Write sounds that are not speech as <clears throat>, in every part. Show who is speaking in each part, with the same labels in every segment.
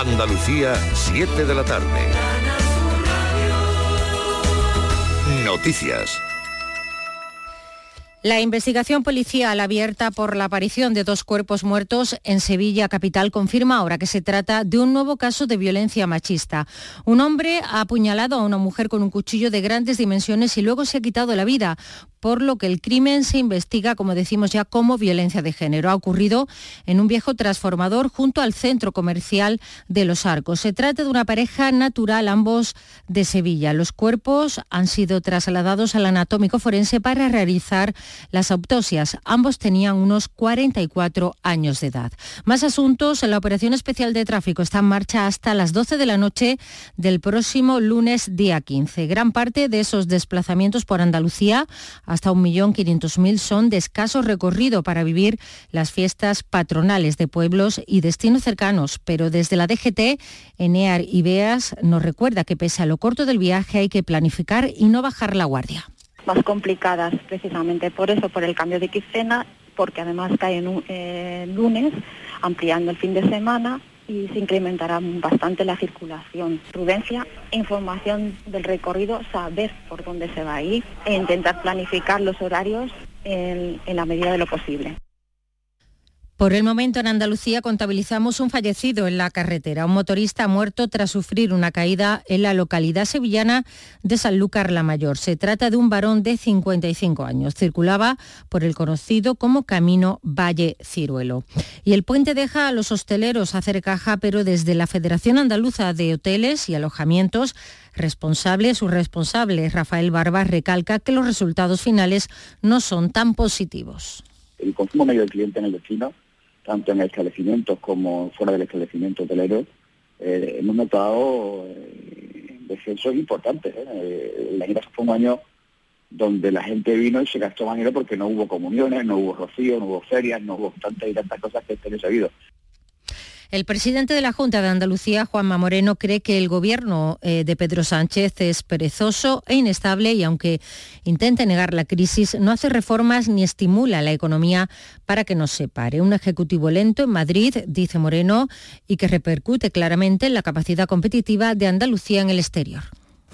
Speaker 1: Andalucía, 7 de la tarde. Noticias.
Speaker 2: La investigación policial abierta por la aparición de dos cuerpos muertos en Sevilla capital confirma ahora que se trata de un nuevo caso de violencia machista. Un hombre ha apuñalado a una mujer con un cuchillo de grandes dimensiones y luego se ha quitado la vida por lo que el crimen se investiga, como decimos ya, como violencia de género. Ha ocurrido en un viejo transformador junto al centro comercial de Los Arcos. Se trata de una pareja natural, ambos de Sevilla. Los cuerpos han sido trasladados al anatómico forense para realizar las autopsias. Ambos tenían unos 44 años de edad. Más asuntos. La operación especial de tráfico está en marcha hasta las 12 de la noche del próximo lunes día 15. Gran parte de esos desplazamientos por Andalucía hasta 1.500.000 son de escaso recorrido para vivir las fiestas patronales de pueblos y destinos cercanos, pero desde la DGT, ENEAR y BEAS nos recuerda que pese a lo corto del viaje hay que planificar y no bajar la guardia.
Speaker 3: Más complicadas precisamente por eso, por el cambio de quincena, porque además cae en eh, lunes, ampliando el fin de semana y se incrementará bastante la circulación. Prudencia, información del recorrido, saber por dónde se va a ir e intentar planificar los horarios en, en la medida de lo posible.
Speaker 2: Por el momento en Andalucía contabilizamos un fallecido en la carretera. Un motorista ha muerto tras sufrir una caída en la localidad sevillana de Sanlúcar la Mayor. Se trata de un varón de 55 años. Circulaba por el conocido como Camino Valle Ciruelo. Y el puente deja a los hosteleros hacer caja, pero desde la Federación Andaluza de Hoteles y Alojamientos responsable, su responsable Rafael Barbas recalca que los resultados finales no son tan positivos.
Speaker 4: El consumo medio del cliente en el destino tanto en establecimientos como fuera del establecimiento hotelero, eh, hemos notado eh, descensos importantes. ¿eh? El año pasado fue un año donde la gente vino y se gastó más dinero porque no hubo comuniones, no hubo rocío, no hubo ferias, no hubo tantas y tantas cosas que este sabido.
Speaker 2: El presidente de la Junta de Andalucía, Juanma Moreno, cree que el gobierno eh, de Pedro Sánchez es perezoso e inestable y aunque intente negar la crisis, no hace reformas ni estimula la economía para que nos separe. Un ejecutivo lento en Madrid, dice Moreno, y que repercute claramente en la capacidad competitiva de Andalucía en el exterior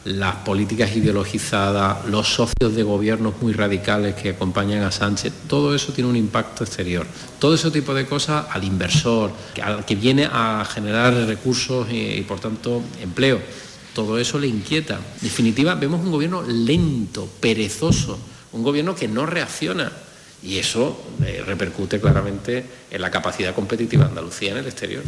Speaker 5: las políticas ideologizadas, los socios de gobiernos muy radicales que acompañan a Sánchez, todo eso tiene un impacto exterior. Todo ese tipo de cosas al inversor, al que viene a generar recursos y, por tanto empleo, todo eso le inquieta. En definitiva, vemos un gobierno lento, perezoso, un gobierno que no reacciona. Y eso eh, repercute claramente en la capacidad competitiva de Andalucía en el exterior.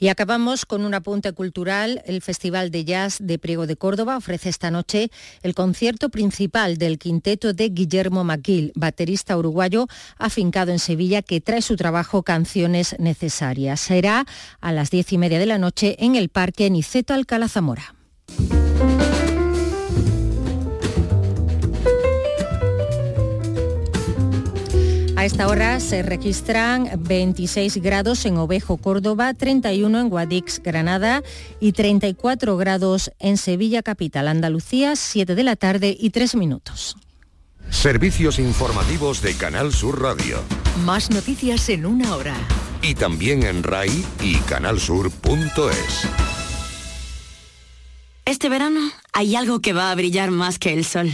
Speaker 2: Y acabamos con un apunte cultural. El Festival de Jazz de Priego de Córdoba ofrece esta noche el concierto principal del quinteto de Guillermo McGill, baterista uruguayo afincado en Sevilla, que trae su trabajo Canciones Necesarias. Será a las diez y media de la noche en el Parque Niceto Alcalá Zamora. A esta hora se registran 26 grados en Ovejo, Córdoba, 31 en Guadix, Granada y 34 grados en Sevilla, capital, Andalucía, 7 de la tarde y 3 minutos.
Speaker 1: Servicios informativos de Canal Sur Radio.
Speaker 6: Más noticias en una hora.
Speaker 1: Y también en RAI y canalsur.es.
Speaker 7: Este verano hay algo que va a brillar más que el sol.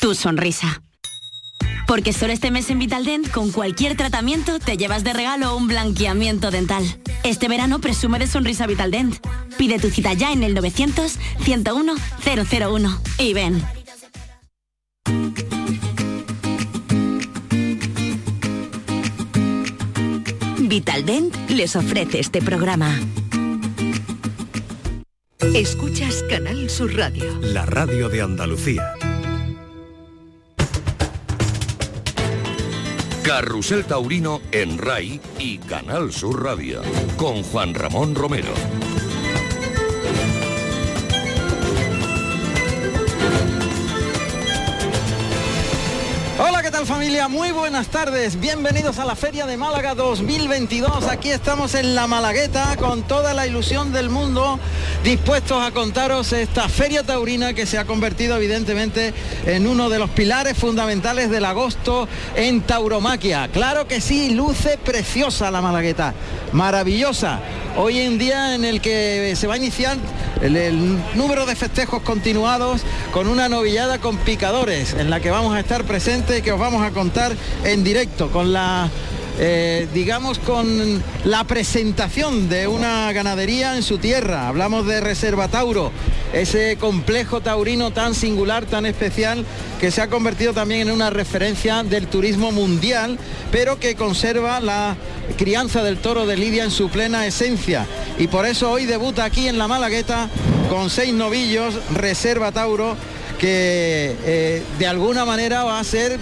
Speaker 7: Tu sonrisa porque solo este mes en Vitaldent, con cualquier tratamiento, te llevas de regalo un blanqueamiento dental. Este verano presume de sonrisa Vitaldent. Pide tu cita ya en el 900-101-001 y ven.
Speaker 6: Vitaldent les ofrece este programa. Escuchas Canal Sur Radio.
Speaker 1: La radio de Andalucía. Carrusel Taurino en RAI y Canal Sur Radio con Juan Ramón Romero.
Speaker 8: Familia? Muy buenas tardes. Bienvenidos a la Feria de Málaga 2022. Aquí estamos en la Malagueta con toda la ilusión del mundo, dispuestos a contaros esta feria taurina que se ha convertido evidentemente en uno de los pilares fundamentales del agosto en tauromaquia. Claro que sí, luce preciosa la Malagueta, maravillosa Hoy en día en el que se va a iniciar el, número de festejos continuados con una novillada con picadores en la que vamos a estar presentes y que os vamos a contar en directo con la eh, digamos, con la presentación de una ganadería en su tierra. Hablamos de Reserva Tauro, ese complejo taurino tan singular, tan especial, que se ha convertido también en una referencia del turismo mundial, pero que conserva la crianza del toro de Lidia en su plena esencia. Y por eso hoy debuta aquí en la Malagueta con seis novillos, Reserva Tauro, que eh, de alguna manera va a ser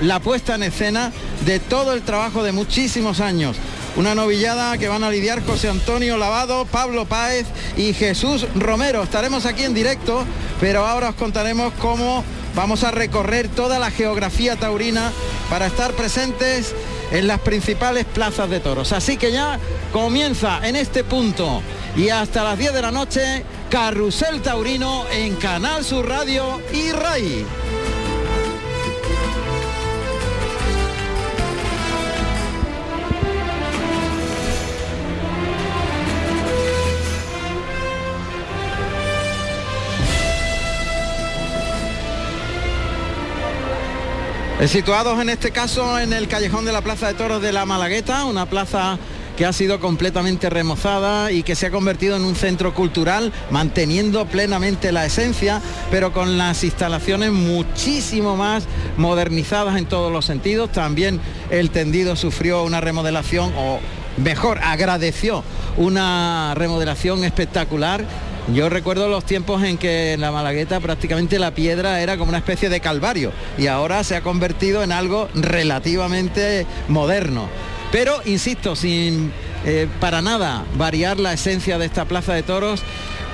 Speaker 8: la puesta en escena de todo el trabajo de muchísimos años. Una novillada que van a lidiar José Antonio Lavado, Pablo Páez y Jesús Romero. Estaremos aquí en directo, pero ahora os contaremos cómo vamos a recorrer toda la geografía taurina para estar presentes en las principales plazas de toros. Así que ya comienza en este punto y hasta las 10 de la noche Carrusel Taurino en Canal Sur Radio y RAI. Situados en este caso en el callejón de la Plaza de Toros de la Malagueta, una plaza que ha sido completamente remozada y que se ha convertido en un centro cultural, manteniendo plenamente la esencia, pero con las instalaciones muchísimo más modernizadas en todos los sentidos. También el tendido sufrió una remodelación, o mejor, agradeció una remodelación espectacular yo recuerdo los tiempos en que en la Malagueta prácticamente la piedra era como una especie de calvario y ahora se ha convertido en algo relativamente moderno. Pero, insisto, sin eh, para nada variar la esencia de esta plaza de toros,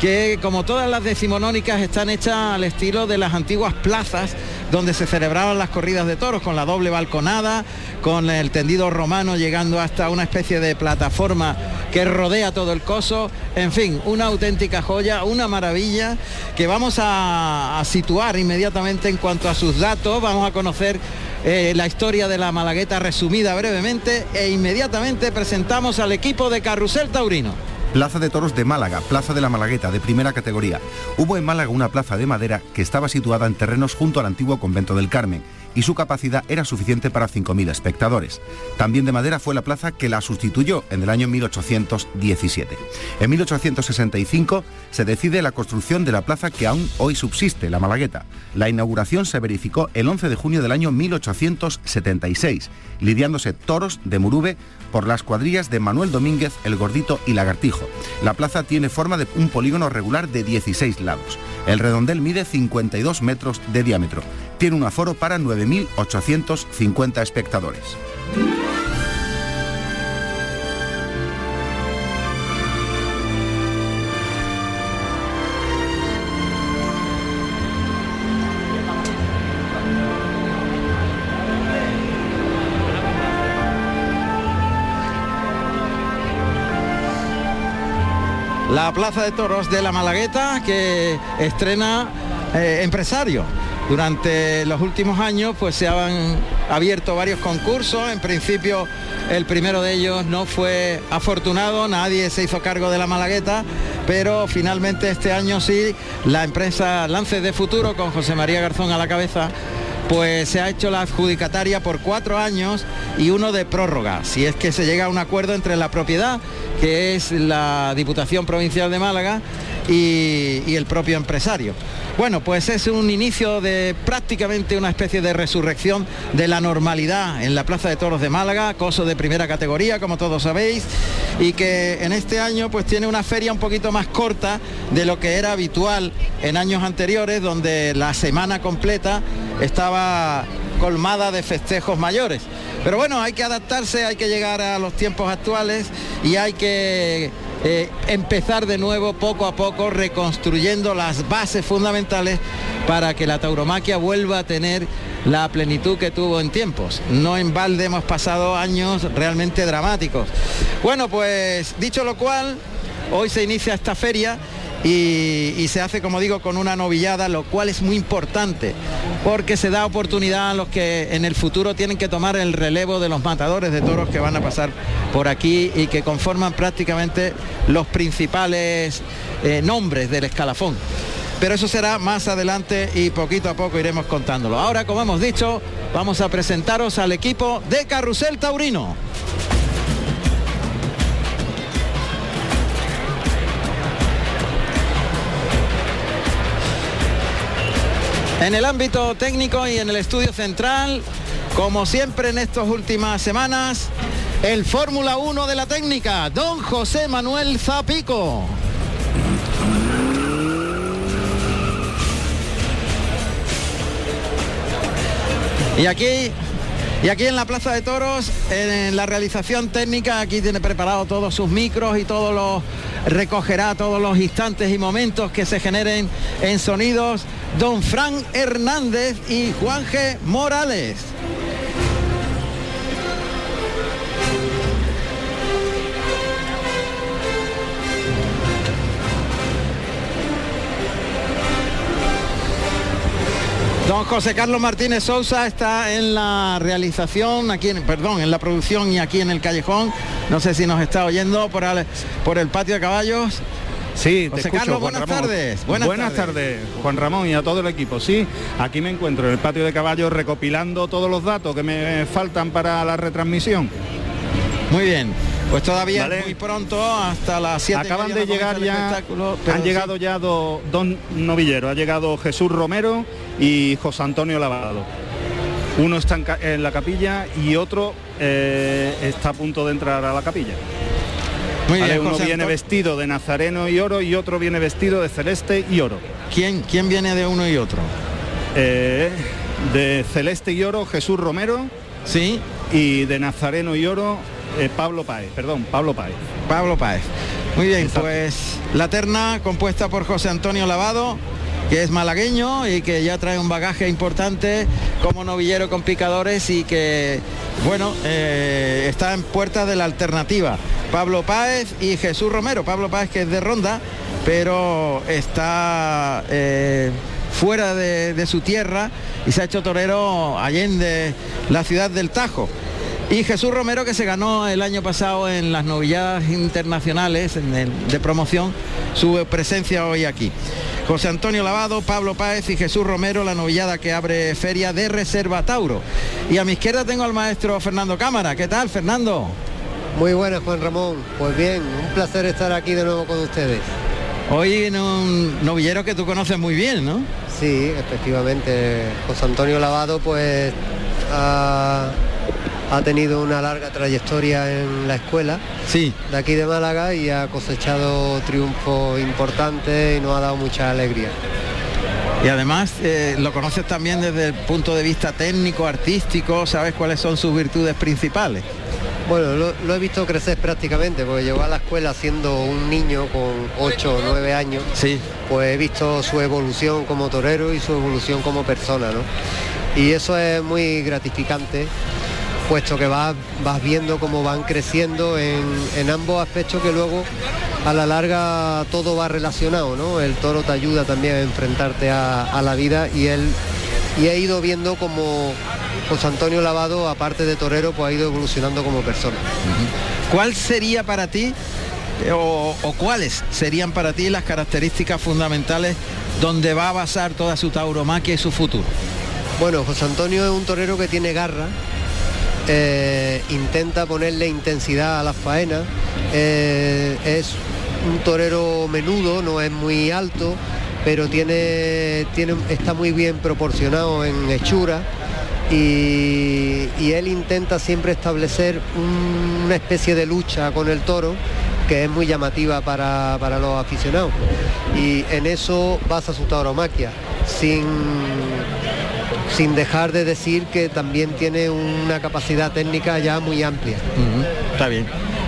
Speaker 8: que como todas las decimonónicas están hechas al estilo de las antiguas plazas donde se celebraban las corridas de toros, con la doble balconada, con el tendido romano llegando hasta una especie de plataforma que rodea todo el coso, en fin, una auténtica joya, una maravilla que vamos a, situar inmediatamente en cuanto a sus datos, vamos a conocer eh, la historia de la Malagueta resumida brevemente e inmediatamente presentamos al equipo de Carrusel Taurino.
Speaker 9: Plaza de Toros de Málaga, Plaza de la Malagueta, de primera categoría. Hubo en Málaga una plaza de madera que estaba situada en terrenos junto al antiguo convento del Carmen y su capacidad era suficiente para 5.000 espectadores. También de madera fue la plaza que la sustituyó en el año 1817. En 1865 se decide la construcción de la plaza que aún hoy subsiste, la Malagueta. La inauguración se verificó el 11 de junio del año 1876, lidiándose toros de Murube por las cuadrillas de Manuel Domínguez, El Gordito y Lagartijo. La plaza tiene forma de un polígono regular de 16 lados. El redondel mide 52 metros de diámetro. Tiene un aforo para 9.850 espectadores.
Speaker 8: Plaza de Toros de la Malagueta que estrena eh, empresario. Durante los últimos años pues se han abierto varios concursos, en principio el primero de ellos no fue afortunado, nadie se hizo cargo de la Malagueta, pero finalmente este año sí, la empresa Lances de Futuro con José María Garzón a la cabeza pues se ha hecho la adjudicataria por cuatro años y uno de prórroga, si es que se llega a un acuerdo entre la propiedad, que es la Diputación Provincial de Málaga, y, el propio empresario. Bueno, pues es un inicio de prácticamente una especie de resurrección de la normalidad en la Plaza de Toros de Málaga, coso de primera categoría, como todos sabéis, y que en este año pues tiene una feria un poquito más corta de lo que era habitual en años anteriores, donde la semana completa estaba colmada de festejos mayores. Pero bueno, hay que adaptarse, hay que llegar a los tiempos actuales y hay que eh, empezar de nuevo poco a poco reconstruyendo las bases fundamentales para que la tauromaquia vuelva a tener la plenitud que tuvo en tiempos. No en balde hemos pasado años realmente dramáticos. Bueno, pues dicho lo cual, hoy se inicia esta feria y, se hace, como digo, con una novillada, lo cual es muy importante, porque se da oportunidad a los que en el futuro tienen que tomar el relevo de los matadores de toros que van a pasar por aquí y que conforman prácticamente los principales eh, nombres del escalafón. Pero eso será más adelante y poquito a poco iremos contándolo. Ahora, como hemos dicho, vamos a presentaros al equipo de Carrusel Taurino. En el ámbito técnico y en el estudio central, como siempre en estas últimas semanas, el Fórmula 1 de la técnica, don José Manuel Zapico. Y aquí, y aquí en la Plaza de Toros, en la realización técnica, aquí tiene preparado todos sus micros y todos los recogerá todos los instantes y momentos que se generen en sonidos don Fran Hernández y Juan G. Morales. Don José Carlos Martínez Sousa está en la realización, aquí en, perdón, en la producción y aquí en el callejón. No sé si nos está oyendo por, por el patio de caballos.
Speaker 10: Sí,
Speaker 8: José Carlos, buenas tardes.
Speaker 10: Buenas, tardes. Juan Ramón y a todo el equipo. Sí, aquí me encuentro en el patio de caballos recopilando todos los datos que me faltan para la retransmisión.
Speaker 8: Muy bien. Pues todavía muy pronto, hasta las 7
Speaker 10: Acaban de llegar ya, han llegado ya dos, novilleros, ha llegado Jesús Romero y José Antonio Lavado. Uno está en, la capilla y otro eh, está a punto de entrar a la capilla. Muy uno viene vestido de nazareno y oro y otro viene vestido de celeste y oro.
Speaker 8: ¿Quién, quién viene de uno y otro?
Speaker 10: Eh, de celeste y oro Jesús Romero.
Speaker 8: Sí.
Speaker 10: Y de nazareno y oro eh, Pablo Páez, perdón, Pablo Páez.
Speaker 8: Pablo Páez. Muy bien, pues la terna compuesta por José Antonio Lavado, que es malagueño y que ya trae un bagaje importante como novillero con picadores y que, bueno, eh, está en puerta de la alternativa. Pablo Páez y Jesús Romero. Pablo Páez que es de Ronda, pero está eh, fuera de, de su tierra y se ha hecho torero allende la ciudad del Tajo. Y Jesús Romero que se ganó el año pasado en las novilladas internacionales de promoción su presencia hoy aquí. José Antonio Lavado, Pablo Páez y Jesús Romero, la novillada que abre feria de Reserva Tauro. Y a mi izquierda tengo al maestro Fernando Cámara. ¿Qué tal, Fernando?
Speaker 11: Muy buenas, Juan Ramón. Pues bien, un placer estar aquí de nuevo con ustedes.
Speaker 8: Hoy en un novillero que tú conoces muy bien, ¿no?
Speaker 11: Sí, efectivamente. José Antonio Lavado, pues ha tenido una larga trayectoria en la escuela
Speaker 8: sí.
Speaker 11: de aquí de Málaga y ha cosechado triunfos importantes y nos ha dado mucha alegría.
Speaker 8: Y además eh, lo conoces también desde el punto de vista técnico, artístico, ¿sabes cuáles son sus virtudes principales?
Speaker 11: Bueno, lo, he visto crecer prácticamente, porque llegó a la escuela siendo un niño con 8 o 9 años.
Speaker 8: Sí.
Speaker 11: Pues he visto su evolución como torero y su evolución como persona, ¿no? Y eso es muy gratificante puesto que vas, vas viendo cómo van creciendo en, ambos aspectos que luego a la larga todo va relacionado, ¿no? El toro te ayuda también a enfrentarte a, la vida y él y he ido viendo como José Antonio Lavado, aparte de torero, pues ha ido evolucionando como persona.
Speaker 8: ¿Cuál sería para ti eh, o, o, cuáles serían para ti las características fundamentales donde va a basar toda su tauromaquia y su futuro?
Speaker 11: Bueno, José Antonio es un torero que tiene garra, eh, intenta ponerle intensidad a las faenas, eh, es un torero menudo, no es muy alto, pero tiene, tiene, está muy bien proporcionado en hechura. Y, él intenta siempre establecer una especie de lucha con el toro que es muy llamativa para, para los aficionados. Y en eso basa su tauromaquia sin sin dejar de decir que también tiene una capacidad técnica ya muy amplia.
Speaker 8: Está bien,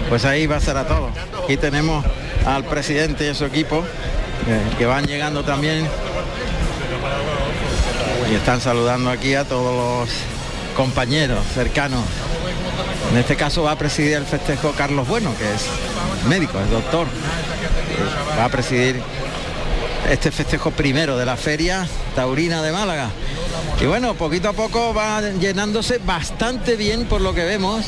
Speaker 8: pues ahí va a ser a todo. Aquí tenemos al presidente y su equipo eh, que van llegando también y están saludando aquí a todos los compañeros cercanos. En este caso va a presidir el festejo Carlos Bueno, que es médico, es doctor. Va a presidir este festejo primero de la feria taurina de Málaga. Y bueno, poquito a poco va llenándose bastante bien por lo que vemos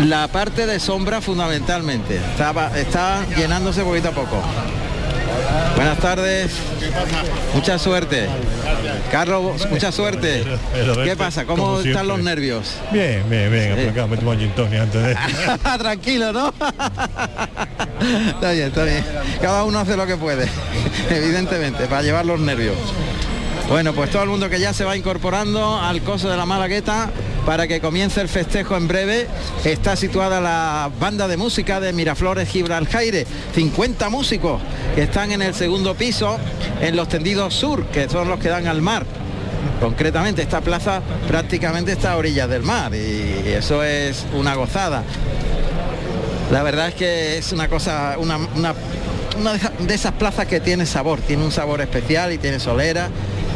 Speaker 8: la parte de sombra fundamentalmente. Está, está llenándose poquito a poco. Buenas tardes. Mucha suerte. Carlos, mucha suerte. ¿Qué pasa? ¿Cómo están los nervios?
Speaker 12: Bien, bien, bien. Acá metimos antes de... <laughs>
Speaker 8: Tranquilo, ¿no? está bien, está bien. Cada uno hace lo que puede, evidentemente, para llevar los nervios. Bueno, pues todo el mundo que ya se va incorporando al coso de la Malagueta para que comience el festejo en breve. Está situada la banda de música de Miraflores Gibraljaire, 50 músicos que están en el segundo piso, en los tendidos sur, que son los que dan al mar. Concretamente esta plaza prácticamente está a orillas del mar y eso es una gozada. La verdad es que es una cosa, una, una de esas plazas que tiene sabor, tiene un sabor especial y tiene solera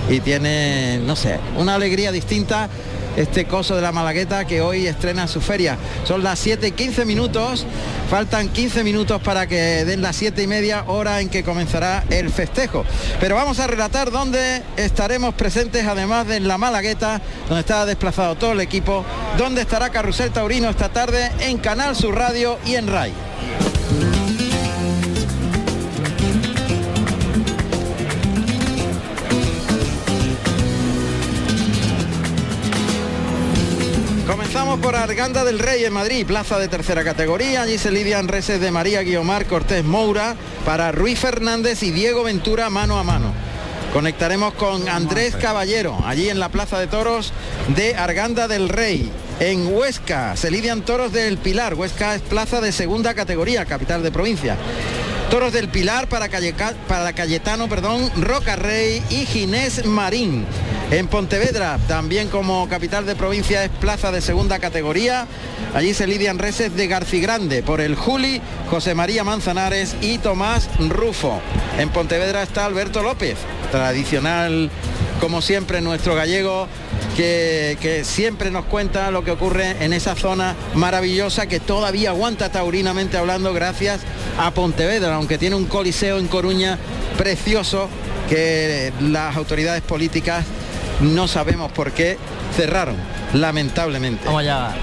Speaker 8: y tiene, no sé, una alegría distinta este coso de la Malagueta que hoy estrena su feria. Son las 7 y 15 minutos, faltan 15 minutos para que den las 7 y media hora en que comenzará el festejo. Pero vamos a relatar dónde estaremos presentes, además de la Malagueta, donde está desplazado todo el equipo, dónde estará Carrusel Taurino esta tarde en Canal Sur Radio y en RAI. Por Arganda del Rey en Madrid, plaza de tercera categoría. Allí se lidian reses de María Guiomar Cortés Moura para Ruiz Fernández y Diego Ventura mano a mano. Conectaremos con Andrés Caballero, allí en la Plaza de Toros de Arganda del Rey. En Huesca se lidian toros del Pilar. Huesca es plaza de segunda categoría, capital de provincia. Toros del Pilar para, para Cayetano, perdón, Roca Rey y Ginés Marín. En Pontevedra, también como capital de provincia, es plaza de segunda categoría. Allí se lidian reses de Garcigrande por el Juli, José María Manzanares y Tomás Rufo. En Pontevedra está Alberto López, tradicional, como siempre, nuestro gallego que, siempre nos cuenta lo que ocurre en esa zona maravillosa que todavía aguanta taurinamente hablando gracias a Pontevedra, aunque tiene un coliseo en Coruña precioso que las autoridades políticas no sabemos por qué cerraron, lamentablemente.
Speaker 13: Vamos allá.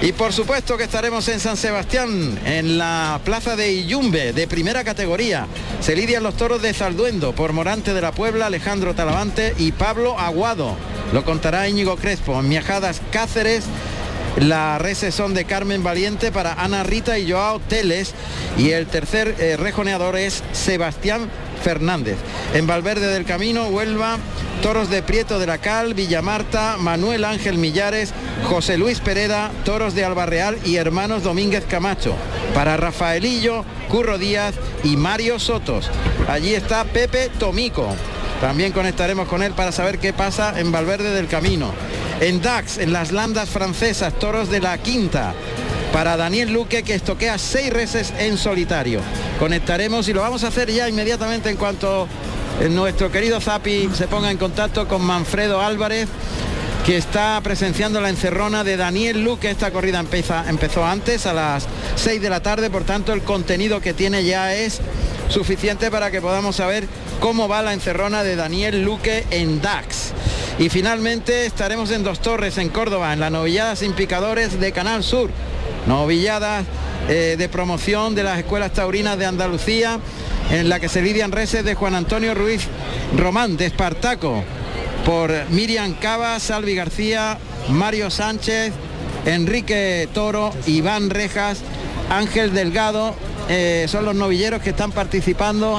Speaker 8: Y por supuesto que estaremos en San Sebastián, en la plaza de Iyumbe, de primera categoría. Se lidian los toros de Zalduendo por Morante de la Puebla, Alejandro Talavante y Pablo Aguado. Lo contará Íñigo Crespo. En Miajadas Cáceres, la recesión de Carmen Valiente para Ana Rita y Joao Teles. Y el tercer eh, rejoneador es Sebastián Fernández. En Valverde del Camino, Huelva, Toros de Prieto de la Cal, Villamarta, Manuel Ángel Millares, José Luis Pereda, Toros de Albarreal y Hermanos Domínguez Camacho. Para Rafaelillo, Curro Díaz y Mario Sotos. Allí está Pepe Tomico. También conectaremos con él para saber qué pasa en Valverde del Camino. En Dax, en las landas francesas, toros de la quinta. Para Daniel Luque que estoquea seis reses en solitario. Conectaremos y lo vamos a hacer ya inmediatamente en cuanto nuestro querido Zapi se ponga en contacto con Manfredo Álvarez que está presenciando la encerrona de Daniel Luque. Esta corrida empezó antes, a las 6 de la tarde, por tanto el contenido que tiene ya es suficiente para que podamos saber cómo va la encerrona de Daniel Luque en DAX. Y finalmente estaremos en Dos Torres, en Córdoba, en la novillada sin picadores de Canal Sur. Novilladas eh, de promoción de las escuelas taurinas de Andalucía, en la que se lidian reses de Juan Antonio Ruiz Román, de Espartaco, por Miriam Cava, Salvi García, Mario Sánchez, Enrique Toro, Iván Rejas, Ángel Delgado, eh, son los novilleros que están participando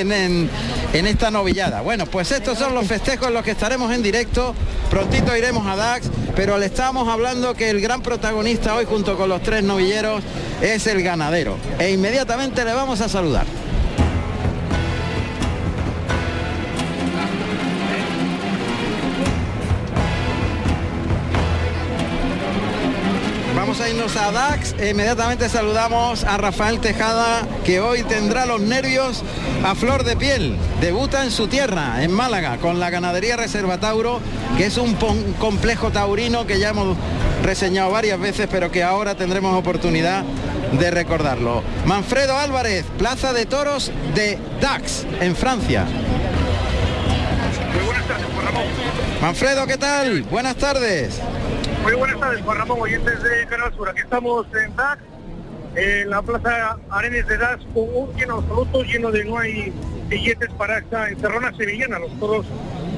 Speaker 8: en, esta novillada. Bueno, pues estos son los festejos en los que estaremos en directo. Prontito iremos a Dax, pero le estábamos hablando que el gran protagonista hoy junto con los tres novilleros es el ganadero. E inmediatamente le vamos a saludar. A DAX. Inmediatamente saludamos a Rafael Tejada, que hoy tendrá los nervios a flor de piel. Debuta en su tierra, en Málaga, con la ganadería Reserva Tauro, que es un complejo taurino que ya hemos reseñado varias veces, pero que ahora tendremos oportunidad de recordarlo. Manfredo Álvarez, Plaza de Toros de Dax, en Francia. Manfredo, ¿qué tal? Buenas tardes.
Speaker 13: Muy buenas tardes, Juan Ramón, oyentes de Canal Sur. Aquí estamos en Dax, en la Plaza Arenes de Dax, con un lleno absoluto, lleno de no hay billetes para esta encerrona sevillana, los toros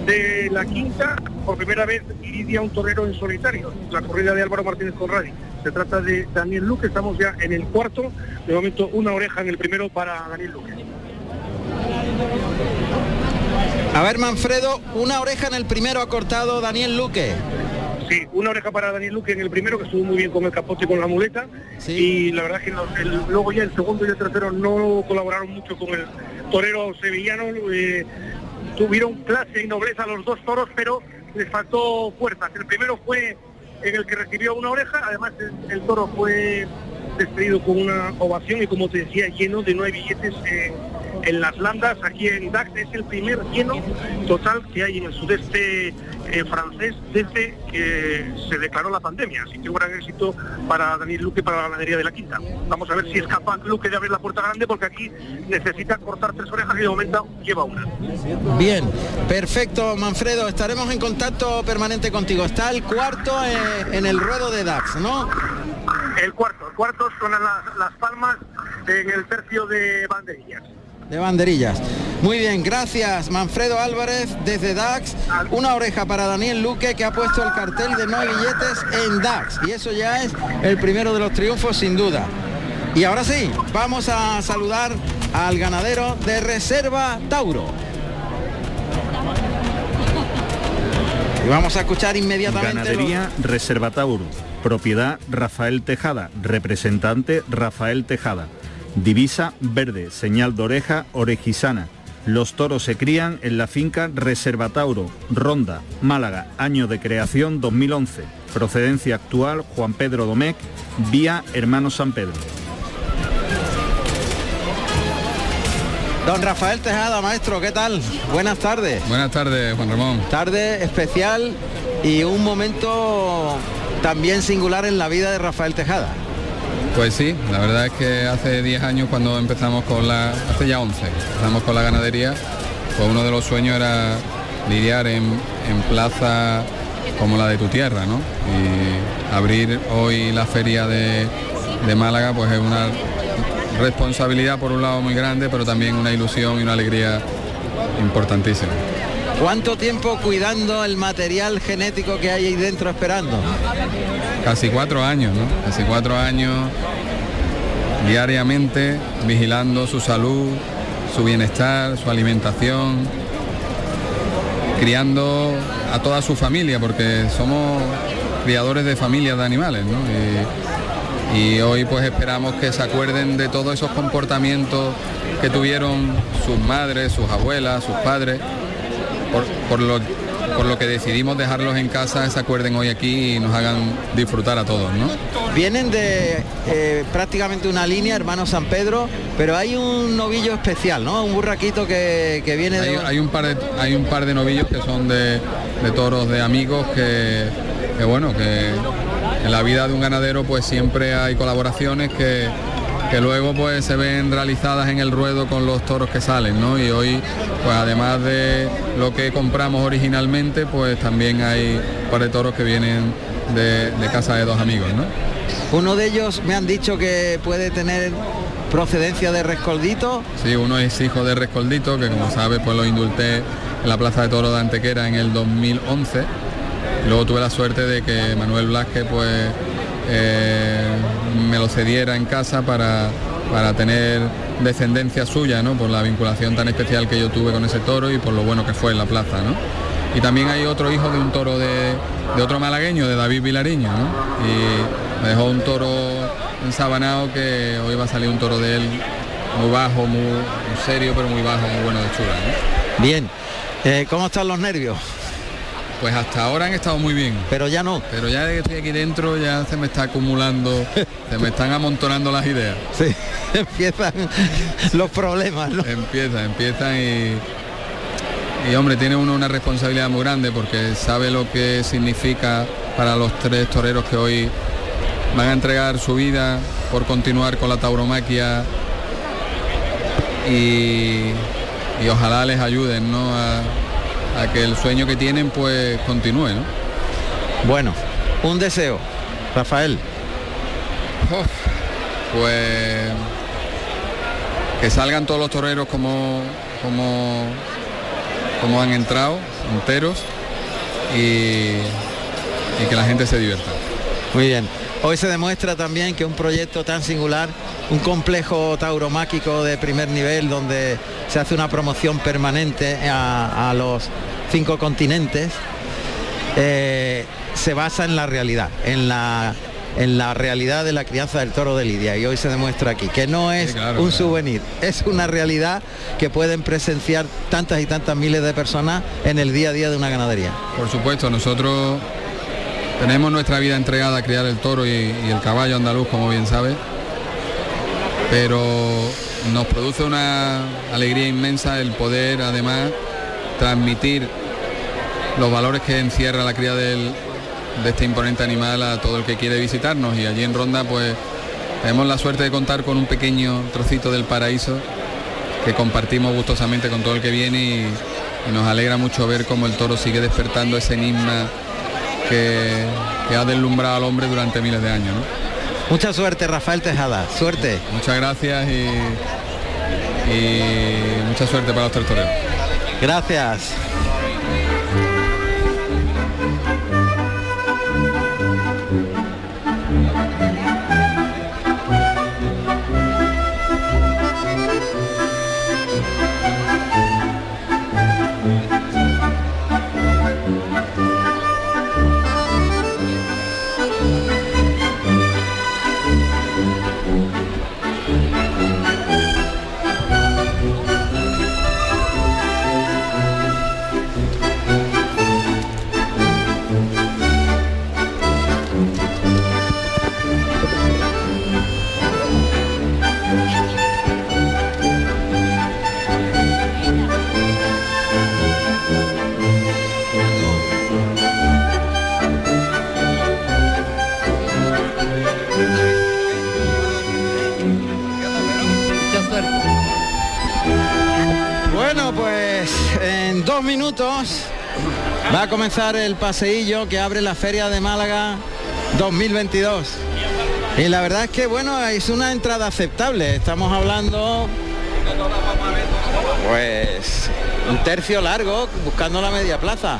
Speaker 13: de la quinta, por primera vez iría un torero en solitario, la corrida de Álvaro Martínez Conradi. Se trata de Daniel Luque, estamos ya en el cuarto, de momento una oreja en el primero para Daniel Luque.
Speaker 8: A ver, Manfredo, una oreja en el primero ha cortado Daniel Luque.
Speaker 13: Sí, una oreja para Daniel Luque en el primero, que estuvo muy bien con el capote y con la muleta. Y la verdad es que el- luego ya el segundo y el tercero no colaboraron mucho con el torero sevillano. eh, tuvieron clase y nobleza los dos toros, pero les faltó fuerzas. El primero fue en el que recibió una oreja, además el, el toro fue despedido con una ovación y como te decía, lleno de nueve billetes en, en las landas, aquí en Dax, es el primer lleno total que hay en el sudeste eh, francés desde que se declaró la pandemia. Así que un gran éxito para Daniel Luque para la ganadería de la quinta. Vamos a ver si es capaz Luque de abrir la puerta grande porque aquí necesita cortar tres orejas y de momento lleva una.
Speaker 8: Bien, perfecto, Manfredo. Estaremos en contacto permanente contigo. Está el cuarto eh, en el ruedo de Dax, ¿no?
Speaker 13: El cuarto, el cuarto son las, las palmas en el tercio de banderillas.
Speaker 8: De banderillas. Muy bien, gracias Manfredo Álvarez desde Dax. Una oreja para Daniel Luque que ha puesto el cartel de no hay billetes en Dax. Y eso ya es el primero de los triunfos sin duda. Y ahora sí, vamos a saludar al ganadero de Reserva Tauro. Y vamos a escuchar inmediatamente.
Speaker 10: Ganadería Reserva Tauro. Propiedad Rafael Tejada. Representante Rafael Tejada. Divisa verde, señal de oreja orejisana. Los toros se crían en la finca Reserva Tauro, Ronda, Málaga, año de creación 2011. Procedencia actual Juan Pedro Domecq, vía Hermano San Pedro.
Speaker 8: Don Rafael Tejada, maestro, ¿qué tal? Buenas tardes.
Speaker 14: Buenas tardes, Juan Ramón.
Speaker 8: Tarde especial y un momento también singular en la vida de Rafael Tejada.
Speaker 14: Pues sí, la verdad es que hace 10 años cuando empezamos con la, hace ya 11, empezamos con la ganadería, pues uno de los sueños era lidiar en, en plaza como la de tu tierra, ¿no? Y abrir hoy la feria de, de Málaga pues es una responsabilidad por un lado muy grande, pero también una ilusión y una alegría importantísima.
Speaker 8: ¿Cuánto tiempo cuidando el material genético que hay ahí dentro esperando?
Speaker 14: Casi cuatro años, ¿no? Casi cuatro años diariamente vigilando su salud, su bienestar, su alimentación, criando a toda su familia, porque somos criadores de familias de animales, ¿no? Y, hoy pues esperamos que se acuerden de todos esos comportamientos que tuvieron sus madres, sus abuelas, sus padres, por, por lo, por lo que decidimos dejarlos en casa, se acuerden hoy aquí y nos hagan disfrutar a todos, ¿no?
Speaker 8: Vienen de eh, prácticamente una línea, hermano San Pedro, pero hay un novillo especial, ¿no? Un burraquito que, que viene
Speaker 14: Hay,
Speaker 8: de...
Speaker 14: hay un par de, hay un par de novillos que son de, de toros de amigos que, que bueno, que en la vida de un ganadero pues siempre hay colaboraciones que, que luego pues se ven realizadas en el ruedo con los toros que salen, ¿no? Y hoy pues además de lo que compramos originalmente pues también hay un par de toros que vienen de, de casa de dos amigos, ¿no?
Speaker 8: Uno de ellos me han dicho que puede tener procedencia de rescoldito.
Speaker 14: Sí, uno es hijo de Rescoldito, que como sabes pues lo indulté en la Plaza de Toro de Antequera en el 2011. Luego tuve la suerte de que Manuel Blasque pues eh, me lo cediera en casa para, para tener descendencia suya, ¿no? Por la vinculación tan especial que yo tuve con ese toro y por lo bueno que fue en la plaza, ¿no? Y también hay otro hijo de un toro de, de otro malagueño, de David Vilariño, ¿no? Y me dejó un toro ensabanado que hoy va a salir un toro de él muy bajo, muy, serio, pero muy bajo, muy bueno de chula.
Speaker 8: Bien. Eh, ¿Cómo están los nervios?
Speaker 14: Pues hasta ahora han estado muy bien.
Speaker 8: Pero ya no.
Speaker 14: Pero ya de que estoy aquí dentro ya se me está acumulando, <laughs> se me están amontonando las ideas.
Speaker 8: Sí, <laughs> empiezan los problemas, ¿no?
Speaker 14: Empiezan, empiezan y, y hombre, tiene uno una responsabilidad muy grande porque sabe lo que significa para los tres toreros que hoy van a entregar su vida por continuar con la tauromaquia y, y ojalá les ayuden ¿no? a, a que el sueño que tienen pues continúe. ¿no?
Speaker 8: Bueno, un deseo, Rafael.
Speaker 14: pues que salgan todos los toreros como, como, como han entrado, enteros, y, y que la gente se divierta.
Speaker 8: Muy bien. Hoy se demuestra también que un proyecto tan singular, un complejo tauromáquico de primer nivel donde se hace una promoción permanente a, a los cinco continentes, eh, se basa en la realidad, en la en la realidad de la crianza del toro de Lidia y hoy se demuestra aquí que no es
Speaker 14: claro,
Speaker 8: un
Speaker 14: claro.
Speaker 8: souvenir, es una realidad que pueden presenciar tantas y tantas miles de personas en el día a día de una ganadería.
Speaker 14: Por supuesto, nosotros tenemos nuestra vida entregada a criar el toro y, el caballo andaluz, como bien sabe, pero nos produce una alegría inmensa el poder además transmitir los valores que encierra la cría de este imponente animal a todo el que quiere visitarnos. Y allí en Ronda pues tenemos la suerte de contar con un pequeño trocito del paraíso que compartimos gustosamente con todo el que viene y, y nos alegra mucho ver cómo el toro sigue despertando ese enigma que, que ha deslumbrado al hombre durante miles de años. ¿no?
Speaker 8: Mucha suerte Rafael Tejada, suerte.
Speaker 14: Muchas gracias y, y mucha suerte para los tres toreros.
Speaker 8: Gracias. Va a comenzar el paseillo que abre la Feria de Málaga 2022. Y la verdad es que, bueno, es una entrada aceptable. Estamos hablando, pues, un tercio largo buscando la media plaza.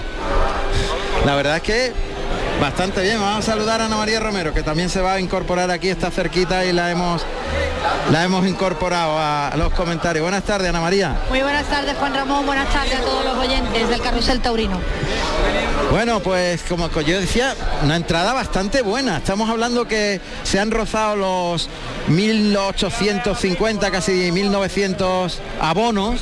Speaker 8: La verdad es que bastante bien. Vamos a saludar a Ana María Romero, que también se va a incorporar aquí, está cerquita y la hemos, la hemos incorporado a los comentarios. Buenas tardes, Ana María.
Speaker 15: Muy buenas tardes Juan Ramón, buenas tardes a todos los oyentes del Carrusel Taurino.
Speaker 8: Bueno, pues como yo decía, una entrada bastante buena. Estamos hablando que se han rozado los 1.850, casi 1.900 abonos,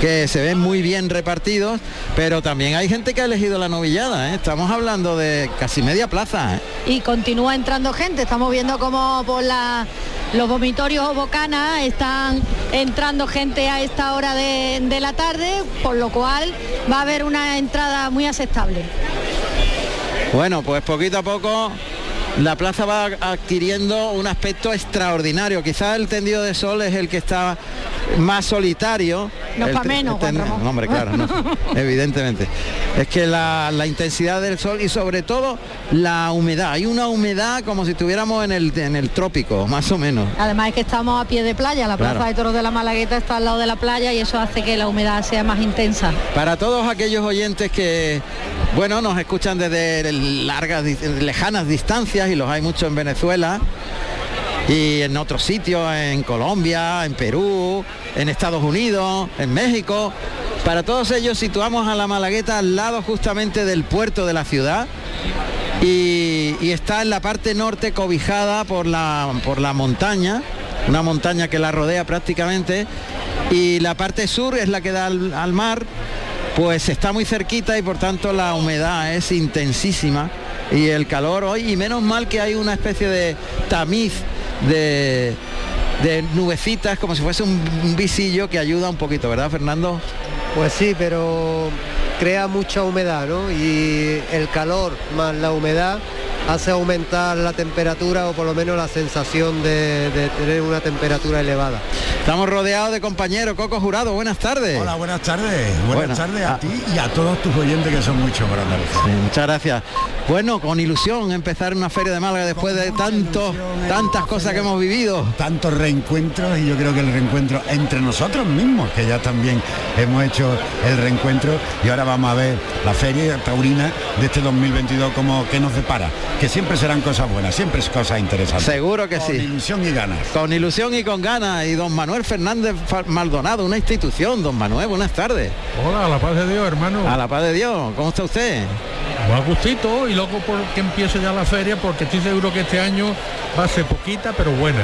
Speaker 8: que se ven muy bien repartidos, pero también hay gente que ha elegido la novillada. ¿eh? Estamos hablando de casi media plaza. ¿eh?
Speaker 15: Y continúa entrando gente, estamos viendo como por la, los vomitorios o bocanas están entrando gente a esta hora de, de la tarde, por lo cual va a haber una entrada muy aceptable.
Speaker 8: Bueno, pues poquito a poco la plaza va adquiriendo un aspecto extraordinario. Quizá el tendido de sol es el que está más solitario.
Speaker 15: No
Speaker 8: El
Speaker 15: pa'
Speaker 8: te-
Speaker 15: menos,
Speaker 8: el
Speaker 15: Juan
Speaker 8: ten-
Speaker 15: Ramón.
Speaker 8: no, hombre, claro, no, <laughs> evidentemente. Es que la, la intensidad del sol y sobre todo la humedad. Hay una humedad como si estuviéramos en el, en el trópico, más o menos.
Speaker 15: Además es que estamos a pie de playa, la
Speaker 8: Claro.
Speaker 15: Plaza de Toros de la Malagueta está al lado de la playa y eso hace que la humedad sea más intensa.
Speaker 8: Para todos aquellos oyentes que, bueno, nos escuchan desde largas, lejanas distancias, y los hay mucho en Venezuela, y en otros sitios, en Colombia, en Perú, en Estados Unidos, en México. Para todos ellos situamos a la Malagueta al lado justamente del puerto de la ciudad. Y, y está en la parte norte cobijada por la, por la montaña, una montaña que la rodea prácticamente, y la parte sur es la que da al, al mar, pues está muy cerquita y por tanto la humedad es intensísima. Y el calor hoy, y menos mal que hay una especie de tamiz de, de nubecitas, como si fuese un, un visillo que ayuda un poquito, ¿verdad Fernando?
Speaker 11: Pues sí, pero crea mucha humedad, ¿no? Y el calor más la humedad hace aumentar la temperatura o por lo menos la sensación de, de tener una temperatura elevada.
Speaker 8: Estamos rodeados de compañeros. Coco Jurado, buenas tardes.
Speaker 16: Hola, buenas tardes. Buenas
Speaker 8: Buenas.
Speaker 16: tardes a
Speaker 8: Ah.
Speaker 16: ti y a todos tus oyentes que son muchos por Andalucía.
Speaker 8: Sí, muchas gracias. Bueno, con ilusión empezar una feria de Málaga después de tantos, tantas cosas que hemos vivido.
Speaker 16: Tantos reencuentros y yo creo que el reencuentro entre nosotros mismos, que ya también hemos hecho el reencuentro y ahora vamos a ver la feria taurina de este 2022 como que nos depara, que siempre serán cosas buenas, siempre es cosas interesantes.
Speaker 8: Seguro que
Speaker 16: Con
Speaker 8: sí.
Speaker 16: ilusión y ganas.
Speaker 8: Con ilusión y con ganas. Y don Manuel Fernández Maldonado, una institución. Don Manuel, buenas tardes.
Speaker 12: Hola, a la paz de Dios, hermano.
Speaker 8: A la paz de Dios. ¿Cómo está usted?
Speaker 12: Pues a gustito y luego porque empiece ya la feria porque estoy seguro que este año va a ser poquita pero buena.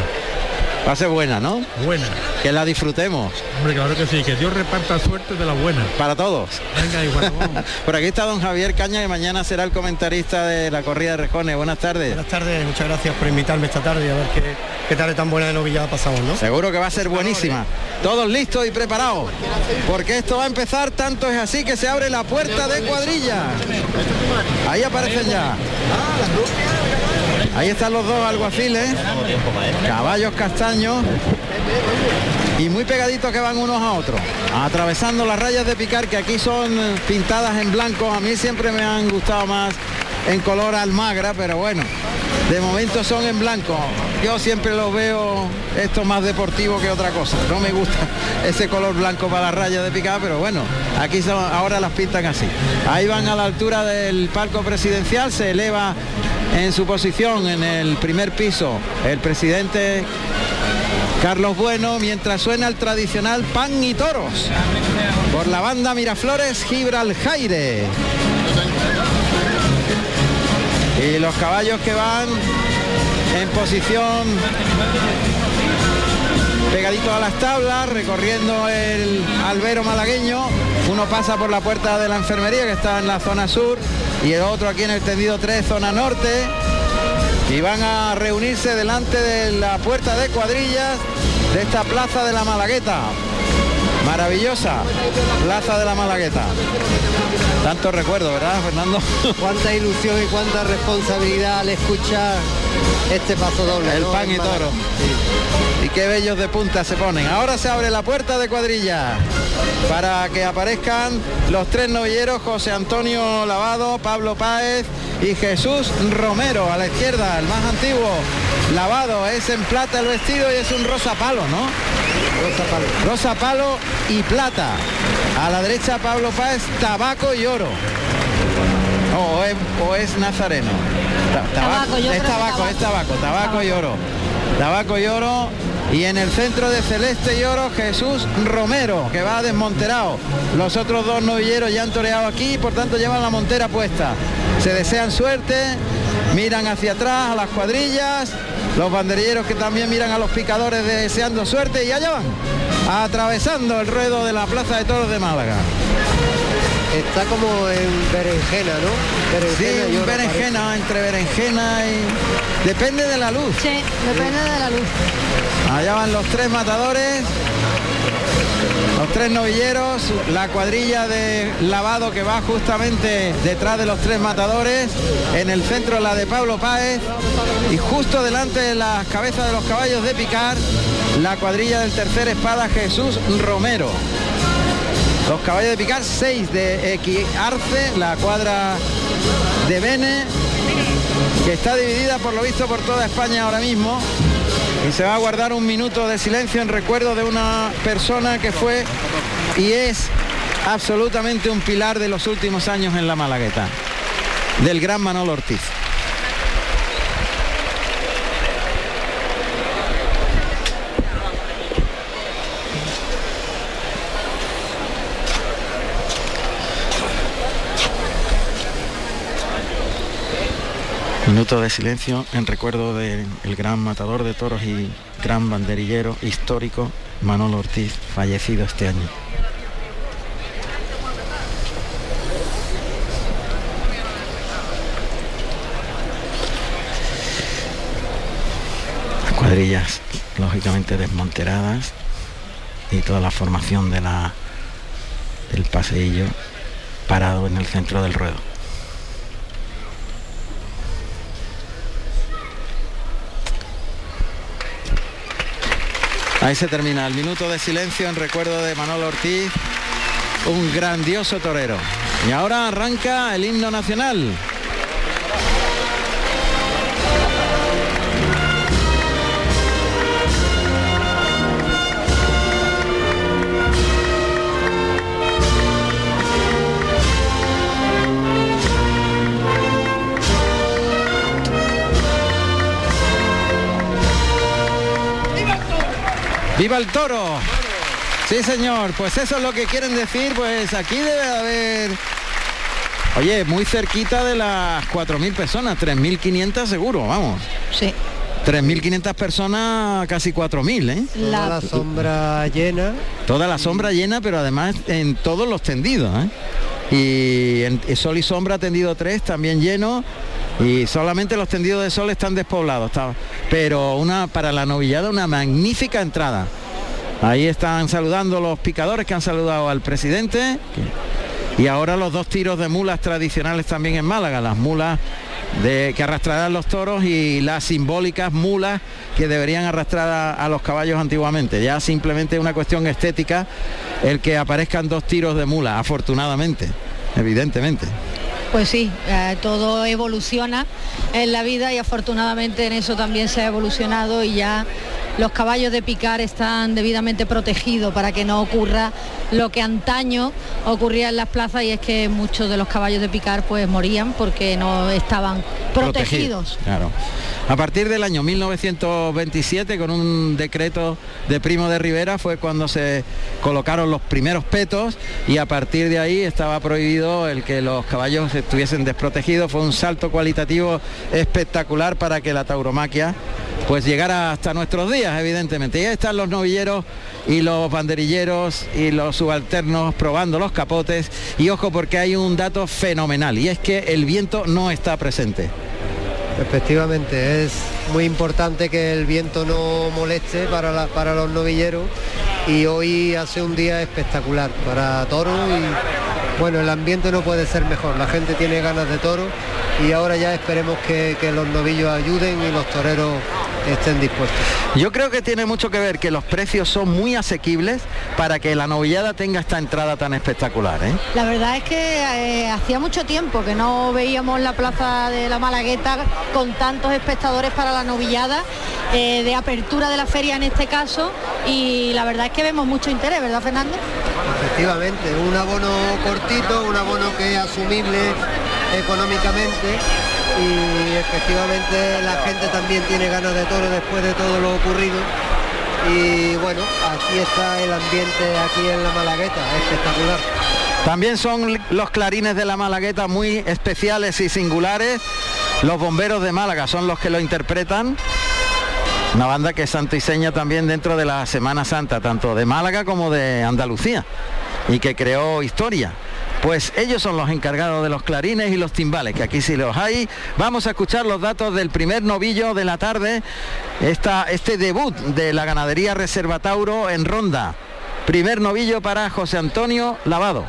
Speaker 8: Va a ser buena, ¿no?
Speaker 12: Buena.
Speaker 8: Que la disfrutemos.
Speaker 12: Hombre, claro que sí, que Dios reparta suerte de la buena.
Speaker 8: Para todos.
Speaker 12: Venga, igual, <laughs> vamos.
Speaker 8: Por aquí está don Javier Caña, que mañana será el comentarista de la corrida de Rejones. Buenas tardes.
Speaker 17: Buenas tardes, muchas gracias por invitarme esta tarde y a ver qué, qué tarde tan buena de novillada pasamos, ¿no?
Speaker 8: Seguro que va a ser buenísima. Todos listos y preparados. Porque esto va a empezar, tanto es así que se abre la puerta de cuadrilla. Ahí aparecen ya. Ahí están los dos alguaciles, caballos castaños y muy pegaditos que van unos a otros, atravesando las rayas de picar que aquí son eh, pintadas en blanco. A mí siempre me han gustado más en color almagra, pero bueno, de momento son en blanco. Yo siempre los veo esto más deportivo que otra cosa. No me gusta <laughs> ese color blanco para las rayas de picar, pero bueno, aquí son, ahora las pintan así. Ahí van a la altura del palco presidencial, se eleva en su posición en el primer piso el presidente Carlos Bueno, mientras suena el tradicional pan y toros por la banda Miraflores Gibraljaire. Y los caballos que van en posición pegadito a las tablas, recorriendo el albero malagueño. Uno pasa por la puerta de la enfermería que está en la zona sur y el otro aquí en el tendido 3, zona norte. Y van a reunirse delante de la puerta de cuadrillas de esta plaza de la Malagueta. Maravillosa plaza de la Malagueta. Tanto recuerdo, ¿verdad, Fernando?
Speaker 11: Cuánta ilusión y cuánta responsabilidad al escuchar este paso doble.
Speaker 8: El
Speaker 11: ¿no?
Speaker 8: pan y toro. Y qué bellos de punta se ponen. Ahora se abre la puerta de cuadrilla para que aparezcan los tres novilleros, José Antonio Lavado, Pablo Páez y Jesús Romero. A la izquierda, el más antiguo, Lavado, es en plata el vestido y es un rosa palo, ¿no? Rosa palo. Rosa palo y plata. A la derecha, Pablo Páez, tabaco y oro. O es, o es nazareno. Ta-
Speaker 15: Tabaco,
Speaker 8: es tabaco, es tabaco, tabaco y oro. Tabaco y oro. Y en el centro de celeste y oro Jesús Romero, que va desmonterado. Los otros dos novilleros ya han toreado aquí, por tanto llevan la montera puesta. Se desean suerte, miran hacia atrás a las cuadrillas, los banderilleros que también miran a los picadores deseando suerte y allá van, atravesando el ruedo de la Plaza de Toros de Málaga.
Speaker 11: Está como en berenjena, ¿no?
Speaker 8: Sí,
Speaker 11: Berenjena y oro
Speaker 8: berenjena, entre berenjena y... Depende de la luz.
Speaker 15: Sí, depende de la luz.
Speaker 8: Allá van los tres matadores, los tres novilleros, la cuadrilla de lavado que va justamente detrás de los tres matadores, en el centro la de Pablo Páez y justo delante de las cabezas de los caballos de picar, la cuadrilla del tercer espada Jesús Romero. Los caballos de picar, seis de Equiarce, la cuadra de Bene, que está dividida por lo visto por toda España ahora mismo. Y se va a guardar un minuto de silencio en recuerdo de una persona que fue y es absolutamente un pilar de los últimos años en la Malagueta, del gran Manolo Ortiz. Minuto de silencio en recuerdo del el gran matador de toros y gran banderillero histórico Manolo Ortiz, fallecido este año. Las cuadrillas lógicamente desmonteradas y toda la formación de la del paseillo parado en el centro del ruedo. Ahí se termina el minuto de silencio en recuerdo de Manolo Ortiz, un grandioso torero. Y ahora arranca el himno nacional. ¡Viva el toro! Sí, señor, pues eso es lo que quieren decir, pues aquí debe haber... Oye, muy cerquita de las 4.000 personas, 3.500 seguro, vamos.
Speaker 15: Sí.
Speaker 8: 3.500 personas, casi 4.000, ¿eh?
Speaker 11: Toda la sombra llena.
Speaker 8: Toda la sombra llena, pero además en todos los tendidos, ¿eh? Y en Sol y Sombra tendido 3 también lleno y solamente los tendidos de sol están despoblados, pero una para la novillada una magnífica entrada. Ahí están saludando los picadores que han saludado al presidente y ahora los dos tiros de mulas tradicionales también en Málaga, las mulas de, que arrastrarán los toros y las simbólicas mulas que deberían arrastrar a, a, los caballos antiguamente. Ya simplemente una cuestión estética el que aparezcan dos tiros de mula, afortunadamente, evidentemente.
Speaker 15: Pues sí, eh, todo evoluciona en la vida y afortunadamente en eso también se ha evolucionado y ya los caballos de picar están debidamente protegidos para que no ocurra lo que antaño ocurría en las plazas y es que muchos de los caballos de picar pues morían porque no estaban protegidos.
Speaker 8: claro. A partir del año 1927 con un decreto de Primo de Rivera fue cuando se colocaron los primeros petos y a partir de ahí estaba prohibido el que los caballos estuviesen desprotegidos. Fue un salto cualitativo espectacular para que la tauromaquia pues llegara hasta nuestros días, evidentemente. Y ahí están los novilleros y los banderilleros y los subalternos probando los capotes. Y ojo porque hay un dato fenomenal y es que el viento no está presente.
Speaker 11: Efectivamente, es muy importante que el viento no moleste para, para los novilleros y hoy hace un día espectacular para toros y bueno, el ambiente no puede ser mejor, la gente tiene ganas de toro y ahora ya esperemos que los novillos ayuden y los toreros estén dispuestos.
Speaker 8: Yo creo que tiene mucho que ver que los precios son muy asequibles para que la novillada tenga esta entrada tan espectacular. ¿eh?
Speaker 15: La verdad es que eh, hacía mucho tiempo que no veíamos la plaza de la Malagueta con tantos espectadores para la novillada, eh, de apertura de la feria en este caso, y la verdad es que vemos mucho interés, ¿verdad Fernando?
Speaker 11: Efectivamente, un abono cortito, un abono que es asumible económicamente y efectivamente la gente también tiene ganas de toro después de todo lo ocurrido y bueno, aquí está el ambiente aquí en la Malagueta, espectacular.
Speaker 8: También son los clarines de la Malagueta muy especiales y singulares. Los bomberos de Málaga son los que lo interpretan. Una banda que es santiseña también dentro de la Semana Santa, tanto de Málaga como de Andalucía, y que creó historia pues ellos son los encargados de los clarines y los timbales, que aquí sí los hay. Vamos a escuchar los datos del primer novillo de la tarde, este debut de la ganadería Reserva Tauro en Ronda. Primer novillo para José Antonio Lavado.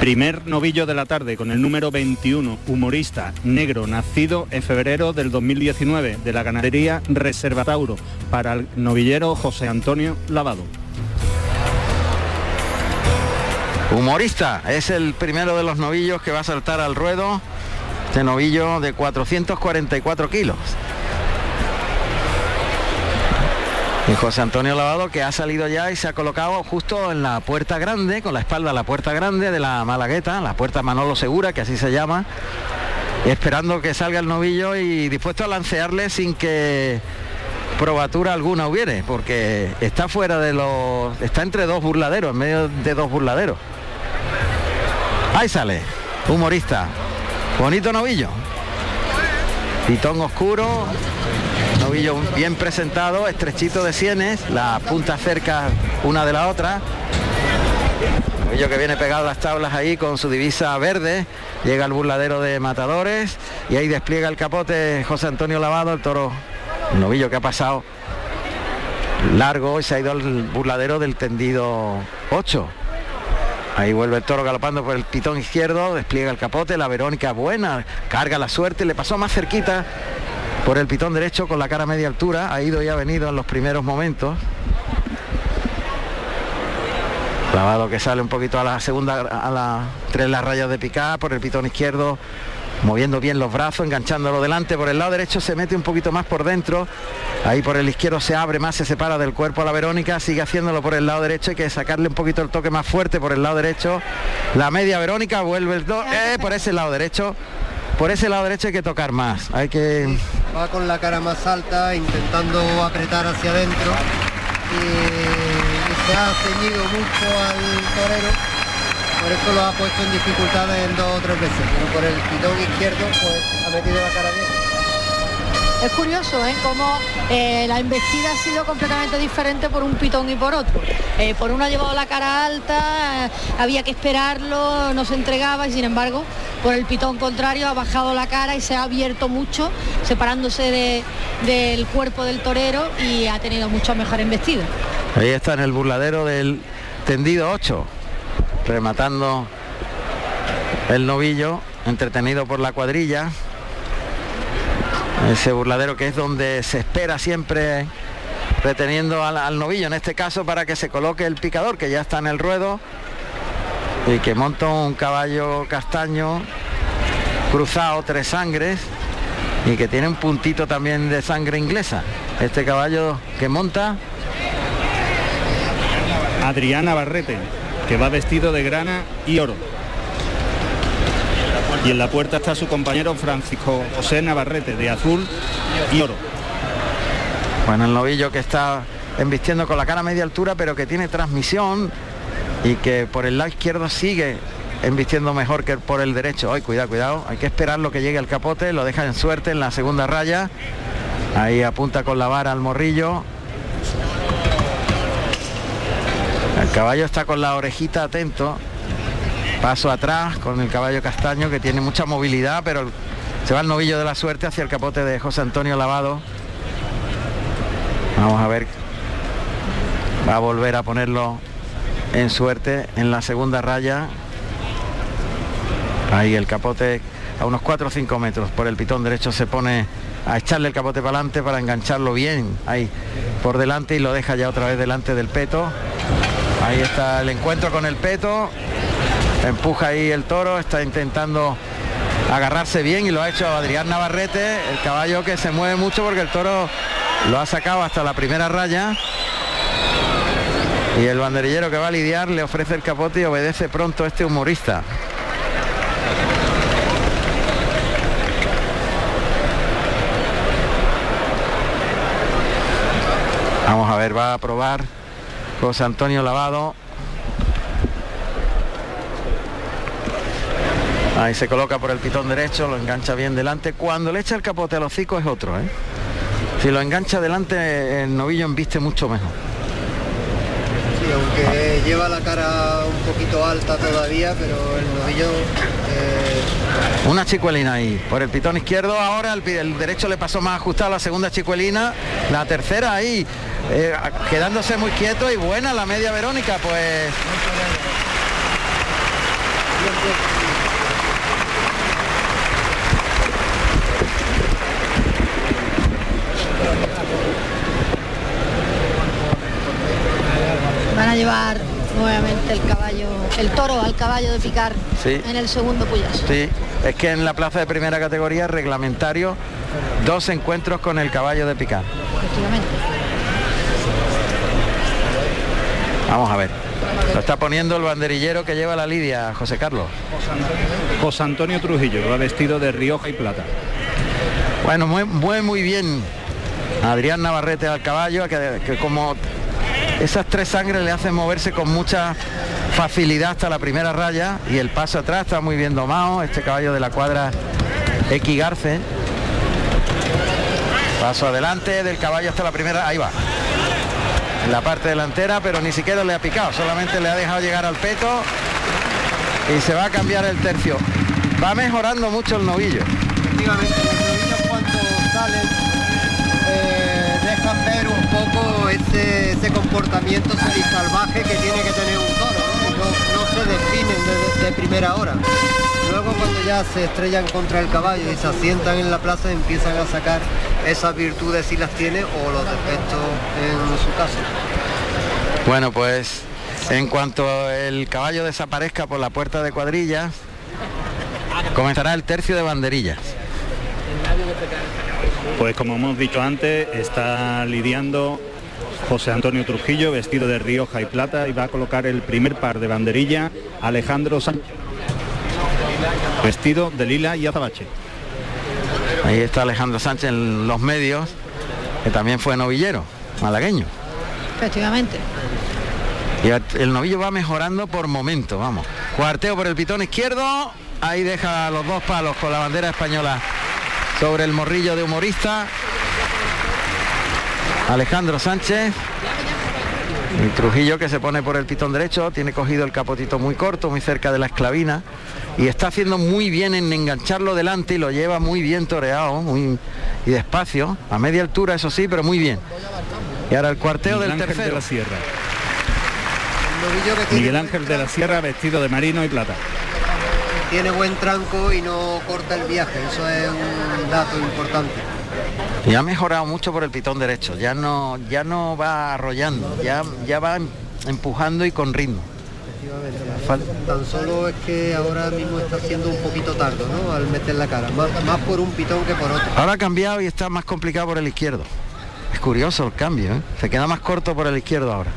Speaker 10: Primer novillo de la tarde con el número 21, humorista negro, nacido en febrero del 2019 de la ganadería Reserva Tauro para el novillero José Antonio Lavado.
Speaker 8: Humorista, es el primero de los novillos que va a saltar al ruedo. Este novillo de 444 kilos. Y José Antonio Lavado que ha salido ya y se ha colocado justo en la puerta grande, con la espalda a la puerta grande de la Malagueta, la puerta Manolo Segura, que así se llama, esperando que salga el novillo y dispuesto a lancearle sin que probatura alguna hubiere, porque está fuera de los. está entre dos burladeros, en medio de dos burladeros. Ahí sale, humorista. Bonito novillo. Pitón oscuro, bien presentado, estrechito de sienes, la punta cerca una de la otra. Novillo que viene pegado a las tablas ahí con su divisa verde, llega al burladero de matadores y ahí despliega el capote José Antonio Lavado, el toro, novillo que ha pasado largo y se ha ido al burladero del tendido 8. Ahí vuelve el toro galopando por el pitón izquierdo, despliega el capote, la Verónica buena, carga la suerte, le pasó más cerquita por el pitón derecho con la cara a media altura, ha ido y ha venido en los primeros momentos. Clavado que sale un poquito a la segunda, a la tres las rayas de picar por el pitón izquierdo, moviendo bien los brazos, enganchándolo delante, por el lado derecho se mete un poquito más por dentro, ahí por el izquierdo se abre más, se separa del cuerpo a la Verónica, sigue haciéndolo por el lado derecho, hay que sacarle un poquito el toque más fuerte por el lado derecho, la media Verónica vuelve el do eh, por ese lado derecho, por ese lado derecho hay que tocar más, hay que...
Speaker 11: Va con la cara más alta, intentando apretar hacia adentro. Y se ha ceñido mucho al torero. Por eso lo ha puesto en dificultades en dos o tres veces, pero por el pitón izquierdo pues ha metido la cara bien.
Speaker 15: Es curioso, ¿eh? Cómo eh, la embestida ha sido completamente diferente por un pitón y por otro. Eh, por uno ha llevado la cara alta, eh, había que esperarlo, no se entregaba y sin embargo por el pitón contrario ha bajado la cara y se ha abierto mucho, separándose del cuerpo del torero y ha tenido mucha mejor embestida.
Speaker 8: Ahí está en el burladero del tendido 8 rematando el novillo, entretenido por la cuadrilla. Ese burladero que es donde se espera siempre reteniendo al, novillo, en este caso para que se coloque el picador, que ya está en el ruedo, y que monta un caballo castaño cruzado, tres sangres, y que tiene un puntito también de sangre inglesa. Este caballo que monta...
Speaker 10: Adriana Barrete que va vestido de grana y oro. Y en la puerta está su compañero Francisco José Navarrete, de azul y oro.
Speaker 8: Bueno, el novillo que está embistiendo con la cara a media altura, pero que tiene transmisión y que por el lado izquierdo sigue embistiendo mejor que por el derecho. Ay, cuidado, cuidado, hay que esperar lo que llegue al capote, lo deja en suerte en la segunda raya. Ahí apunta con la vara al morrillo, El caballo está con la orejita atento. Paso atrás con el caballo castaño que tiene mucha movilidad, pero se va el novillo de la suerte hacia el capote de José Antonio Lavado. Vamos a ver. Va a volver a ponerlo en suerte en la segunda raya. Ahí el capote a unos 4 o 5 metros por el pitón derecho se pone a echarle el capote para adelante para engancharlo bien ahí por delante y lo deja ya otra vez delante del peto. Ahí está el encuentro con el peto. Empuja ahí el toro, está intentando agarrarse bien y lo ha hecho Adrián Navarrete, el caballo que se mueve mucho porque el toro lo ha sacado hasta la primera raya. Y el banderillero que va a lidiar le ofrece el capote y obedece pronto a este humorista. Vamos a ver, va a probar José Antonio Lavado. Ahí se coloca por el pitón derecho, lo engancha bien delante. Cuando le echa el capote al hocico es otro, ¿eh? Si lo engancha delante, el novillo embiste mucho mejor.
Speaker 11: Sí, aunque lleva la cara un poquito alta todavía, pero el novillo... Eh,
Speaker 8: Una chicuelina ahí, por el pitón izquierdo ahora, el, el derecho le pasó más ajustado la segunda chicuelina, la tercera ahí, eh, quedándose muy quieto y buena la media Verónica, pues...
Speaker 15: llevar nuevamente el caballo, el toro al caballo de picar en el segundo puyazo.
Speaker 8: Sí, es que en la plaza de primera categoría reglamentario dos encuentros con el caballo de picar. Vamos a ver. Lo está poniendo el banderillero que lleva la lidia, José Carlos.
Speaker 10: José Antonio Trujillo, va vestido de Rioja y Plata.
Speaker 8: Bueno, muy, muy, muy bien. Adrián Navarrete al caballo, que, que como esas tres sangres le hacen moverse con mucha facilidad hasta la primera raya y el paso atrás está muy bien domado, este caballo de la cuadra Equigarce. Paso adelante del caballo hasta la primera, ahí va. En la parte delantera, pero ni siquiera le ha picado, solamente le ha dejado llegar al peto y se va a cambiar el tercio. Va mejorando mucho el novillo.
Speaker 11: Efectivamente, cuando salen ese, ese comportamiento salvaje que tiene que tener un toro, ¿no? No, no se desvía primera hora. Luego cuando ya se estrellan contra el caballo y se asientan en la plaza empiezan a sacar esas virtudes si las tiene o los defectos en su caso.
Speaker 8: Bueno, pues en cuanto el caballo desaparezca por la puerta de cuadrillas, comenzará el tercio de banderillas.
Speaker 10: Pues como hemos dicho antes, está lidiando José Antonio Trujillo, vestido de Rioja y Plata, y va a colocar el primer par de banderilla Alejandro Sánchez, vestido de lila y azabache.
Speaker 8: Ahí está Alejandro Sánchez en los medios, que también fue novillero, malagueño.
Speaker 15: Efectivamente.
Speaker 8: Y el novillo va mejorando por momento, vamos. Cuarteo por el pitón izquierdo, ahí deja los dos palos con la bandera española sobre el morrillo de humorista. Alejandro Sánchez. El Trujillo que se pone por el pitón derecho, tiene cogido el capotito muy corto, muy cerca de la esclavina y está haciendo muy bien en engancharlo delante y lo lleva muy bien toreado, muy y despacio, a media altura eso sí, pero muy bien. Y ahora el cuarteo
Speaker 10: Miguel
Speaker 8: del
Speaker 10: Ángel
Speaker 8: tercero.
Speaker 10: de la Sierra. Miguel Ángel de la Sierra vestido de marino y plata.
Speaker 11: Tiene buen tranco y no corta el viaje, eso es un dato importante.
Speaker 8: Y ha mejorado mucho por el pitón derecho, ya no, ya no va arrollando, ya, ya va em- empujando y con ritmo.
Speaker 11: Tan solo es que ahora mismo está haciendo un poquito tardo, ¿no? Al meter la cara, más, más por un pitón que por otro.
Speaker 8: Ahora ha cambiado y está más complicado por el izquierdo. Es curioso el cambio, ¿eh? se queda más corto por el izquierdo ahora.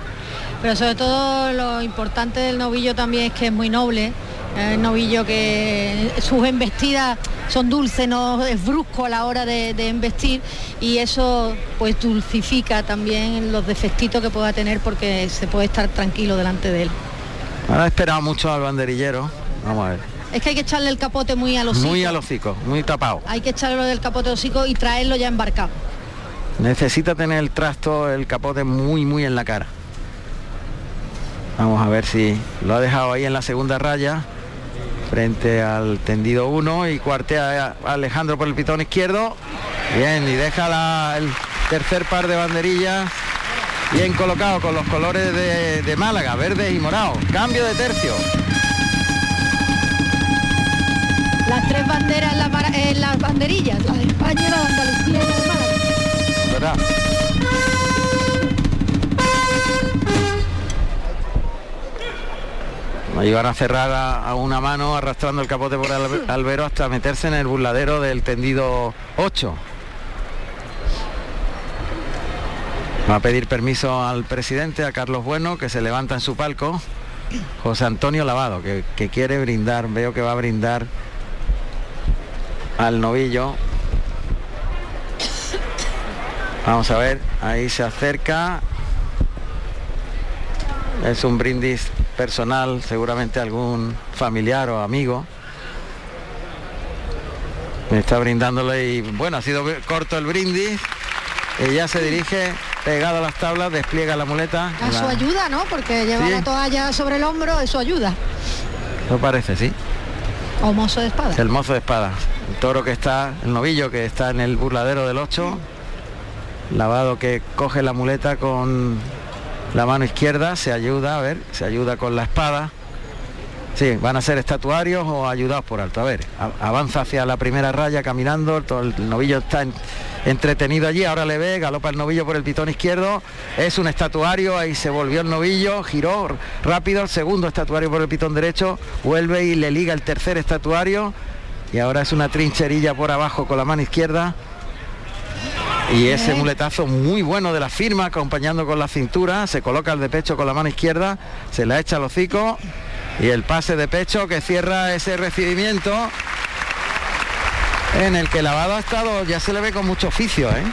Speaker 15: Pero sobre todo lo importante del novillo también es que es muy noble. Un novillo que sus embestidas son dulces, no es brusco a la hora de, de embestir y eso pues dulcifica también los defectitos que pueda tener porque se puede estar tranquilo delante de él.
Speaker 8: Ahora ha esperado mucho al banderillero. Vamos a ver.
Speaker 15: Es que hay que echarle el capote muy a los
Speaker 8: Muy al hocico, muy tapado.
Speaker 15: Hay que echarle del capote al hocico y traerlo ya embarcado.
Speaker 8: Necesita tener el trasto, el capote muy, muy en la cara. Vamos a ver si lo ha dejado ahí en la segunda raya, frente al tendido 1 y cuartea a Alejandro por el pitón izquierdo. Bien, y deja la- el tercer par de banderillas bien colocado con los colores de, de Málaga, verdes y morados. Cambio de tercio.
Speaker 15: Las tres banderas en, la mara- en las banderillas, la de España, la de Andalucía y la de Málaga.
Speaker 8: ¿Verdad? Ahí van a cerrar a, a una mano arrastrando el capote por el <coughs> albero hasta meterse en el burladero del tendido 8. Va a pedir permiso al presidente, a Carlos Bueno, que se levanta en su palco. José Antonio Lavado, que, que quiere brindar, veo que va a brindar al novillo. Vamos a ver, ahí se acerca. Es un brindis personal, seguramente algún familiar o amigo. Me está brindándole y bueno, ha sido corto el brindis. Y ya se dirige pegado a las tablas, despliega la muleta.
Speaker 15: A su ayuda, ¿no? Porque lleva
Speaker 8: Sí.
Speaker 15: la toalla sobre el hombro, eso ayuda.
Speaker 8: Eso parece, sí.
Speaker 15: O mozo de espada.
Speaker 8: Es el mozo de espadas. El toro que está, el novillo que está en el burladero del 8. Lavado que coge la muleta con la mano izquierda, se ayuda, a ver, se ayuda con la espada. Sí, van a ser estatuarios o ayudados por alto. A ver, avanza hacia la primera raya caminando, todo el novillo está en- entretenido allí, ahora le ve, galopa el novillo por el pitón izquierdo, es un estatuario, ahí se volvió el novillo, giró rápido, el segundo estatuario por el pitón derecho, vuelve y le liga el tercer estatuario y ahora es una trincherilla por abajo con la mano izquierda. Y ese muletazo muy bueno de la firma, acompañando con la cintura, se coloca el de pecho con la mano izquierda, se la echa al hocico y el pase de pecho que cierra ese recibimiento en el que Lavado ha estado, ya se le ve con mucho oficio, ¿eh?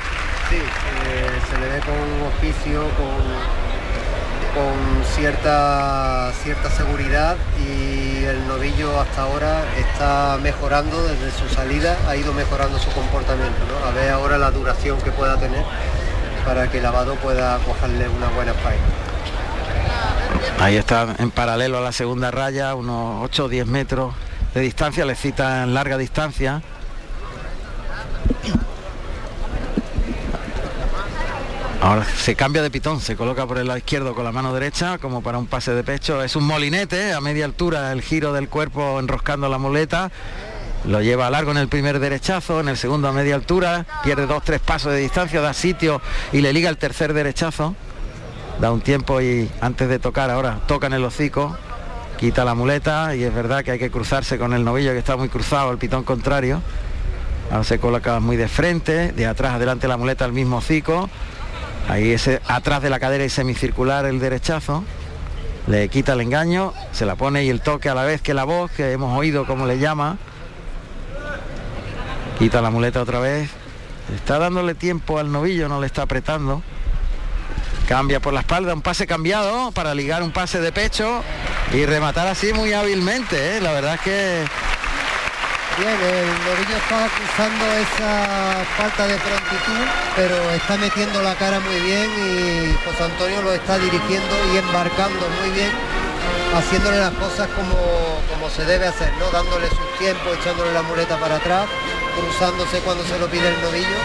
Speaker 11: Sí, eh, se le ve con oficio, con, con cierta, cierta seguridad y el novillo hasta ahora está mejorando desde su salida, ha ido mejorando su comportamiento. A ver ahora la duración que pueda tener para que Lavado pueda cogerle una buena faena.
Speaker 8: Ahí está en paralelo a la segunda raya, unos 8 o 10 metros de distancia, le cita en larga distancia. Ahora se cambia de pitón, se coloca por el lado izquierdo con la mano derecha como para un pase de pecho. Es un molinete a media altura, el giro del cuerpo enroscando la muleta. Lo lleva a largo en el primer derechazo, en el segundo a media altura, pierde dos, tres pasos de distancia, da sitio y le liga el tercer derechazo. Da un tiempo y antes de tocar ahora toca en el hocico, quita la muleta y es verdad que hay que cruzarse con el novillo que está muy cruzado, el pitón contrario. Ahora se coloca muy de frente, de atrás adelante la muleta al mismo hocico Ahí ese atrás de la cadera y semicircular el derechazo. Le quita el engaño, se la pone y el toque a la vez que la voz, que hemos oído como le llama. Quita la muleta otra vez. Está dándole tiempo al novillo, no le está apretando. Cambia por la espalda, un pase cambiado para ligar un pase de pecho y rematar así muy hábilmente. ¿eh? La verdad es que
Speaker 11: Bien, el novillo está acusando esa falta de prontitud, pero está metiendo la cara muy bien y José Antonio lo está dirigiendo y embarcando muy bien, haciéndole las cosas como, como se debe hacer, ¿no? Dándole su tiempo, echándole la muleta para atrás, cruzándose cuando se lo pide el novillo.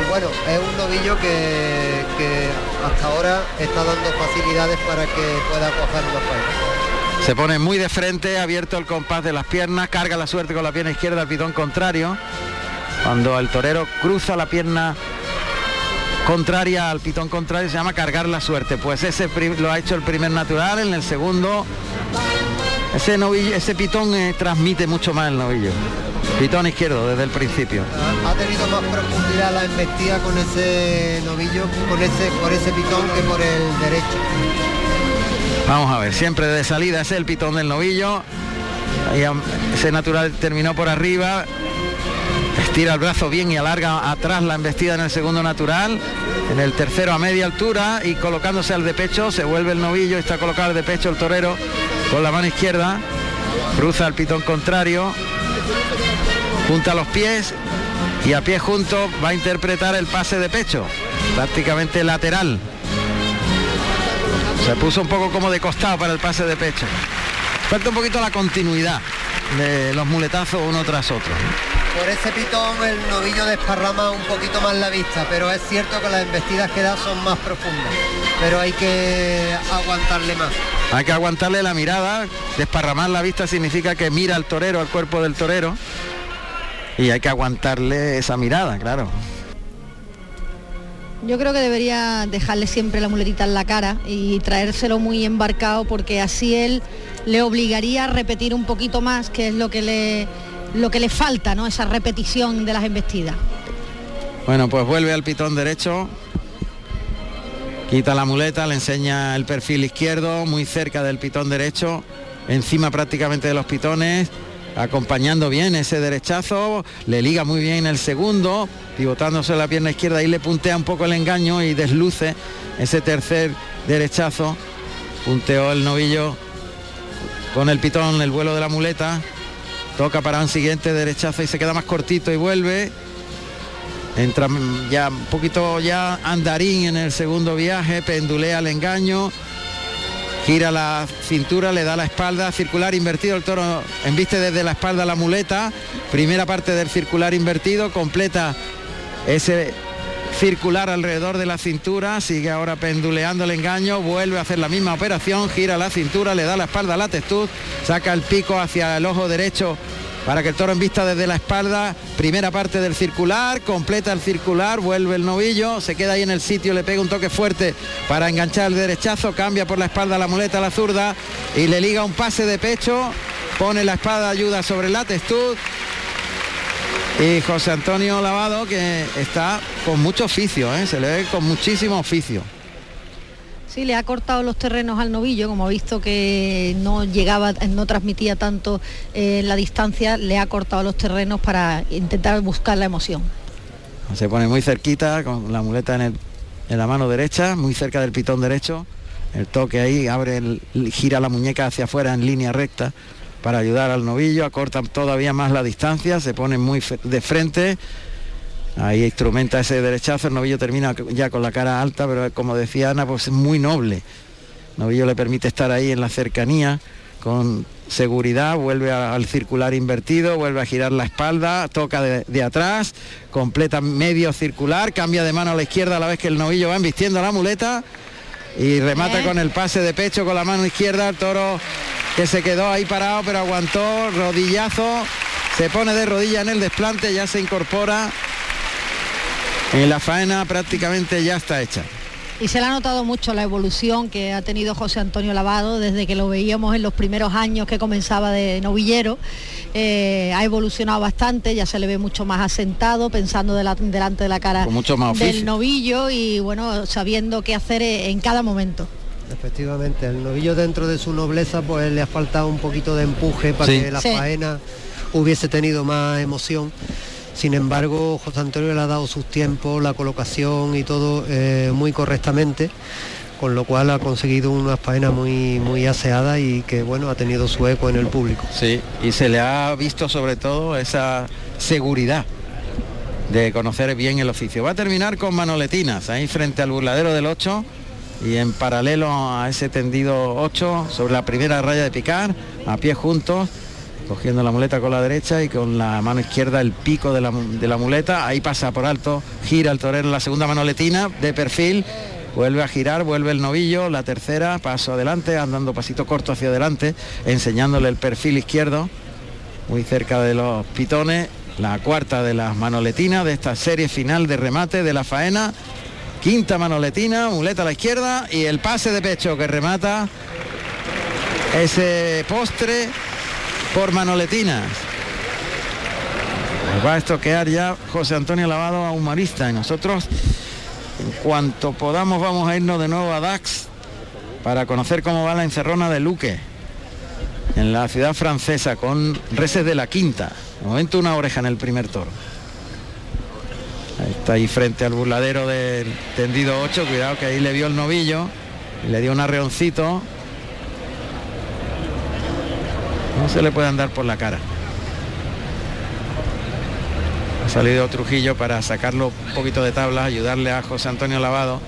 Speaker 11: Y bueno, es un novillo que, que hasta ahora está dando facilidades para que pueda coger los países.
Speaker 8: Se pone muy de frente, abierto el compás de las piernas, carga la suerte con la pierna izquierda al pitón contrario. Cuando el torero cruza la pierna contraria al pitón contrario se llama cargar la suerte. Pues ese lo ha hecho el primer natural, en el segundo ese novillo, ese pitón eh, transmite mucho más el novillo. Pitón izquierdo desde el principio.
Speaker 11: Ha tenido más profundidad la embestida con ese novillo, con ese, por ese pitón que por el derecho.
Speaker 8: Vamos a ver, siempre de salida es el pitón del novillo. ese natural terminó por arriba. Estira el brazo bien y alarga atrás la embestida en el segundo natural. En el tercero a media altura y colocándose al de pecho, se vuelve el novillo, está colocado al de pecho el torero con la mano izquierda. Cruza el pitón contrario. Junta los pies y a pie junto va a interpretar el pase de pecho, prácticamente lateral. Se puso un poco como de costado para el pase de pecho. Falta un poquito la continuidad de los muletazos uno tras otro.
Speaker 11: Por ese pitón el novillo desparrama un poquito más la vista, pero es cierto que las embestidas que da son más profundas, pero hay que aguantarle más.
Speaker 8: Hay que aguantarle la mirada, desparramar la vista significa que mira al torero, al cuerpo del torero, y hay que aguantarle esa mirada, claro.
Speaker 15: Yo creo que debería dejarle siempre la muletita en la cara y traérselo muy embarcado porque así él le obligaría a repetir un poquito más, que es lo que le, lo que le falta, ¿no? Esa repetición de las embestidas.
Speaker 8: Bueno, pues vuelve al pitón derecho. Quita la muleta, le enseña el perfil izquierdo, muy cerca del pitón derecho, encima prácticamente de los pitones acompañando bien ese derechazo, le liga muy bien el segundo, pivotándose la pierna izquierda y le puntea un poco el engaño y desluce ese tercer derechazo. Punteó el novillo con el pitón, el vuelo de la muleta. Toca para un siguiente derechazo y se queda más cortito y vuelve. Entra ya un poquito ya andarín en el segundo viaje, pendulea el engaño gira la cintura, le da la espalda, circular invertido, el toro embiste desde la espalda la muleta, primera parte del circular invertido, completa ese circular alrededor de la cintura, sigue ahora penduleando el engaño, vuelve a hacer la misma operación, gira la cintura, le da la espalda a la textud, saca el pico hacia el ojo derecho para que el toro en vista desde la espalda, primera parte del circular, completa el circular, vuelve el novillo, se queda ahí en el sitio, le pega un toque fuerte para enganchar el derechazo, cambia por la espalda la muleta a la zurda y le liga un pase de pecho, pone la espada ayuda sobre la testud y José Antonio Lavado que está con mucho oficio, ¿eh? se le ve con muchísimo oficio.
Speaker 15: Sí, le ha cortado los terrenos al novillo, como ha visto que no llegaba, no transmitía tanto eh, la distancia, le ha cortado los terrenos para intentar buscar la emoción.
Speaker 8: Se pone muy cerquita con la muleta en, la mano derecha, muy cerca del pitón derecho. El toque ahí, abre, gira la muñeca hacia afuera en línea recta para ayudar al novillo, acorta todavía más la distancia, se pone muy de frente Ahí instrumenta ese derechazo, el novillo termina ya con la cara alta, pero como decía Ana, pues es muy noble. El novillo le permite estar ahí en la cercanía, con seguridad, vuelve al circular invertido, vuelve a girar la espalda, toca de, atrás, completa medio circular, cambia de mano a la izquierda a la vez que el novillo va embistiendo la muleta y remata con el pase de pecho con la mano izquierda, el toro que se quedó ahí parado pero aguantó, rodillazo, se pone de rodilla en el desplante, ya se incorpora en la faena prácticamente ya está hecha.
Speaker 15: Y se le ha notado mucho la evolución que ha tenido José Antonio Lavado desde que lo veíamos en los primeros años que comenzaba de novillero. Eh, ha evolucionado bastante, ya se le ve mucho más asentado, pensando delante de la cara del novillo y bueno, sabiendo qué hacer en cada momento.
Speaker 11: Efectivamente, el novillo dentro de su nobleza pues le ha faltado un poquito de empuje para que la faena hubiese tenido más emoción sin embargo, José Antonio le ha dado sus tiempos, la colocación y todo eh, muy correctamente, con lo cual ha conseguido una faena muy, muy aseada y que bueno, ha tenido su eco en el público.
Speaker 8: Sí, y se le ha visto sobre todo esa seguridad de conocer bien el oficio. Va a terminar con manoletinas, ahí frente al burladero del 8 y en paralelo a ese tendido 8 sobre la primera raya de picar, a pie juntos cogiendo la muleta con la derecha y con la mano izquierda el pico de la, muleta, ahí pasa por alto, gira el torero la segunda manoletina de perfil, vuelve a girar, vuelve el novillo, la tercera, paso adelante, andando pasito corto hacia adelante, enseñándole el perfil izquierdo, muy cerca de los pitones, la cuarta de las manoletinas de esta serie final de remate de la faena, quinta manoletina, muleta a la izquierda y el pase de pecho que remata ese postre por Manoletinas. va a estoquear ya José Antonio Lavado a Humarista y nosotros en cuanto podamos vamos a irnos de nuevo a Dax para conocer cómo va la encerrona de Luque en la ciudad francesa con reses de la quinta. De momento una oreja en el primer toro. Ahí está ahí frente al burladero del tendido 8, cuidado que ahí le vio el novillo le dio un arreoncito no se le puede andar por la cara. Ha salido Trujillo para sacarlo un poquito de tabla, ayudarle a José Antonio Lavado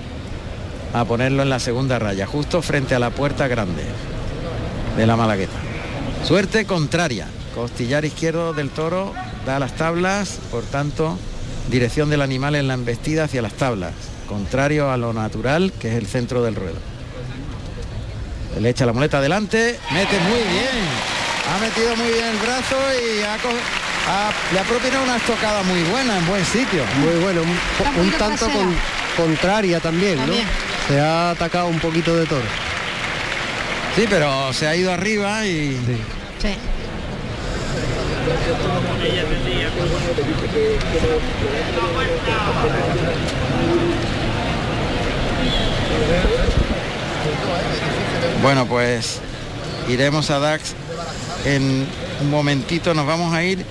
Speaker 8: a ponerlo en la segunda raya, justo frente a la puerta grande de la Malagueta. Suerte contraria. Costillar izquierdo del toro da las tablas, por tanto, dirección del animal en la embestida hacia las tablas, contrario a lo natural, que es el centro del ruedo. Le echa la muleta adelante, mete muy bien ha metido muy bien el brazo y le ha propinado una estocada muy buena, en buen sitio.
Speaker 11: Muy bueno, un, tanto contraria también, ¿no? Se ha atacado un poquito de toro.
Speaker 8: Sí, pero se ha ido arriba y... Sí. Bueno, pues iremos a Dax en un momentito nos vamos a ir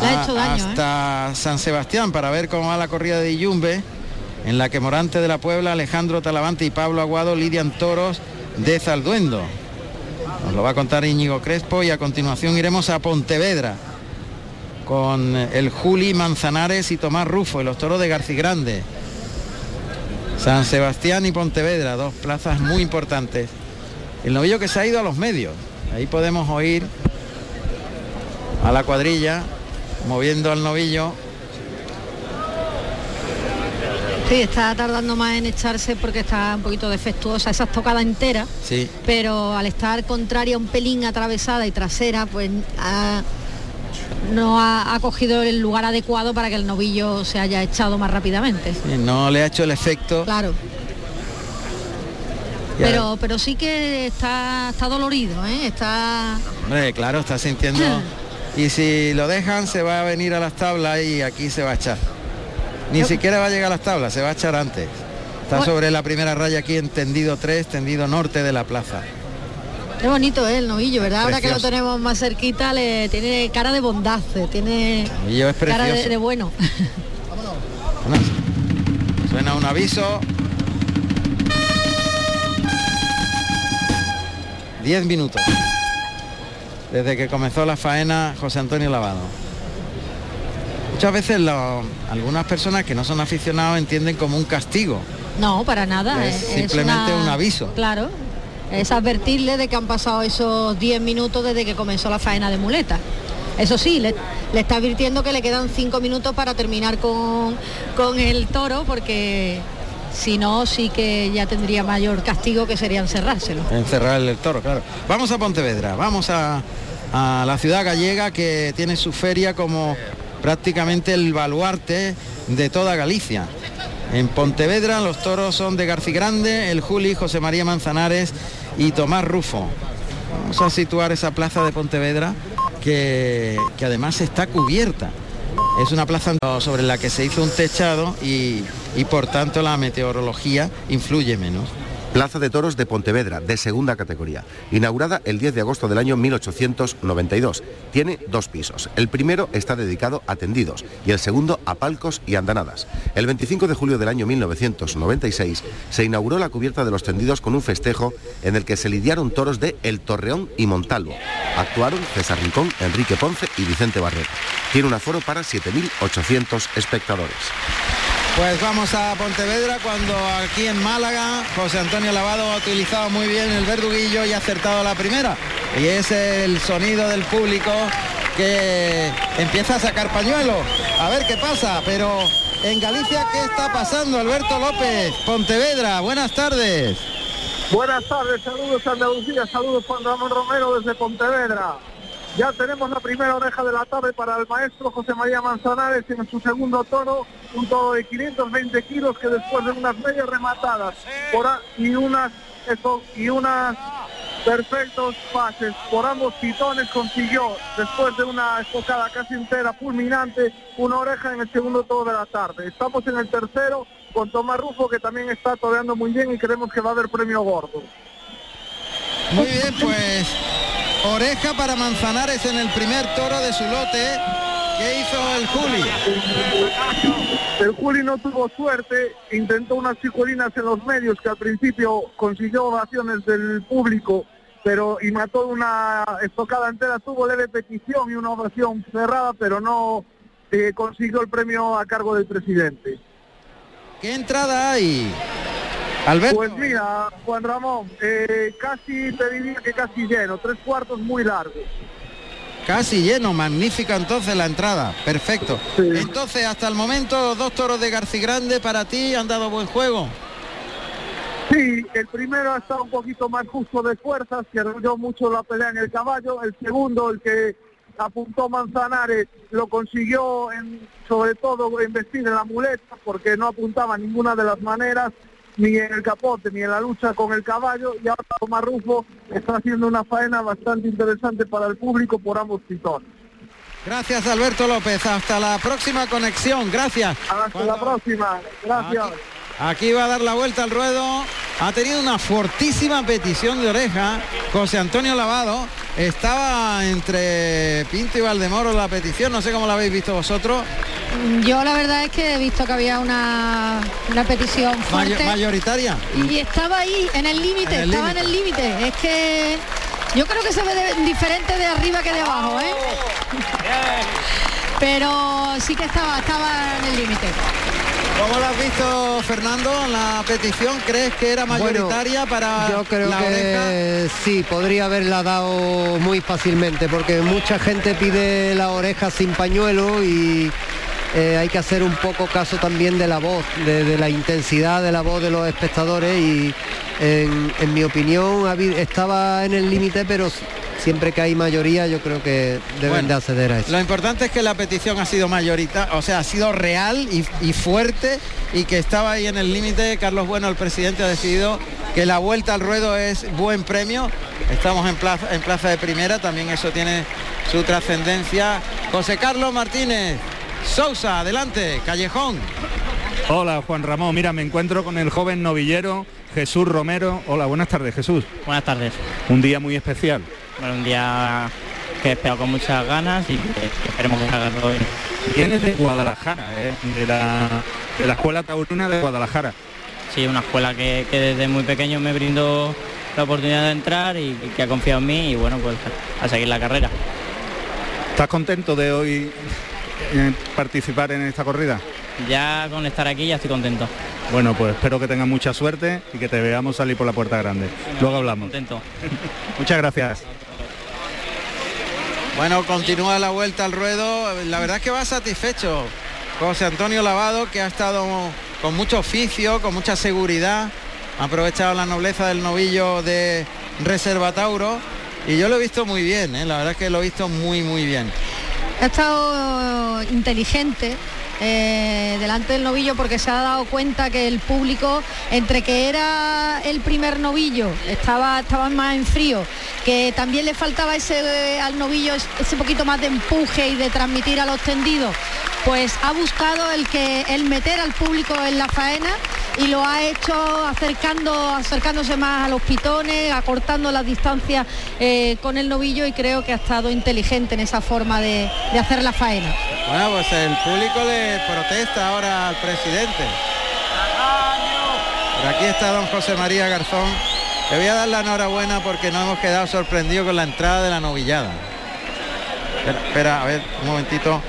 Speaker 8: hasta ¿eh? San Sebastián para ver cómo va la corrida de Yumbe, en la que Morante de la Puebla, Alejandro Talavante y Pablo Aguado lidian toros de Zalduendo. Nos lo va a contar Íñigo Crespo y a continuación iremos a Pontevedra con el Juli Manzanares y Tomás Rufo y los toros de Grande. San Sebastián y Pontevedra, dos plazas muy importantes. El novillo que se ha ido a los medios. Ahí podemos oír a la cuadrilla, moviendo al novillo.
Speaker 15: Sí, está tardando más en echarse porque está un poquito defectuosa esa tocada entera.
Speaker 8: Sí.
Speaker 15: Pero al estar contraria un pelín atravesada y trasera, pues no ha, cogido el lugar adecuado para que el novillo se haya echado más rápidamente.
Speaker 8: no le ha hecho el efecto.
Speaker 15: Claro. Pero, pero sí que está, está dolorido, ¿eh? Está.
Speaker 8: Hombre, claro, está sintiendo <clears throat> y si lo dejan se va a venir a las tablas y aquí se va a echar. Ni siquiera va a llegar a las tablas, se va a echar antes. Está sobre la primera raya aquí en tendido 3, tendido norte de la plaza.
Speaker 15: Qué bonito el novillo, ¿verdad? Ahora que lo tenemos más cerquita, le tiene cara de bondad, tiene cara de, <laughs> bueno.
Speaker 8: Suena un aviso. 10 minutos desde que comenzó la faena José Antonio Lavado. Muchas veces algunas personas que no son aficionados entienden como un castigo.
Speaker 15: No, para nada.
Speaker 8: Es, simplemente un aviso.
Speaker 15: Claro. es advertirle de que han pasado esos 10 minutos desde que comenzó la faena de muletas. Eso sí, le, está advirtiendo que le quedan 5 minutos para terminar con, con el toro porque si no sí que ya tendría mayor castigo que sería encerrárselo.
Speaker 8: Encerrar el toro, claro. Vamos a Pontevedra, vamos a, a la ciudad gallega que tiene su feria como prácticamente el baluarte de toda Galicia. En Pontevedra los toros son de Garci Grande, el Juli, José María Manzanares y Tomás Rufo. Vamos a situar esa plaza de Pontevedra que, que además está cubierta. Es una plaza sobre la que se hizo un techado y, y por tanto la meteorología influye menos.
Speaker 9: Plaza de Toros de Pontevedra, de segunda categoría, inaugurada el 10 de agosto del año 1892. Tiene dos pisos. El primero está dedicado a tendidos y el segundo a palcos y andanadas. El 25 de julio del año 1996 se inauguró la cubierta de los tendidos con un festejo en el que se lidiaron toros de El Torreón y Montalvo. Actuaron César Rincón, Enrique Ponce y Vicente Barret. Tiene un aforo para 7.800 espectadores.
Speaker 8: Pues vamos a Pontevedra cuando aquí en Málaga José Antonio Lavado ha utilizado muy bien el verduguillo y ha acertado la primera. Y es el sonido del público que empieza a sacar pañuelos. A ver qué pasa, pero en Galicia, ¿qué está pasando? Alberto López, Pontevedra, buenas tardes.
Speaker 18: Buenas tardes, saludos Andalucía, saludos Juan Ramón Romero desde Pontevedra. Ya tenemos la primera oreja de la tarde para el maestro José María Manzanares en su segundo toro, un toro de 520 kilos que después de unas medias rematadas y unas y unas perfectos pases por ambos pitones consiguió después de una estocada casi entera fulminante una oreja en el segundo toro de la tarde. Estamos en el tercero con Tomás Rufo que también está toreando muy bien y creemos que va a haber premio gordo.
Speaker 8: Muy bien, pues Oreja para Manzanares en el primer toro de su lote. ¿Qué hizo el Juli?
Speaker 18: El Juli no tuvo suerte, intentó unas chicuelinas en los medios que al principio consiguió ovaciones del público, pero y mató una estocada entera, tuvo leve petición y una ovación cerrada, pero no eh, consiguió el premio a cargo del presidente.
Speaker 8: ¿Qué entrada hay? Alberto.
Speaker 18: Pues mira, Juan Ramón, eh, casi te diría que casi lleno, tres cuartos muy largos.
Speaker 8: Casi lleno, magnífica entonces la entrada, perfecto. Entonces, hasta el momento, dos toros de García Grande para ti han dado buen juego.
Speaker 18: Sí, el primero ha estado un poquito más justo de fuerzas, que arrolló mucho la pelea en el caballo. El segundo, el que apuntó Manzanares, lo consiguió en, sobre todo investir en la muleta, porque no apuntaba ninguna de las maneras ni en el capote, ni en la lucha con el caballo, y ahora Tomás Rufo está haciendo una faena bastante interesante para el público por ambos pitones.
Speaker 8: Gracias Alberto López, hasta la próxima conexión, gracias.
Speaker 18: Hasta la próxima, gracias.
Speaker 8: Aquí va a dar la vuelta al ruedo. Ha tenido una fortísima petición de oreja. José Antonio Lavado. Estaba entre Pinto y Valdemoro la petición. No sé cómo la habéis visto vosotros.
Speaker 15: Yo la verdad es que he visto que había una, una petición fuerte.
Speaker 8: mayoritaria.
Speaker 15: Y estaba ahí, en el límite, estaba en el límite. Es que yo creo que se ve diferente de arriba que de abajo, ¿eh? Pero sí que estaba, estaba en el límite.
Speaker 8: ¿Cómo lo has visto, Fernando, la petición? ¿Crees que era mayoritaria para
Speaker 11: Yo creo que sí, podría haberla dado muy fácilmente, porque mucha gente pide la oreja sin pañuelo y eh, hay que hacer un poco caso también de la voz, de, la intensidad de la voz de los espectadores y en, mi opinión estaba en el límite, pero siempre que hay mayoría yo creo que deben de acceder a eso.
Speaker 8: Lo importante es que la petición ha sido mayorita, o sea, ha sido real y, fuerte y que estaba ahí en el límite. Carlos Bueno, el presidente, ha decidido que la vuelta al ruedo es buen premio. Estamos en plaza, en plaza de primera, también eso tiene su trascendencia. José Carlos Martínez, Sousa, adelante, Callejón.
Speaker 10: Hola Juan Ramón, mira, me encuentro con el joven novillero Jesús Romero. Hola, buenas tardes Jesús.
Speaker 19: Buenas tardes.
Speaker 10: Un día muy especial.
Speaker 19: Bueno, un día que espero con muchas ganas y que, esperemos que salga todo bien.
Speaker 10: Vienes de Guadalajara, ¿eh? de, la, de la Escuela Taurina de Guadalajara.
Speaker 19: Sí, una escuela que, desde muy pequeño me brindó la oportunidad de entrar y, que ha confiado en mí y bueno, pues a seguir la carrera.
Speaker 10: ¿Estás contento de hoy eh, participar en esta corrida?
Speaker 19: Ya con estar aquí ya estoy contento.
Speaker 10: Bueno, pues espero que tengas mucha suerte y que te veamos salir por la puerta grande. Luego hablamos.
Speaker 19: Contento. <laughs>
Speaker 10: Muchas gracias.
Speaker 8: Bueno, continúa la vuelta al ruedo. La verdad es que va satisfecho José Antonio Lavado, que ha estado con mucho oficio, con mucha seguridad. Ha aprovechado la nobleza del novillo de Reserva Tauro. Y yo lo he visto muy bien, ¿eh? la verdad es que lo he visto muy, muy bien.
Speaker 15: Ha estado inteligente, eh, delante del novillo porque se ha dado cuenta que el público entre que era el primer novillo estaba estaba más en frío que también le faltaba ese eh, al novillo ese poquito más de empuje y de transmitir a los tendidos pues ha buscado el que el meter al público en la faena y lo ha hecho acercando, acercándose más a los pitones, acortando las distancias eh, con el novillo y creo que ha estado inteligente en esa forma de, hacer la faena.
Speaker 8: Bueno, pues el público protesta ahora al presidente. Por aquí está don José María Garzón. Le voy a dar la enhorabuena porque no hemos quedado sorprendidos con la entrada de la novillada. Espera, espera, a ver, un momentito.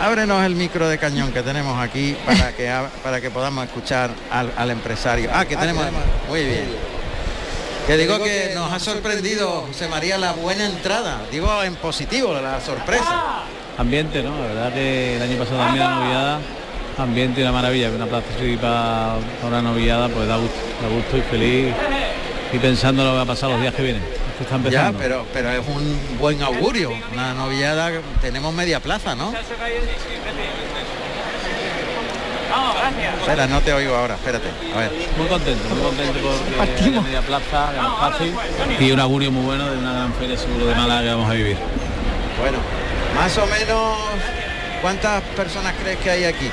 Speaker 8: Ábrenos el micro de cañón que tenemos aquí para que para que podamos escuchar al, al empresario. Ah, que tenemos. Muy bien. Que digo que nos ha sorprendido, José María, la buena entrada. Digo en positivo, la sorpresa.
Speaker 20: Ambiente, ¿no? La verdad que el año pasado también la novillada, ambiente y una maravilla, una plaza así para, una novillada, pues da gusto, da gusto y feliz y pensando lo que va a pasar los días que vienen. Esto está
Speaker 8: Ya,
Speaker 20: empezando.
Speaker 8: pero, pero es un buen augurio. Una novillada, tenemos media plaza, ¿no? Espera, no te oigo ahora, espérate. A ver.
Speaker 20: Muy contento, muy contento porque la media plaza, fácil, y un augurio muy bueno de una gran feria seguro de Málaga que vamos a vivir.
Speaker 8: Bueno, más o menos, ¿cuántas personas crees que hay aquí?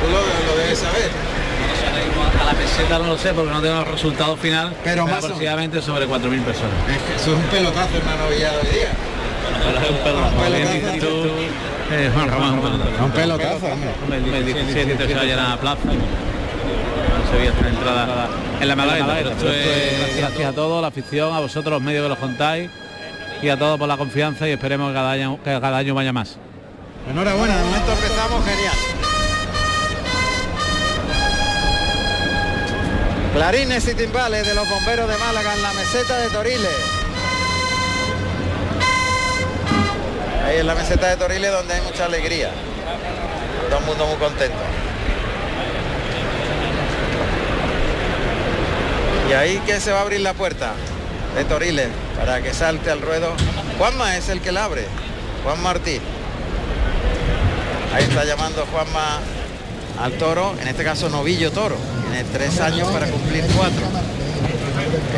Speaker 8: Tú lo, lo debes saber.
Speaker 20: A la meseta no lo sé porque no tengo el resultado final,
Speaker 8: Pero más o
Speaker 20: aproximadamente sobre 4.000 personas.
Speaker 8: Eso es un pelotazo en una novillada hoy día.
Speaker 20: Es un pelotazo. Como bien dices tú, Juan Ramón,
Speaker 8: Un pelotazo, hombre.
Speaker 20: El 17 se va a llenar la plaza. No se veía esta entrada en la pero es gracias a todos, la afición, a vosotros, los medios que los contáis y a todos por la confianza y esperemos que cada año, que cada año vaya más.
Speaker 8: Enhorabuena, de momento empezamos genial. Clarines y timbales de los bomberos de Málaga en la meseta de Toriles. Ahí en la meseta de Toriles donde hay mucha alegría. Todo el mundo muy contento. Y ahí que se va a abrir la puerta de Toriles para que salte al ruedo. Juanma es el que la abre. Juan Martí. Ahí está llamando Juanma al toro, en este caso novillo toro. Tiene tres años para cumplir cuatro.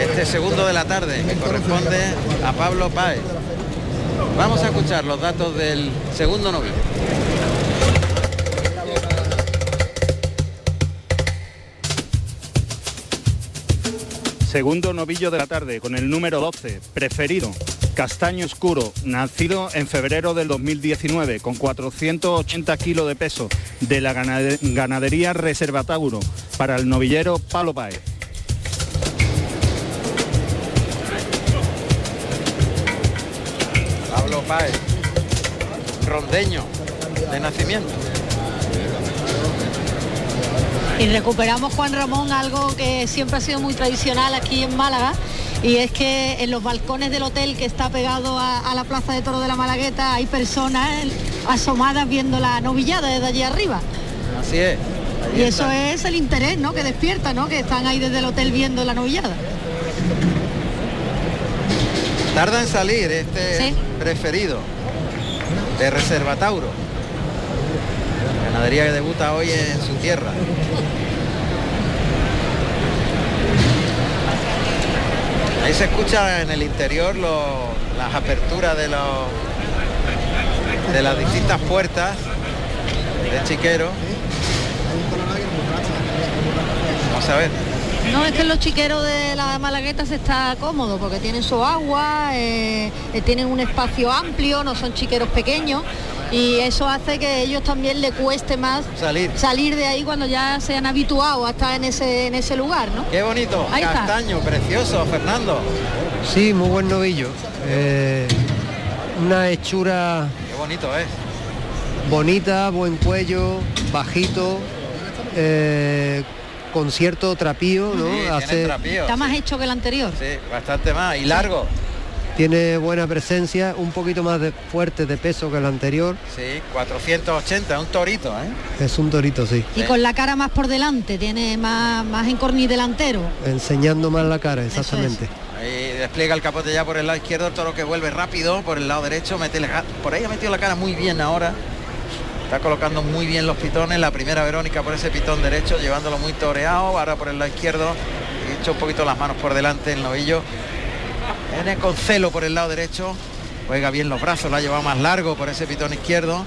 Speaker 8: Este segundo de la tarde que corresponde a Pablo Páez. Vamos a escuchar los datos del segundo novillo.
Speaker 10: Segundo novillo de la tarde con el número 12, preferido, castaño oscuro, nacido en febrero del 2019 con 480 kilos de peso de la ganade- ganadería Reserva Tauro para el novillero Palo Paez.
Speaker 8: Pablo Páez, rondeño de nacimiento.
Speaker 15: Y recuperamos Juan Ramón algo que siempre ha sido muy tradicional aquí en Málaga y es que en los balcones del hotel que está pegado a, a la Plaza de Toro de la Malagueta hay personas asomadas viendo la novillada desde allí arriba.
Speaker 8: Así es.
Speaker 15: Y eso es el interés, ¿no? Que despierta, ¿no? Que están ahí desde el hotel viendo la novillada.
Speaker 8: Tarda en salir este preferido de Reserva Tauro. Ganadería que debuta hoy en su tierra. Ahí se escucha en el interior lo- las aperturas de los de las distintas puertas de chiquero. Vamos a ver.
Speaker 15: No, es que los chiqueros de la Malagueta se está cómodo porque tienen su agua, eh, eh, tienen un espacio amplio, no son chiqueros pequeños y eso hace que a ellos también le cueste más
Speaker 8: Salir.
Speaker 15: salir de ahí cuando ya se han habituado a estar en ese, en ese lugar, ¿no?
Speaker 8: Qué bonito.
Speaker 15: Ahí está.
Speaker 8: Castaño, precioso, Fernando.
Speaker 11: Sí, muy buen novillo. Eh, una hechura
Speaker 8: Qué bonito es.
Speaker 11: bonita, buen cuello, bajito, eh, con cierto trapío, ¿no?
Speaker 8: Sí,
Speaker 11: Hace,
Speaker 8: trapío,
Speaker 15: Está más hecho que el anterior.
Speaker 8: Sí, bastante más. Y largo.
Speaker 11: Tiene buena presencia, un poquito más de, fuerte de peso que el anterior.
Speaker 8: Sí, 480, un torito, ¿eh?
Speaker 11: Es un torito, sí.
Speaker 15: Y con la cara más por delante, tiene más, más encorni delantero.
Speaker 11: Enseñando más la cara, exactamente.
Speaker 8: Ahí despliega el capote ya por el lado izquierdo, el toro que vuelve rápido por el lado derecho, mete la- por ahí ha metido la cara muy bien ahora. Está colocando muy bien los pitones, la primera Verónica por ese pitón derecho, llevándolo muy toreado, ahora por el lado izquierdo, echa un poquito las manos por delante el novillo. Viene con celo por el lado derecho, juega bien los brazos, lo ha llevado más largo por ese pitón izquierdo.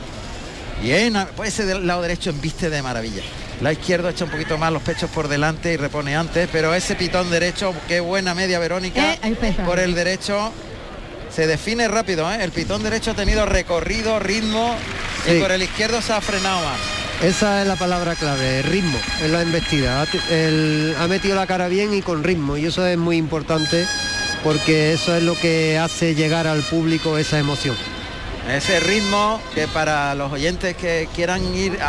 Speaker 8: Bien, por ese del lado derecho embiste de maravilla. La izquierda echa un poquito más los pechos por delante y repone antes, pero ese pitón derecho, qué buena media Verónica,
Speaker 15: Eh,
Speaker 8: por el derecho se define rápido, ¿eh? el pitón derecho ha tenido recorrido, ritmo
Speaker 11: Sí.
Speaker 8: y por el izquierdo se ha frenado más.
Speaker 11: Esa es la palabra clave, ritmo en la embestida. Ha, el- ha metido la cara bien y con ritmo y eso es muy importante porque eso es lo que hace llegar al público esa emoción.
Speaker 8: Ese ritmo que para los oyentes que quieran ir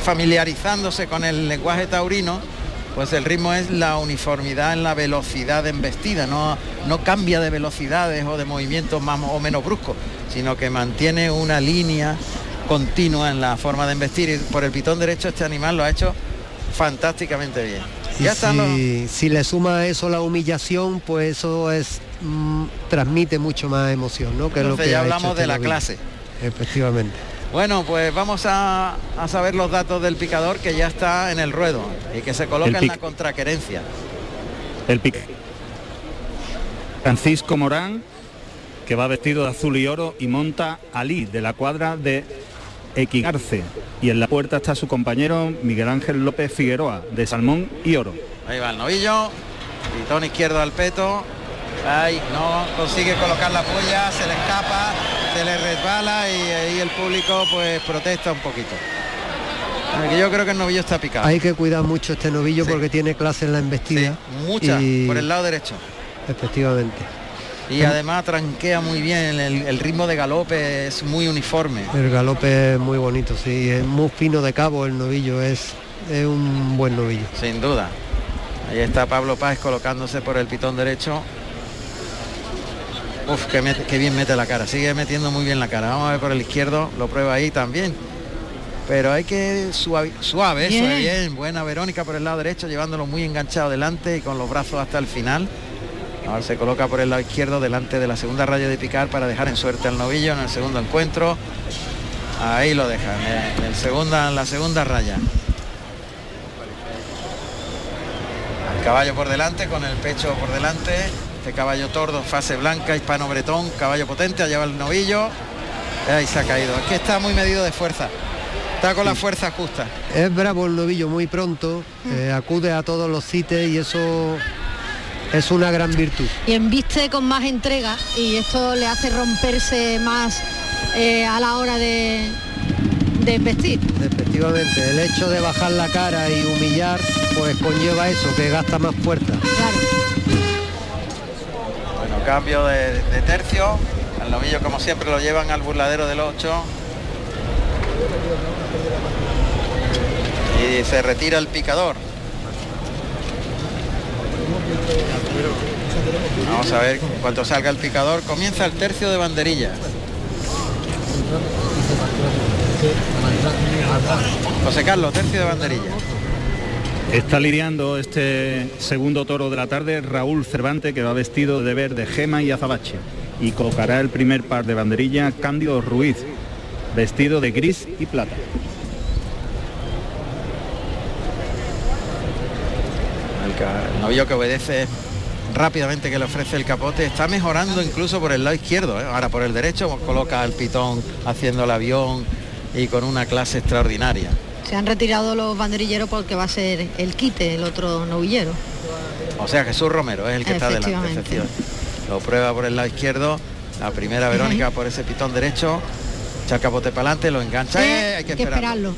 Speaker 8: familiarizándose con el lenguaje taurino, pues el ritmo es la uniformidad en la velocidad de embestida, no, no cambia de velocidades o de movimientos más o menos bruscos, sino que mantiene una línea continua en la forma de embestir y por el pitón derecho este animal lo ha hecho fantásticamente bien.
Speaker 11: Y
Speaker 8: Ya están los-
Speaker 11: si, si le suma a eso la humillación, pues eso es mm, transmite mucho más emoción, ¿no? Que es lo que
Speaker 8: ya
Speaker 11: ha hecho
Speaker 8: hablamos
Speaker 11: este
Speaker 8: de la clase.
Speaker 11: Efectivamente.
Speaker 8: Bueno, pues vamos a, a saber los datos del picador que ya está en el ruedo y que se coloca en la contraquerencia.
Speaker 10: El pic. Francisco Morán, que va vestido de azul y oro y monta Ali de la cuadra de Equigarce. Y en la puerta está su compañero Miguel Ángel López Figueroa, de Salmón y Oro.
Speaker 8: Ahí va el novillo, pitón izquierdo al peto. Ahí no consigue colocar la polla, se le escapa, se le resbala y ahí el público pues protesta un poquito. Porque yo creo que el novillo está picado.
Speaker 11: Hay que cuidar mucho este novillo porque tiene clase en la embestida.
Speaker 8: Mucha,
Speaker 11: y-
Speaker 8: por el lado derecho.
Speaker 11: Efectivamente.
Speaker 8: Y además tranquea muy bien, el, el ritmo de galope es muy uniforme.
Speaker 11: El galope es muy bonito, sí, es muy fino de cabo el novillo, es, es un buen novillo.
Speaker 8: Sin duda. Ahí está Pablo Páez colocándose por el pitón derecho. Uf, que, mete- que bien mete la cara. Sigue metiendo muy bien la cara. Vamos a ver por el izquierdo. Lo prueba ahí también. Pero hay que suave, suave,
Speaker 15: Bien.
Speaker 8: bien. Buena Verónica por el lado derecho, llevándolo muy enganchado delante y con los brazos hasta el final. Ahora se coloca por el lado izquierdo delante de la segunda raya de picar para dejar en suerte al novillo en el segundo encuentro. Ahí lo dejan, en el segunda, en la segunda raya. El caballo por delante, con el pecho por delante. Este caballo tordo, fase blanca, hispano bretón, caballo potente, allá va el novillo. Ahí se ha caído. Es que está muy medido de fuerza. Está con la fuerza justa.
Speaker 11: Es bravo el novillo muy pronto, eh, acude a todos los cites y eso es una gran virtud.
Speaker 15: Y embiste con más entrega y esto le hace romperse más eh, a la hora de, de vestir.
Speaker 11: Efectivamente, el hecho de bajar la cara y humillar, pues conlleva eso, que gasta más fuerza.
Speaker 8: Bueno, cambio de, de tercio. Al novillo como siempre lo llevan al burladero del 8. Y se retira el picador. Vamos a ver cuánto salga el picador. Comienza el tercio de banderilla. José Carlos, tercio de banderilla.
Speaker 10: Está lidiando este segundo toro de la tarde Raúl Cervantes, que va vestido de verde, gema y azabache. Y colocará el primer par de banderilla Cándido Ruiz, vestido de gris y plata.
Speaker 8: Novillo que obedece rápidamente que le ofrece el capote está mejorando incluso por el lado izquierdo ¿eh? ahora por el derecho coloca el pitón haciendo el avión y con una clase extraordinaria
Speaker 15: Se han retirado los banderilleros porque va a ser el quite, el otro novillero.
Speaker 8: o sea Jesús Romero es el que está delante
Speaker 15: Efectivamente.
Speaker 8: efectivamente. lo prueba por el lado izquierdo la primera Verónica por ese pitón derecho echa el capote para adelante lo engancha eh, hay que esperarlo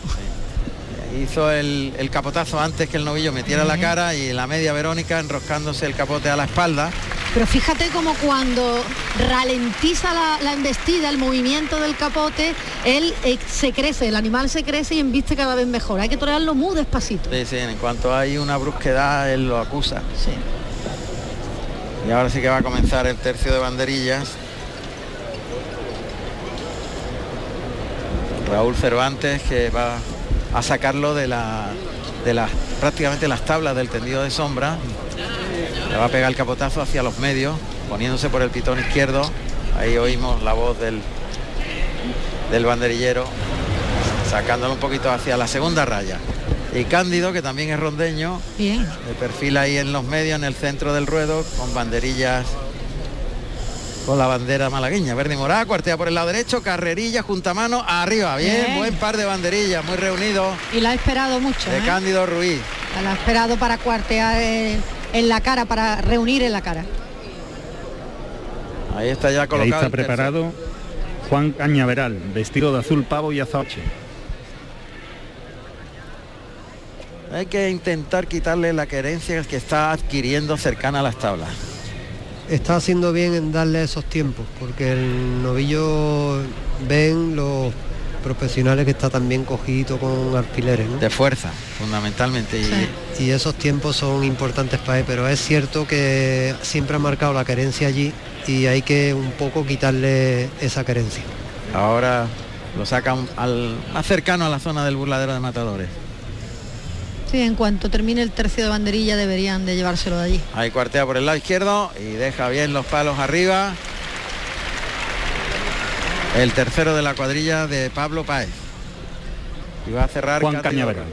Speaker 8: hizo el, el capotazo antes que el novillo metiera la cara y la media Verónica enroscándose el capote a la espalda
Speaker 15: Pero fíjate como cuando ralentiza la, embestida, el movimiento del capote, él eh, se crece, el animal se crece y embiste cada vez mejor. Hay que torearlo muy despacito.
Speaker 8: Sí, sí, en cuanto hay una brusquedad, él lo acusa.
Speaker 15: Sí.
Speaker 8: Y ahora sí que va a comenzar el tercio de banderillas. Raúl Cervantes que va a sacarlo de la de las prácticamente las tablas del tendido de sombra. Le va a pegar el capotazo hacia los medios, poniéndose por el pitón izquierdo. Ahí oímos la voz del, del banderillero, sacándolo un poquito hacia la segunda raya. Y Cándido, que también es rondeño,
Speaker 15: Bien.
Speaker 8: de perfil ahí en los medios, en el centro del ruedo, con banderillas con la bandera malagueña, verde y morada, cuartea por el lado derecho, carrerilla, junta mano, arriba, bien,
Speaker 15: Bien.
Speaker 8: buen par de banderillas, muy reunido,
Speaker 15: Y la ha esperado mucho.
Speaker 8: de
Speaker 15: ¿eh?
Speaker 8: Cándido Ruiz.
Speaker 15: La ha esperado para cuartear en, en la cara, para reunir en la cara.
Speaker 8: Ahí está ya
Speaker 10: Ahí
Speaker 8: colocado.
Speaker 10: está
Speaker 8: el
Speaker 10: preparado Juan Cañaveral, vestido de azul pavo y azabache.
Speaker 8: Hay que intentar quitarle la querencia que está adquiriendo cercana a las tablas.
Speaker 11: Está haciendo bien en darle esos tiempos, porque el novillo ven los profesionales que está también cogido con alfileres. ¿no?
Speaker 8: De fuerza, fundamentalmente. Y
Speaker 11: Y esos tiempos son importantes para él, pero es cierto que siempre ha marcado la querencia allí y hay que un poco quitarle esa querencia.
Speaker 8: ahora lo sacan al más cercano a la zona del burladero de matadores.
Speaker 15: En cuanto termine el tercio de banderilla deberían de llevárselo de allí.
Speaker 8: Ahí cuartea por el lado izquierdo y deja bien los palos arriba. El tercero de la cuadrilla de Pablo Páez. Y va a cerrar
Speaker 10: Juan Cañaveral.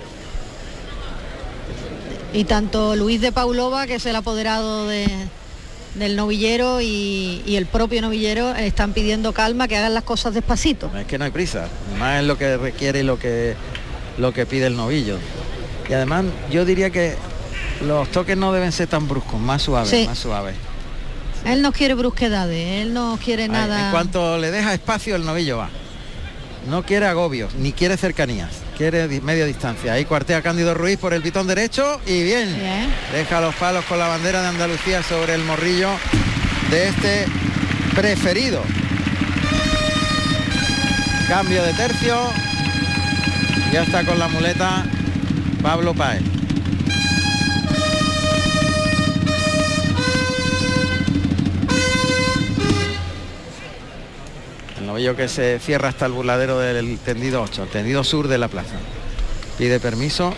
Speaker 15: Y tanto Luis de Paulova, que es el apoderado de- del novillero, y, y el propio novillero están pidiendo calma, que hagan las cosas despacito.
Speaker 8: Es que no hay prisa. Más es lo que requiere y lo que, lo que pide el novillo. Y además yo diría que los toques no deben ser tan bruscos, más suaves,
Speaker 15: Sí.
Speaker 8: más suaves.
Speaker 15: Él no quiere brusquedades, él no quiere nada.
Speaker 8: En cuanto le deja espacio, el novillo va. No quiere agobios, ni quiere cercanías, quiere di- media distancia. Ahí cuartea Cándido Ruiz por el pitón derecho y bien. Deja los palos con la bandera de Andalucía sobre el morrillo de este preferido. Cambio de tercio. Ya está con la muleta Pablo Páez. El novillo que se cierra hasta el burladero del tendido 8, el tendido sur de la plaza. Pide permiso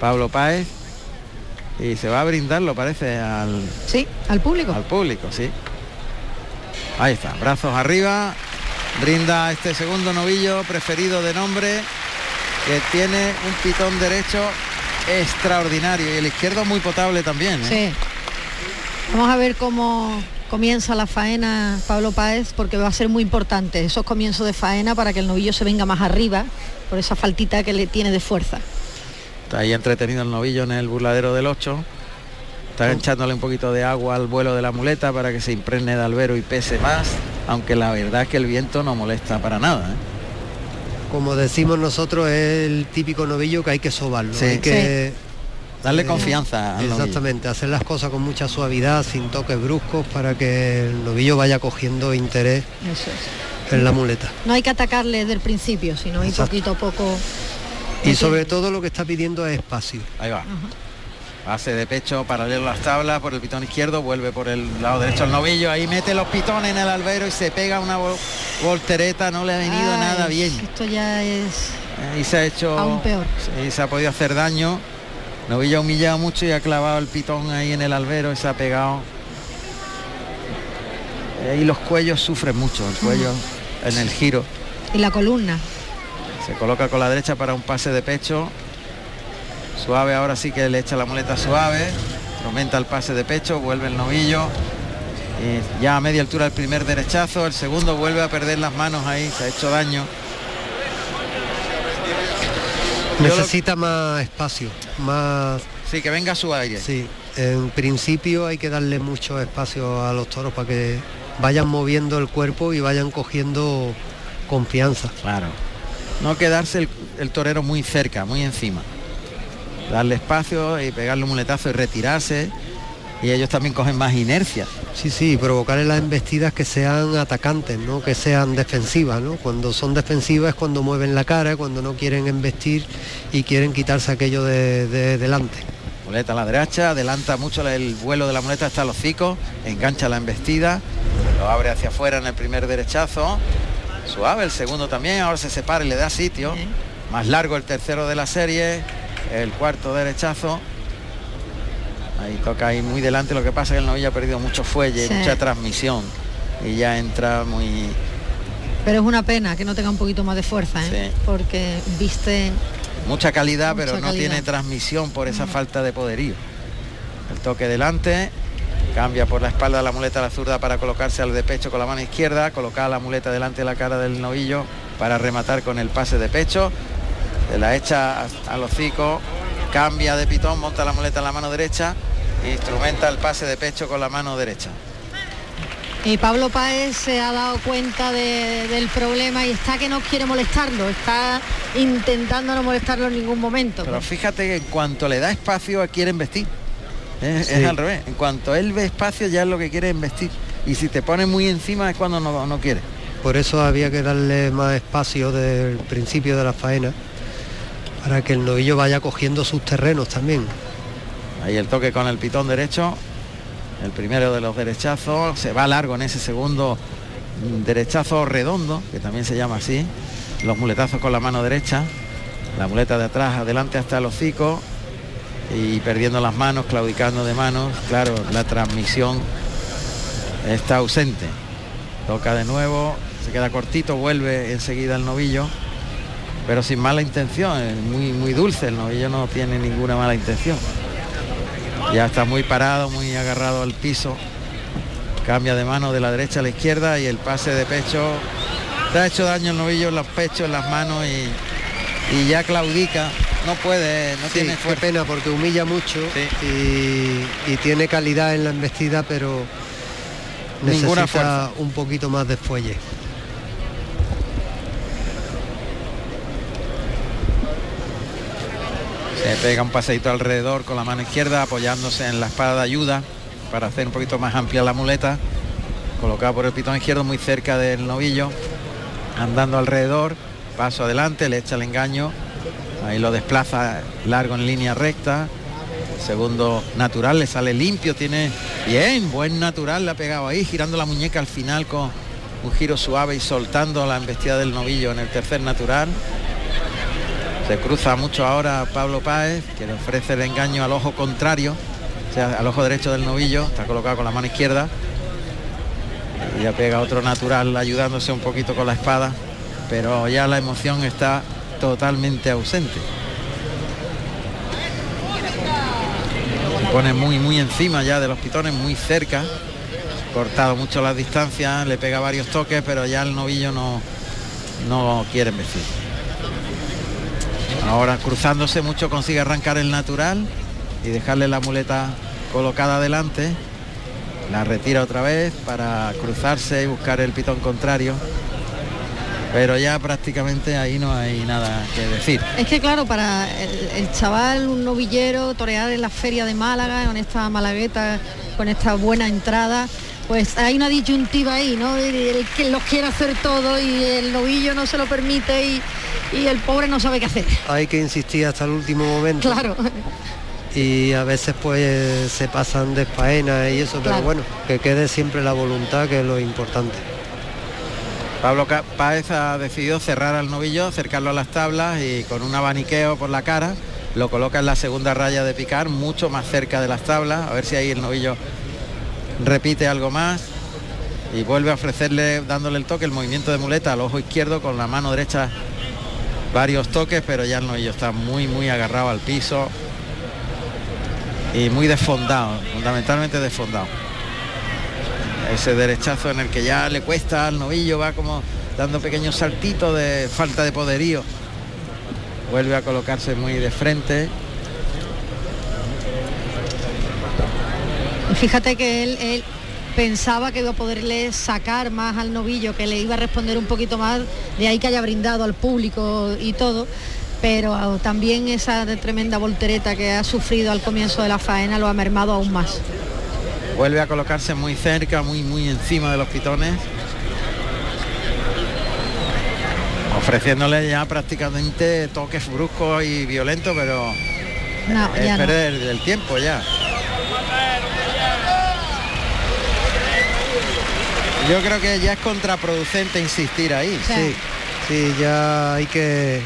Speaker 8: Pablo Páez y se va a brindarlo, parece, al,
Speaker 15: Sí, al público.
Speaker 8: al público, sí. Ahí está, brazos arriba, brinda este segundo novillo preferido de nombre que tiene un pitón derecho extraordinario y el izquierdo muy potable también. ¿eh?
Speaker 15: Sí. Vamos a ver cómo comienza la faena Pablo Páez, porque va a ser muy importante esos comienzos de faena para que el novillo se venga más arriba por esa faltita que le tiene de fuerza.
Speaker 8: Está ahí entretenido el novillo en el burladero del 8. Está echándole un poquito de agua al vuelo de la muleta para que se impregne de albero y pese más, aunque la verdad es que el viento no molesta para nada. ¿eh?
Speaker 11: Como decimos nosotros, es el típico novillo que hay que sobarlo.
Speaker 8: Sí.
Speaker 11: Hay que
Speaker 8: Darle
Speaker 11: eh,
Speaker 8: confianza al novillo.
Speaker 11: Exactamente, hacer las cosas con mucha suavidad, sin toques bruscos, para que el novillo vaya cogiendo interés
Speaker 15: Eso es.
Speaker 11: en la muleta.
Speaker 15: No hay que atacarle desde el principio, sino ir poquito a poco.
Speaker 11: Y sobre todo lo que está pidiendo es espacio.
Speaker 8: Ahí va. Base de pecho, paralelo a las tablas, por el pitón izquierdo, vuelve por el lado derecho al novillo, ahí mete los pitones en el albero y se pega una vol- voltereta, no le ha venido
Speaker 15: Ay,
Speaker 8: nada bien.
Speaker 15: Esto ya es
Speaker 8: Y se ha hecho...
Speaker 15: aún peor.
Speaker 8: Y se ha podido hacer daño. Novillo ha humillado mucho y ha clavado el pitón ahí en el albero y se ha pegado. Y los cuellos sufren mucho, el cuello en el giro.
Speaker 15: Y la columna.
Speaker 8: Se coloca con la derecha para un pase de pecho. Suave, ahora sí que le echa la muleta suave. Aumenta el pase de pecho, vuelve el novillo. Y ya a media altura el primer derechazo, el segundo vuelve a perder las manos ahí, se ha hecho daño. Lo-
Speaker 11: Necesita más espacio, más...
Speaker 8: Sí, que venga su aire.
Speaker 11: Sí, en principio hay que darle mucho espacio a los toros para que vayan moviendo el cuerpo y vayan cogiendo confianza.
Speaker 8: Claro. No quedarse el, el torero muy cerca, muy encima. Darle espacio y pegarle un muletazo y retirarse y ellos también cogen más inercia.
Speaker 11: Sí, sí, provocar en las embestidas que sean atacantes, ¿no? que sean defensivas. ¿no? Cuando son defensivas es cuando mueven la cara, cuando no quieren embestir y quieren quitarse aquello de, de delante.
Speaker 8: Muleta a la derecha, adelanta mucho el vuelo de la muleta hasta los hocico, engancha la embestida, lo abre hacia afuera en el primer derechazo, suave el segundo también, ahora se separa y le da sitio, más largo el tercero de la serie, el cuarto derechazo, ahí toca ahí muy delante, lo que pasa es que el novillo ha perdido mucho fuelle,
Speaker 15: Sí.
Speaker 8: mucha transmisión y ya entra muy...
Speaker 15: Pero es una pena que no tenga un poquito más de fuerza, ¿eh? porque viste
Speaker 8: Mucha calidad,
Speaker 15: Mucha
Speaker 8: pero no
Speaker 15: calidad.
Speaker 8: tiene transmisión por esa falta de poderío. El toque delante, cambia por la espalda la muleta a la zurda para colocarse al de pecho con la mano izquierda, coloca la muleta delante de la cara del novillo para rematar con el pase de pecho, se la echa al hocico, cambia de pitón, monta la muleta en la mano derecha, e instrumenta el pase de pecho con la mano derecha.
Speaker 15: Y Pablo Páez se ha dado cuenta de- del problema y está que no quiere molestarlo, está intentando no molestarlo en ningún momento.
Speaker 8: Pero fíjate que en cuanto le da espacio quiere vestir. Es,
Speaker 11: Sí.
Speaker 8: es al revés. En cuanto él ve espacio ya es lo que quiere investir. Y si te pone muy encima es cuando no, no quiere.
Speaker 11: Por eso había que darle más espacio desde el principio de la faena para que el novillo vaya cogiendo sus terrenos también.
Speaker 8: Ahí el toque con el pitón derecho. El primero de los derechazos. Se va largo en ese segundo derechazo redondo, que también se llama así. Los muletazos con la mano derecha. La muleta de atrás, adelante hasta el hocico. Y perdiendo las manos, claudicando de manos. Claro, la transmisión está ausente. Toca de nuevo, se queda cortito, vuelve enseguida el novillo. Pero sin mala intención, es muy, muy dulce, el novillo no tiene ninguna mala intención. Ya está muy parado, muy agarrado al piso. Cambia de mano de la derecha a la izquierda y el pase de pecho. Te ha hecho daño el novillo en los pechos, en las manos y, y ya claudica. No puede, no
Speaker 11: Sí,
Speaker 8: tiene
Speaker 11: qué
Speaker 8: fuerza.
Speaker 11: pena porque humilla mucho y, y tiene calidad en la embestida, pero
Speaker 8: Ninguna
Speaker 11: necesita
Speaker 8: fuerza.
Speaker 11: un poquito más de fuelle.
Speaker 8: Se pega un paseito alrededor con la mano izquierda apoyándose en la espada de ayuda para hacer un poquito más amplia la muleta. Colocada por el pitón izquierdo muy cerca del novillo. Andando alrededor. Paso adelante, le echa el engaño. Ahí lo desplaza largo en línea recta. Segundo natural, le sale limpio, tiene bien, buen natural, le ha pegado ahí, girando la muñeca al final con un giro suave y soltando la embestida del novillo en el tercer natural. Se cruza mucho ahora Pablo Páez, que le ofrece el engaño al ojo contrario, o sea, al ojo derecho del novillo, está colocado con la mano izquierda. Y ya pega otro natural ayudándose un poquito con la espada, pero ya la emoción está totalmente ausente. Se pone muy muy encima ya de los pitones, muy cerca. Cortado mucho las distancias, le pega varios toques, pero ya el novillo no, no quiere vestir. Ahora cruzándose mucho consigue arrancar el natural y dejarle la muleta colocada adelante. La retira otra vez para cruzarse y buscar el pitón contrario. Pero ya prácticamente ahí no hay nada que decir.
Speaker 15: Es que claro, para el, el chaval, un novillero, torear en la feria de Málaga, con esta malagueta, con esta buena entrada, pues hay una disyuntiva ahí, ¿no? El, el que los quiere hacer todo y el novillo no se lo permite y, y el pobre no sabe qué hacer.
Speaker 11: Hay que insistir hasta el último momento.
Speaker 15: Claro.
Speaker 11: Y a veces pues se pasan de faena y eso, pero bueno, que quede siempre la voluntad, que es lo importante.
Speaker 8: Pablo Páez ha decidido cerrar al novillo, acercarlo a las tablas y con un abaniqueo por la cara lo coloca en la segunda raya de picar, mucho más cerca de las tablas, a ver si ahí el novillo repite algo más y vuelve a ofrecerle, dándole el toque, el movimiento de muleta al ojo izquierdo con la mano derecha varios toques, pero ya el novillo está muy, muy agarrado al piso y muy desfondado, fundamentalmente desfondado. Ese derechazo en el que ya le cuesta al novillo, va como dando pequeños saltitos de falta de poderío. Vuelve a colocarse muy de frente.
Speaker 15: Fíjate que él, él pensaba que iba a poderle sacar más al novillo, que le iba a responder un poquito más, de ahí que haya brindado al público y todo, pero también esa tremenda voltereta que ha sufrido al comienzo de la faena lo ha mermado aún más.
Speaker 8: Vuelve a colocarse muy cerca, muy muy encima de los pitones. Ofreciéndole ya prácticamente toques bruscos y violentos, pero
Speaker 15: No,
Speaker 8: es
Speaker 15: ya no.
Speaker 8: perder el tiempo ya. Yo creo que ya es contraproducente insistir ahí.
Speaker 11: Sí, sí, ya hay que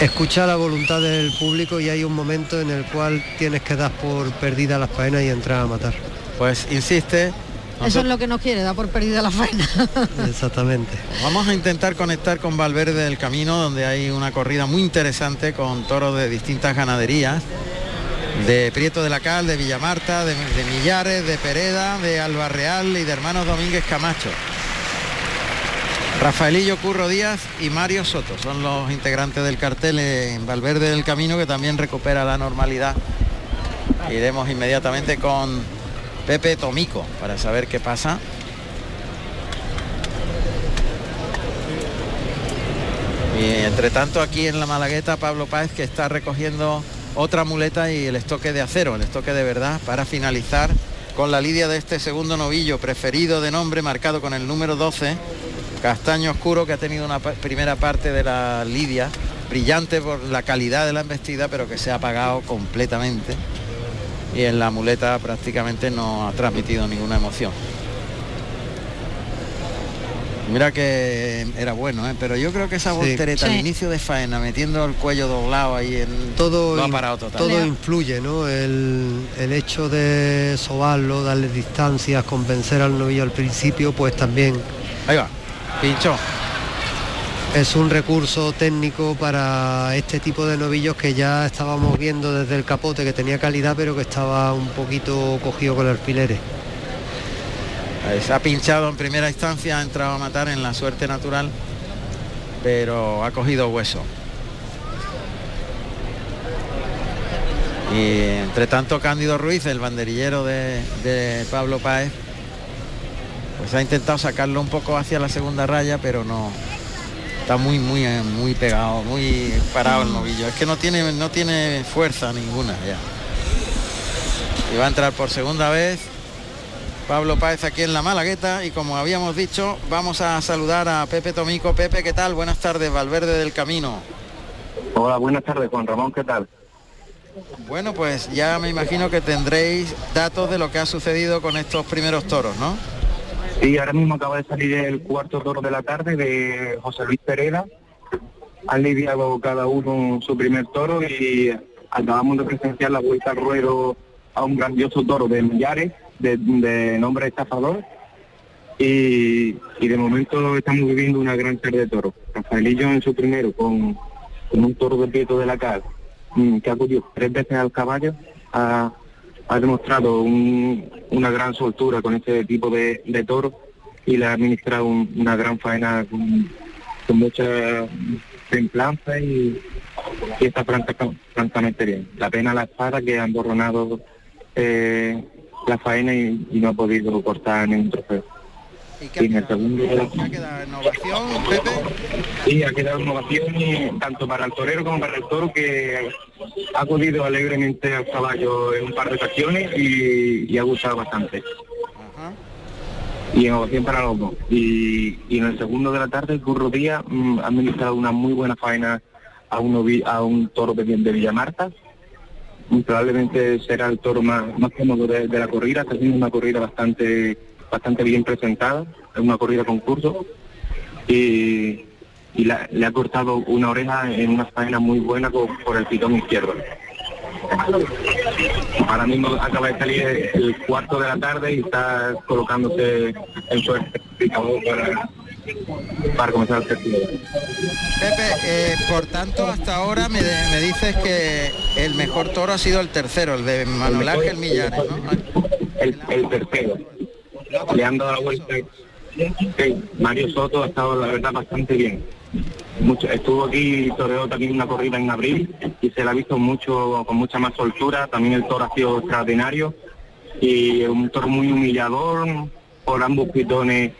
Speaker 11: escuchar la voluntad del público y hay un momento en el cual tienes que dar por perdida las faenas y entrar a matar.
Speaker 8: Pues insiste.
Speaker 15: Eso es lo que no quiere, da por perdida la faena. <laughs>
Speaker 11: Exactamente.
Speaker 8: Vamos a intentar conectar con Valverde del Camino, donde hay una corrida muy interesante con toros de distintas ganaderías. De Prieto de la Cal, de Villamarta, de, de Millares, de Pereda, de Albarreal y de Hermanos Domínguez Camacho. Rafaelillo Curro Díaz y Mario Soto son los integrantes del cartel en Valverde del Camino que también recupera la normalidad. Iremos inmediatamente con Pepe Tomico para saber qué pasa. Y entre tanto aquí en la Malagueta Pablo Páez que está recogiendo otra muleta y el estoque de acero, el estoque de verdad para finalizar con la lidia de este segundo novillo preferido de nombre marcado con el número 12, castaño oscuro que ha tenido una primera parte de la lidia brillante por la calidad de la embestida pero que se ha apagado completamente y en la muleta prácticamente no ha transmitido ninguna emoción. Mira que era bueno, ¿eh? pero yo creo que esa
Speaker 11: Sí.
Speaker 8: voltereta al
Speaker 11: Sí.
Speaker 8: inicio de faena, metiendo el cuello doblado ahí en
Speaker 11: Todo,
Speaker 8: lo ha
Speaker 11: in-
Speaker 8: parado total.
Speaker 11: todo influye, ¿no? El, el hecho de sobarlo, darle distancias, convencer al novillo al principio, pues también...
Speaker 8: Ahí va, pincho.
Speaker 11: Es un recurso técnico para este tipo de novillos que ya estábamos viendo desde el capote, que tenía calidad, pero que estaba un poquito cogido con alfileres.
Speaker 8: Se ha pinchado en primera instancia, ha entrado a matar en la suerte natural, pero ha cogido hueso. Y entre tanto Cándido Ruiz, el banderillero de, de Pablo Páez, pues ha intentado sacarlo un poco hacia la segunda raya, pero no. Está muy, muy, eh, muy pegado, muy parado el novillo. Es que no tiene, no tiene fuerza ninguna ya. Y va a entrar por segunda vez Pablo Páez aquí en la Malagueta y como habíamos dicho, vamos a saludar a Pepe Tomico. Pepe, ¿qué tal? Buenas tardes, Valverde del Camino.
Speaker 21: Hola, buenas tardes, Juan Ramón, ¿qué tal?
Speaker 8: Bueno, pues ya me imagino que tendréis datos de lo que ha sucedido con estos primeros toros, ¿no?
Speaker 21: Sí, ahora mismo acaba de salir el cuarto toro de la tarde de José Luis Pereda. Han lidiado cada uno su primer toro y acabamos de presenciar la vuelta al ruedo a un grandioso toro de Millares, de, nombre estafador. Y, y de momento estamos viviendo una gran tarde de toros. Rafaelillo en su primero con, con un toro de Prieto de la Cal, mm, que ha acudido tres veces al caballo, ha, ha demostrado un- una gran soltura con este tipo de, de toro y le ha administrado un- una gran faena con, con mucha templanza y, y está franca- francamente bien. La pena la espada que han borronado eh, la faena y, y no ha podido cortar ningún trofeo. Y en el segundo
Speaker 8: innovación, Pepe?
Speaker 21: Sí, ha quedado innovación tanto para el torero como para el toro que ha acudido alegremente al caballo en un par de ocasiones y, y ha gustado bastante. Y innovación para los dos. Y, y en el segundo de la tarde, Curro Díaz mm, ha administrado una muy buena faena a un, novi- a un toro de, de Villamarta. Probablemente será el toro más, más cómodo de, la corrida, está haciendo una corrida bastante bastante bien presentada, es una corrida concurso y, y le ha cortado una oreja en una faena muy buena por el pitón izquierdo. Ahora mismo acaba de salir el, cuarto de la tarde y está colocándose en su para, para comenzar el festival.
Speaker 8: Pepe, eh, por tanto, hasta ahora me, de- me dices que el mejor toro ha sido el tercero, el de Manuel Ángel Millares, ¿no?
Speaker 21: El, el tercero. Le han dado la vuelta. Sí, Mario Soto ha estado la verdad bastante bien. Mucho, estuvo aquí toreó también una corrida en abril y se la ha visto mucho con mucha más soltura. También el toro ha sido extraordinario y un toro muy humillador por ambos pitones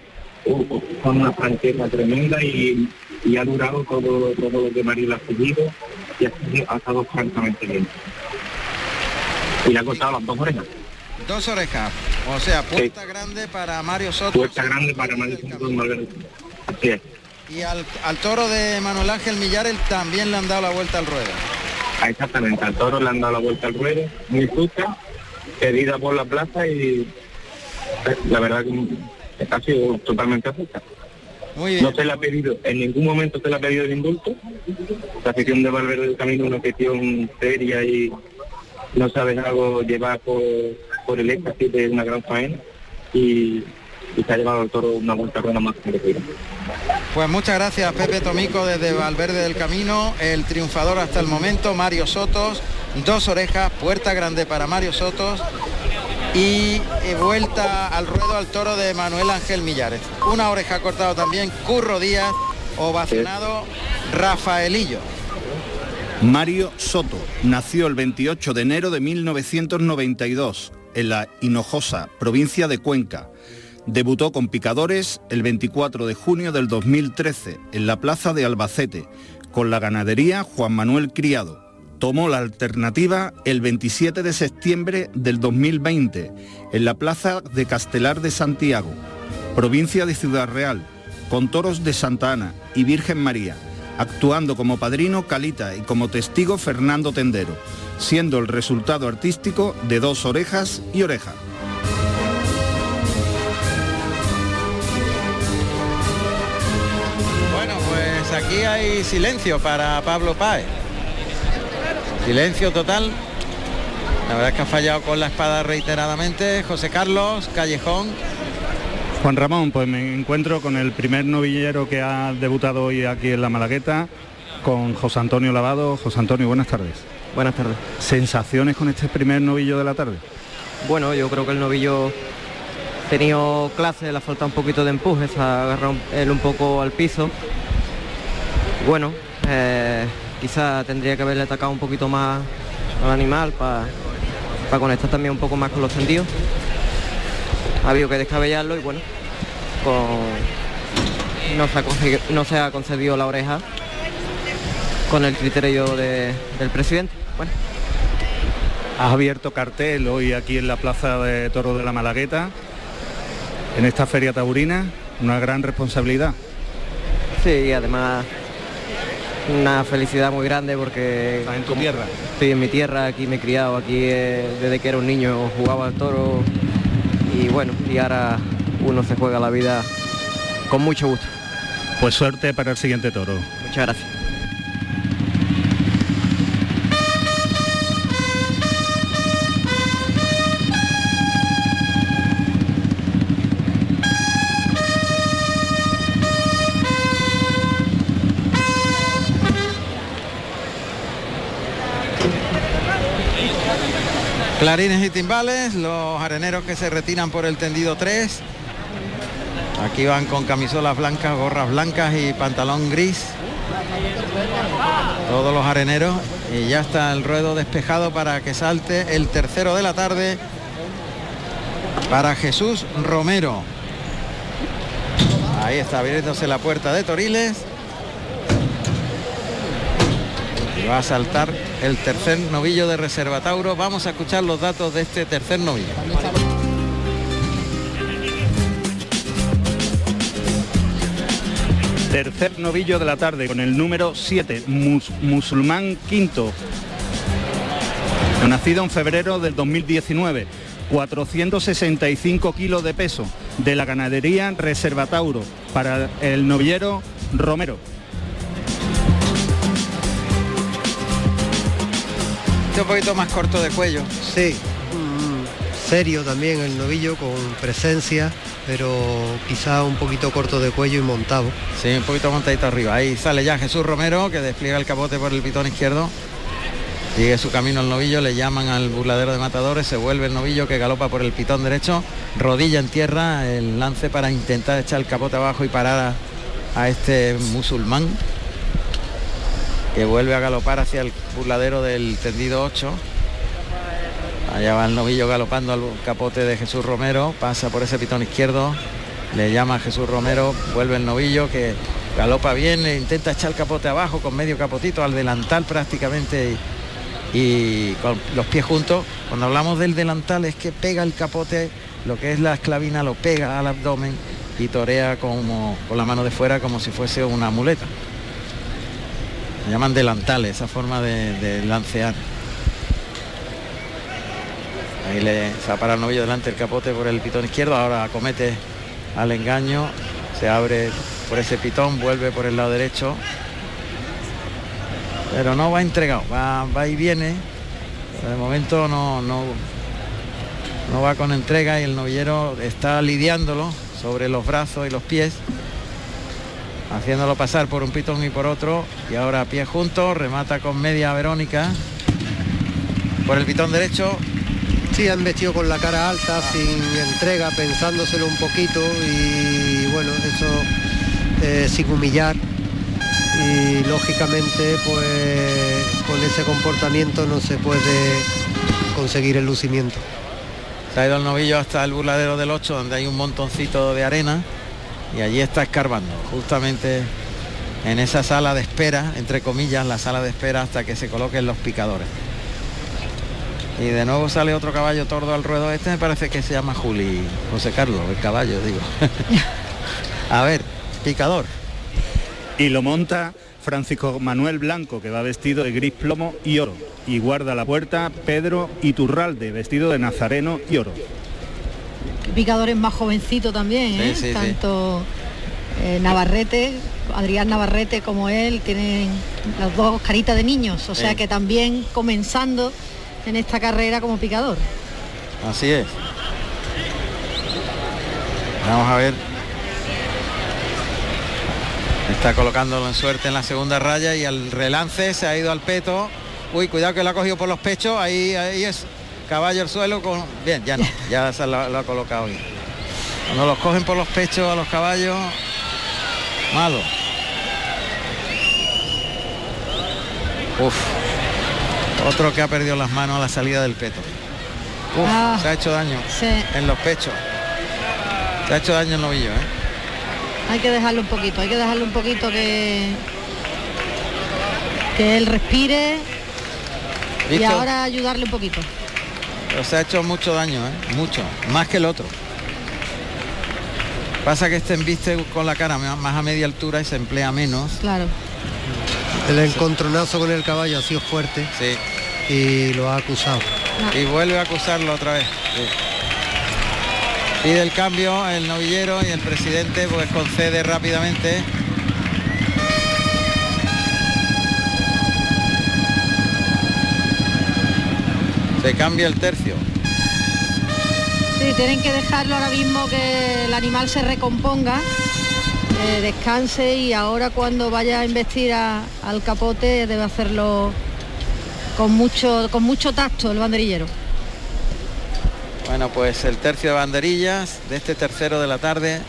Speaker 21: con una franqueza tremenda y, y ha durado todo, todo lo que Mario le ha seguido y ha, ha estado francamente bien. Y le ha cortado las dos orejas.
Speaker 8: Dos orejas, o sea, puerta grande para Mario Soto.
Speaker 21: Puerta grande para Mario Soto. Así es.
Speaker 8: Y al, al toro de Manuel Ángel Millares también le han dado la vuelta al ruedo.
Speaker 21: Ah, Exactamente, al toro le han dado la vuelta al ruedo, muy justa, pedida por la plaza y eh, la verdad que ha sido totalmente justa.
Speaker 8: Muy bien.
Speaker 21: No se le ha pedido, en ningún momento se le ha pedido el indulto. La afición de Valverde del Camino es una afición seria y no ha dejado llevar por, por el éxtasis de una gran faena y, y se ha llevado el toro una vuelta rueda más merecida.
Speaker 8: Pues muchas gracias Pepe Tomico desde Valverde del Camino, el triunfador hasta el momento, Mario Sotos, dos orejas, puerta grande para Mario Sotos y eh, vuelta al ruedo al toro de Manuel Ángel Millares. Una oreja cortado también, Curro Díaz, ovacionado Rafaelillo.
Speaker 9: Mario Soto nació el 28 de enero de 1992 en la Hinojosa, provincia de Cuenca. Debutó con picadores el 24 de junio del 2013 en la plaza de Albacete con la ganadería Juan Manuel Criado. Tomó la alternativa el 27 de septiembre del 2020 en la plaza de Castelar de Santiago, provincia de Ciudad Real, con toros de Santa Ana y Virgen María, actuando como padrino Calita y como testigo Fernando Tendero, siendo el resultado artístico de dos orejas y oreja.
Speaker 8: Bueno, pues aquí hay silencio para Pablo Páez. Silencio total. La verdad es que ha fallado con la espada reiteradamente. José Carlos, Callejón.
Speaker 10: Juan Ramón, pues me encuentro con el primer novillero que ha debutado hoy aquí en la Malagueta, con José Antonio Lavado. José Antonio, buenas tardes.
Speaker 22: Buenas tardes.
Speaker 10: ¿Sensaciones con este primer novillo de la tarde?
Speaker 22: Bueno, yo creo que el novillo ha tenido clase, le ha faltado un poquito de empuje, se ha agarrado él un poco al piso. Bueno, eh, quizá tendría que haberle atacado un poquito más al animal para conectar también un poco más con los sentidos. Ha habido que descabellarlo y bueno, con- no, se ha consegui- no se ha concedido la oreja con el criterio de- del presidente. Bueno,
Speaker 10: Has abierto cartel hoy aquí en la Plaza de Toro de la Malagueta, en esta feria taurina, una gran responsabilidad.
Speaker 22: Sí, y además una felicidad muy grande porque...
Speaker 10: en tu tierra?
Speaker 22: Estoy en mi tierra, aquí me he criado, aquí eh, desde que era un niño jugaba al toro y bueno, y ahora uno se juega la vida con mucho gusto.
Speaker 10: Pues suerte para el siguiente toro.
Speaker 22: Muchas gracias.
Speaker 8: Clarines y timbales, los areneros que se retiran por el tendido 3. Aquí van con camisolas blancas, gorras blancas y pantalón gris. Todos los areneros. Y ya está el ruedo despejado para que salte el tercero de la tarde para Jesús Romero. Ahí está abriéndose la puerta de Toriles. Va a saltar el tercer novillo de Reserva Tauro. Vamos a escuchar los datos de este tercer novillo.
Speaker 10: Tercer novillo de la tarde con el número 7, Mus- Musulmán Quinto. Nacido en febrero del 2019, 465 kilos de peso de la ganadería Reserva Tauro para el novillero Romero.
Speaker 8: Este un poquito más corto de cuello.
Speaker 11: Sí, mm, serio también el novillo, con presencia, pero quizá un poquito corto de cuello y montado.
Speaker 8: Sí, un poquito montadito arriba. Ahí sale ya Jesús Romero, que despliega el capote por el pitón izquierdo. Sigue su camino al novillo, le llaman al burladero de matadores, se vuelve el novillo que galopa por el pitón derecho, rodilla en tierra, el lance para intentar echar el capote abajo y parar a, a este musulmán que vuelve a galopar hacia el burladero del tendido 8. Allá va el novillo galopando al capote de Jesús Romero, pasa por ese pitón izquierdo, le llama a Jesús Romero, vuelve el novillo que galopa bien, intenta echar el capote abajo con medio capotito al delantal prácticamente y, y con los pies juntos. Cuando hablamos del delantal es que pega el capote, lo que es la esclavina lo pega al abdomen y torea como con la mano de fuera como si fuese una muleta. Se llaman delantales, esa forma de, lancear. Ahí le se ha parado el novillo delante el capote por el pitón izquierdo, ahora comete al engaño, se abre por ese pitón, vuelve por el lado derecho. Pero no va entregado, va, va y viene. De momento no, no, no va con entrega y el novillero está lidiándolo sobre los brazos y los pies, haciéndolo pasar por un pitón y por otro. Y ahora a pie juntos, remata con media Verónica. Por el pitón derecho,
Speaker 11: Sí, han vestido con la cara alta, sin entrega, pensándoselo un poquito y bueno, eso eh, sin humillar. Y lógicamente, pues con ese comportamiento no se puede conseguir el lucimiento.
Speaker 8: Se ha ido el novillo hasta el burladero del 8, donde hay un montoncito de arena y allí está escarbando, justamente en esa sala de espera, entre comillas, la sala de espera hasta que se coloquen los picadores. Y de nuevo sale otro caballo tordo al ruedo. Este me parece que se llama Juli José Carlos, el caballo, digo. <laughs> A ver, picador.
Speaker 10: Y lo monta Francisco Manuel Blanco, que va vestido de gris plomo y oro. Y guarda la puerta Pedro Iturralde, vestido de nazareno y oro.
Speaker 15: Picador es más jovencito también, ¿eh?
Speaker 8: Sí, sí, sí.
Speaker 15: tanto eh, Navarrete, Adrián Navarrete como él, tienen las dos caritas de niños, o sea que también comenzando en esta carrera como picador.
Speaker 8: Así es. Vamos a ver. Está colocándolo en suerte en la segunda raya y al relance se ha ido al peto. Uy, cuidado que lo ha cogido por los pechos. Ahí, ahí es caballo al suelo con. Bien, ya no, ya se lo, lo ha colocado bien. Cuando los cogen por los pechos a los caballos, malo. Uf. Otro que ha perdido las manos a la salida del peto. Uf,
Speaker 15: Ah.
Speaker 8: se ha hecho daño
Speaker 15: Sí.
Speaker 8: en los pechos. Se ha hecho daño el novillo, ¿eh?
Speaker 15: Hay que dejarlo un poquito, hay que dejarlo un poquito que que él respire y ahora ayudarle un poquito.
Speaker 8: Pero se ha hecho mucho daño, ¿eh? Mucho. Más que el otro. Pasa que este embiste con la cara más a media altura y se emplea menos.
Speaker 15: Claro.
Speaker 11: El encontronazo con el caballo ha sido fuerte y lo ha acusado.
Speaker 8: Y vuelve a acusarlo otra vez. Sí. Pide el cambio el novillero y el presidente pues concede rápidamente. Se cambia el tercio.
Speaker 15: Sí, tienen que dejarlo ahora mismo que el animal se recomponga, eh, descanse y ahora cuando vaya a investir a- al capote debe hacerlo con mucho, con mucho tacto el banderillero.
Speaker 8: Bueno, pues el tercio de banderillas de este tercero de la tarde.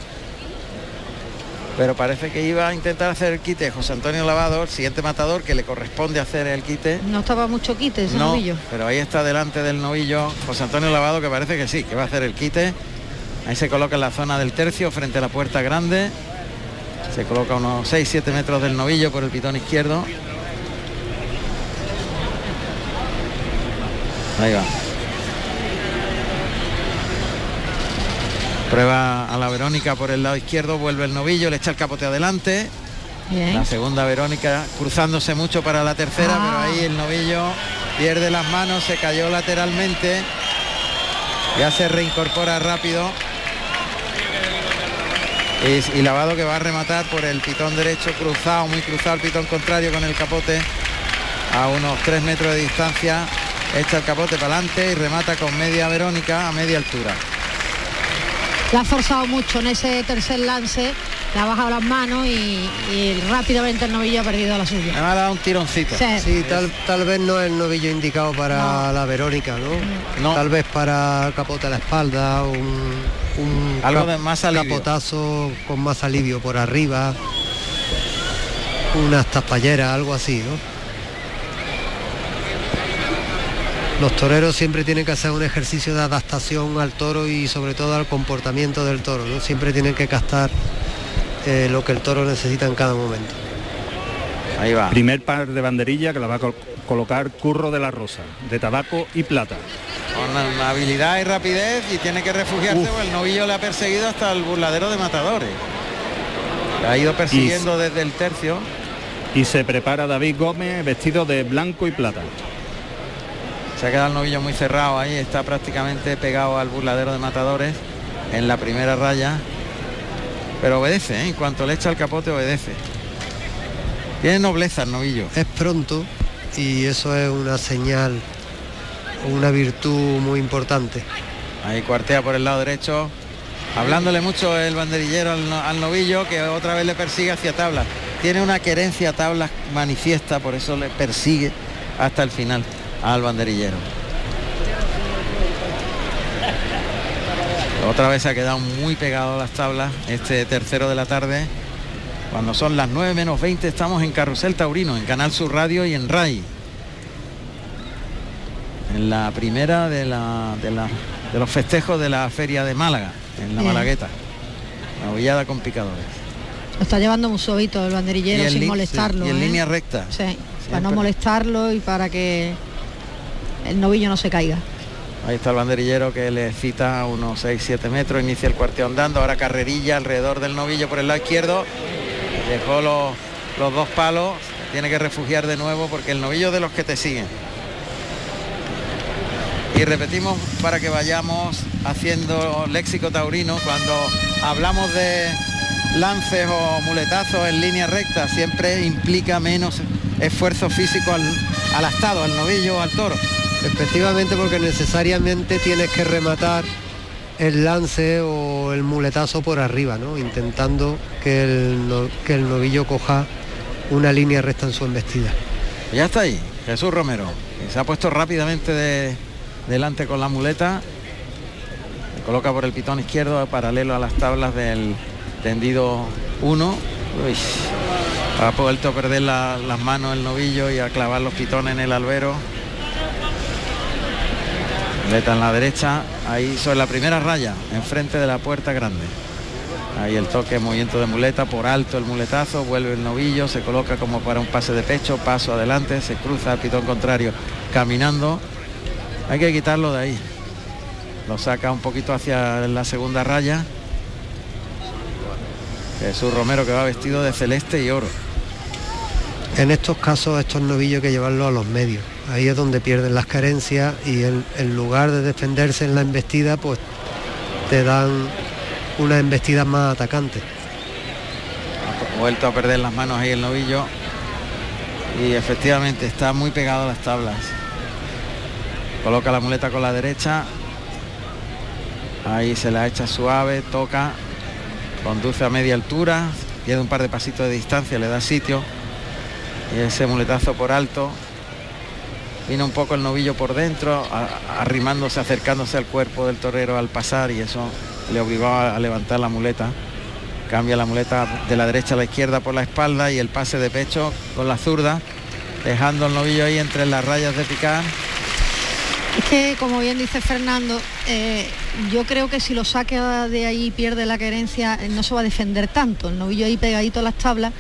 Speaker 8: Pero parece que iba a intentar hacer el quite José Antonio Lavado, el siguiente matador que le corresponde hacer el quite.
Speaker 15: No estaba mucho quite ese
Speaker 8: No,
Speaker 15: novillo.
Speaker 8: pero ahí está delante del novillo José Antonio Lavado que parece que sí, que va a hacer el quite. Ahí se coloca en la zona del tercio frente a la puerta grande. Se coloca unos 6-7 metros del novillo por el pitón izquierdo. Ahí va. Prueba a la Verónica por el lado izquierdo, vuelve el novillo, le echa el capote adelante.
Speaker 15: Bien.
Speaker 8: La segunda Verónica cruzándose mucho para la tercera, pero ahí el novillo pierde las manos, se cayó lateralmente. Ya se reincorpora rápido. Y, y Lavado que va a rematar por el pitón derecho cruzado, muy cruzado el pitón contrario con el capote a unos 3 metros de distancia. Echa el capote para adelante y remata con media Verónica a media altura.
Speaker 15: La ha forzado mucho en ese tercer lance, le ha bajado las manos y, y rápidamente el novillo ha perdido la suya.
Speaker 8: Me ha dado un tironcito.
Speaker 15: Sí.
Speaker 11: Sí, tal, tal vez no es el novillo indicado para la Verónica, ¿no? Tal vez para capote a la espalda, un, un
Speaker 8: Algo
Speaker 11: cap-
Speaker 8: de más alivio.
Speaker 11: capotazo con más alivio por arriba, unas taspalleras, algo así, ¿no? Los toreros siempre tienen que hacer un ejercicio de adaptación al toro y sobre todo al comportamiento del toro, ¿no? Siempre tienen que captar eh, lo que el toro necesita en cada momento.
Speaker 8: Ahí va.
Speaker 10: Primer par de banderilla que la va a col- colocar Curro de la Rosa, de tabaco y plata.
Speaker 8: Con habilidad y rapidez y tiene que refugiarse, el novillo le ha perseguido hasta el burladero de matadores. ha ido persiguiendo desde el tercio.
Speaker 10: Y se prepara David Gómez vestido de blanco y plata.
Speaker 8: Se ha quedado el novillo muy cerrado ahí, está prácticamente pegado al burladero de matadores en la primera raya. Pero obedece, ¿eh? en cuanto le echa el capote obedece. Tiene nobleza el novillo.
Speaker 11: Es pronto y eso es una señal, una virtud muy importante.
Speaker 8: Ahí cuartea por el lado derecho, hablándole mucho el banderillero al, novillo que otra vez le persigue hacia tablas. Tiene una querencia a tablas manifiesta, por eso le persigue hasta el final al banderillero. Otra vez se ha quedado muy pegado a las tablas este tercero de la tarde. Cuando son las 9 menos 20 estamos en Carrusel Taurino, en Canal Sur Radio y en RAI. En la primera de, la, de, los festejos de la Feria de Málaga, en la Malagueta. La con picadores.
Speaker 15: Lo está llevando muy suavito el banderillero sin molestarlo.
Speaker 8: y en
Speaker 15: ¿eh?
Speaker 8: línea recta.
Speaker 15: Sí, para no molestarlo y para que el novillo no se caiga.
Speaker 8: Ahí está el banderillero que le cita unos 6-7 metros, inicia el cuarteo andando, ahora carrerilla alrededor del novillo por el lado izquierdo, dejó los, los dos palos, tiene que refugiar de nuevo porque el novillo de los que te siguen. Y repetimos para que vayamos haciendo léxico taurino cuando hablamos de lances o muletazos en línea recta, siempre implica menos esfuerzo físico al, al astado, al novillo al toro.
Speaker 11: Efectivamente, porque necesariamente tienes que rematar el lance o el muletazo por arriba, ¿no? intentando que el, que el novillo coja una línea recta en su embestida.
Speaker 8: Ya está ahí, Jesús Romero, se ha puesto rápidamente de, delante con la muleta, coloca por el pitón izquierdo paralelo a las tablas del tendido 1. Ha vuelto a perder las manos el novillo y a clavar los pitones en el albero. Muleta en la derecha, ahí sobre la primera raya, enfrente de la puerta grande. Ahí el toque, movimiento de muleta, por alto el muletazo, vuelve el novillo, se coloca como para un pase de pecho, paso adelante, se cruza al pitón contrario caminando. Hay que quitarlo de ahí. Lo saca un poquito hacia la segunda raya. Jesús Romero que va vestido de celeste y oro.
Speaker 11: En estos casos estos novillos hay que llevarlo a los medios ahí es donde pierden las carencias y en, lugar de defenderse en la embestida, pues te dan una embestida más atacante.
Speaker 8: Vuelto a perder las manos ahí el novillo. Y efectivamente está muy pegado a las tablas. Coloca la muleta con la derecha, ahí se la echa suave, toca, conduce a media altura, pierde un par de pasitos de distancia, le da sitio. Y ese muletazo por alto Viene un poco el novillo por dentro, arrimándose, acercándose al cuerpo del torero al pasar y eso le obligó a, levantar la muleta. Cambia la muleta de la derecha a la izquierda por la espalda y el pase de pecho con la zurda, dejando el novillo ahí entre las rayas de picar.
Speaker 15: Es que, como bien dice Fernando, eh, yo creo que si lo saca de ahí y pierde la querencia, no se va a defender tanto. El novillo ahí pegadito a las tablas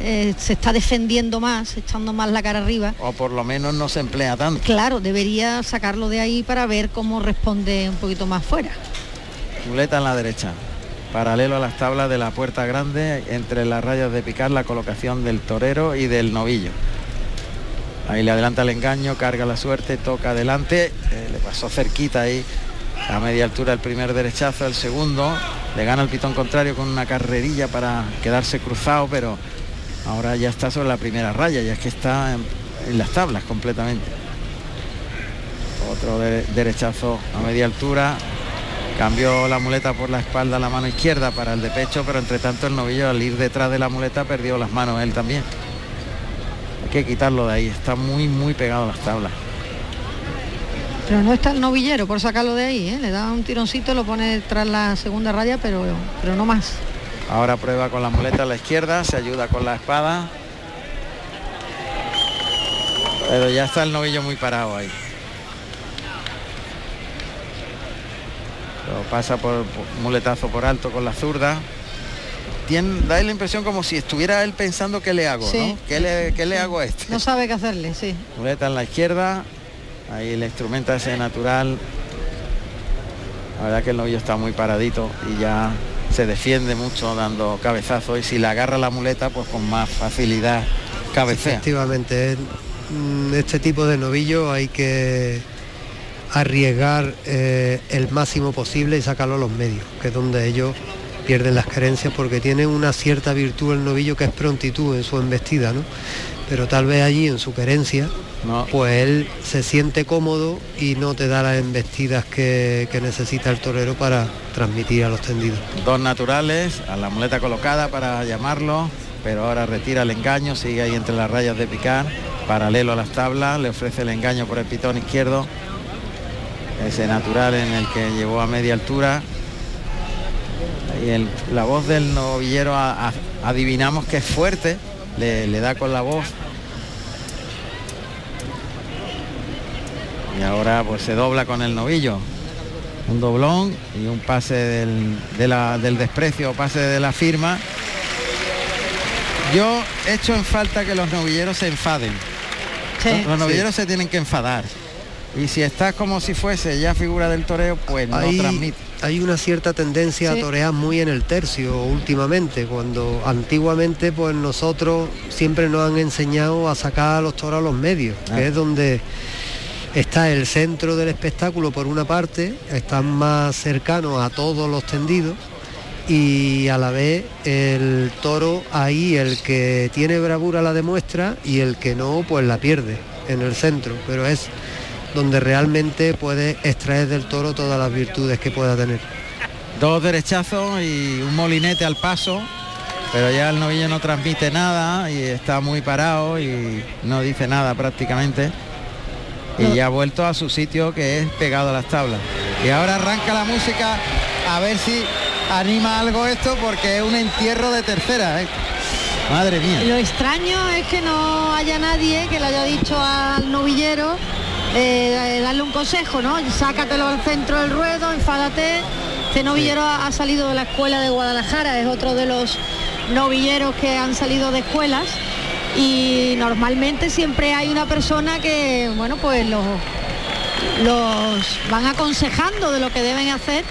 Speaker 15: eh, se está defendiendo más, echando más la cara arriba.
Speaker 8: O por lo menos no se emplea tanto.
Speaker 15: Claro, debería sacarlo de ahí para ver cómo responde un poquito más fuera.
Speaker 8: Muleta en la derecha, paralelo a las tablas de la puerta grande, entre las rayas de picar la colocación del torero y del novillo. Ahí le adelanta el engaño, carga la suerte, toca adelante, eh, le pasó cerquita ahí a media altura el primer derechazo, el segundo, le gana el pitón contrario con una carrerilla para quedarse cruzado, pero Ahora ya está sobre la primera raya, ya es que está en, las tablas completamente. Otro derechazo a media altura. Cambió la muleta por la espalda a la mano izquierda para el de pecho, pero entre tanto el novillo al ir detrás de la muleta perdió las manos él también. Hay que quitarlo de ahí, está muy muy pegado a las tablas.
Speaker 15: Pero no está el novillero por sacarlo de ahí, ¿eh? le da un tironcito, lo pone tras la segunda raya, pero, pero no más.
Speaker 8: Ahora prueba con la muleta a la izquierda, se ayuda con la espada. Pero ya está el novillo muy parado ahí. Lo pasa por, muletazo por alto con la zurda. tiene, da la impresión como si estuviera él pensando qué le hago,
Speaker 15: Sí.
Speaker 8: ¿no? ¿Qué le, qué le hago a este?
Speaker 15: No sabe qué hacerle, sí.
Speaker 8: Muleta en la izquierda, ahí el instrumento ese natural. La verdad que el novillo está muy paradito y ya se defiende mucho dando cabezazos y si le agarra la muleta pues con más facilidad cabecea.
Speaker 11: Efectivamente, mm, este tipo de novillo hay que arriesgar eh, el máximo posible y sacarlo a los medios, que es donde ellos pierden las carencias porque tiene una cierta virtud el novillo que es prontitud en su embestida, ¿no? Pero tal vez allí en su querencia, pues él se siente cómodo y no te da las embestidas que, que necesita el torero para transmitir a los tendidos.
Speaker 8: Dos naturales, a la muleta colocada para llamarlo, pero ahora retira el engaño, sigue ahí entre las rayas de picar, paralelo a las tablas, le ofrece el engaño por el pitón izquierdo, ese natural en el que llevó a media altura. Y el- la voz del novillero a- a- adivinamos que es fuerte, le, le da con la voz. Y ahora pues se dobla con el novillo. Un doblón y un pase del, de la- del desprecio, pase de la firma. Yo echo en falta que los novilleros se enfaden. los, los novilleros se tienen que enfadar. Y si estás como si fuese ya figura del toreo, pues no
Speaker 11: hay,
Speaker 8: transmite.
Speaker 11: Hay una cierta tendencia
Speaker 8: Sí.
Speaker 11: a torear muy en el tercio últimamente, cuando antiguamente pues nosotros siempre nos han enseñado a sacar a los toros a los medios,
Speaker 8: Ah.
Speaker 11: que es donde está el centro del espectáculo por una parte, están más cercanos a todos los tendidos y a la vez el toro ahí el que tiene bravura la demuestra y el que no pues la pierde en el centro, pero es donde realmente puede extraer del toro todas las virtudes que pueda tener.
Speaker 8: Dos derechazos y un molinete al paso, pero ya el novillo no transmite nada y está muy parado y no dice nada prácticamente. Y ya ha vuelto a su sitio que es pegado a las tablas. Y ahora arranca la música a ver si anima algo esto porque es un entierro de tercera. ¿eh? Madre mía.
Speaker 15: Lo extraño es que no haya nadie que le haya dicho al novillero eh, eh, darle un consejo, ¿no? Sácatelo al centro del ruedo, enfádate. Este novillero ha, ha salido de la escuela de Guadalajara, es otro de los novilleros que han salido de escuelas y normalmente siempre hay una persona que, bueno, pues los, los van aconsejando de lo que deben hacer,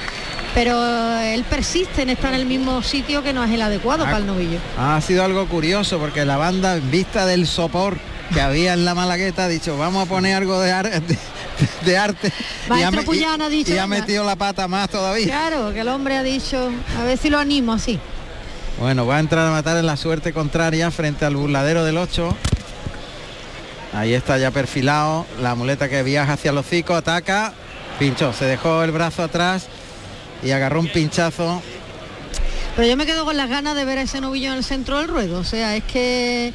Speaker 15: pero él persiste en estar en el mismo sitio que no es el adecuado para el novillo.
Speaker 8: Ha sido algo curioso porque la banda, en vista del sopor que había en la Malagueta, ha dicho, vamos a poner algo de, ar- de, de arte.
Speaker 15: Maestro Puyán ha dicho,
Speaker 8: y ha metido la pata más todavía.
Speaker 15: Claro, que el hombre ha dicho, a ver si lo animo así.
Speaker 8: Bueno, va a entrar a matar en la suerte contraria frente al burladero del 8. Ahí está ya perfilado, la muleta que viaja hacia los hocico, ataca, pinchó, se dejó el brazo atrás y agarró un pinchazo.
Speaker 15: Pero yo me quedo con las ganas de ver a ese novillo en el centro del ruedo. O sea, es que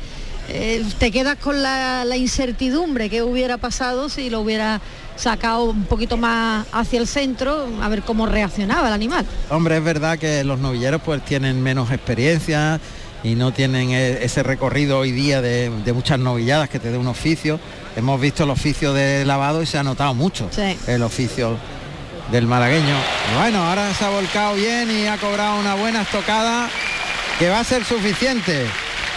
Speaker 15: eh, te quedas con la, la incertidumbre que hubiera pasado si lo hubiera sacado un poquito más hacia el centro, a ver cómo reaccionaba el animal.
Speaker 8: Hombre, es verdad que los novilleros pues tienen menos experiencia y no tienen e- ese recorrido hoy día de, de muchas novilladas que te dé un oficio. Hemos visto el oficio de lavado y se ha notado mucho el oficio del malagueño. Bueno, ahora se ha volcado bien y ha cobrado una buena estocada que va a ser suficiente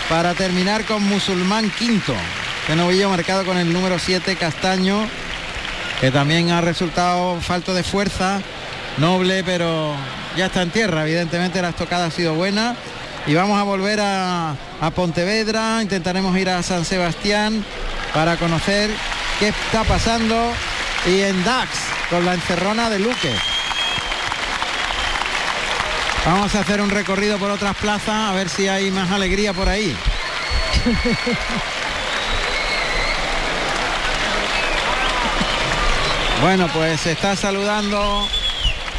Speaker 8: para terminar con Musulmán Quinto. Este novillo marcado con el número 7 Castaño, que también ha resultado falto de fuerza, noble, pero ya está en tierra. Evidentemente la estocada ha sido buena. Y vamos a volver a Pontevedra, intentaremos ir a San Sebastián para conocer qué está pasando y en Dax con la encerrona de Luque. Vamos a hacer un recorrido por otras plazas a ver si hay más alegría por ahí. <laughs> Bueno, pues se está saludando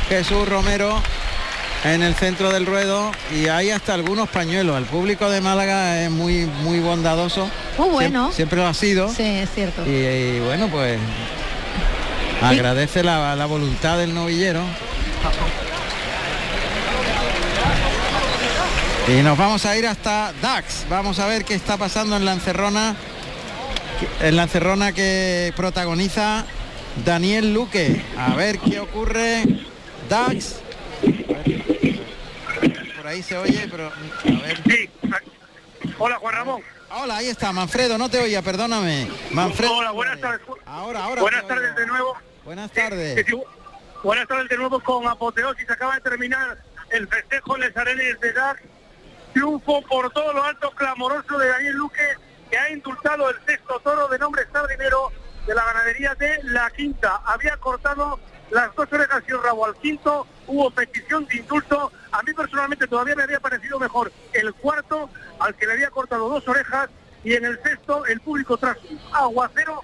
Speaker 8: Jesús Romero en el centro del ruedo y hay hasta algunos pañuelos. El público de Málaga es muy muy bondadoso.
Speaker 15: Muy bueno.
Speaker 8: Siem- Siempre, lo ha sido.
Speaker 15: Sí, es cierto.
Speaker 8: Y, y bueno, pues agradece la, la voluntad del novillero. Y nos vamos a ir hasta Dax. Vamos a ver qué está pasando en la encerrona. En la encerrona que protagoniza Daniel Luque. A ver qué ocurre. Dax. Por ahí se oye, pero a ver.
Speaker 13: Sí. Hola, Juan Ramón.
Speaker 8: Hola, ahí está, Manfredo, no te oía, perdóname. Manfredo.
Speaker 13: Hola, buenas tardes.
Speaker 8: Ahora, ahora.
Speaker 13: Buenas tardes de nuevo.
Speaker 8: Buenas tardes.
Speaker 13: buenas tardes de nuevo con apoteosis. Acaba de terminar el festejo en les arenas de DAC. Triunfo por todo lo alto clamoroso de Daniel Luque, que ha indultado el sexto toro de nombre extraordinario de la ganadería de La Quinta. Había cortado las dos orejas y el rabo al quinto, hubo petición de indulto. A mí personalmente todavía me había parecido mejor el cuarto, al que le había cortado dos orejas, y en el sexto el público tras un aguacero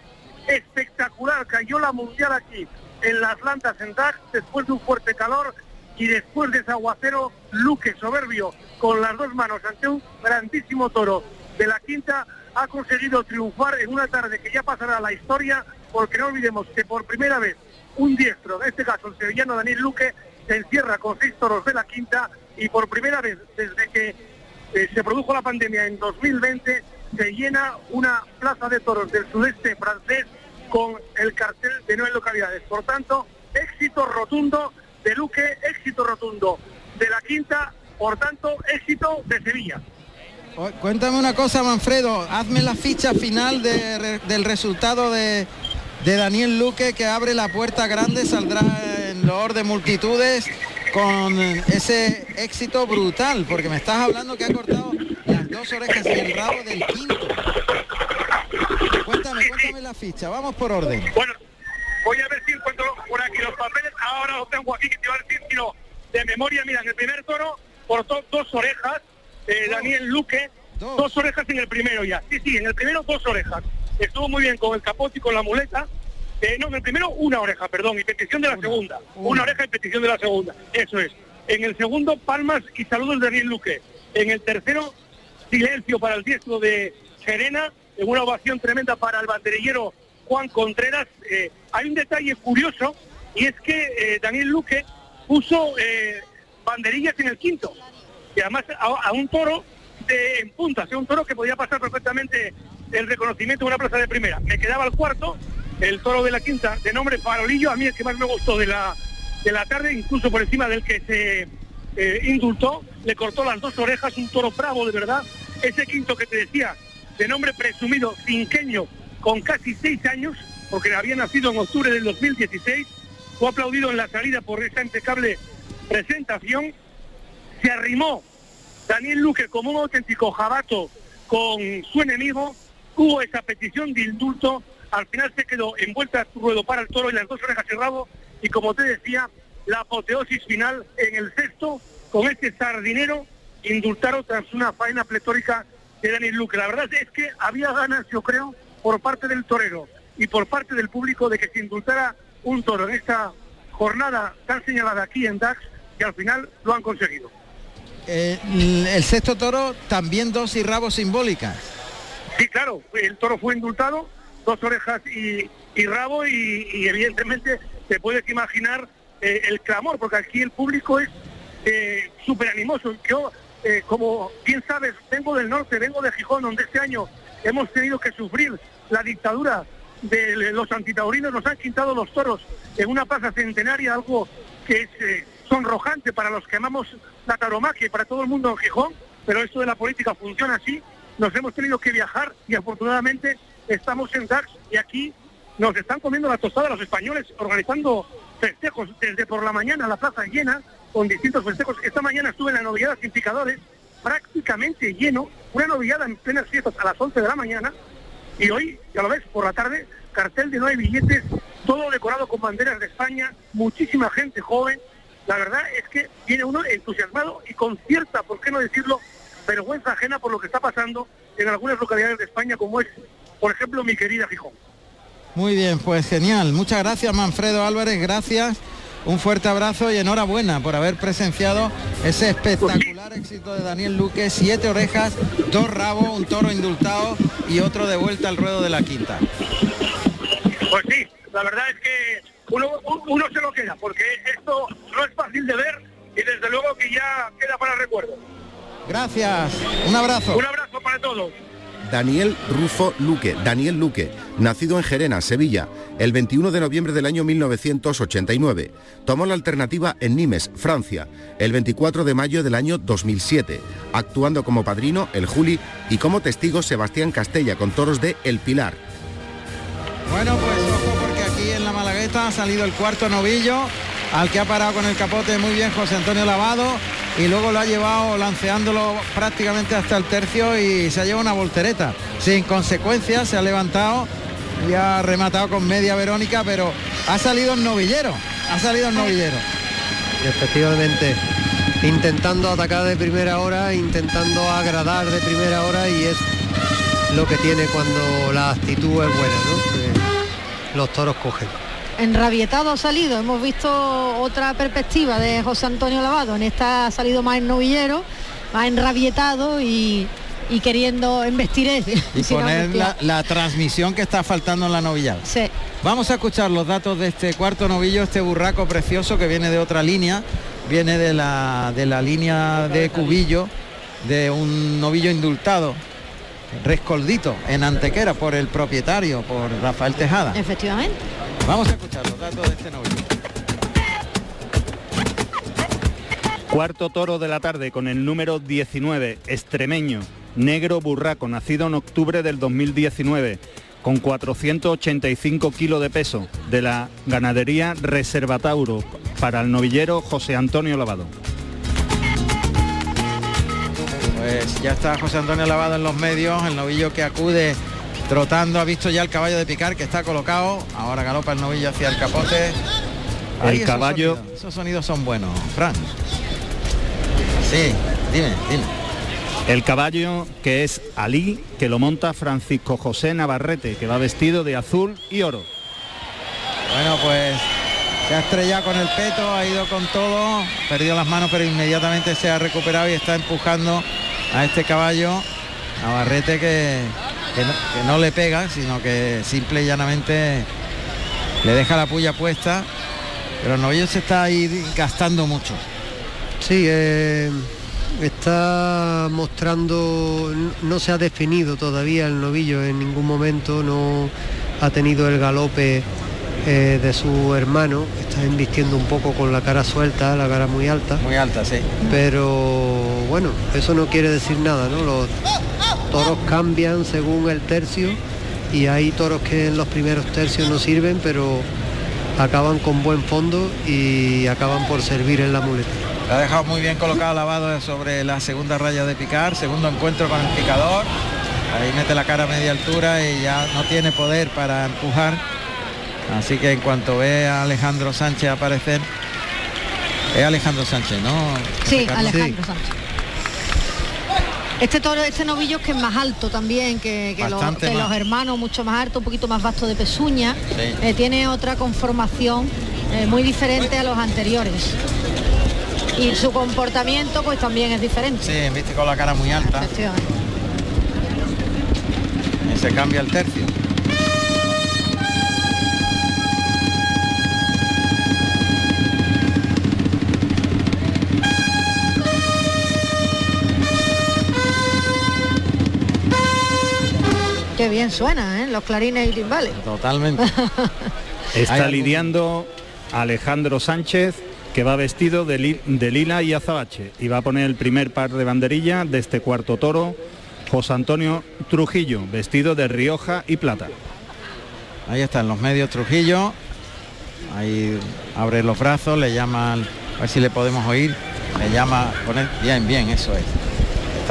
Speaker 13: espectacular. Cayó la mundial aquí en las landas en DAC después de un fuerte calor y después de ese aguacero, Luque soberbio con las dos manos ante un grandísimo toro de la quinta ha conseguido triunfar en una tarde que ya pasará a la historia porque no olvidemos que por primera vez un diestro, en este caso el sevillano Daniel Luque, se encierra con seis toros de la quinta y por primera vez desde que eh, se produjo la pandemia en 2020 se llena una plaza de toros del sudeste francés con el cartel de nueve localidades. Por tanto, éxito rotundo de Luque, éxito rotundo de la quinta, por tanto, éxito de Sevilla.
Speaker 8: Cuéntame una cosa, Manfredo, hazme la ficha final del resultado de, de Daniel Luque que abre la puerta grande, saldrá en los de multitudes con ese éxito brutal, porque me estás hablando que ha cortado las dos orejas y el rabo del quinto. Cuéntame, cuéntame la ficha, vamos por orden.
Speaker 13: Bueno, voy a ver si encuentro por aquí los papeles, ahora los tengo aquí que te iba a decir, sino de memoria, mira, en el primer toro cortó dos orejas, eh, Daniel Luque, dos. orejas en el primero ya, sí, sí, en el primero dos orejas estuvo muy bien con el capote y con la muleta. Eh, no, en el primero una oreja, perdón, y petición de la segunda. Una. oreja y petición de la segunda. Eso es. En el segundo, palmas y saludos de Daniel Luque. En el tercero, silencio para el diestro de Serena, en una ovación tremenda para el banderillero Juan Contreras. Eh, hay un detalle curioso y es que eh, Daniel Luque puso banderillas en el quinto. Y además a, un toro de, en punta, sea un toro que podía pasar perfectamente el reconocimiento de una plaza de primera. Me quedaba el cuarto, el toro de la quinta, de nombre Farolillo, a mí el que más me gustó de la, de la tarde, incluso por encima del que se eh, indultó, le cortó las dos orejas, un toro bravo de verdad. Ese quinto que te decía, de nombre presumido, cinqueño, con casi seis años, porque había nacido en octubre del 2016, fue aplaudido en la salida por esa impecable presentación, se arrimó Daniel Luque como un auténtico jabato con su enemigo, hubo esa petición de indulto, al final se quedó envuelta su ruedo para el toro y las dos orejas y rabo, y como te decía, la apoteosis final en el sexto, con este sardinero, indultaron tras una faena pletórica de Daniel Luque. La verdad es que había ganas, yo creo, por parte del torero y por parte del público de que se indultara un toro en esta jornada tan señalada aquí en DAX, que al final lo han conseguido.
Speaker 8: Eh, el sexto toro también dos y rabos simbólicas.
Speaker 13: Sí, claro, el toro fue indultado, dos orejas y, rabo y, evidentemente te puedes imaginar eh, el clamor, porque aquí el público es eh, súper animoso. Yo, eh, como bien sabes, vengo del norte, vengo de Gijón, donde este año hemos tenido que sufrir la dictadura de los antitaurinos, nos han quitado los toros en una plaza centenaria, algo que es sonrojante para los que amamos la taromaquia y para todo el mundo en Gijón, pero esto de la política funciona así nos hemos tenido que viajar y afortunadamente estamos en DAX y aquí nos están comiendo la tostada los españoles organizando festejos desde por la mañana la plaza llena con distintos festejos. Esta mañana estuve en la novillada sin picadores, prácticamente lleno, una novillada en plenas fiestas a las 11 de la mañana y hoy, ya lo ves, por la tarde, cartel de nueve billetes, todo decorado con banderas de España, muchísima gente joven. La verdad es que viene uno entusiasmado y con cierta, ¿por qué no decirlo?, vergüenza ajena por lo que está pasando en algunas localidades de España, como es, por ejemplo, mi querida Gijón.
Speaker 8: Muy bien, pues genial. Muchas gracias, Manfredo Álvarez. Gracias. Un fuerte abrazo y enhorabuena por haber presenciado ese espectacular éxito de Daniel Luque. Siete orejas, dos rabos, un toro indultado y otro de vuelta al ruedo de la quinta.
Speaker 13: Pues sí, la verdad es que uno, uno se lo queda, porque esto no es fácil de ver y desde luego que ya queda para recuerdo.
Speaker 8: Gracias. Un abrazo.
Speaker 13: Un abrazo para todos.
Speaker 9: Daniel Rufo Luque, Daniel Luque, nacido en Gerena, Sevilla, el 21 de noviembre del año 1989. Tomó la alternativa en Nimes, Francia, el 24 de mayo del año 2007, actuando como padrino el Juli y como testigo Sebastián Castella con toros de El Pilar.
Speaker 8: Bueno, pues ojo porque aquí en la Malagueta ha salido el cuarto novillo, al que ha parado con el capote muy bien José Antonio Lavado y luego lo ha llevado lanceándolo prácticamente hasta el tercio y se ha llevado una voltereta. Sin consecuencias, se ha levantado y ha rematado con media Verónica, pero ha salido el novillero, ha salido el novillero.
Speaker 11: Efectivamente, intentando atacar de primera hora, intentando agradar de primera hora y es lo que tiene cuando la actitud es buena, ¿no? Que los toros cogen
Speaker 15: enrabietado ha salido. Hemos visto otra perspectiva de José Antonio Lavado. En esta ha salido más en novillero, más enrabietado y, y queriendo investir
Speaker 8: Y <laughs> poner la, la, transmisión que está faltando en la novillada.
Speaker 15: Sí.
Speaker 8: Vamos a escuchar los datos de este cuarto novillo, este burraco precioso que viene de otra línea, viene de la, de la línea de Cubillo, de un novillo indultado, rescoldito, en Antequera por el propietario, por Rafael Tejada.
Speaker 15: Efectivamente.
Speaker 8: Vamos a escuchar los datos de este novillo.
Speaker 10: Cuarto toro de la tarde con el número 19, extremeño, negro burraco, nacido en octubre del 2019, con 485 kilos de peso, de la ganadería Reserva Tauro, para el novillero José Antonio Lavado.
Speaker 8: Pues ya está José Antonio Lavado en los medios, el novillo que acude trotando, ha visto ya el caballo de picar que está colocado, ahora galopa el novillo hacia el capote.
Speaker 10: el caballo...
Speaker 8: Esos sonidos, son buenos, Fran. Sí, dime, dime.
Speaker 10: El caballo que es Ali, que lo monta Francisco José Navarrete, que va vestido de azul y oro.
Speaker 8: Bueno, pues se ha estrellado con el peto, ha ido con todo, perdió las manos, pero inmediatamente se ha recuperado y está empujando a este caballo. Navarrete que que no, le pega, sino que simple y llanamente le deja la puya puesta. Pero novillo se está ahí gastando mucho.
Speaker 11: Sí, eh, está mostrando, no se ha definido todavía el novillo en ningún momento, no ha tenido el galope eh, de su hermano, está invistiendo un poco con la cara suelta, la cara muy alta.
Speaker 8: Muy alta, sí.
Speaker 11: Pero bueno, eso no quiere decir nada, ¿no? Los toros cambian según el tercio y hay toros que en los primeros tercios no sirven, pero acaban con buen fondo y acaban por servir en la muleta.
Speaker 8: ha dejado muy bien colocado lavado sobre la segunda raya de picar, segundo encuentro con el picador. Ahí mete la cara a media altura y ya no tiene poder para empujar Así que en cuanto ve a Alejandro Sánchez aparecer, es Alejandro Sánchez, ¿no?
Speaker 15: Sí, Alejandro Sánchez. Este toro, este novillo que es más alto también que, los, hermanos, mucho más alto, un poquito más vasto de pezuña. Eh, tiene otra conformación eh, muy diferente a los anteriores. Y su comportamiento pues también es diferente.
Speaker 8: Sí, viste con la cara muy alta. Se cambia el tercio.
Speaker 15: Bien suena, ¿eh? Los clarines y timbales.
Speaker 8: Totalmente. <laughs>
Speaker 10: Está lidiando Alejandro Sánchez, que va vestido de, lila y azabache, y va a poner el primer par de banderilla de este cuarto toro, José Antonio Trujillo, vestido de Rioja y plata.
Speaker 8: Ahí están los medios Trujillo. Ahí abre los brazos, le llama, a ver si le podemos oír. Le llama, poner bien, bien, eso es.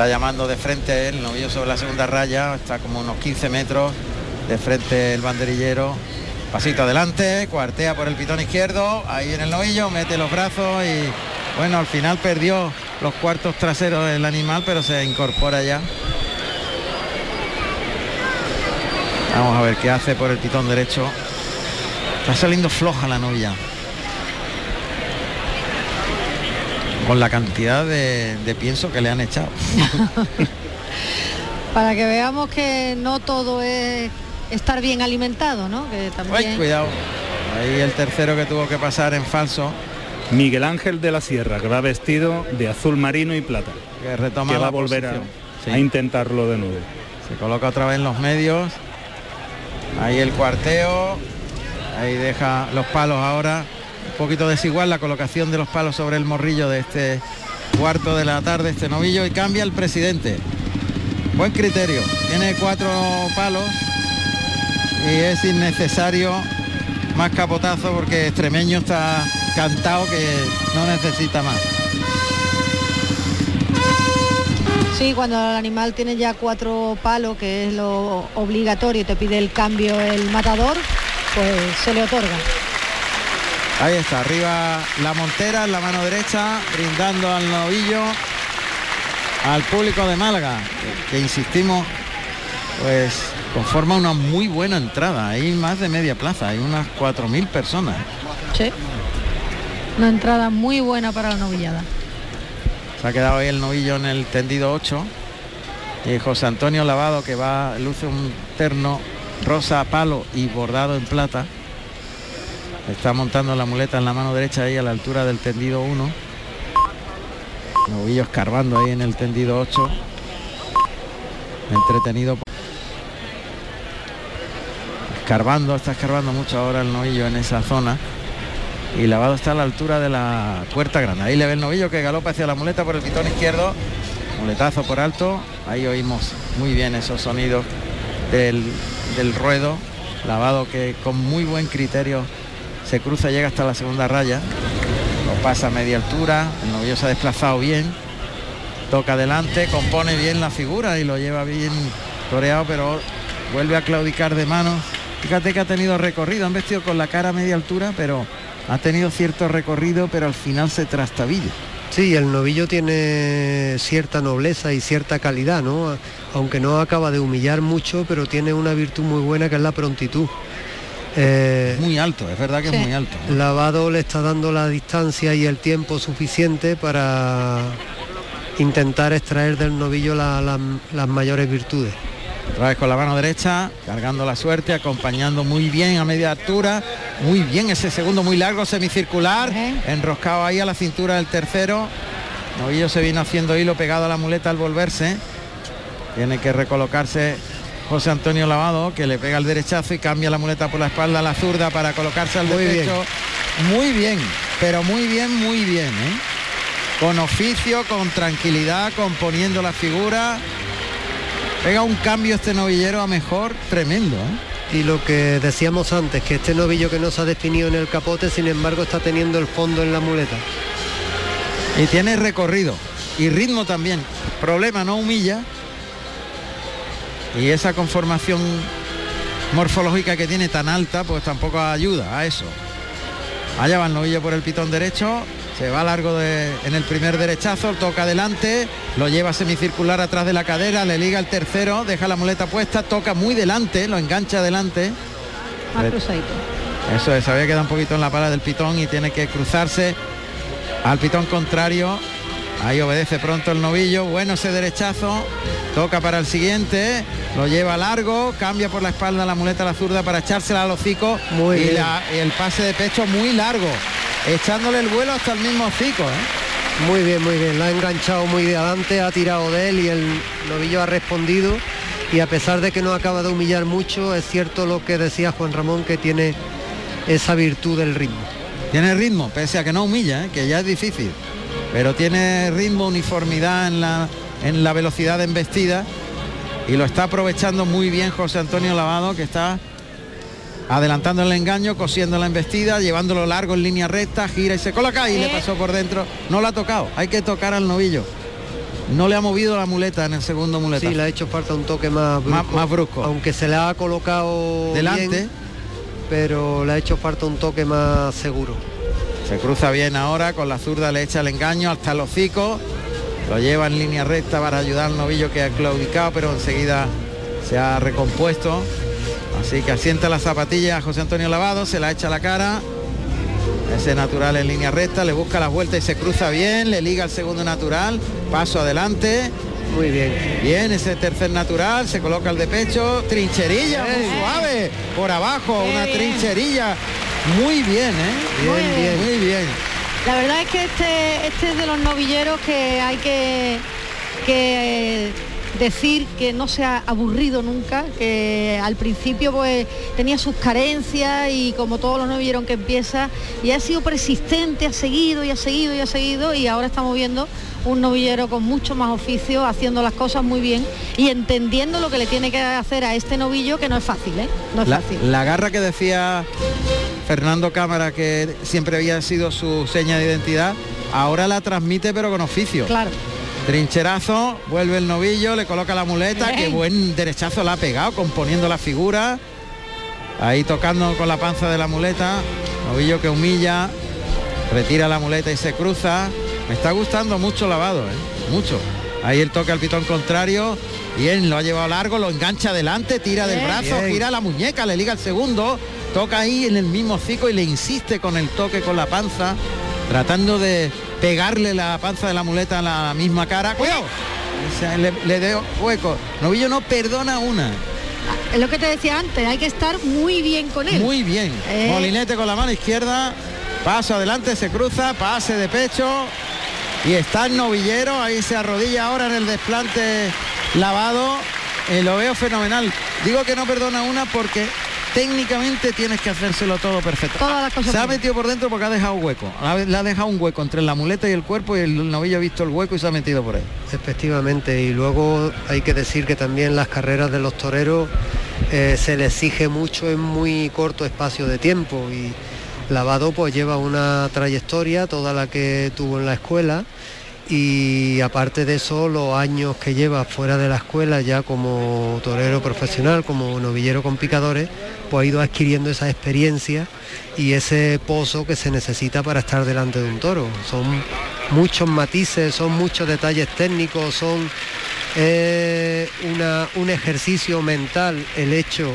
Speaker 8: Está llamando de frente el novillo sobre la segunda raya, está como unos 15 metros de frente el banderillero. Pasito adelante, cuartea por el pitón izquierdo, ahí en el novillo, mete los brazos y bueno, al final perdió los cuartos traseros del animal, pero se incorpora ya. Vamos a ver qué hace por el pitón derecho. Está saliendo floja la novia. Con la cantidad de, pienso que le han echado. <laughs>
Speaker 15: Para que veamos que no todo es estar bien alimentado, ¿no? Que también...
Speaker 8: cuidado. Ahí el tercero que tuvo que pasar en falso.
Speaker 10: Miguel Ángel de la Sierra, que va vestido de azul marino y plata.
Speaker 8: Que retoma
Speaker 10: va a volver a, intentarlo de nuevo.
Speaker 8: Se coloca otra vez en los medios. Ahí el cuarteo. Ahí deja los palos ahora. Un poquito desigual la colocación de los palos sobre el morrillo de este cuarto de la tarde, este novillo. Y cambia el presidente. Buen criterio. Tiene cuatro palos. Y es innecesario más capotazo porque Extremeño está cantado que no necesita más.
Speaker 15: Sí, cuando el animal tiene ya cuatro palos, que es lo obligatorio, te pide el cambio el matador, pues se le otorga.
Speaker 8: Ahí está, arriba la montera en la mano derecha, brindando al novillo, al público de Málaga, que, que insistimos, pues conforma una muy buena entrada. Hay más de media plaza, hay unas 4.000 personas.
Speaker 15: Sí. Una entrada muy buena para la novillada.
Speaker 8: Se ha quedado ahí el novillo en el tendido 8. Y José Antonio Lavado que va, luce un terno rosa, palo y bordado en plata. Está montando la muleta en la mano derecha ahí a la altura del tendido 1. Novillo escarbando ahí en el tendido 8. Entretenido. Escarbando, está escarbando mucho ahora el novillo en esa zona. Y lavado está a la altura de la puerta grande. Ahí le ve el novillo que galopa hacia la muleta por el pitón izquierdo. Muletazo por alto. Ahí oímos muy bien esos sonidos del, del ruedo. Lavado que con muy buen criterio se cruza, llega hasta la segunda raya. Lo pasa a media altura. El novillo se ha desplazado bien. Toca adelante, compone bien la figura y lo lleva bien toreado, pero vuelve a claudicar de manos. Fíjate que ha tenido recorrido, han vestido con la cara a media altura, pero ha tenido cierto recorrido, pero al final se trastabilla.
Speaker 11: Sí, el novillo tiene cierta nobleza y cierta calidad, ¿no? Aunque no acaba de humillar mucho, pero tiene una virtud muy buena que es la prontitud. Eh,
Speaker 8: muy alto, es verdad que
Speaker 11: sí.
Speaker 8: es muy alto.
Speaker 11: Lavado le está dando la distancia y el tiempo suficiente para intentar extraer del novillo la, la, las mayores virtudes.
Speaker 8: Otra vez con la mano derecha, cargando la suerte, acompañando muy bien a media altura. Muy bien ese segundo muy largo, semicircular. Enroscado ahí a la cintura del tercero. Novillo se vino haciendo hilo pegado a la muleta al volverse. Tiene que recolocarse José Antonio Lavado, que le pega el derechazo y cambia la muleta por la espalda a la zurda para colocarse al muy derecho. Bien. Muy bien, pero muy bien, muy bien. ¿eh? Con oficio, con tranquilidad, componiendo la figura pega un cambio este novillero a mejor tremendo. ¿eh?
Speaker 11: Y lo que decíamos antes, que este novillo que no se ha definido en el capote, sin embargo está teniendo el fondo en la muleta.
Speaker 8: Y tiene recorrido y ritmo también. Problema, no humilla. Y esa conformación morfológica que tiene tan alta, pues tampoco ayuda a eso. Allá va el novillo por el pitón derecho, se va largo de, en el primer derechazo, toca adelante, lo lleva semicircular atrás de la cadera, le liga el tercero, deja la muleta puesta, toca muy delante, lo engancha adelante.
Speaker 15: Cruzadito.
Speaker 8: Eso es, había quedado un poquito en la pala del pitón y tiene que cruzarse al pitón contrario. Ahí obedece pronto el novillo, bueno ese derechazo, toca para el siguiente, lo lleva largo, cambia por la espalda la muleta a la zurda para echársela al hocico
Speaker 11: muy
Speaker 8: y,
Speaker 11: bien.
Speaker 8: La, y el pase de pecho muy largo echándole el vuelo hasta el mismo hocico. ¿eh?
Speaker 11: Muy bien, muy bien. La ha enganchado muy de adelante, ha tirado de él y el novillo ha respondido. Y a pesar de que no acaba de humillar mucho, es cierto lo que decía Juan Ramón, que tiene esa virtud del ritmo.
Speaker 8: Tiene ritmo, pese a que no humilla, ¿eh? que ya es difícil. Pero tiene ritmo, uniformidad en la, en la velocidad de embestida. Y lo está aprovechando muy bien José Antonio Lavado, que está adelantando el engaño, cosiendo la embestida, llevándolo largo en línea recta, gira y se coloca y le pasó por dentro. No la ha tocado, hay que tocar al novillo. No le ha movido la muleta en el segundo muleta.
Speaker 11: Sí, le ha hecho falta un toque más brusco.
Speaker 8: Más, más brusco.
Speaker 11: Aunque se le ha colocado
Speaker 8: delante,
Speaker 11: bien, pero le ha hecho falta un toque más seguro.
Speaker 8: Se cruza bien ahora, con la zurda le echa el engaño hasta el hocico, lo lleva en línea recta para ayudar al novillo que ha claudicado, pero enseguida se ha recompuesto. Así que asienta la zapatilla a José Antonio Lavado, se la echa a la cara. Ese natural en línea recta, le busca las vueltas y se cruza bien, le liga el segundo natural, paso adelante.
Speaker 11: Muy bien.
Speaker 8: Bien, ese tercer natural, se coloca el de pecho, trincherilla, muy suave, por abajo, una trincherilla. Muy bien, ¿eh?
Speaker 11: Bien, muy bien.
Speaker 8: Muy bien.
Speaker 15: La verdad es que este, este es de los novilleros que hay que, que decir que no se ha aburrido nunca, que al principio pues tenía sus carencias y como todos los no vieron que empieza y ha sido persistente, ha seguido y ha seguido y ha seguido y ahora estamos viendo un novillero con mucho más oficio, haciendo las cosas muy bien y entendiendo lo que le tiene que hacer a este novillo, que no es fácil, ¿eh? No es
Speaker 8: la,
Speaker 15: fácil.
Speaker 8: la garra que decía Fernando Cámara, que siempre había sido su seña de identidad, ahora la transmite pero con oficio.
Speaker 15: Claro.
Speaker 8: Trincherazo, vuelve el novillo, le coloca la muleta, qué buen derechazo la ha pegado, componiendo la figura. Ahí tocando con la panza de la muleta, novillo que humilla, retira la muleta y se cruza. Me está gustando mucho lavado, ¿eh? mucho. Ahí el toque al pitón contrario, bien, lo ha llevado largo, lo engancha adelante, tira del
Speaker 15: Bien.
Speaker 8: brazo,
Speaker 15: Bien.
Speaker 8: gira la muñeca, le liga el segundo, toca ahí en el mismo hocico y le insiste con el toque con la panza, tratando de pegarle la panza de la muleta a la misma cara. ¡Cuidado! O sea, le, le dio hueco. Novillo no perdona una.
Speaker 15: Es lo que te decía antes, hay que estar muy bien con él.
Speaker 8: Muy bien.
Speaker 15: Eh.
Speaker 8: Molinete con la mano izquierda. Paso adelante, se cruza, pase de pecho. Y está el novillero, ahí se arrodilla ahora en el desplante lavado. Eh, lo veo fenomenal. Digo que no perdona una porque técnicamente tienes que hacérselo todo perfecto.
Speaker 15: Todas las cosas
Speaker 8: se ha metido por dentro porque ha dejado un hueco. Ha- Le ha dejado un hueco entre la muleta y el cuerpo y el novillo ha visto el hueco y se ha metido por ahí.
Speaker 11: Efectivamente, y luego hay que decir que también las carreras de los toreros eh, se le exige mucho en muy corto espacio de tiempo y Lavado pues lleva una trayectoria, toda la que tuvo en la escuela y aparte de eso los años que lleva fuera de la escuela ya como torero profesional, como novillero con picadores, pues ha ido adquiriendo esa experiencia y ese pozo que se necesita para estar delante de un toro. Son muchos matices, son muchos detalles técnicos, son eh, un ejercicio mental el hecho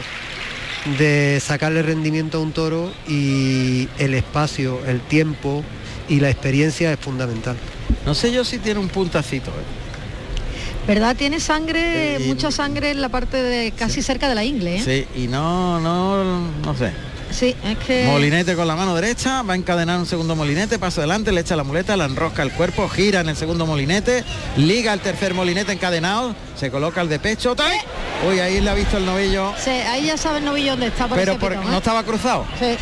Speaker 11: de sacarle rendimiento a un toro y el espacio, el tiempo y la experiencia es fundamental.
Speaker 8: No sé yo si tiene un puntacito. ¿eh?
Speaker 15: ¿Verdad? Tiene sangre,
Speaker 8: Eh,
Speaker 15: mucha sangre en la parte de casi cerca de la ingle, ¿eh?
Speaker 8: Sí, y no, no, no sé.
Speaker 15: Sí, es que...
Speaker 8: Molinete con la mano derecha, va a encadenar un segundo molinete, pasa adelante, le echa la muleta, la enrosca el cuerpo, gira en el segundo molinete, liga el tercer molinete encadenado, se coloca el de pecho, ¡tay! uy, ahí le ha visto el novillo,
Speaker 15: Sí, ahí ya sabe el novillo dónde está. por
Speaker 8: pero
Speaker 15: ese
Speaker 8: por-
Speaker 15: pitón, ¿eh?
Speaker 8: no estaba cruzado.
Speaker 15: Sí.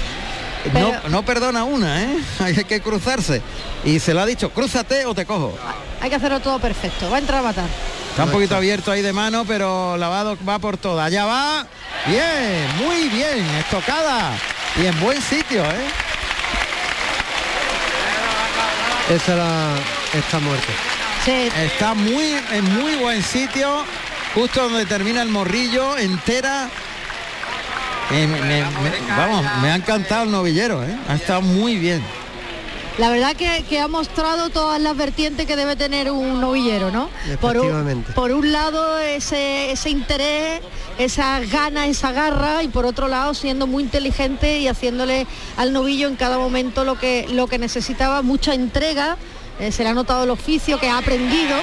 Speaker 8: No,
Speaker 15: Pero-
Speaker 8: no perdona una, ¿eh? <laughs> Hay que cruzarse. Y se lo ha dicho, crúzate o te cojo.
Speaker 15: Hay que hacerlo todo perfecto. Va a entrar a matar.
Speaker 8: Está un poquito abierto ahí de mano, pero lavado va por toda. Allá va. Bien, muy bien, estocada. Y en buen sitio, ¿eh?
Speaker 11: Esa la, está muerta.
Speaker 8: Está muy en muy buen sitio, justo donde termina el morrillo, entera. Eh, me- me- me- vamos, me ha encantado el novillero, ¿eh? Ha estado muy bien.
Speaker 15: La verdad que, que ha mostrado todas las vertientes que debe tener un novillero, ¿no? Por un, por un lado ese, ese interés, esa gana, esa garra y por otro lado siendo muy inteligente y haciéndole al novillo en cada momento lo que, lo que necesitaba, mucha entrega, eh, se le ha notado el oficio que ha aprendido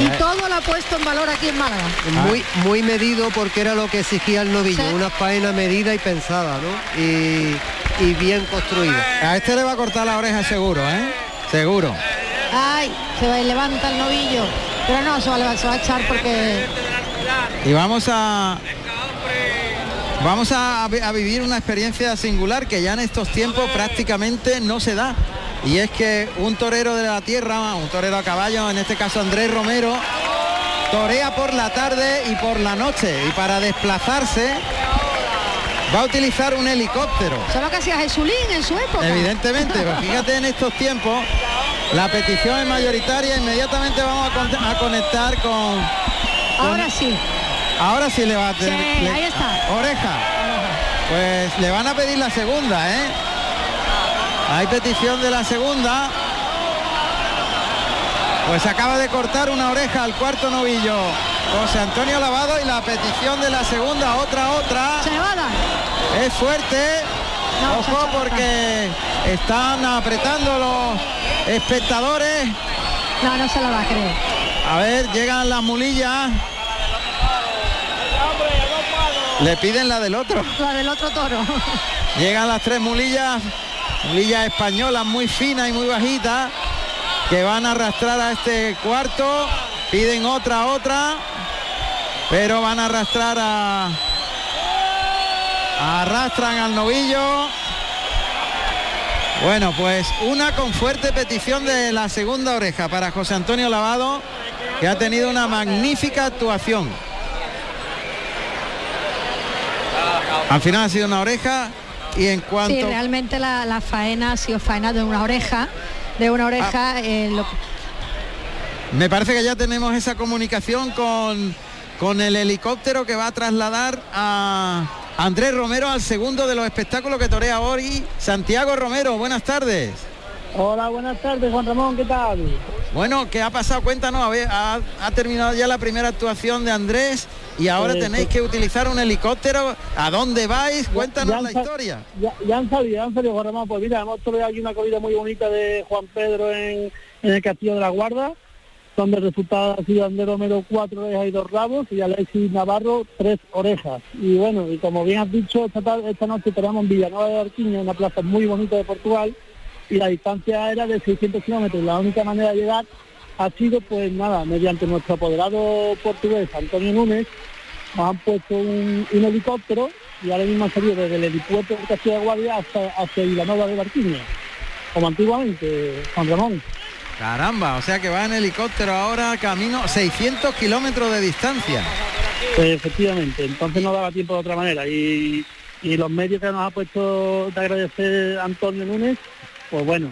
Speaker 15: y
Speaker 11: Eh.
Speaker 15: todo lo ha puesto en valor aquí en Málaga.
Speaker 11: Muy, muy medido porque era lo que exigía el novillo, una faena medida y pensada, ¿no? Y, y bien construida.
Speaker 8: A este le va a cortar la oreja seguro, ¿eh? Seguro.
Speaker 15: Ay, se va- levanta el novillo. Pero no, se va, a levantar, se va a echar porque
Speaker 8: Y vamos a vamos a vivir una experiencia singular que ya en estos tiempos prácticamente no se da. Y es que un torero de la tierra, un torero a caballo, en este caso Andrés Romero, torea por la tarde y por la noche. Y para desplazarse va a utilizar un helicóptero.
Speaker 15: solo que hacía Jesulín en su época.
Speaker 8: Evidentemente, pero fíjate en estos tiempos, la petición es mayoritaria, inmediatamente vamos a, con- a conectar con,
Speaker 15: Ahora sí.
Speaker 8: Ahora sí le va a tener.
Speaker 15: Sí, ahí está.
Speaker 8: Oreja. Pues le van a pedir la segunda, ¿eh? Hay petición de la segunda. Pues acaba de cortar una oreja al cuarto novillo. José Antonio Lavado y la petición de la segunda, otra, otra.
Speaker 15: Se.
Speaker 8: Es fuerte. Ojo porque están apretando los espectadores.
Speaker 15: No, no se la va a creer.
Speaker 8: A ver, llegan las mulillas. Le piden la del otro.
Speaker 15: La del otro toro.
Speaker 8: Llegan las tres mulillas, mulillas españolas muy finas y muy bajitas, que van a arrastrar a este cuarto. Piden otra, otra. pero van a arrastrar a... Arrastran al novillo. Bueno, pues una con fuerte petición de la segunda oreja para José Antonio Lavado, que ha tenido una magnífica actuación. Al final ha sido una oreja y en cuanto...
Speaker 15: Sí, realmente la, la faena ha sido faena de una oreja, de una oreja... eh, lo-
Speaker 8: Me parece que ya tenemos esa comunicación con, con el helicóptero que va a trasladar a Andrés Romero al segundo de los espectáculos que torea hoy. Santiago Romero, buenas tardes.
Speaker 23: Hola, buenas tardes, Juan Ramón, ¿qué tal?
Speaker 8: Bueno, ¿qué ha pasado? Cuéntanos, a ver, ha, ha terminado ya la primera actuación de Andrés y ahora
Speaker 23: Eh,
Speaker 8: tenéis que utilizar un helicóptero. ¿A dónde vais? Cuéntanos la historia.
Speaker 23: Ya, ya han salido, ya han salido, Juan Ramón. Pues mira, hemos tenido aquí una corrida muy bonita de Juan Pedro en, en el Castillo de la Guarda, donde el resultado ha sido Andrés Romero cuatro orejas y dos rabos y Alexis Navarro tres orejas. Y bueno, y como bien has dicho, esta, tarde- esta noche tenemos en Villanueva de Arquiña, una plaza muy bonita de Portugal, y la distancia era de 600 kilómetros. La única manera de llegar ha sido, pues nada, mediante nuestro apoderado portugués, Antonio Núñez, nos han puesto un, un helicóptero y ahora mismo han salido desde el helipuerto de Castillo de Guardia hasta hacia Villanova de Barquiña, como antiguamente, Juan Ramón.
Speaker 8: Caramba, o sea que va en helicóptero ahora camino 600 kilómetros de distancia.
Speaker 23: Eh, efectivamente, entonces no daba tiempo de otra manera y, y los medios que nos ha puesto de agradecer Antonio Núñez, pues bueno,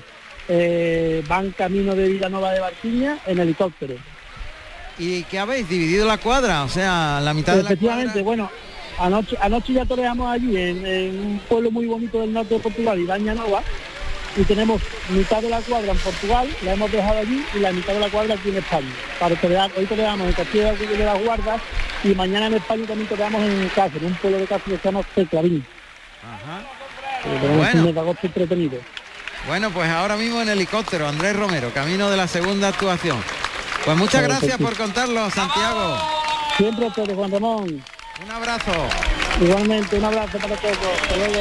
Speaker 23: eh, van camino de Villanova de Barquiña en helicóptero.
Speaker 8: ¿Y qué habéis? ¿Dividido la cuadra? O sea, la mitad de la
Speaker 23: Efectivamente, bueno, anoche, anoche ya toreamos allí en, en un pueblo muy bonito del norte de Portugal, Ibaña Nova, y tenemos mitad de la cuadra en Portugal, la hemos dejado allí, y la mitad de la cuadra aquí en España. Para torear, hoy toreamos en Castillo de las Guardas y mañana en España también toreamos en Cáceres, un pueblo de Cáceres que se llama Teclavín. Tenemos
Speaker 8: Bueno.
Speaker 23: un entretenido.
Speaker 8: Bueno, pues ahora mismo en helicóptero, Andrés Romero, camino de la segunda actuación. Pues muchas gracias por contarlo, Santiago.
Speaker 23: Siempre Juan Ramón.
Speaker 8: Un abrazo.
Speaker 23: Igualmente, un abrazo para todos. Hasta luego.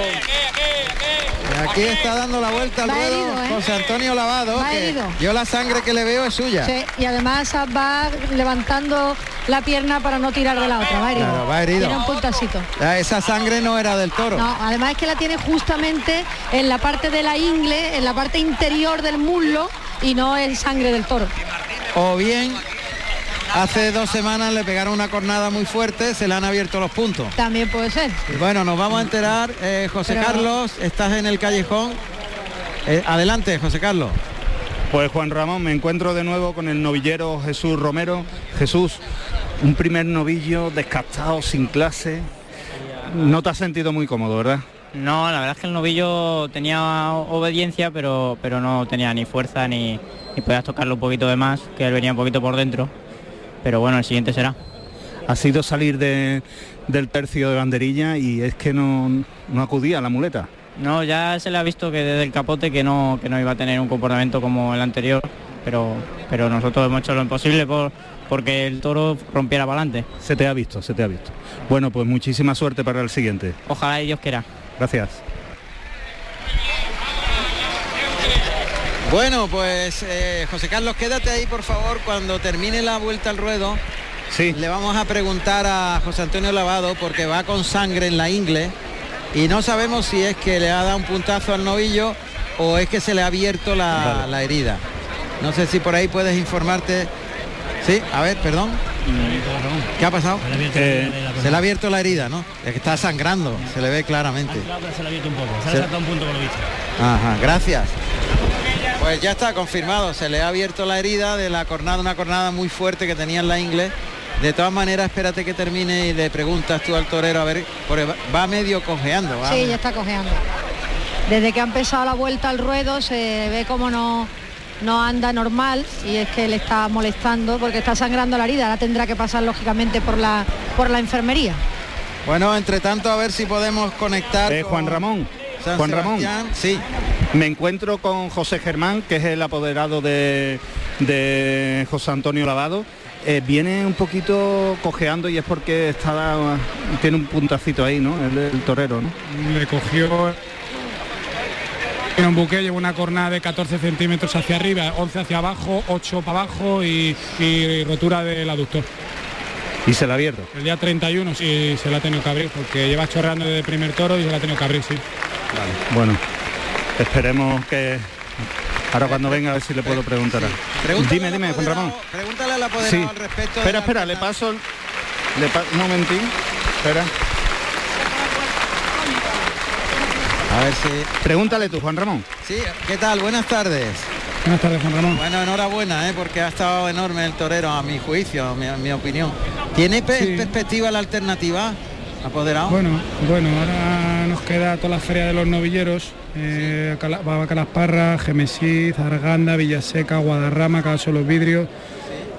Speaker 8: Y aquí está dando la vuelta al ruedo
Speaker 15: ¿eh?
Speaker 8: José Antonio Lavado, que yo la sangre que le veo es suya.
Speaker 15: Sí, y además va levantando la pierna para no tirar de la otra, va herido.
Speaker 8: Claro, va herido.
Speaker 15: Tiene un puntacito.
Speaker 8: Ah, Esa sangre no era del toro.
Speaker 15: No, además es que la tiene justamente en la parte de la ingle, en la parte interior del muslo y no en sangre del toro.
Speaker 8: O bien, hace dos semanas le pegaron una cornada muy fuerte, se le han abierto los puntos.
Speaker 15: También puede ser.
Speaker 8: Bueno, nos vamos a enterar. Eh, José
Speaker 15: Pero-
Speaker 8: Carlos, estás en el callejón. Eh, adelante, José Carlos.
Speaker 10: Pues Juan Ramón, me encuentro de nuevo con el novillero Jesús Romero. Jesús, un primer novillo descastado, sin clase. No te has sentido muy cómodo, ¿verdad?
Speaker 19: No, la verdad es que el novillo tenía obediencia, pero, pero no tenía ni fuerza ni, ni podías tocarlo un poquito de más, que él venía un poquito por dentro. Pero bueno, el siguiente será.
Speaker 10: Ha sido salir de- del tercio de banderilla y es que no, no acudía a la muleta.
Speaker 19: No, ya se le ha visto que desde el capote que no, que no iba a tener un comportamiento como el anterior, pero, pero nosotros hemos hecho lo imposible por, porque el toro rompiera para adelante.
Speaker 10: Se te ha visto, se te ha visto. Bueno, pues muchísima suerte para el siguiente.
Speaker 19: Ojalá y Dios quiera.
Speaker 10: Gracias.
Speaker 8: Bueno, pues eh, José Carlos, quédate ahí por favor cuando termine la vuelta al ruedo.
Speaker 10: Sí.
Speaker 8: Le vamos a preguntar a José Antonio Lavado porque va con sangre en la ingle y no sabemos si es que le ha dado un puntazo al novillo o es que se le ha abierto la,
Speaker 10: Vale.
Speaker 8: la herida. No sé si por ahí puedes informarte. Sí, a ver, perdón. ¿Qué ha pasado?
Speaker 10: Eh,
Speaker 8: se le ha abierto la herida, ¿no? Es que está sangrando, se le ve claramente.
Speaker 24: Se le ha abierto un poco, se
Speaker 8: Se-
Speaker 24: le ha saltado un punto por lo visto.
Speaker 8: Ajá, gracias. Pues ya está confirmado, se le ha abierto la herida de la cornada, una cornada muy fuerte que tenía en la ingle. De todas maneras, espérate que termine y le preguntas tú al torero a ver, porque va- medio cojeando. va.
Speaker 15: Sí, ya está cojeando. Desde que ha empezado la vuelta al ruedo se ve como no, no anda normal y es que le está molestando porque está sangrando la herida. Ahora tendrá que pasar lógicamente por la, por la enfermería.
Speaker 8: Bueno, entre tanto, a ver si podemos conectar.
Speaker 10: Eh, Juan Ramón.
Speaker 8: San
Speaker 10: Juan Ramón.
Speaker 8: Sí.
Speaker 10: Me encuentro con José Germán, que es el apoderado de, de José Antonio Lavado. Eh, viene un poquito cojeando y es porque está tiene un puntacito ahí, ¿no? El, el torero, ¿no?
Speaker 25: Le cogió en un buque, lleva una cornada de 14 centímetros hacia arriba, 11 hacia abajo, 8 para abajo y, y rotura del aductor.
Speaker 10: ¿Y se la ha abierto?
Speaker 25: El día 31 sí se la ha tenido que abrir, porque lleva chorreando desde el primer toro y se la ha tenido que abrir, sí.
Speaker 10: Bueno, esperemos que ahora cuando venga a ver si le puedo preguntar. Dime, dime, Juan Ramón.
Speaker 8: Pregúntale al apoderado
Speaker 10: Sí.
Speaker 8: al respecto.
Speaker 10: Espera, espera, le paso, el- le pa- un momentín, espera.
Speaker 8: A ver si...
Speaker 10: Pregúntale tú, Juan Ramón.
Speaker 8: Sí, ¿qué tal? Buenas tardes.
Speaker 25: Buenas tardes, Juan Ramón.
Speaker 8: Bueno, enhorabuena, ¿eh? porque ha estado enorme el torero, a mi juicio, a mi, a mi opinión. ¿Tiene pe- perspectiva la alternativa, apoderado?
Speaker 25: Bueno, bueno, ahora nos queda toda la feria de los novilleros, eh, Cala- va a Calasparra, Gemesí, Zarganda, Villaseca, Guadarrama, Caso Los Vidrios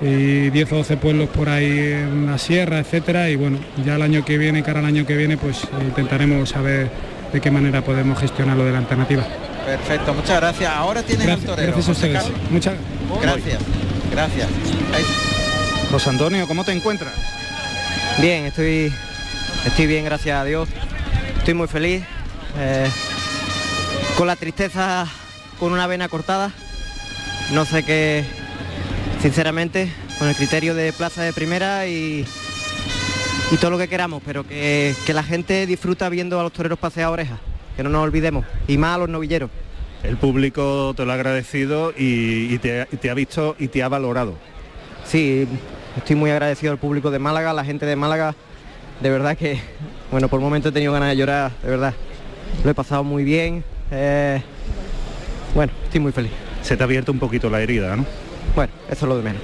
Speaker 25: y 10 o 12 pueblos por ahí en la sierra, etcétera. Y bueno, ya el año que viene, cara al año que viene, pues intentaremos saber de qué manera podemos gestionar lo de la alternativa.
Speaker 8: Perfecto, muchas gracias. Ahora tienes
Speaker 25: Gracias,
Speaker 8: al torero.
Speaker 25: gracias a ustedes.
Speaker 8: Carlos.
Speaker 25: Muchas
Speaker 8: Gracias, gracias. Ahí-
Speaker 10: José Antonio, ¿cómo te encuentras?
Speaker 22: Bien, estoy, estoy bien, gracias a Dios. Estoy muy feliz. eh, con la tristeza, con una vena cortada. No sé qué, sinceramente, con el criterio de plaza de primera y, y todo lo que queramos, pero que, que la gente disfruta viendo a los toreros pasear orejas, que no nos olvidemos, y más a los novilleros.
Speaker 10: El público te lo ha agradecido y, y te, y te ha visto y te ha valorado.
Speaker 22: Sí, estoy muy agradecido al público de Málaga, a la gente de Málaga. De verdad que, bueno, por momentos he tenido ganas de llorar, de verdad. Lo he pasado muy bien. eh, bueno, estoy muy feliz.
Speaker 10: Se te ha abierto un poquito la herida, ¿no?
Speaker 22: Bueno, eso es lo de menos.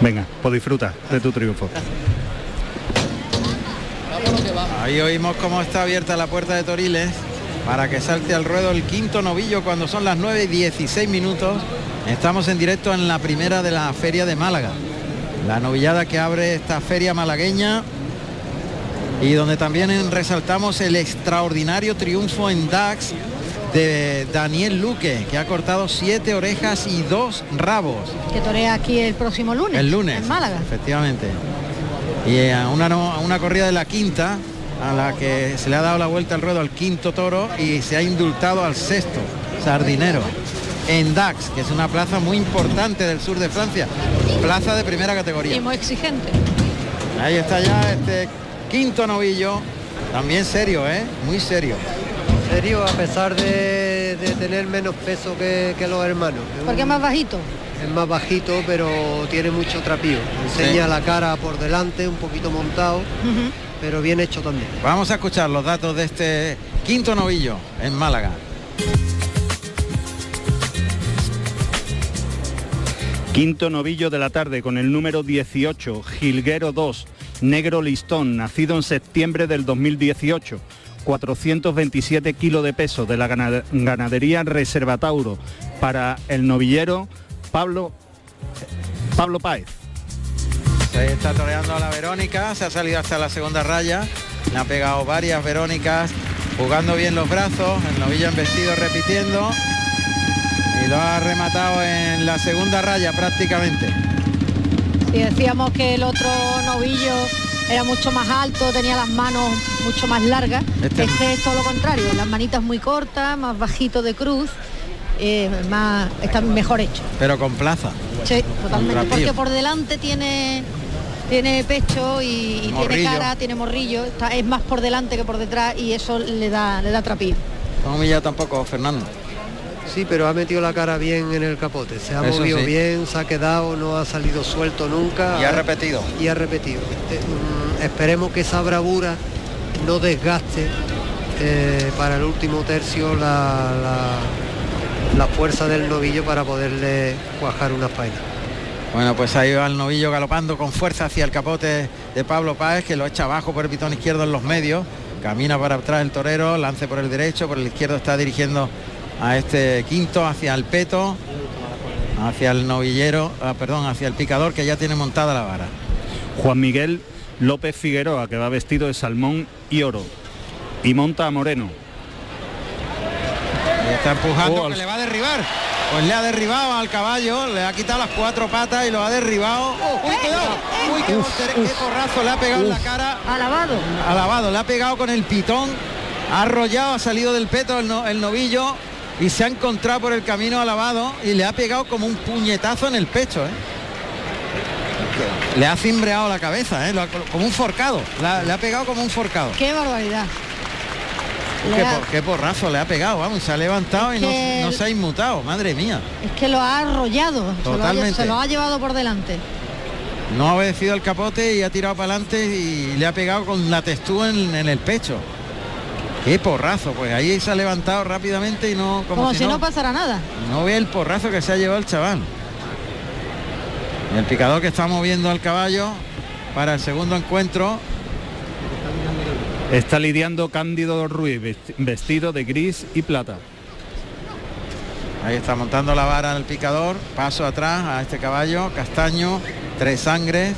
Speaker 10: Venga, pues disfruta de tu triunfo.
Speaker 8: Ahí oímos cómo está abierta la puerta de Toriles para que salte al ruedo el quinto novillo cuando son las 9 y 16 minutos. Estamos en directo en la primera de la feria de Málaga. La novillada que abre esta feria malagueña y donde también resaltamos el extraordinario triunfo en DAX de Daniel Luque, que ha cortado siete orejas y dos rabos.
Speaker 15: Que torea aquí el próximo lunes.
Speaker 8: El lunes.
Speaker 15: En Málaga.
Speaker 8: Efectivamente. Y a una, a una corrida de la quinta, a la que se le ha dado la vuelta al ruedo al quinto toro y se ha indultado al sexto, Sardinero. En Dax, que es una plaza muy importante del sur de Francia. Plaza de primera
Speaker 15: Y
Speaker 8: categoría.
Speaker 15: muy exigente.
Speaker 8: Ahí está ya este quinto novillo. También serio, ¿eh? Muy serio.
Speaker 11: serio a pesar de, de tener menos peso que, que los hermanos.
Speaker 15: Porque es más bajito.
Speaker 11: es más bajito, pero tiene mucho trapío. Enseña
Speaker 8: Sí.
Speaker 11: la cara por delante, un poquito montado, pero bien hecho también.
Speaker 8: Vamos a escuchar los datos de este quinto novillo en Málaga.
Speaker 10: Quinto novillo de la tarde con el número 18, Gilguero 2, negro listón, nacido en septiembre del 2018. 427 kilos de peso de la gana- ganadería Reserva Tauro para el novillero Pablo Pablo Páez.
Speaker 8: Se está toreando a la Verónica, se ha salido hasta la segunda raya, le ha pegado varias Verónicas, jugando bien los brazos, el novillo vestido repitiendo y lo ha rematado en la segunda raya prácticamente.
Speaker 15: Si decíamos que el otro novillo era mucho más alto, tenía las manos mucho más largas,
Speaker 8: Este-
Speaker 15: este, es todo lo contrario, las manitas muy cortas, más bajito de cruz, eh, más está mejor hecho.
Speaker 8: Pero con plaza.
Speaker 15: Sí, totalmente, porque por delante tiene tiene pecho y, y tiene cara, tiene morrillo, está- es más por delante que por detrás y eso le da le da trapío.
Speaker 8: No humilla tampoco, Fernando.
Speaker 11: Sí, pero ha metido la cara bien en el capote, se ha
Speaker 8: Eso
Speaker 11: movido
Speaker 8: sí.
Speaker 11: bien, se ha quedado, no ha salido suelto nunca.
Speaker 8: Y ha repetido.
Speaker 11: Y ha repetido. Eh, mm, esperemos que esa bravura no desgaste eh, para el último tercio la, la- la fuerza del novillo para poderle cuajar una faena.
Speaker 8: Bueno, pues ahí va el novillo galopando con fuerza hacia el capote de Pablo Páez, que lo echa abajo por el pitón izquierdo en los medios. Camina para atrás el torero, lance por el derecho, por el izquierdo está dirigiendo a este quinto hacia el peto, hacia el novillero, ah, perdón, hacia el picador que ya tiene montada la vara.
Speaker 10: Juan Miguel López Figueroa, que va vestido de salmón y oro. Y monta a Moreno.
Speaker 8: Y está empujando
Speaker 10: Oh, al-
Speaker 8: que le va a derribar. Pues le ha derribado al caballo, le ha quitado las cuatro patas y lo ha derribado. ¡Uy, cuidado! ¡Uy, qué, voltere- qué porrazo! Le ha pegado en la cara.
Speaker 15: Alabado.
Speaker 8: Alabado, le ha pegado con el pitón, ha arrollado, ha salido del peto el, no- el novillo y se ha encontrado por el camino alabado y le ha pegado como un puñetazo en el pecho. ¿eh? Le ha cimbreado la cabeza, ¿eh? Como un forcado. La- le ha pegado como un forcado.
Speaker 15: Qué barbaridad.
Speaker 8: Qué,
Speaker 15: ha-
Speaker 8: por- qué porrazo le ha pegado, vamos, se ha levantado y no, se ha inmutado, madre mía.
Speaker 15: Es que lo ha arrollado. se lo ha-
Speaker 8: Totalmente.
Speaker 15: Se lo ha llevado por delante.
Speaker 8: No ha obedecido el capote y ha tirado para adelante y le ha pegado con la textura en, en el pecho. Qué porrazo, pues ahí se ha levantado rápidamente y no como,
Speaker 15: Como, si, no, pasara nada.
Speaker 8: no ve el porrazo que se ha llevado el chaval. Y el picador que está moviendo al caballo para el segundo encuentro.
Speaker 10: Está lidiando Cándido Ruiz, vesti- vestido de gris y plata.
Speaker 8: Ahí está montando la vara el picador, paso atrás a este caballo, castaño, tres sangres,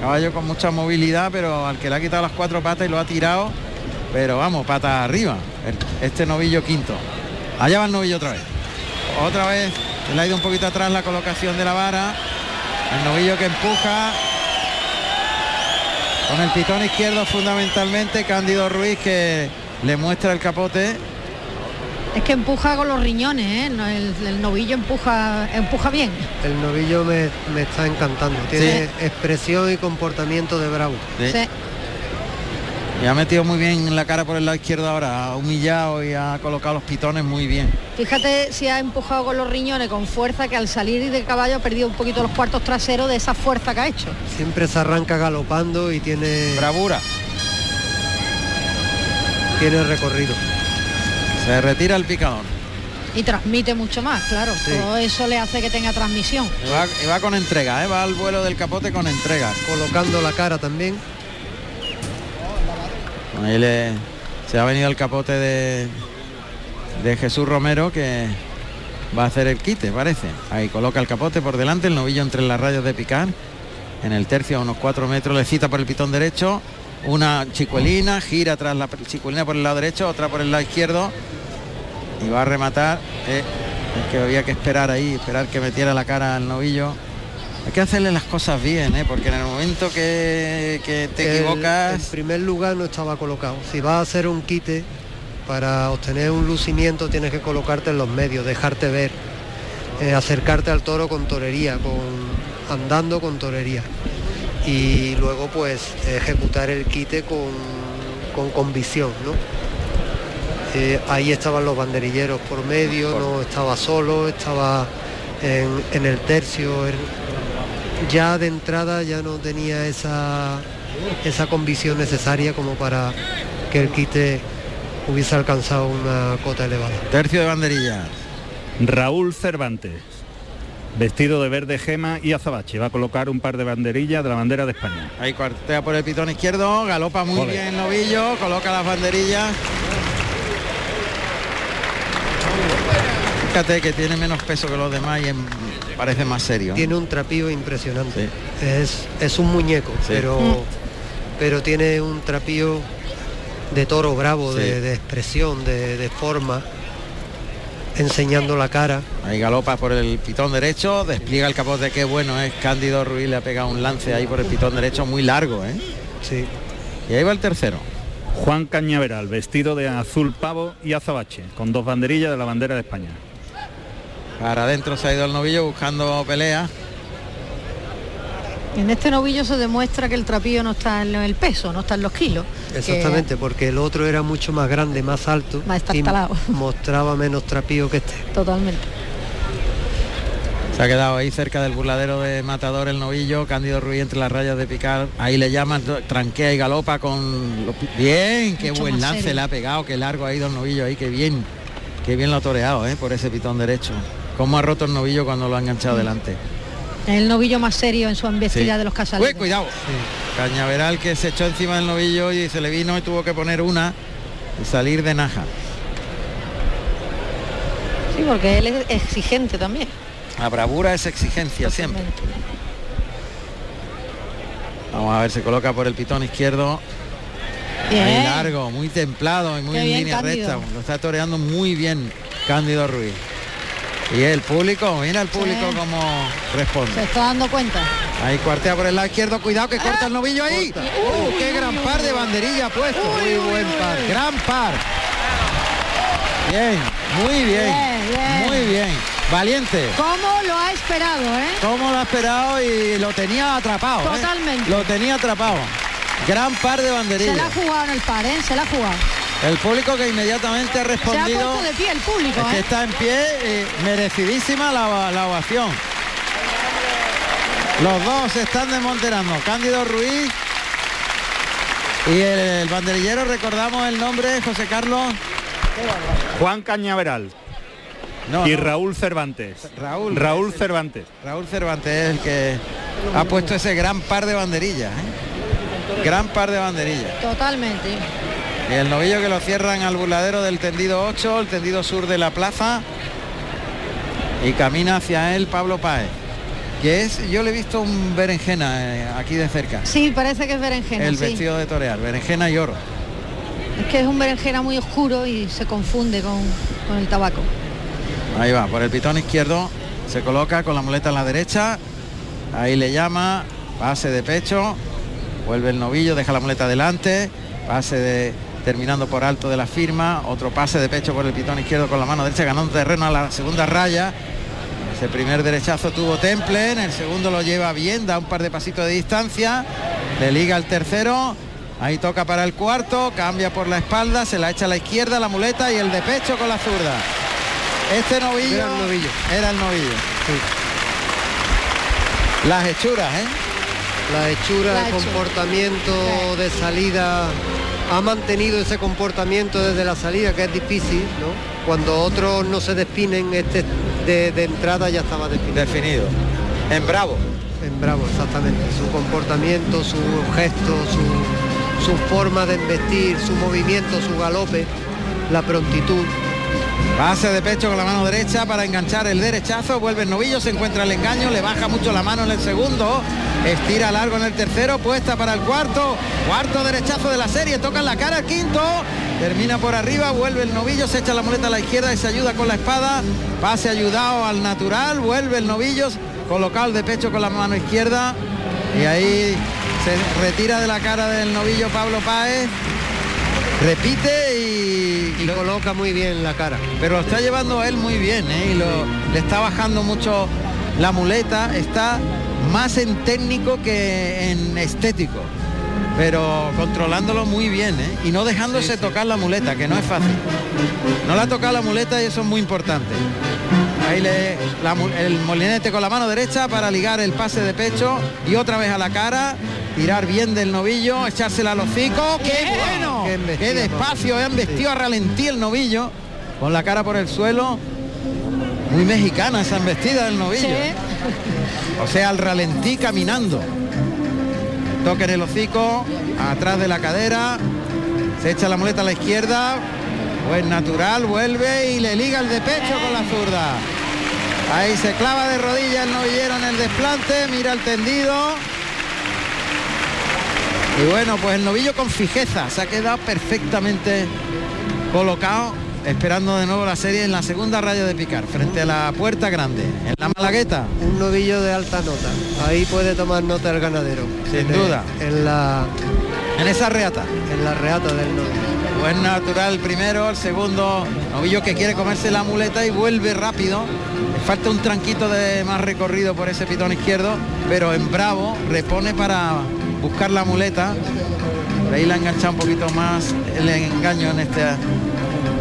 Speaker 8: caballo con mucha movilidad, pero al que le ha quitado las cuatro patas y lo ha tirado, pero vamos, patas arriba, este novillo quinto. Allá va el novillo otra vez. Otra vez le ha ido un poquito atrás la colocación de la vara, el novillo que empuja. Con el pitón izquierdo fundamentalmente, Cándido Ruiz que le muestra el capote
Speaker 15: Es que empuja con los riñones, ¿eh? El, el novillo empuja, empuja bien.
Speaker 11: El novillo me, me está encantando. Tiene expresión y comportamiento de bravo.
Speaker 8: Sí. Y ha metido muy bien la cara por el lado izquierdo ahora, ha humillado y ha colocado los pitones muy bien.
Speaker 15: Fíjate si ha empujado con los riñones con fuerza que al salir del caballo ha perdido un poquito los cuartos traseros de esa fuerza que ha hecho.
Speaker 11: Siempre se arranca galopando y tiene
Speaker 8: bravura.
Speaker 11: Tiene recorrido.
Speaker 8: Se retira el picador.
Speaker 15: Y transmite mucho más, claro. Todo eso le hace que tenga transmisión.
Speaker 8: Y va, y va con entrega, ¿eh? va al vuelo del capote con entrega.
Speaker 11: Colocando la cara también.
Speaker 8: Ahí le, se ha venido el capote de, de Jesús Romero que va a hacer el quite, parece. Ahí coloca el capote por delante, el novillo entre las rayas de picar. En el tercio a unos cuatro metros le cita por el pitón derecho. Una chicuelina, gira tras la chicuelina por el lado derecho, otra por el lado izquierdo. Y va a rematar. eh, es que había que esperar ahí, esperar que metiera la cara al novillo. Hay que hacerle las cosas bien, ¿eh? porque en el momento que, que te
Speaker 11: El-
Speaker 8: equivocas...
Speaker 11: En primer lugar no estaba colocado. Si vas a hacer un quite, para obtener un lucimiento tienes que colocarte en los medios, dejarte ver, eh, acercarte al toro con torería, con, andando con torería. Y luego pues ejecutar el quite con, con convicción, ¿no? Eh, ahí estaban los banderilleros por medio, no estaba solo, estaba en, en el tercio. Ya de entrada ya no tenía esa, esa convicción necesaria como para que el quite hubiese alcanzado una cota elevada.
Speaker 8: Tercio de banderilla.
Speaker 10: Raúl Cervantes, vestido de verde gema y azabache. Va a colocar un par de banderillas de la bandera de España.
Speaker 8: Ahí cuartea por el pitón izquierdo, galopa muy
Speaker 10: Ole.
Speaker 8: bien el novillo, coloca las banderillas. Fíjate que tiene menos peso que los demás y em- parece más serio.
Speaker 11: Tiene un trapío impresionante. Es, es un muñeco, pero, pero tiene un trapío de toro bravo, de, de expresión, de, de forma, enseñando la cara.
Speaker 8: Ahí galopa por el pitón derecho, despliega el capote, qué bueno es. Cándido Ruiz le ha pegado un lance ahí por el pitón derecho muy largo, ¿eh?
Speaker 11: Sí.
Speaker 8: Y ahí va el tercero.
Speaker 10: Juan Cañaveral, vestido de azul pavo y azabache, con dos banderillas de la bandera de España.
Speaker 8: Para adentro se ha ido el novillo buscando pelea.
Speaker 15: En este novillo se demuestra que el trapillo no está en el peso, no está en los kilos. que
Speaker 11: Exactamente, porque el otro era mucho más grande, más alto
Speaker 15: Más
Speaker 11: y <laughs> mostraba menos trapío que este.
Speaker 15: Totalmente.
Speaker 8: Se ha quedado ahí cerca del burladero de Matador el novillo, Cándido Ruiz entre las rayas de picar. Ahí le llaman, tranquea y galopa con... lo- Bien, qué
Speaker 15: Mucho
Speaker 8: buen lance
Speaker 15: serio.
Speaker 8: le ha pegado, qué largo ha ido el novillo ahí, qué bien, qué bien lo ha toreado, ¿eh? Por ese pitón derecho. Cómo ha roto el novillo cuando lo ha enganchado delante.
Speaker 15: El novillo más serio en su embestida
Speaker 8: Sí.
Speaker 15: de los casales.
Speaker 8: Uy, cuidado. Cañaveral que se echó encima del novillo y se le vino y tuvo que poner una y salir de naja.
Speaker 15: Sí, porque él es exigente también.
Speaker 8: La bravura es exigencia siempre. Vamos a ver, se coloca por el pitón izquierdo.
Speaker 15: Bien.
Speaker 8: Ahí largo, muy templado y muy
Speaker 15: Qué
Speaker 8: en línea
Speaker 15: Cándido.
Speaker 8: recta. Lo está toreando muy bien Cándido Ruiz. Y el público, mira el público
Speaker 15: Sí.
Speaker 8: cómo
Speaker 15: Se
Speaker 8: responde.
Speaker 15: está dando cuenta.
Speaker 8: Ahí cuartea por el lado izquierdo, cuidado que corta el novillo ahí. ¡Uh, qué gran par de banderilla puesto! Muy buen par, gran par. Bien, muy bien,
Speaker 15: Bien, bien.
Speaker 8: muy bien. Valiente.
Speaker 15: ¿Cómo lo ha esperado, eh?
Speaker 8: ¿Cómo lo ha esperado y lo tenía atrapado? ¿eh?
Speaker 15: Totalmente.
Speaker 8: Lo tenía atrapado. Gran par de banderillas.
Speaker 15: Se la ha jugado en el par, ¿eh? Se la ha jugado.
Speaker 8: El público que inmediatamente ha respondido.
Speaker 15: Se ha puesto de pie el público,
Speaker 8: es que
Speaker 15: ¿eh?
Speaker 8: está en pie, eh, merecidísima la, la ovación. Los dos están desmonterando. Cándido Ruiz y el, el banderillero, recordamos el nombre, José Carlos.
Speaker 10: Juan Cañaveral.
Speaker 8: No,
Speaker 10: y
Speaker 8: no.
Speaker 10: Raúl Cervantes.
Speaker 8: Raúl.
Speaker 10: Raúl Cervantes.
Speaker 8: Raúl Cervantes es el que ha puesto ese gran par de banderillas. ¿eh? Gran par de banderillas.
Speaker 15: Totalmente.
Speaker 8: Y el novillo que lo cierran al burladero del tendido 8, el tendido sur de la plaza. Y camina hacia él Pablo Páez. Que es, yo le he visto un berenjena eh, aquí de cerca.
Speaker 15: Sí, parece que es berenjena,
Speaker 8: el
Speaker 15: sí.
Speaker 8: vestido de torear, berenjena y oro.
Speaker 15: Es que es un berenjena muy oscuro y se confunde con, con el tabaco.
Speaker 8: Ahí va, por el pitón izquierdo. Se coloca con la muleta en la derecha. Ahí le llama. Pase de pecho. Vuelve el novillo, deja la muleta adelante. Pase de terminando por alto de la firma. Otro pase de pecho por el pitón izquierdo con la mano derecha, ganando terreno a la segunda raya. Ese primer derechazo tuvo Temple, en el segundo lo lleva bien, da un par de pasitos de distancia. Le liga el tercero. Ahí toca para el cuarto, cambia por la espalda, se la echa a la izquierda, la muleta y el de pecho con la zurda. Este novillo
Speaker 11: Era el novillo.
Speaker 8: Era el novillo. Las hechuras, ¿eh?
Speaker 11: La hechura,
Speaker 15: La
Speaker 11: el
Speaker 15: hechura.
Speaker 11: comportamiento de salida, ha mantenido ese comportamiento desde la salida, que es difícil, ¿no? Cuando otros no se despinen, este de, de entrada ya estaba definido.
Speaker 8: Definido. En bravo.
Speaker 11: En bravo, exactamente. Su comportamiento, su gesto, su, su forma de embestir, su movimiento, su galope, la prontitud.
Speaker 8: Pase de pecho con la mano derecha para enganchar el derechazo, vuelve el novillo, se encuentra el engaño, le baja mucho la mano en el segundo, estira largo en el tercero, puesta para el cuarto, cuarto derechazo de la serie, toca en la cara quinto, termina por arriba, vuelve el novillo, se echa la muleta a la izquierda y se ayuda con la espada, pase ayudado al natural, vuelve el novillo, colocado de pecho con la mano izquierda. Y ahí se retira de la cara del novillo Pablo Páez, repite y,
Speaker 11: Y coloca muy bien la cara.
Speaker 8: pero lo está llevando él muy bien ¿eh? y lo, le está bajando mucho la muleta, está más en técnico que en estético, pero controlándolo muy bien ¿eh? y no dejándose tocar la muleta, que no es fácil. No la ha tocado la muleta y eso es muy importante. Ahí le, la el molinete con la mano derecha para ligar el pase de pecho y otra vez a la cara, tirar bien del novillo, echársela a los hocicos. ¡Qué bueno!
Speaker 11: Qué
Speaker 8: ¡Qué,
Speaker 11: embestida,
Speaker 8: despacio! Han vestido a ralentí el novillo, con la cara por el suelo. Muy mexicana esa embestida del novillo. O sea, al ralentí caminando. Toque en el hocico, atrás de la cadera, se echa la muleta a la izquierda, pues natural, vuelve y le liga el de pecho con la zurda. Ahí se clava de rodillas el novillero en el desplante, mira el tendido. Y bueno, pues el novillo con fijeza, se ha quedado perfectamente colocado, esperando de nuevo la serie en la segunda raya de picar, frente a la puerta grande, en la malagueta.
Speaker 11: Un novillo de alta nota. Ahí puede tomar nota el ganadero.
Speaker 8: Sin
Speaker 11: En-
Speaker 8: duda.
Speaker 11: En la,
Speaker 8: En esa reata.
Speaker 11: en la reata del novillo.
Speaker 8: Buen natural primero, el segundo novillo que quiere comerse la muleta y vuelve rápido. Le falta un tranquito de más recorrido por ese pitón izquierdo, pero en bravo repone para buscar la muleta. Por ahí la ha enganchado un poquito más el engaño en, este,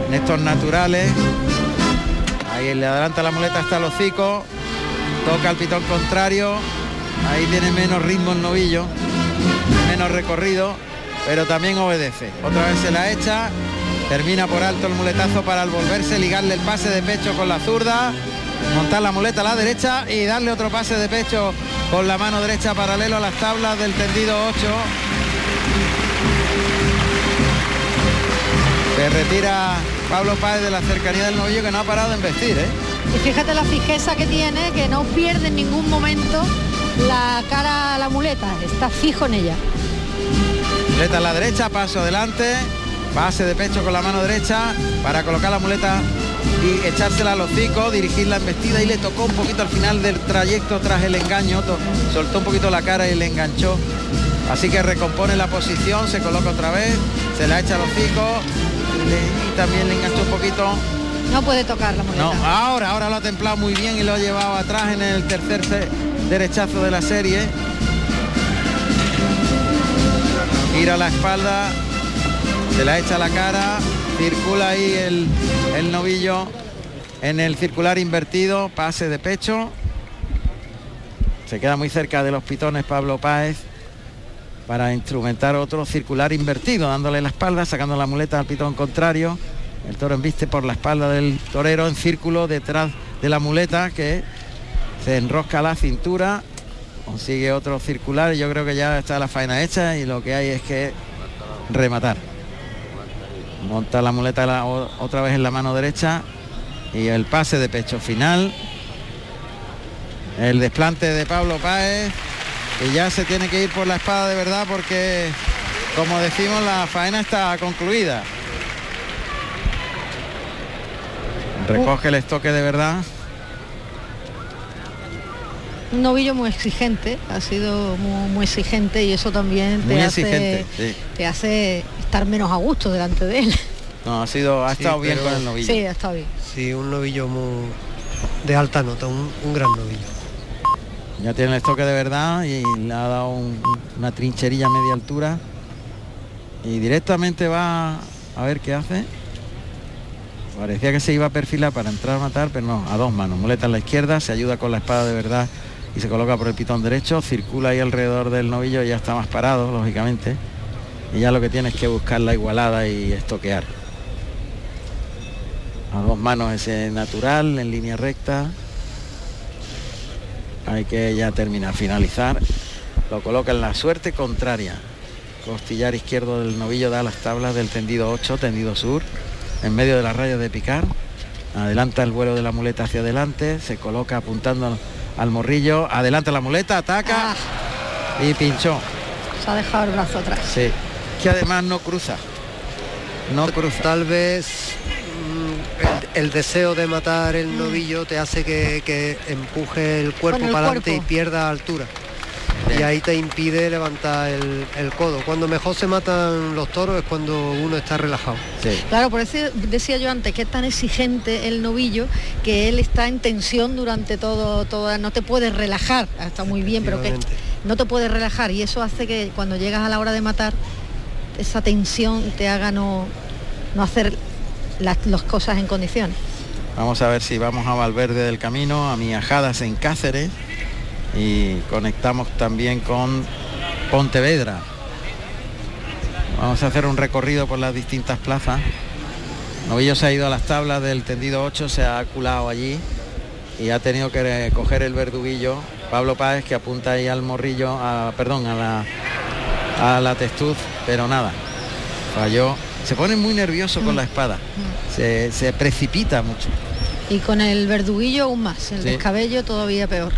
Speaker 8: en estos naturales. Ahí le adelanta la muleta hasta el hocico. Toca el pitón contrario. Ahí tiene menos ritmo el novillo. Menos recorrido. Pero también obedece. Otra vez se la echa. Termina por alto el muletazo para al volverse ligarle el pase de pecho con la zurda. Montar la muleta a la derecha y darle otro pase de pecho con la mano derecha paralelo a las tablas del tendido 8. Se retira Pablo Páez de la cercanía del novillo que no ha parado de embestir, ¿eh?
Speaker 15: Y fíjate la fijeza que tiene, que no pierde en ningún momento la cara a la muleta, está fijo en ella.
Speaker 8: Muleta a la derecha, paso adelante, pase de pecho con la mano derecha para colocar la muleta y echársela al hocico, dirigir la embestida y le tocó un poquito al final del trayecto tras el engaño, soltó un poquito la cara y le enganchó. Así que recompone la posición, se coloca otra vez, se la echa al hocico le- y también le enganchó un poquito
Speaker 15: No puede tocar la muleta.
Speaker 8: No, ahora, ahora lo ha templado muy bien y lo ha llevado atrás en el tercer derechazo de la serie. Gira la espalda, se la echa a la cara, circula ahí el, novillo en el circular invertido, pase de pecho. Se queda muy cerca de los pitones Pablo Páez para instrumentar otro circular invertido, dándole la espalda, sacando la muleta al pitón contrario. El toro embiste por la espalda del torero en círculo detrás de la muleta que se enrosca la cintura, consigue otro circular y yo creo que ya está la faena hecha y lo que hay es que rematar. Monta la muleta otra vez en la mano derecha y el pase de pecho final. El desplante de Pablo Páez y ya se tiene que ir por la espada de verdad porque como decimos la faena está concluida. Recoge el estoque de verdad.
Speaker 15: Un novillo muy exigente, ha sido muy, exigente y eso también te, hace, te hace estar menos a gusto delante de él.
Speaker 8: No, ha sido, ha estado bien con el novillo.
Speaker 15: Sí, ha estado bien.
Speaker 11: Sí, un novillo muy de alta nota, un, gran novillo.
Speaker 8: Ya tiene el estoque de verdad y le ha dado una trincherilla a media altura. Y directamente va a ver qué hace. Parecía que se iba a perfilar para entrar a matar, pero no, a dos manos. Muleta a la izquierda, se ayuda con la espada de verdad y se coloca por el pitón derecho, circula ahí alrededor del novillo, y ya está más parado, lógicamente. Y ya lo que tiene es que buscar la igualada y estoquear. A dos manos ese natural, en línea recta. Hay que ya terminar, finalizar. Lo coloca en la suerte contraria. Costillar izquierdo del novillo da las tablas del tendido 8, tendido sur en medio de la raya de picar. Adelanta el vuelo de la muleta hacia adelante, se coloca apuntando al morrillo, adelanta la muleta, ataca ah. y pinchó.
Speaker 15: Se ha dejado el brazo atrás.
Speaker 8: Sí, que además no cruza. No cruza.
Speaker 11: Tal vez mm, el, deseo de matar el novillo te hace que, empuje el cuerpo para adelante y pierda altura y ahí te impide levantar el, codo. Cuando mejor se matan los toros es cuando uno está relajado.
Speaker 15: Claro, por eso decía yo antes que es tan exigente el novillo que él está en tensión durante todo, todo no te puedes relajar, ah, está muy bien, pero que no te puedes relajar y eso hace que cuando llegas a la hora de matar, esa tensión te haga no, no hacer las, cosas en condiciones.
Speaker 8: Vamos a ver si vamos a Valverde del Camino, a Miajadas en Cáceres y conectamos también con Pontevedra. Vamos a hacer un recorrido por las distintas plazas. Novillo se ha ido a las tablas del tendido 8, se ha culado allí y ha tenido que coger el verduguillo. Pablo Páez que apunta ahí al morrillo, a, perdón, a la, a la testuz, pero nada, falló. Se pone muy nervioso con la espada, se, precipita mucho.
Speaker 15: Y con el verduguillo aún más, el descabello todavía peor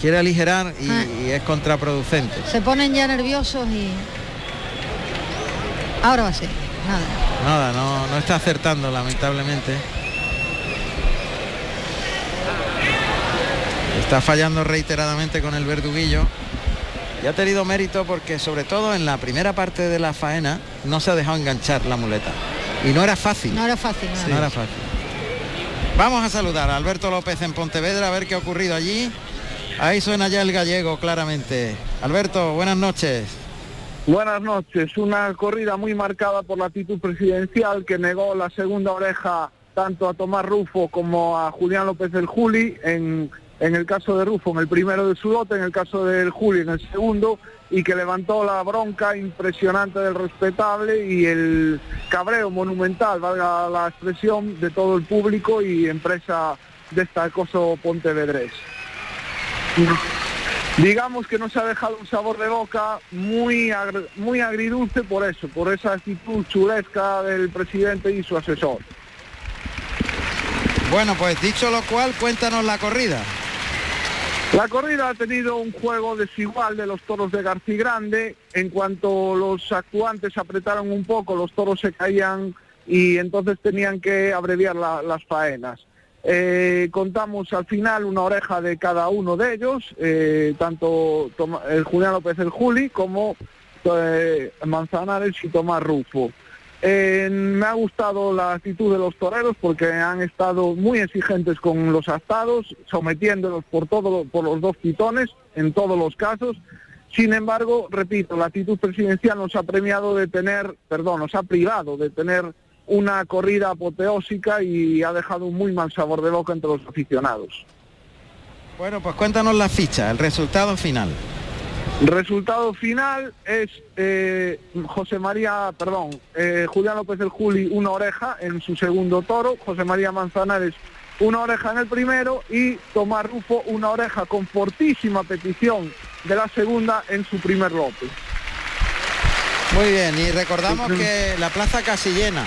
Speaker 8: quiere aligerar ah. y, es contraproducente.
Speaker 15: Se ponen ya nerviosos y ahora va a ser nada.
Speaker 8: Nada, no, no está acertando lamentablemente. Está fallando reiteradamente con el verduguillo. Y ha tenido mérito porque sobre todo en la primera parte de la faena no se ha dejado enganchar la muleta. Y no era fácil.
Speaker 15: No era fácil.
Speaker 8: No era fácil. Vamos a saludar a Alberto López en Pontevedra a ver qué ha ocurrido allí. Ahí suena ya el gallego claramente. Alberto, buenas noches.
Speaker 18: Buenas noches. Una corrida muy marcada por la actitud presidencial que negó la segunda oreja tanto a Tomás Rufo como a Julián López del Juli. En, en el caso de Rufo, en el primero de su lote, en el caso del Juli, en el segundo, y que levantó la bronca impresionante del respetable y el cabreo monumental, valga la expresión, de todo el público y empresa de esta coso Pontevedrés digamos que nos ha dejado un sabor de boca muy, muy agridulce por eso, por esa actitud chulesca del presidente y su asesor.
Speaker 8: Bueno, pues dicho lo cual, cuéntanos la corrida.
Speaker 18: La corrida ha tenido un juego desigual de los toros de García Grande. En cuanto los actuantes apretaron un poco, los toros se caían y entonces tenían que abreviar las faenas. Eh, contamos al final una oreja de cada uno de ellos, eh, tanto el Julián López el Juli como eh, Manzanares y Tomás Rufo. Eh, me ha gustado la actitud de los toreros porque han estado muy exigentes con los astados, sometiéndolos por, todo, por los dos pitones en todos los casos. Sin embargo, repito, la actitud presidencial nos ha premiado de tener, perdón, nos ha privado de tener una corrida apoteósica y ha dejado un muy mal sabor de boca entre los aficionados.
Speaker 8: Bueno, pues cuéntanos la ficha, el resultado final.
Speaker 18: Resultado final es eh, José María, perdón, eh, Julián López del Juli una oreja en su segundo toro, José María Manzanares una oreja en el primero y Tomás Rufo una oreja con fortísima petición de la segunda en su primer lote.
Speaker 8: Muy bien, y recordamos que la plaza casi llena.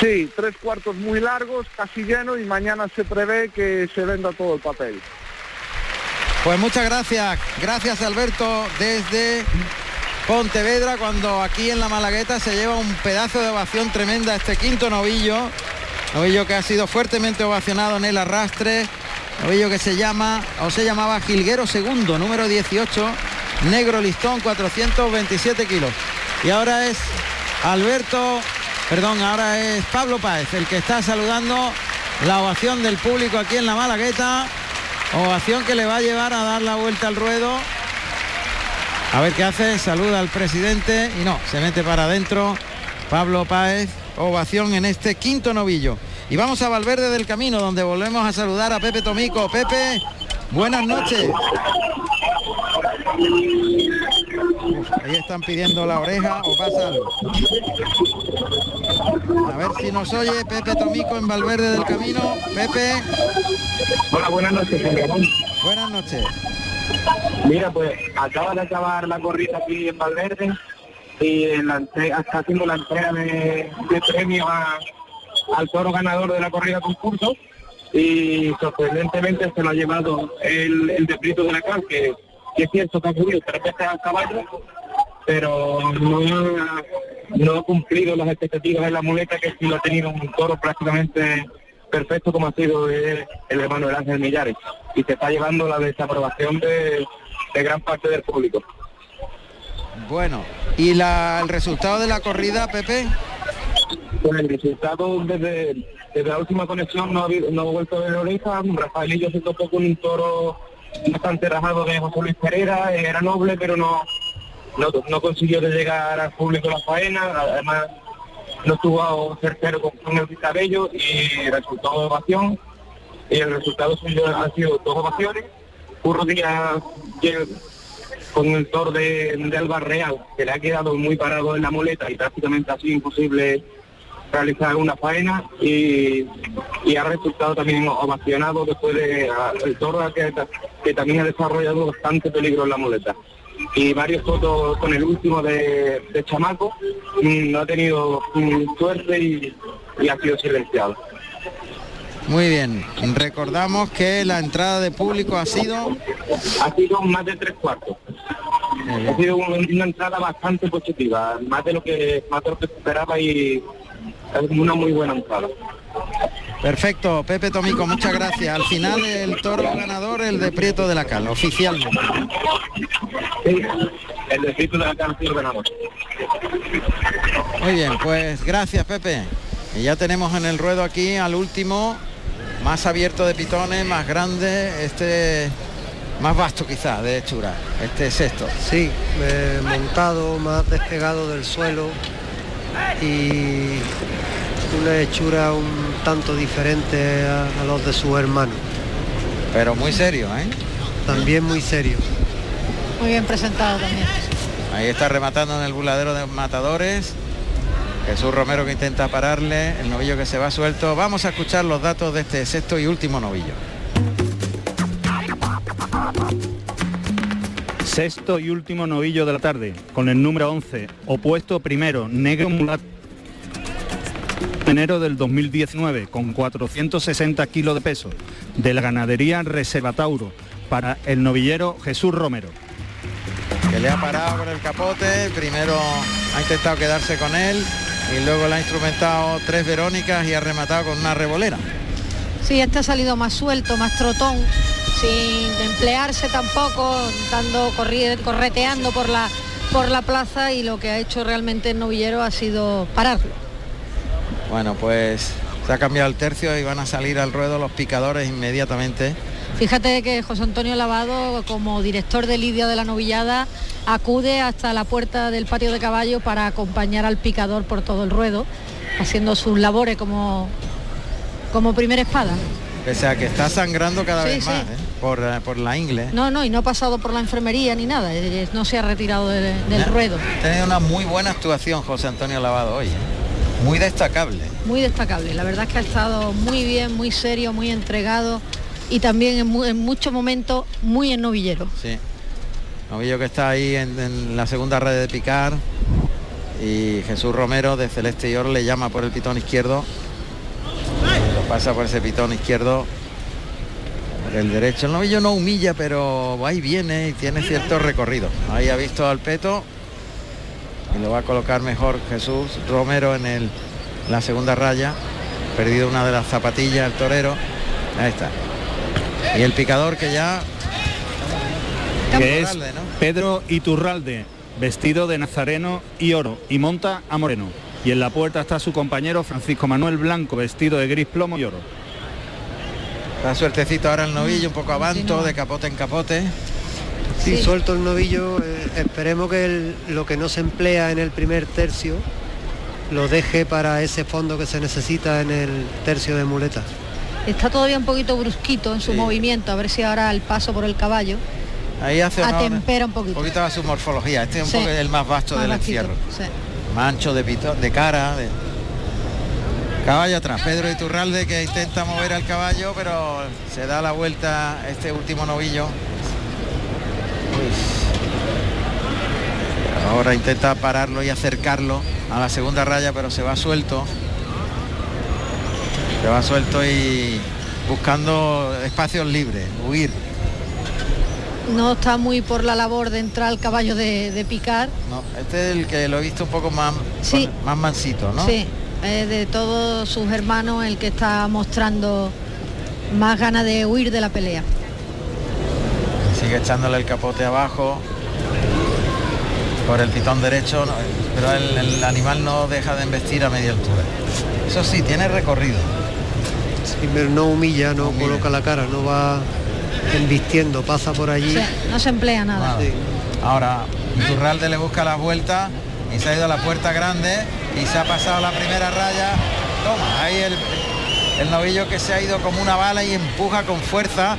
Speaker 18: Sí, tres cuartos muy largos, casi lleno y mañana se prevé que se venda todo el papel.
Speaker 8: Pues muchas gracias, gracias Alberto desde Pontevedra cuando aquí en la Malagueta se lleva un pedazo de ovación tremenda este quinto novillo, novillo que ha sido fuertemente ovacionado en el arrastre, novillo que se llama o se llamaba Gilguero segundo, número 18, negro listón, 427 kilos. Y ahora es Alberto, perdón, ahora es Pablo Páez el que está saludando la ovación del público aquí en la Malagueta. Ovación que le va a llevar a dar la vuelta al ruedo. A ver qué hace, saluda al presidente y no, se mete para adentro. Pablo Páez, ovación en este quinto novillo. Y vamos a Valverde del Camino, donde volvemos a saludar a Pepe Tomico. Pepe, buenas noches. ahí están pidiendo la oreja o pasa A ver si nos oye Pepe Tomico en Valverde del Camino. Pepe.
Speaker 21: Hola, buenas noches,
Speaker 8: Buenas noches.
Speaker 21: Mira, pues acaba de acabar la corrida aquí en Valverde y en la entrega, está haciendo la entrega de, premio al toro ganador de la corrida concurso y sorprendentemente se lo ha llevado el, el de de la Cal, que, es cierto que ha subido tres veces al caballo, pero no ha, no ha cumplido las expectativas de la muleta que sí lo ha tenido un toro prácticamente perfecto como ha sido el, el Manuel Ángel Millares y se está llevando la desaprobación de, gran parte del público.
Speaker 8: Bueno, ¿y la, el resultado de la corrida, Pepe?
Speaker 21: Pues el resultado desde, desde la última conexión no no vuelto de oreja, Rafaelillo se topó con un toro bastante rajado de José Luis Pereira, era noble pero no, no, consiguió de llegar al público la faena, además no estuvo certero con, el cabello y resultó ovación. Y el resultado suyo ha sido dos ovaciones. Curro Díaz con el toro de, de Real, que le ha quedado muy parado en la muleta y prácticamente ha sido imposible realizar una faena y, ha resultado también ovacionado después de el toro que, que también ha desarrollado bastante peligro en la muleta y varios fotos con el último de, Chamaco, mm, no ha tenido mm, suerte y, ha sido silenciado.
Speaker 8: Muy bien, recordamos que la entrada de público ha sido...
Speaker 21: Ha sido más de tres cuartos. Ha sido una, entrada bastante positiva, más de lo que más de lo que esperaba y es una muy buena entrada.
Speaker 8: Perfecto, Pepe Tomico, muchas gracias. Al final el toro ganador, el de Prieto de la Cal, oficialmente.
Speaker 21: el de Prieto de la Cal ganamos.
Speaker 8: Muy bien, pues gracias Pepe. Y ya tenemos en el ruedo aquí al último, más abierto de pitones, más grande, este más vasto quizás de hechura, este sexto.
Speaker 11: Sí, montado, más despegado del suelo y una hechura un tanto diferente a, los de su hermano.
Speaker 8: Pero muy serio, ¿eh?
Speaker 11: También muy serio.
Speaker 15: Muy bien presentado también.
Speaker 8: Ahí está rematando en el buladero de matadores. Jesús Romero que intenta pararle, el novillo que se va suelto. Vamos a escuchar los datos de este sexto y último novillo.
Speaker 10: Sexto y último novillo de la tarde, con el número 11, opuesto primero, negro mulato enero del 2019 con 460 kilos de peso de la ganadería Reserva Tauro para el novillero Jesús Romero.
Speaker 8: Que le ha parado con el capote, primero ha intentado quedarse con él y luego le ha instrumentado tres Verónicas y ha rematado con una revolera.
Speaker 15: Sí, este ha salido más suelto, más trotón, sin emplearse tampoco, dando correteando por la por la plaza y lo que ha hecho realmente el novillero ha sido pararlo.
Speaker 8: Bueno, pues se ha cambiado el tercio y van a salir al ruedo los picadores inmediatamente.
Speaker 15: Fíjate que José Antonio Lavado, como director de lidia de la novillada, acude hasta la puerta del patio de caballo para acompañar al picador por todo el ruedo, haciendo sus labores como, como primera espada.
Speaker 8: Pese a que está sangrando cada
Speaker 15: Sí,
Speaker 8: vez
Speaker 15: sí.
Speaker 8: más ¿eh? Por, eh, por la ingle.
Speaker 15: No, no, y no ha pasado por la enfermería ni nada, eh, no se ha retirado de- del ruedo.
Speaker 8: Ha tenido una muy buena actuación José Antonio Lavado hoy. ¿eh? Muy destacable.
Speaker 15: Muy destacable, la verdad es que ha estado muy bien, muy serio, muy entregado y también en, en muchos momentos muy en novillero.
Speaker 8: Sí. Novillo que está ahí en, en la segunda red de picar. Y Jesús Romero de Celeste y Oro le llama por el pitón izquierdo. Lo pasa por ese pitón izquierdo. El derecho. El novillo no humilla, pero va y viene y tiene cierto recorrido. Ahí ha visto al peto. Y lo va a colocar mejor Jesús Romero en el, la segunda raya. Perdido una de las zapatillas el torero. Ahí está. Y el picador que ya
Speaker 10: que es. Pedro Iturralde, vestido de nazareno y oro, y monta a Moreno. Y en la puerta está su compañero Francisco Manuel Blanco, vestido de gris plomo y oro.
Speaker 8: Da suertecito ahora el novillo, un poco avanto, de capote en capote.
Speaker 11: Sí, suelto el novillo, eh, esperemos que el- lo que no se emplea en el primer tercio lo deje para ese fondo que se necesita en el tercio de muleta.
Speaker 15: Está todavía un poquito brusquito en su movimiento, a ver si ahora el paso por el caballo
Speaker 8: Ahí hace honor
Speaker 15: atempera un
Speaker 8: un
Speaker 15: poquito.
Speaker 8: poquito a su morfología. Este es un
Speaker 15: Sí.
Speaker 8: poco el más vasto
Speaker 15: Más
Speaker 8: del encierro.
Speaker 15: sí.
Speaker 8: Mancho de pito, de cara. de- Caballo atrás, Pedro Iturralde que intenta mover al caballo, pero se da la vuelta este último novillo. Ahora intenta pararlo y acercarlo a la segunda raya, pero se va suelto. Se va suelto y buscando espacios libres, huir.
Speaker 15: No está muy por la labor de entrar al caballo de, de picar.
Speaker 8: No, este es el que lo he visto un poco más,
Speaker 15: Sí.
Speaker 8: más mansito, ¿no?
Speaker 15: Sí, es de todos sus hermanos el que está mostrando más ganas de huir de la pelea.
Speaker 8: Sigue echándole el capote abajo por el pitón derecho, pero el, el animal no deja de embestir a media altura. Eso sí, tiene recorrido.
Speaker 11: Sí, pero no humilla, no coloca la cara, no va embistiendo, pasa por allí.
Speaker 15: No se emplea nada.
Speaker 8: Nada. Ahora, Iturralde le busca las vueltas y se ha ido a la puerta grande y se ha pasado la primera raya. Toma, ahí el, el novillo que se ha ido como una bala y empuja con fuerza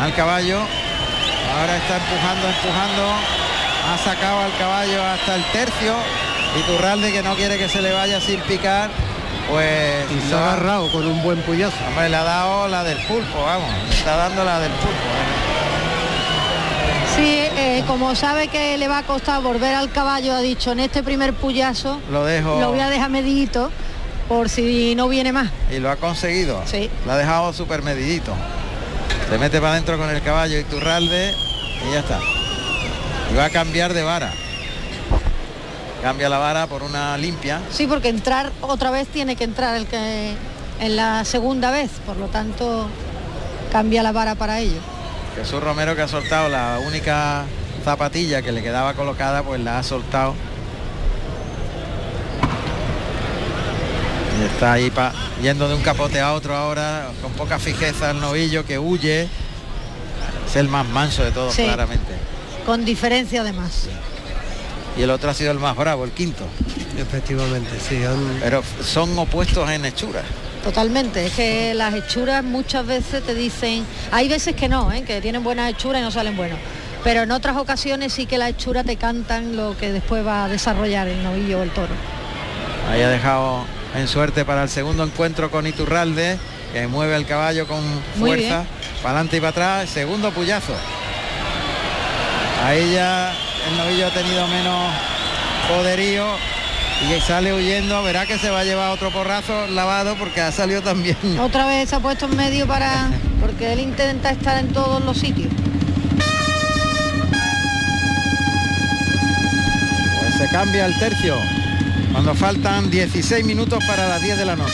Speaker 8: al caballo. Ahora está empujando, empujando. Ha sacado al caballo hasta el tercio. Iturralde que no quiere que se le vaya sin picar. Pues
Speaker 11: Y se
Speaker 8: lo
Speaker 11: ha agarrado con un buen puyazo.
Speaker 8: Hombre, le ha dado la del pulpo, vamos. Está dando la del pulpo.
Speaker 15: Sí, eh, como sabe que le va a costar volver al caballo, ha dicho en este primer puyazo
Speaker 8: Lo dejo.
Speaker 15: lo voy a dejar medidito por si no viene más.
Speaker 8: Y lo ha conseguido.
Speaker 15: Sí.
Speaker 8: Lo ha dejado súper medidito. Se mete para adentro con el caballo Iturralde y ya está. Y va a cambiar de vara. Cambia la vara por una limpia.
Speaker 15: Sí, porque entrar otra vez tiene que entrar el que en la segunda vez, por lo tanto cambia la vara para ello.
Speaker 8: Jesús Romero que ha soltado la única zapatilla que le quedaba colocada, pues la ha soltado. Y está ahí pa- yendo de un capote a otro ahora, con poca fijeza el novillo que huye. Es el más manso de todos,
Speaker 15: Sí.
Speaker 8: claramente.
Speaker 15: Con diferencia además.
Speaker 8: Y el otro ha sido el más bravo, el quinto.
Speaker 11: Efectivamente, sí. han-
Speaker 8: Pero son opuestos en hechura.
Speaker 15: Totalmente, es que las hechuras muchas veces te dicen, hay veces que no, ¿eh? que tienen buenas hechuras y no salen buenos, pero en otras ocasiones sí que las hechuras te cantan lo que después va a desarrollar el novillo o el toro.
Speaker 8: Ahí ha dejado en suerte para el segundo encuentro con Iturralde, que mueve el caballo con fuerza, para adelante y para atrás, segundo puyazo. Ahí ya el novillo ha tenido menos poderío y sale huyendo, verá que se va a llevar otro porrazo lavado porque ha salido también. <laughs>
Speaker 15: Otra vez se ha puesto en medio para, <laughs> porque él intenta estar en todos los sitios.
Speaker 8: Pues se cambia el tercio, cuando faltan 16 minutos para las 10 de la noche.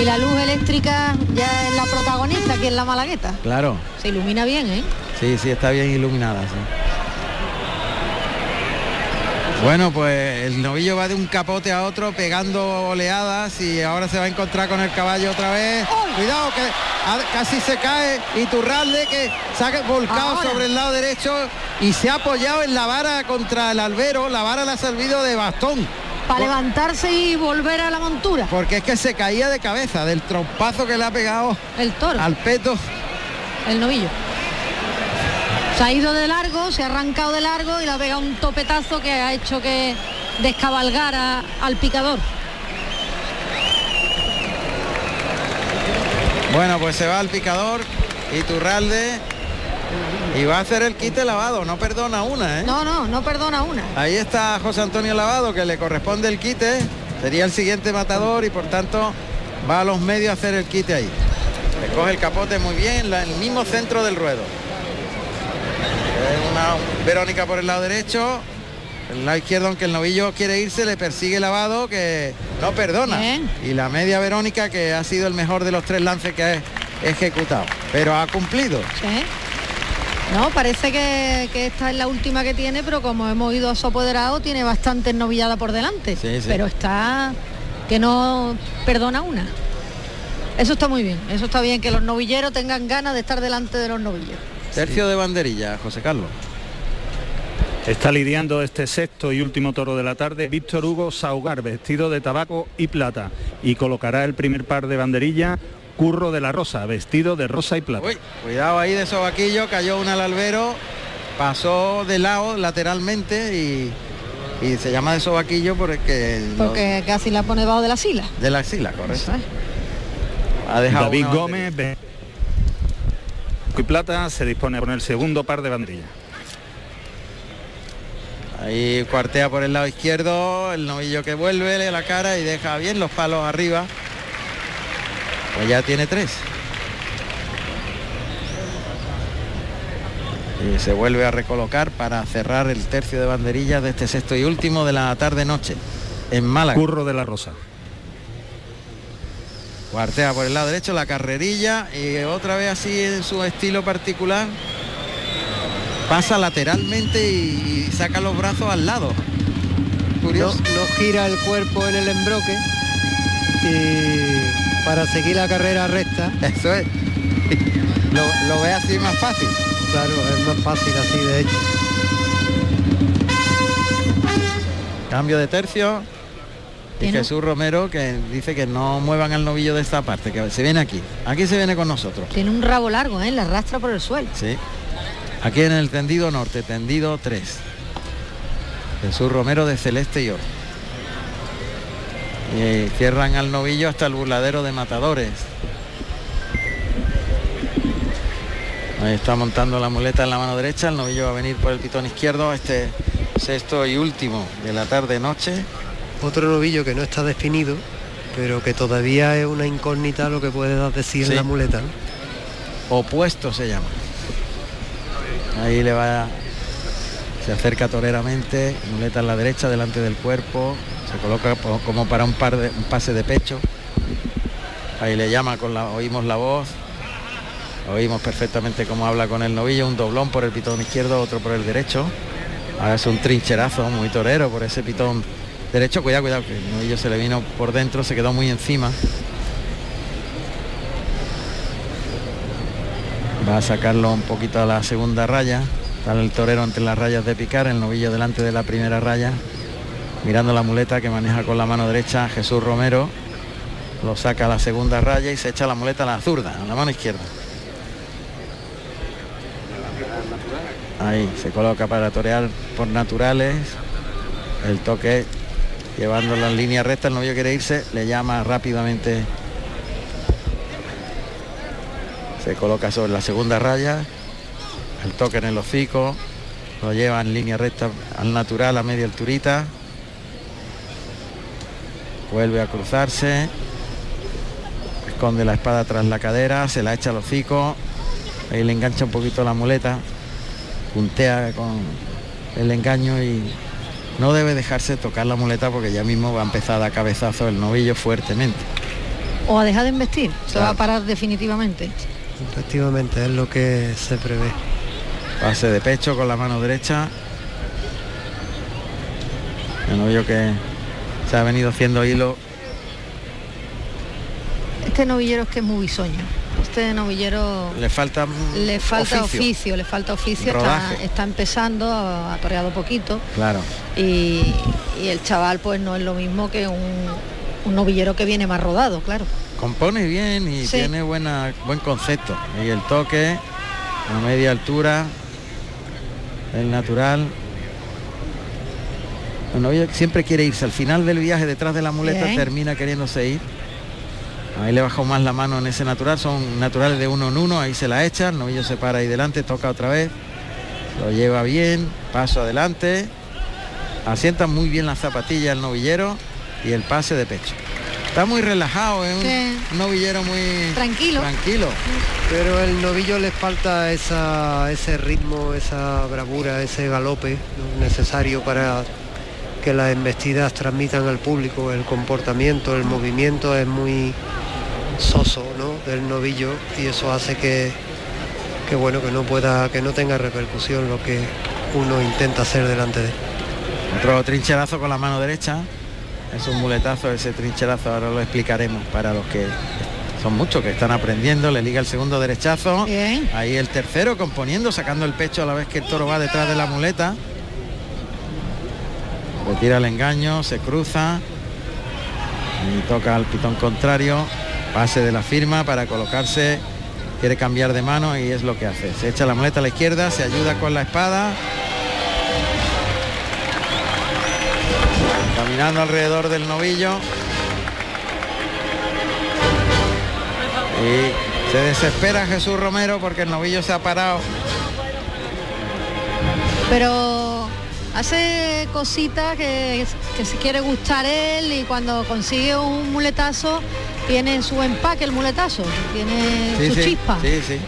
Speaker 15: Y la luz eléctrica ya es la protagonista aquí en la Malagueta.
Speaker 8: Claro,
Speaker 15: Se ilumina bien, ¿eh?
Speaker 8: sí, sí, está bien iluminada. sí. Bueno, pues el novillo va de un capote a otro pegando oleadas y ahora se va a encontrar con el caballo otra vez. Cuidado que casi se cae y Turralde que se ha volcado sobre el lado derecho y se ha apoyado en la vara contra el albero. La vara le ha servido de bastón.
Speaker 15: Para levantarse y volver a la montura.
Speaker 8: Porque es que se caía de cabeza del trompazo que le ha pegado
Speaker 15: el toro
Speaker 8: al peto.
Speaker 15: El novillo. Se ha ido de largo, se ha arrancado de largo y le ha pegado un topetazo que ha hecho que descabalgara al picador.
Speaker 8: Bueno, pues se va al picador y Turralde y va a hacer el quite lavado, no perdona una, ¿eh?
Speaker 15: No, no, no perdona una.
Speaker 8: Ahí está José Antonio Lavado, que le corresponde el quite, sería el siguiente matador y por tanto va a los medios a hacer el quite ahí. Le coge el capote muy bien, en el mismo centro del ruedo. Verónica por el lado derecho. El lado izquierdo, aunque el novillo quiere irse, le persigue lavado que no perdona. Y la media Verónica, que ha sido el mejor de los tres lances que ha ejecutado. Pero ha cumplido.
Speaker 15: No, parece que, esta es la última que tiene, pero como hemos ido a su apoderado, tiene bastante novillada por delante. Pero está que no perdona una. Eso está muy bien, eso está bien, que los novilleros tengan ganas de estar delante de los novillos.
Speaker 8: Tercio de banderilla, José Carlos.
Speaker 10: Está lidiando este sexto y último toro de la tarde Víctor Hugo Saugar, vestido de tabaco y plata, y colocará el primer par de banderilla Curro de la Rosa, vestido de rosa y plata.
Speaker 8: cuidado ahí de sobaquillo, cayó un al albero, pasó de lado lateralmente y, se llama de sobaquillo porque...
Speaker 15: Porque casi la pone debajo de la sila.
Speaker 8: De la sila, correcto.
Speaker 10: Ha dejado David Gómez y plata se dispone a poner el segundo par de banderillas.
Speaker 8: Ahí cuartea por el lado izquierdo, el novillo que vuelve a la cara y deja bien los palos arriba. Pues ya tiene tres. Y se vuelve a recolocar para cerrar el tercio de banderillas de este sexto y último de la tarde-noche en Málaga.
Speaker 10: Curro de la Rosa.
Speaker 8: Cuartea por el lado derecho la carrerilla y otra vez así en su estilo particular. Pasa lateralmente y saca los brazos al lado.
Speaker 11: Curioso. No, gira el cuerpo en el embroque y para seguir la carrera recta.
Speaker 8: Eso es. <laughs> Lo, lo ve así más fácil.
Speaker 11: Claro, es más fácil así de hecho.
Speaker 8: Cambio de tercio. Y Jesús Romero que dice que no muevan al novillo de esta parte, que se viene aquí. Aquí se viene con nosotros.
Speaker 15: Tiene un rabo largo, ¿eh? La arrastra por el suelo.
Speaker 8: Sí. Aquí en el tendido norte, tendido 3. Jesús Romero de Celeste y Oro. Y cierran al novillo hasta el burladero de matadores. Ahí está montando la muleta en la mano derecha, el novillo va a venir por el pitón izquierdo, este sexto y último de la tarde-noche
Speaker 11: otro novillo que no está definido, pero que todavía es una incógnita lo que puede decir la muleta.
Speaker 8: Opuesto se llama. Ahí le va, se acerca toreramente, muleta en la derecha, delante del cuerpo, se coloca como para un, par de, un pase de pecho. Ahí le llama oímos la voz, oímos perfectamente cómo habla con el novillo, un doblón por el pitón izquierdo, otro por el derecho. Ahora es un trincherazo muy torero por ese pitón Derecho, cuidado, cuidado, que el novillo se le vino por dentro, se quedó muy encima. Va a sacarlo un poquito a la segunda raya. Está el torero entre las rayas de picar, el novillo delante de la primera raya. Mirando la muleta que maneja con la mano derecha Jesús Romero. Lo saca a la segunda raya y se echa la muleta a la zurda, a la mano izquierda. Ahí se coloca para torear por naturales. El toque llevándolo en línea recta, el novio quiere irse, le llama rápidamente, se coloca sobre la segunda raya, el toque en el hocico, lo lleva en línea recta al natural a media alturita, vuelve a cruzarse, esconde la espada tras la cadera, se la echa al hocico, ahí le engancha un poquito la muleta, puntea con el engaño y no debe dejarse tocar la muleta porque ya mismo va a empezar a dar cabezazo el novillo fuertemente.
Speaker 15: O a dejar de investir, se va a parar definitivamente.
Speaker 11: Efectivamente, es lo que se prevé.
Speaker 8: Pase de pecho con la mano derecha. El novillo que se ha venido haciendo hilo.
Speaker 15: Este novillero es que es muy bisoño. Este novillero
Speaker 8: Le falta
Speaker 15: le falta oficio, le falta oficio, está, está empezando, ha toreado poquito
Speaker 8: Claro.
Speaker 15: y, y el chaval pues no es lo mismo que un, un novillero que viene más rodado, claro.
Speaker 8: Compone bien y
Speaker 15: Sí.
Speaker 8: tiene buena, buen concepto. Y el toque a media altura, el natural. El novillo siempre quiere irse. Al final del viaje detrás de la muleta
Speaker 15: Bien.
Speaker 8: termina queriéndose ir. Ahí le bajó más la mano en ese natural. Son naturales de uno en uno. Ahí se la echa. El novillo se para ahí delante, toca otra vez. Lo lleva bien. Paso adelante. Asienta muy bien la zapatilla el novillero y el pase de pecho. Está muy relajado, es un
Speaker 15: Sí.
Speaker 8: un novillero muy
Speaker 15: Tranquilo.
Speaker 8: tranquilo.
Speaker 11: Pero el novillo le falta esa, ese ritmo, esa bravura, ese galope necesario para que las embestidas transmitan al público el comportamiento, el movimiento es muy soso ¿no? del novillo y eso hace que, que bueno que no pueda, que no tenga repercusión lo que uno intenta hacer delante de él.
Speaker 8: Otro trincherazo con la mano derecha. Es un muletazo ese trincherazo, ahora lo explicaremos para los que son muchos que están aprendiendo. Le liga el segundo derechazo. Ahí el tercero componiendo, sacando el pecho a la vez que el toro va detrás de la muleta. Retira el engaño, se cruza. Y toca al pitón contrario. Pase de la firma para colocarse. Quiere cambiar de mano y es lo que hace. Se echa la muleta a la izquierda, se ayuda con la espada. Caminando alrededor del novillo. Y se desespera Jesús Romero porque el novillo se ha parado.
Speaker 15: Pero hace cositas que, que se quiere gustar él y cuando consigue un muletazo tiene su empaque el muletazo, tiene su chispa.
Speaker 8: sí, sí.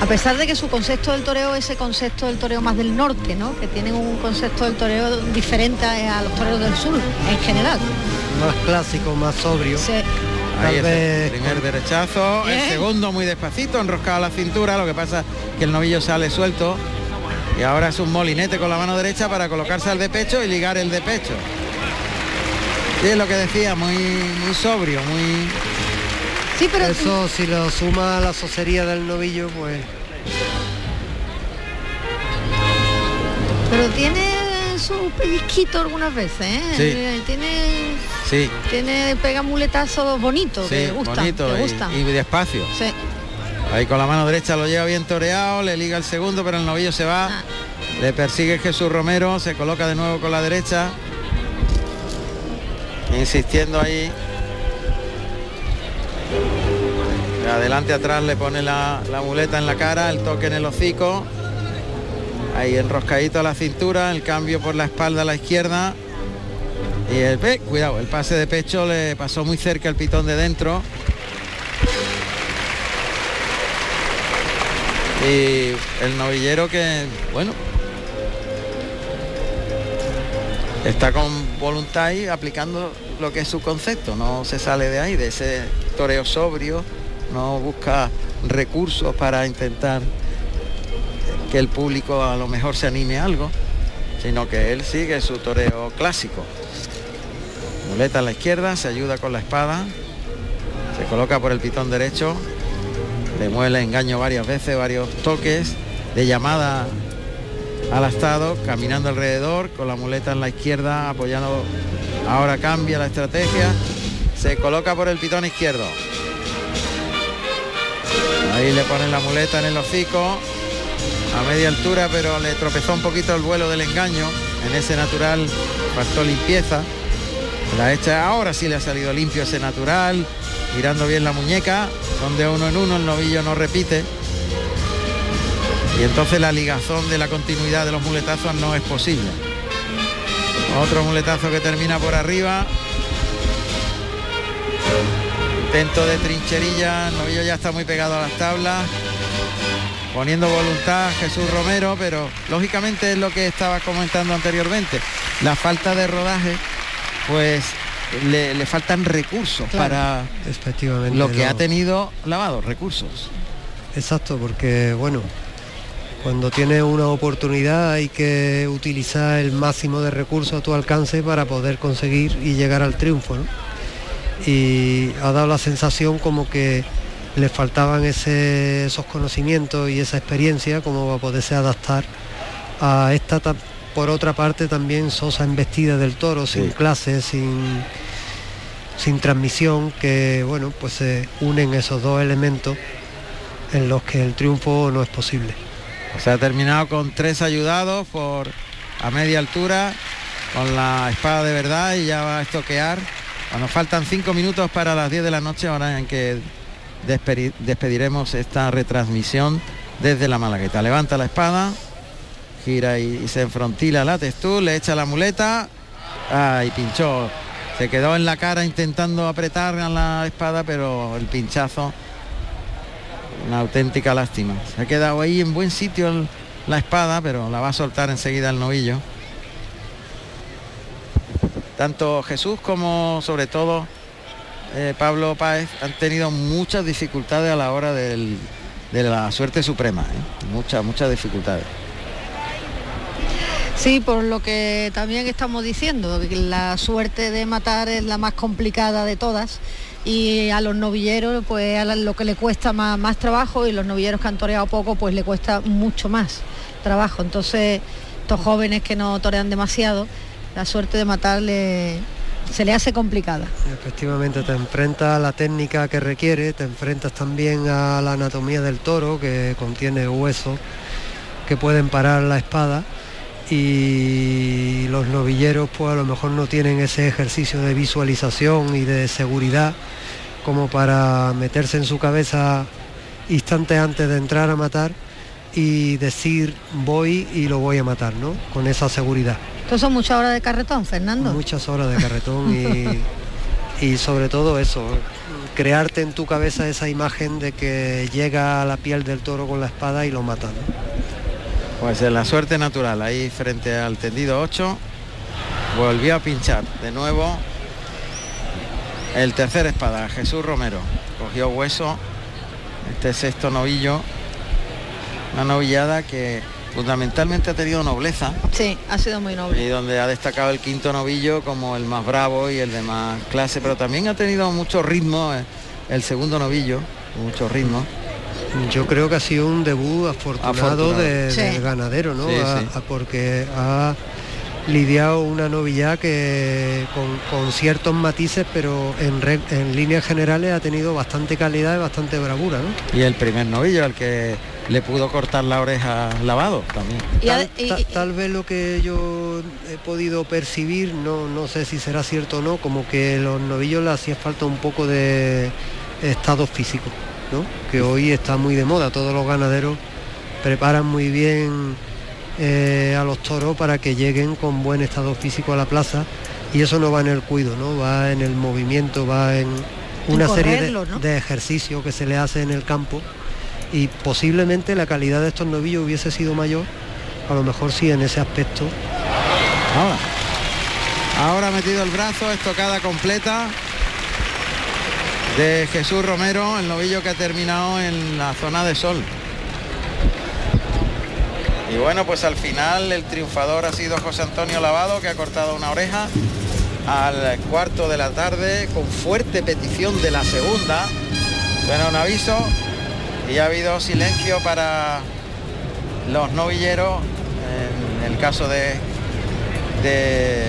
Speaker 15: A pesar de que su concepto del toreo es ese concepto del toreo más del norte, ¿no? Que tienen un concepto del toreo diferente a los toreros del sur en general.
Speaker 11: Más clásico, más sobrio.
Speaker 8: Ahí es el primer derechazo, el
Speaker 15: Bien.
Speaker 8: segundo muy despacito, enroscado a la cintura, lo que pasa que el novillo sale suelto. Y ahora es un molinete con la mano derecha para colocarse al de pecho y ligar el de pecho. Y es lo que decía, muy, muy sobrio, muy...
Speaker 15: Sí, pero
Speaker 11: eso si lo suma a la socería del novillo, pues
Speaker 15: Pero tiene su pellizquito algunas veces, ¿eh?
Speaker 8: Sí.
Speaker 15: Eh, Tiene,
Speaker 8: Sí,
Speaker 15: tiene pega muletazos bonitos,
Speaker 8: sí,
Speaker 15: que
Speaker 8: bonito
Speaker 15: que
Speaker 8: y- y, despacio.
Speaker 15: Sí.
Speaker 8: Ahí con la mano derecha lo lleva bien toreado, le liga el segundo, pero el novillo se va.
Speaker 15: Ah.
Speaker 8: Le persigue Jesús Romero, se coloca de nuevo con la derecha. Insistiendo ahí. De adelante atrás le pone la, la muleta en la cara, el toque en el hocico. Ahí enroscadito a la cintura, el cambio por la espalda a la izquierda. Y el pe- cuidado, el pase de pecho le pasó muy cerca el pitón de dentro. Y el novillero que, bueno, está con voluntad y aplicando lo que es su concepto, no se sale de ahí, de ese toreo sobrio, no busca recursos para intentar que el público a lo mejor se anime algo, sino que él sigue su toreo clásico. Muleta a la izquierda, se ayuda con la espada, se coloca por el pitón derecho, le mueve engaño varias veces, varios toques de llamada al astado, caminando alrededor, con la muleta en la izquierda, apoyando, ahora cambia la estrategia, se coloca por el pitón izquierdo. Ahí le ponen la muleta en el hocico, a media altura, pero le tropezó un poquito el vuelo del engaño, en ese natural faltó limpieza. La hecha ahora sí le ha salido limpio ese natural, mirando bien la muñeca, son de uno en uno, el novillo no repite. Y entonces la ligazón de la continuidad de los muletazos no es posible. Otro muletazo que termina por arriba. Intento de trincherilla, novillo ya está muy pegado a las tablas. Poniendo voluntad Jesús Romero, pero lógicamente es lo que estaba comentando anteriormente. La falta de rodaje, pues le, le faltan recursos
Speaker 11: Claro.
Speaker 8: para lo que
Speaker 11: no.
Speaker 8: ha tenido lavado, recursos.
Speaker 11: Exacto, porque bueno, Cuando tienes una oportunidad hay que utilizar el máximo de recursos a tu alcance para poder conseguir y llegar al triunfo. Y ha dado la sensación como que le faltaban esos conocimientos y esa experiencia como para poderse adaptar a esta, por otra parte también sosa embestida del toro, sin clases, sin, sin transmisión, que bueno, pues se unen esos dos elementos en los que el triunfo no es posible.
Speaker 8: Se ha terminado con tres ayudados por a media altura, con la espada de verdad y ya va a estoquear. Cuando faltan cinco minutos para las 10 de la noche, ahora en que despediremos esta retransmisión desde la Malagueta. Levanta la espada, gira y, se enfrontila la textura, le echa la muleta, ay, pinchó. Se quedó en la cara intentando apretar a la espada, pero el pinchazo una auténtica lástima. Se ha quedado ahí en buen sitio la espada, pero la va a soltar enseguida el novillo. Tanto Jesús como sobre todo eh, Pablo Páez han tenido muchas dificultades a la hora de la suerte suprema, ¿eh? muchas, muchas dificultades.
Speaker 15: Sí, por lo que también estamos diciendo, la suerte de matar es la más complicada de todas y a los novilleros pues a lo que le cuesta más, trabajo y los novilleros que han toreado poco pues le cuesta mucho más trabajo. Entonces, estos jóvenes que no torean demasiado, la suerte de matarle se le hace complicada.
Speaker 11: Efectivamente, te enfrentas a la técnica que requiere, te enfrentas también a la anatomía del toro que contiene huesos que pueden parar la espada y los novilleros pues a lo mejor no tienen ese ejercicio de visualización y de seguridad como para meterse en su cabeza instantes antes de entrar a matar y decir voy y lo voy a matar, ¿no? Con esa seguridad.
Speaker 15: Entonces son muchas horas de carretón, Fernando.
Speaker 11: Muchas horas de <laughs> carretón y, sobre todo eso, crearte en tu cabeza esa imagen de que llega a la piel del toro con la espada y lo mata.
Speaker 8: Pues en la suerte natural, ahí frente al tendido 8, volvió a pinchar de nuevo el tercer espada, Jesús Romero. Cogió hueso, este sexto novillo, una novillada que fundamentalmente ha tenido nobleza.
Speaker 15: Sí, ha sido muy noble.
Speaker 8: Y donde ha destacado el quinto novillo como el más bravo y el de más clase, pero también ha tenido mucho ritmo eh, el segundo novillo, mucho ritmo.
Speaker 11: Yo creo que ha sido un debut afortunado, De, ganadero, ¿no? porque ha lidiado una novilla que con, ciertos matices, pero en, en líneas generales ha tenido bastante calidad y bastante bravura. ¿no?
Speaker 8: Y el primer novillo, al que le pudo cortar la oreja lavado también.
Speaker 11: Tal, vez lo que yo he podido percibir, no, no sé si será cierto o no, como que los novillos le hacía falta un poco de estado físico, ¿no? que hoy está muy de moda, todos los ganaderos preparan muy bien eh, a los toros para que lleguen con buen estado físico a la plaza y eso no va en el cuido, ¿no? va en el movimiento, va en una serie de, de ejercicios que se le hace en el campo y posiblemente la calidad de estos novillos hubiese sido mayor, a lo mejor sí en ese aspecto.
Speaker 8: Ahora, ahora ha metido el brazo, estocada completa de Jesús Romero, el novillo que ha terminado en la zona de sol. Y bueno, pues al final el triunfador ha sido José Antonio Lavado, que ha cortado una oreja al cuarto de la tarde con fuerte petición de la segunda. Suena un aviso y ha habido silencio para los novilleros. En el caso de,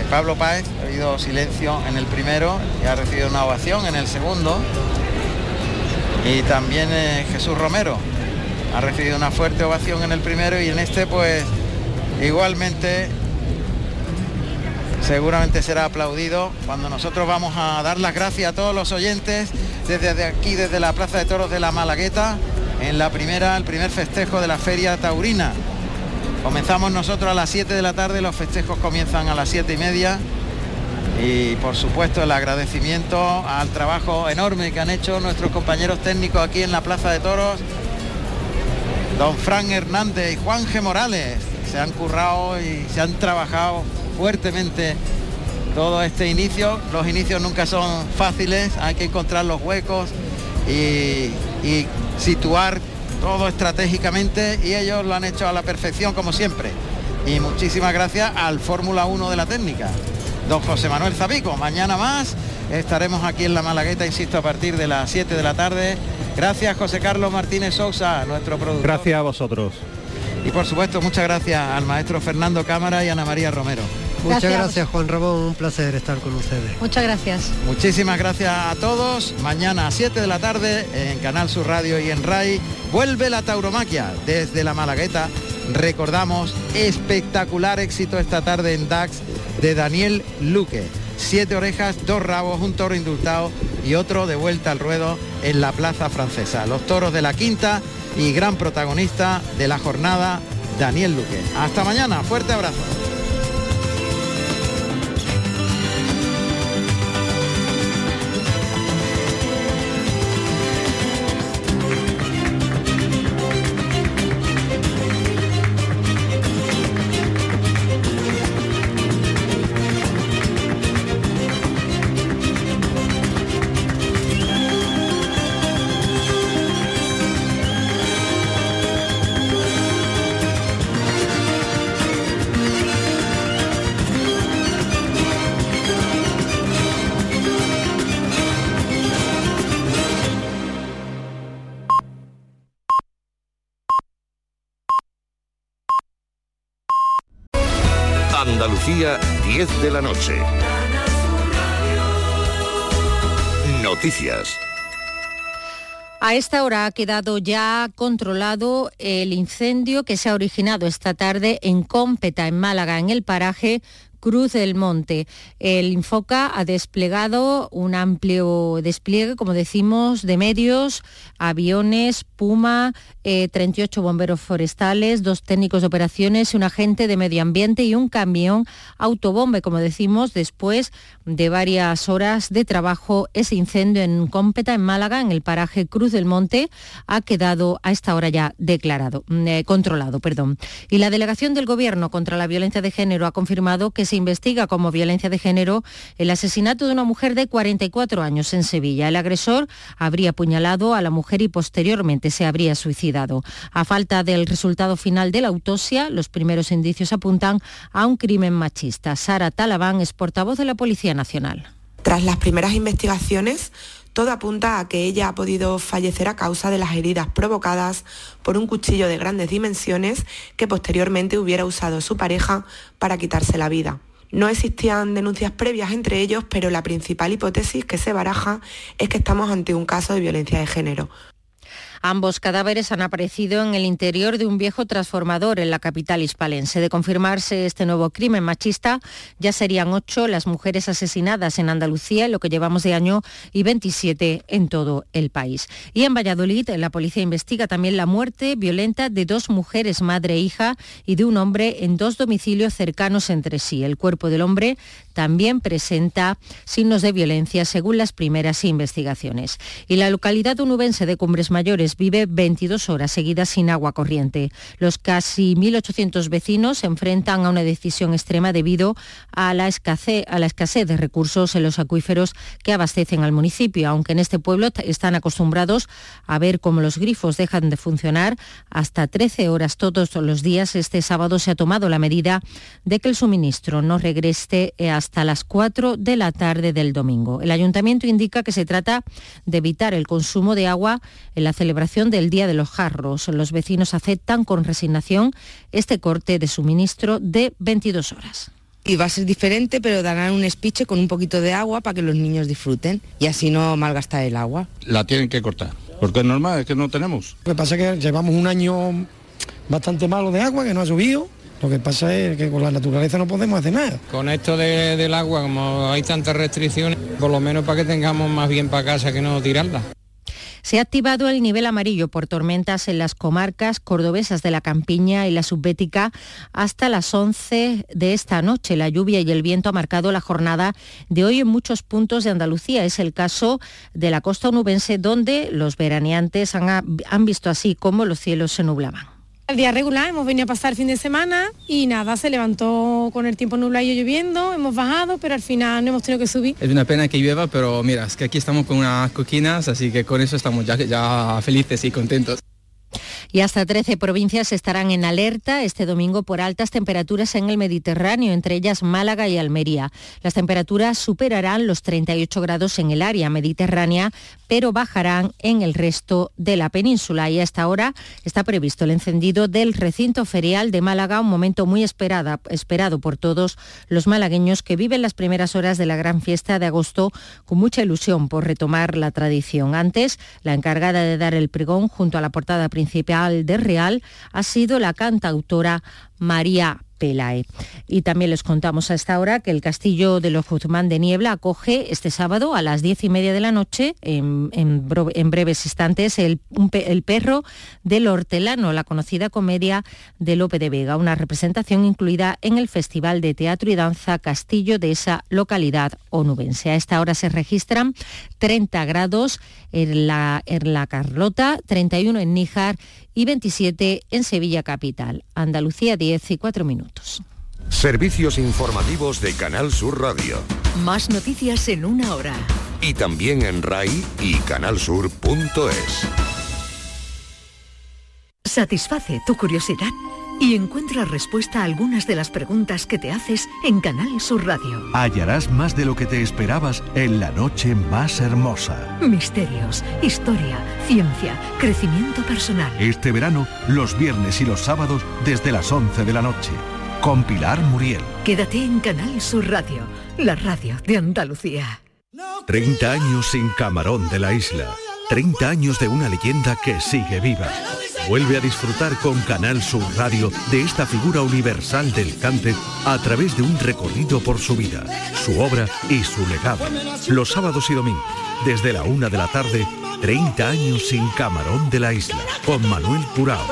Speaker 8: Pablo Páez ha habido silencio en el primero y ha recibido una ovación en el segundo. Y también eh, Jesús Romero ha recibido una fuerte ovación en el primero y en este pues igualmente seguramente será aplaudido cuando nosotros vamos a dar las gracias a todos los oyentes desde aquí, desde la Plaza de Toros de la Malagueta, en la primera, el primer festejo de la Feria Taurina. Comenzamos nosotros a las 7 de la tarde, los festejos comienzan a las 7 y media y por supuesto el agradecimiento al trabajo enorme que han hecho nuestros compañeros técnicos aquí en la Plaza de Toros, don Fran Hernández y Juan G. Morales. Se han currado y se han trabajado fuertemente todo este inicio. Los inicios nunca son fáciles, hay que encontrar los huecos y, y situar todo estratégicamente y ellos lo han hecho a la perfección como siempre. Y muchísimas gracias al Fórmula 1 de la técnica, don José Manuel Zapico. Mañana más estaremos aquí en la Malagueta, insisto, a partir de las 7 de la tarde. Gracias José Carlos Martínez Sousa, nuestro productor.
Speaker 10: Gracias a vosotros.
Speaker 8: Y por supuesto, muchas gracias al maestro Fernando Cámara y Ana María Romero.
Speaker 11: Muchas gracias Juan Ramón, un placer estar con ustedes.
Speaker 2: Muchas gracias.
Speaker 8: Muchísimas gracias a todos. Mañana a 7 de la tarde en Canal Sur Radio y en RAI vuelve la tauromaquia desde la Malagueta. Recordamos espectacular éxito esta tarde en DAX de Daniel Luque. Siete orejas, dos rabos, un toro indultado y otro de vuelta al ruedo en la Plaza Francesa. Los toros de la quinta y gran protagonista de la jornada, Daniel Luque. Hasta mañana, fuerte abrazo.
Speaker 1: 10 de la noche. Noticias.
Speaker 2: A esta hora ha quedado ya controlado el incendio que se ha originado esta tarde en Cómpeta, en Málaga, en el paraje Cruz del Monte. El Infoca ha desplegado un amplio despliegue, como decimos, de medios, aviones, Puma, 38 eh, bomberos forestales, dos técnicos de operaciones, un agente de medio ambiente y un camión autobombe, como decimos, después de varias horas de trabajo, ese incendio en Cómpeta, en Málaga, en el paraje Cruz del Monte, ha quedado a esta hora ya declarado, mm, eh, controlado, perdón. Y la delegación del Gobierno contra la violencia de género ha confirmado que se investiga como violencia de género el asesinato de una mujer de 44 años en Sevilla. El agresor habría apuñalado a la mujer y posteriormente se habría suicidado. A falta del resultado final de la autopsia, los primeros indicios apuntan a un crimen machista. Sara Talabán es portavoz de la Policía Nacional.
Speaker 26: Tras las primeras investigaciones, todo apunta a que ella ha podido fallecer a causa de las heridas provocadas por un cuchillo de grandes dimensiones que posteriormente hubiera usado su pareja para quitarse la vida. No existían denuncias previas entre ellos, pero la principal hipótesis que se baraja es que estamos ante un caso de violencia de género.
Speaker 2: Ambos cadáveres han aparecido en el interior de un viejo transformador en la capital hispalense. De confirmarse este nuevo crimen machista, ya serían ocho las mujeres asesinadas en Andalucía en lo que llevamos de año y 27 en todo el país. Y en Valladolid, la policía investiga también la muerte violenta de dos mujeres, madre e hija, y de un hombre en dos domicilios cercanos entre sí. El cuerpo del hombre también presenta signos de violencia según las primeras investigaciones. Y la localidad unubense de Cumbres Mayores vive 22 horas seguidas sin agua corriente. Los casi 1.800 vecinos se enfrentan a una decisión extrema debido a la, escasez, a la escasez de recursos en los acuíferos que abastecen al municipio, aunque en este pueblo están acostumbrados a ver cómo los grifos dejan de funcionar hasta 13 horas todos los días. Este sábado se ha tomado la medida de que el suministro no regrese hasta las 4 de la tarde del domingo. El ayuntamiento indica que se trata de evitar el consumo de agua en la celebración del Día de los Jarros. Los vecinos aceptan con resignación este corte de suministro de 22 horas
Speaker 27: y va a ser diferente, pero darán un espiche con un poquito de agua para que los niños disfruten y así no malgastar el agua.
Speaker 28: La tienen que cortar, porque es normal, es que no tenemos.
Speaker 25: Lo que pasa es que llevamos un año bastante malo de agua, que no ha subido, lo que pasa es que con la naturaleza no podemos hacer nada.
Speaker 29: Con esto del agua, como hay tantas restricciones, por lo menos para que tengamos más bien para casa que no tirarla.
Speaker 2: Se ha activado el nivel amarillo por tormentas en las comarcas cordobesas de la Campiña y la Subbética hasta las 11 de esta noche. La lluvia y el viento ha marcado la jornada de hoy en muchos puntos de Andalucía. Es el caso de la costa onubense donde los veraneantes han, han visto así como los cielos se nublaban.
Speaker 30: El día regular, hemos venido a pasar el fin de semana y nada, se levantó con el tiempo nublado y lloviendo, hemos bajado, pero al final no hemos tenido que subir.
Speaker 31: Es una pena que llueva, pero mira, es que aquí estamos con unas coquinas, así que con eso estamos ya, ya felices y contentos.
Speaker 2: Y hasta 13 provincias estarán en alerta este domingo por altas temperaturas en el Mediterráneo, entre ellas Málaga y Almería. Las temperaturas superarán los 38 grados en el área mediterránea, pero bajarán en el resto de la península. Y hasta ahora está previsto el encendido del recinto ferial de Málaga, un momento muy esperado por todos los malagueños que viven las primeras horas de la gran fiesta de agosto con mucha ilusión por retomar la tradición. Antes, la encargada de dar el pregón junto a la portada principal de Real ha sido la cantautora María Y también les contamos a esta hora que el castillo de los Guzmán de Niebla acoge este sábado a las diez y media de la noche, en, breves instantes, el, el, perro del hortelano, la conocida comedia de Lope de Vega, una representación incluida en el Festival de Teatro y Danza Castillo de esa localidad onubense. A esta hora se registran 30 grados en la, en la Carlota, 31 en Níjar y 27 en Sevilla Capital. Andalucía 10 y 4 minutos.
Speaker 1: Servicios informativos de Canal Sur Radio.
Speaker 6: Más noticias en una hora.
Speaker 1: Y también en RAI y canalsur.es.
Speaker 6: Satisface tu curiosidad y encuentra respuesta a algunas de las preguntas que te haces en Canal Sur Radio.
Speaker 32: Hallarás más de lo que te esperabas en la noche más hermosa.
Speaker 6: Misterios, historia, ciencia, crecimiento personal.
Speaker 32: Este verano, los viernes y los sábados desde las 11 de la noche. Con Pilar Muriel.
Speaker 6: Quédate en Canal Sur Radio, la radio de Andalucía.
Speaker 32: 30 años sin camarón de la isla. 30 años de una leyenda que sigue viva. Vuelve a disfrutar con Canal Sur Radio de esta figura universal del cante a través de un recorrido por su vida, su obra y su legado. Los sábados y domingos, desde la una de la tarde, 30 años sin camarón de la isla, con Manuel Purao.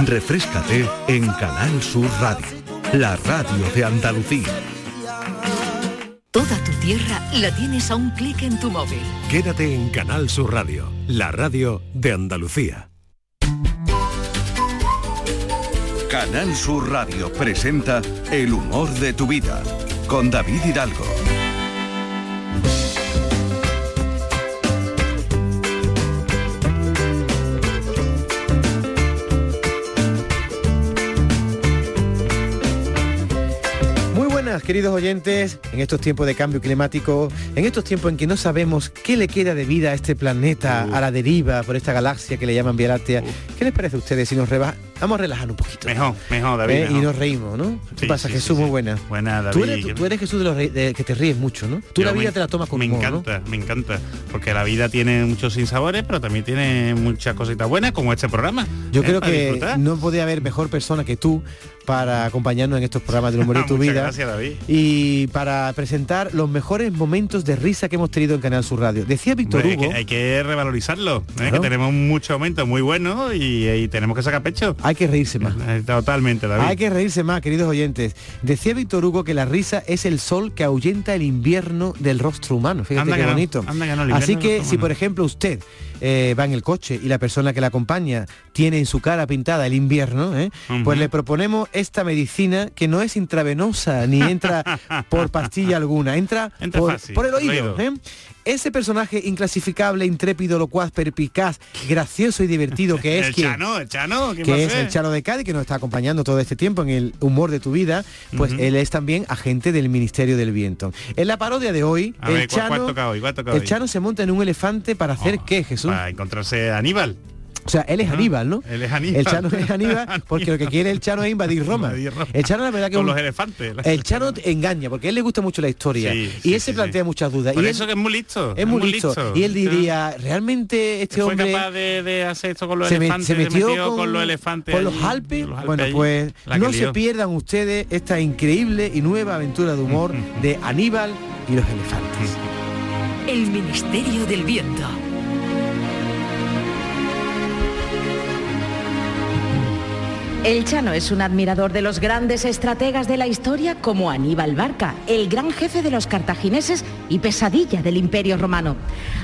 Speaker 32: Refrescate en Canal Sur Radio, la radio de Andalucía.
Speaker 6: Toda tu tierra la tienes a un clic en tu móvil.
Speaker 32: Quédate en Canal Sur Radio, la radio de Andalucía. Canal Sur Radio presenta El humor de tu vida con David Hidalgo.
Speaker 33: Queridos oyentes, en estos tiempos de cambio climático, en estos tiempos en que no sabemos qué le queda de vida a este planeta, a la deriva por esta galaxia que le llaman Vía Láctea, ¿qué les parece a ustedes si nos reba Vamos a relajar un poquito.
Speaker 10: Mejor, mejor, David.
Speaker 33: ¿Eh? Y nos reímos, ¿no? ¿Qué pasa, Jesús? muy buena.
Speaker 10: Buena, David.
Speaker 33: Tú eres, tú, eres Jesús de los de, que te ríes mucho, ¿no? Tú la vida te la tomas con
Speaker 10: Me
Speaker 33: humor,
Speaker 10: encanta, me encanta. Porque la vida tiene muchos sinsabores, pero también tiene muchas cositas buenas, como este programa.
Speaker 33: Yo
Speaker 10: ¿eh?
Speaker 33: creo
Speaker 10: Para
Speaker 33: que
Speaker 10: disfrutar.
Speaker 33: no podía haber mejor persona que tú para acompañarnos en estos programas del humor de <laughs> tu vida.
Speaker 10: gracias, David.
Speaker 33: Y para presentar los mejores momentos de risa que hemos tenido en Canal Sur Radio. Decía Víctor Hugo.
Speaker 10: hay, que, hay que revalorizarlo, ¿eh?
Speaker 33: Claro.
Speaker 10: que tenemos muchos momentos muy buenos y, y tenemos que sacar pecho.
Speaker 33: Hay que reírse más.
Speaker 10: Totalmente, David.
Speaker 33: Hay que reírse más, queridos oyentes. Decía Víctor Hugo que la risa es el sol que ahuyenta el invierno del rostro humano. Fíjate
Speaker 10: Anda
Speaker 33: qué
Speaker 10: que no,
Speaker 33: bonito.
Speaker 10: anda que no,
Speaker 33: Así que si por ejemplo usted eh, va en el coche y la persona que la acompaña tiene en su cara pintada el invierno, ¿eh? pues le proponemos esta medicina que no es intravenosa ni entra <laughs> por pastilla alguna, entra,
Speaker 10: Entra
Speaker 33: por, el
Speaker 10: por el
Speaker 33: oído. ¿Eh? Ese personaje inclasificable, intrépido, locuaz, perpicaz, gracioso y divertido que es
Speaker 10: el
Speaker 33: quien-
Speaker 10: Chano, el Chano, ¿qué
Speaker 33: que es el Chano de Cádiz, que nos está acompañando todo este tiempo en el humor de tu vida, pues él es también agente del Ministerio del Viento. En la parodia de hoy,
Speaker 10: A
Speaker 33: el,
Speaker 10: ver, ¿cuál- cuál
Speaker 33: Chano, se monta en un elefante para hacer qué, Jesús?
Speaker 10: Para encontrarse a Aníbal.
Speaker 33: O sea, él es. Aníbal, ¿no?
Speaker 10: Él es Aníbal.
Speaker 33: El Chano es Aníbal <laughs> porque lo que quiere el Chano es invadir <laughs> Roma.
Speaker 10: Invadir Roma.
Speaker 33: El Chano la verdad que
Speaker 10: Con
Speaker 33: un-
Speaker 10: los elefantes.
Speaker 33: el <laughs> Chano engaña porque a él le gusta mucho la historia
Speaker 10: Sí,
Speaker 33: y
Speaker 10: sí,
Speaker 33: él se
Speaker 10: sí,
Speaker 33: plantea muchas dudas.
Speaker 10: Por
Speaker 33: y
Speaker 10: eso
Speaker 33: él
Speaker 10: que es muy listo.
Speaker 33: es muy listo. Y él diría, realmente este
Speaker 10: ¿Fue
Speaker 33: hombre
Speaker 10: capaz de, de hacer esto con los
Speaker 33: se, me-
Speaker 10: elefantes?
Speaker 33: se metió,
Speaker 10: con, los elefantes.
Speaker 33: con los Alpes.
Speaker 10: los Alpes
Speaker 33: Bueno, pues no se
Speaker 10: lió.
Speaker 33: pierdan ustedes esta increíble y nueva aventura de humor de Aníbal y los elefantes.
Speaker 6: El Ministerio del Viento.
Speaker 34: El Chano es un admirador de los grandes estrategas de la historia como Aníbal Barca, el gran jefe de los cartagineses y pesadilla del Imperio Romano.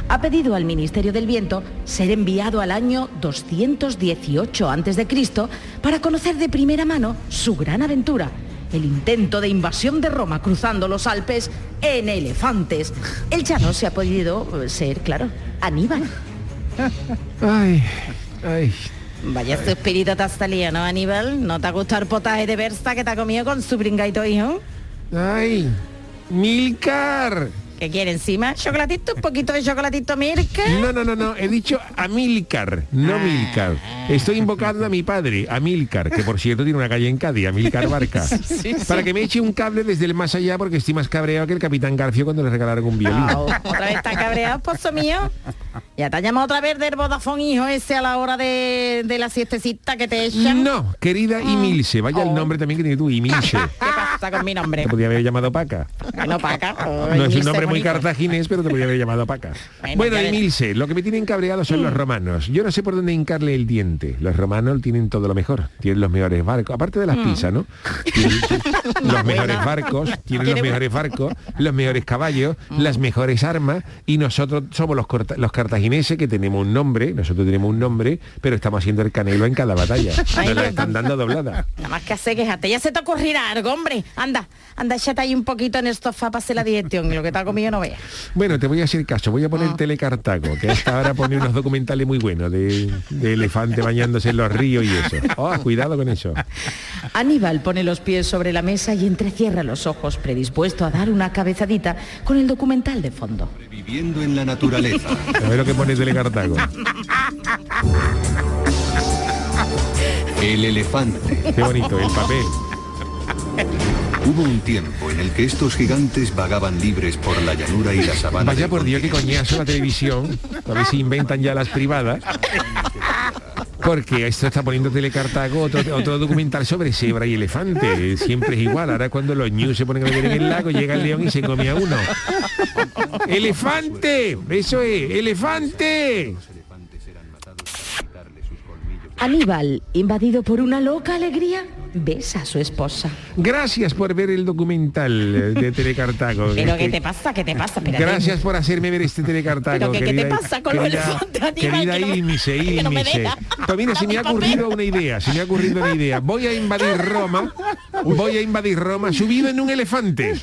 Speaker 34: Ha pedido al Ministerio del Viento ser enviado al año 218 a.C. para conocer de primera mano su gran aventura, el intento de invasión de Roma cruzando los Alpes en elefantes. El Chano se ha podido eh, ser, claro, Aníbal.
Speaker 33: Ay, ay.
Speaker 34: Vaya suspirito te has salido, ¿no, Aníbal? ¿No te ha gustado el potaje de versa que te ha comido con su bringaito hijo?
Speaker 35: Ay, Milcar.
Speaker 34: ¿Qué quiere encima? ¿Chocolatito? ¿Un poquito de chocolatito Mirka?
Speaker 35: No, no, no, no, he dicho Amilcar, no Milcar. Estoy invocando a mi padre, Amilcar, que por cierto tiene una calle en Cádiz, Amilcar <laughs> Barca,
Speaker 34: Sí, sí.
Speaker 35: para que me eche un cable desde el más allá porque estoy más cabreado que el capitán Garfio cuando le regalaron un violín.
Speaker 34: Au, ¿Otra vez está cabreado, esposo mío? ¿Ya te ha llamado otra vez del Vodafone hijo ese a la hora de, de la siestecita que te echan?
Speaker 35: No, querida Imilse, vaya el nombre también que tienes tú, Imilse. <laughs>
Speaker 34: ¿Qué pasa con mi nombre?
Speaker 35: Te podía haber llamado Paca.
Speaker 34: No, para acá.
Speaker 35: No es un nombre muy cartaginés, pero te podría haber llamado Paca. <laughs>
Speaker 34: Bueno.
Speaker 35: Emilce, lo que me tienen cabreado son los romanos. Yo no sé por dónde hincarle el diente. Los romanos tienen todo lo mejor. Tienen los mejores barcos. Aparte de las
Speaker 34: Mm.
Speaker 35: pizzas, ¿no? <laughs> Tienen los mejores barcos, tienen los mejores barcos, los mejores caballos,
Speaker 34: Mm.
Speaker 35: las mejores armas. Y nosotros somos los, los cartagineses que tenemos un nombre, nosotros tenemos un nombre, pero estamos haciendo el canelo en cada batalla. <laughs> Nos la están dando doblada.
Speaker 34: Nada más que hace quejarte. Ya se te ocurrirá algo, hombre. Anda, anda, échate ahí un poquito en el sofá para hacer la digestión y lo que te ha comido no veas.
Speaker 35: Bueno, te voy a hacer caso, voy a
Speaker 34: Ah.
Speaker 35: poner Telecartago, que hasta ahora pone unos documentales muy buenos de, de elefante bañándose en los ríos y eso. Oh, cuidado con eso.
Speaker 34: Aníbal pone los pies sobre la mesa y entrecierra los ojos, predispuesto a dar una cabezadita con el documental de fondo.
Speaker 36: Viviendo en la naturaleza.
Speaker 35: A ver lo que pone Telecartago.
Speaker 36: El elefante.
Speaker 35: Qué bonito, el papel.
Speaker 36: Hubo un tiempo en el que estos gigantes vagaban libres por la llanura y la sabana.
Speaker 35: Vaya por Dios que coñazo la televisión. A ver si inventan ya las privadas. Porque esto está poniendo Telecartago otro, otro documental sobre cebra y elefante. Siempre es igual. Ahora cuando los news se ponen a meter en el lago, llega el león y se come a uno. ¡Elefante! Eso es, elefante.
Speaker 34: Aníbal, invadido por una loca alegría, besa a su esposa.
Speaker 35: Gracias por ver el documental de <laughs> Telecartago.
Speaker 34: Pero ¿qué te pasa? ¿Qué te pasa? Espérate.
Speaker 35: Gracias por hacerme ver este telecartago.
Speaker 34: Pero que, ¿qué te pasa con los
Speaker 35: querida-
Speaker 34: elefantes, Aníbal?
Speaker 35: Querida
Speaker 34: Que no me-
Speaker 35: Ilmice, <laughs>
Speaker 34: que no me deja.
Speaker 35: Se me ha ocurrido una idea, se me ha ocurrido una idea. Voy a invadir Roma, voy a invadir Roma subido en un elefante.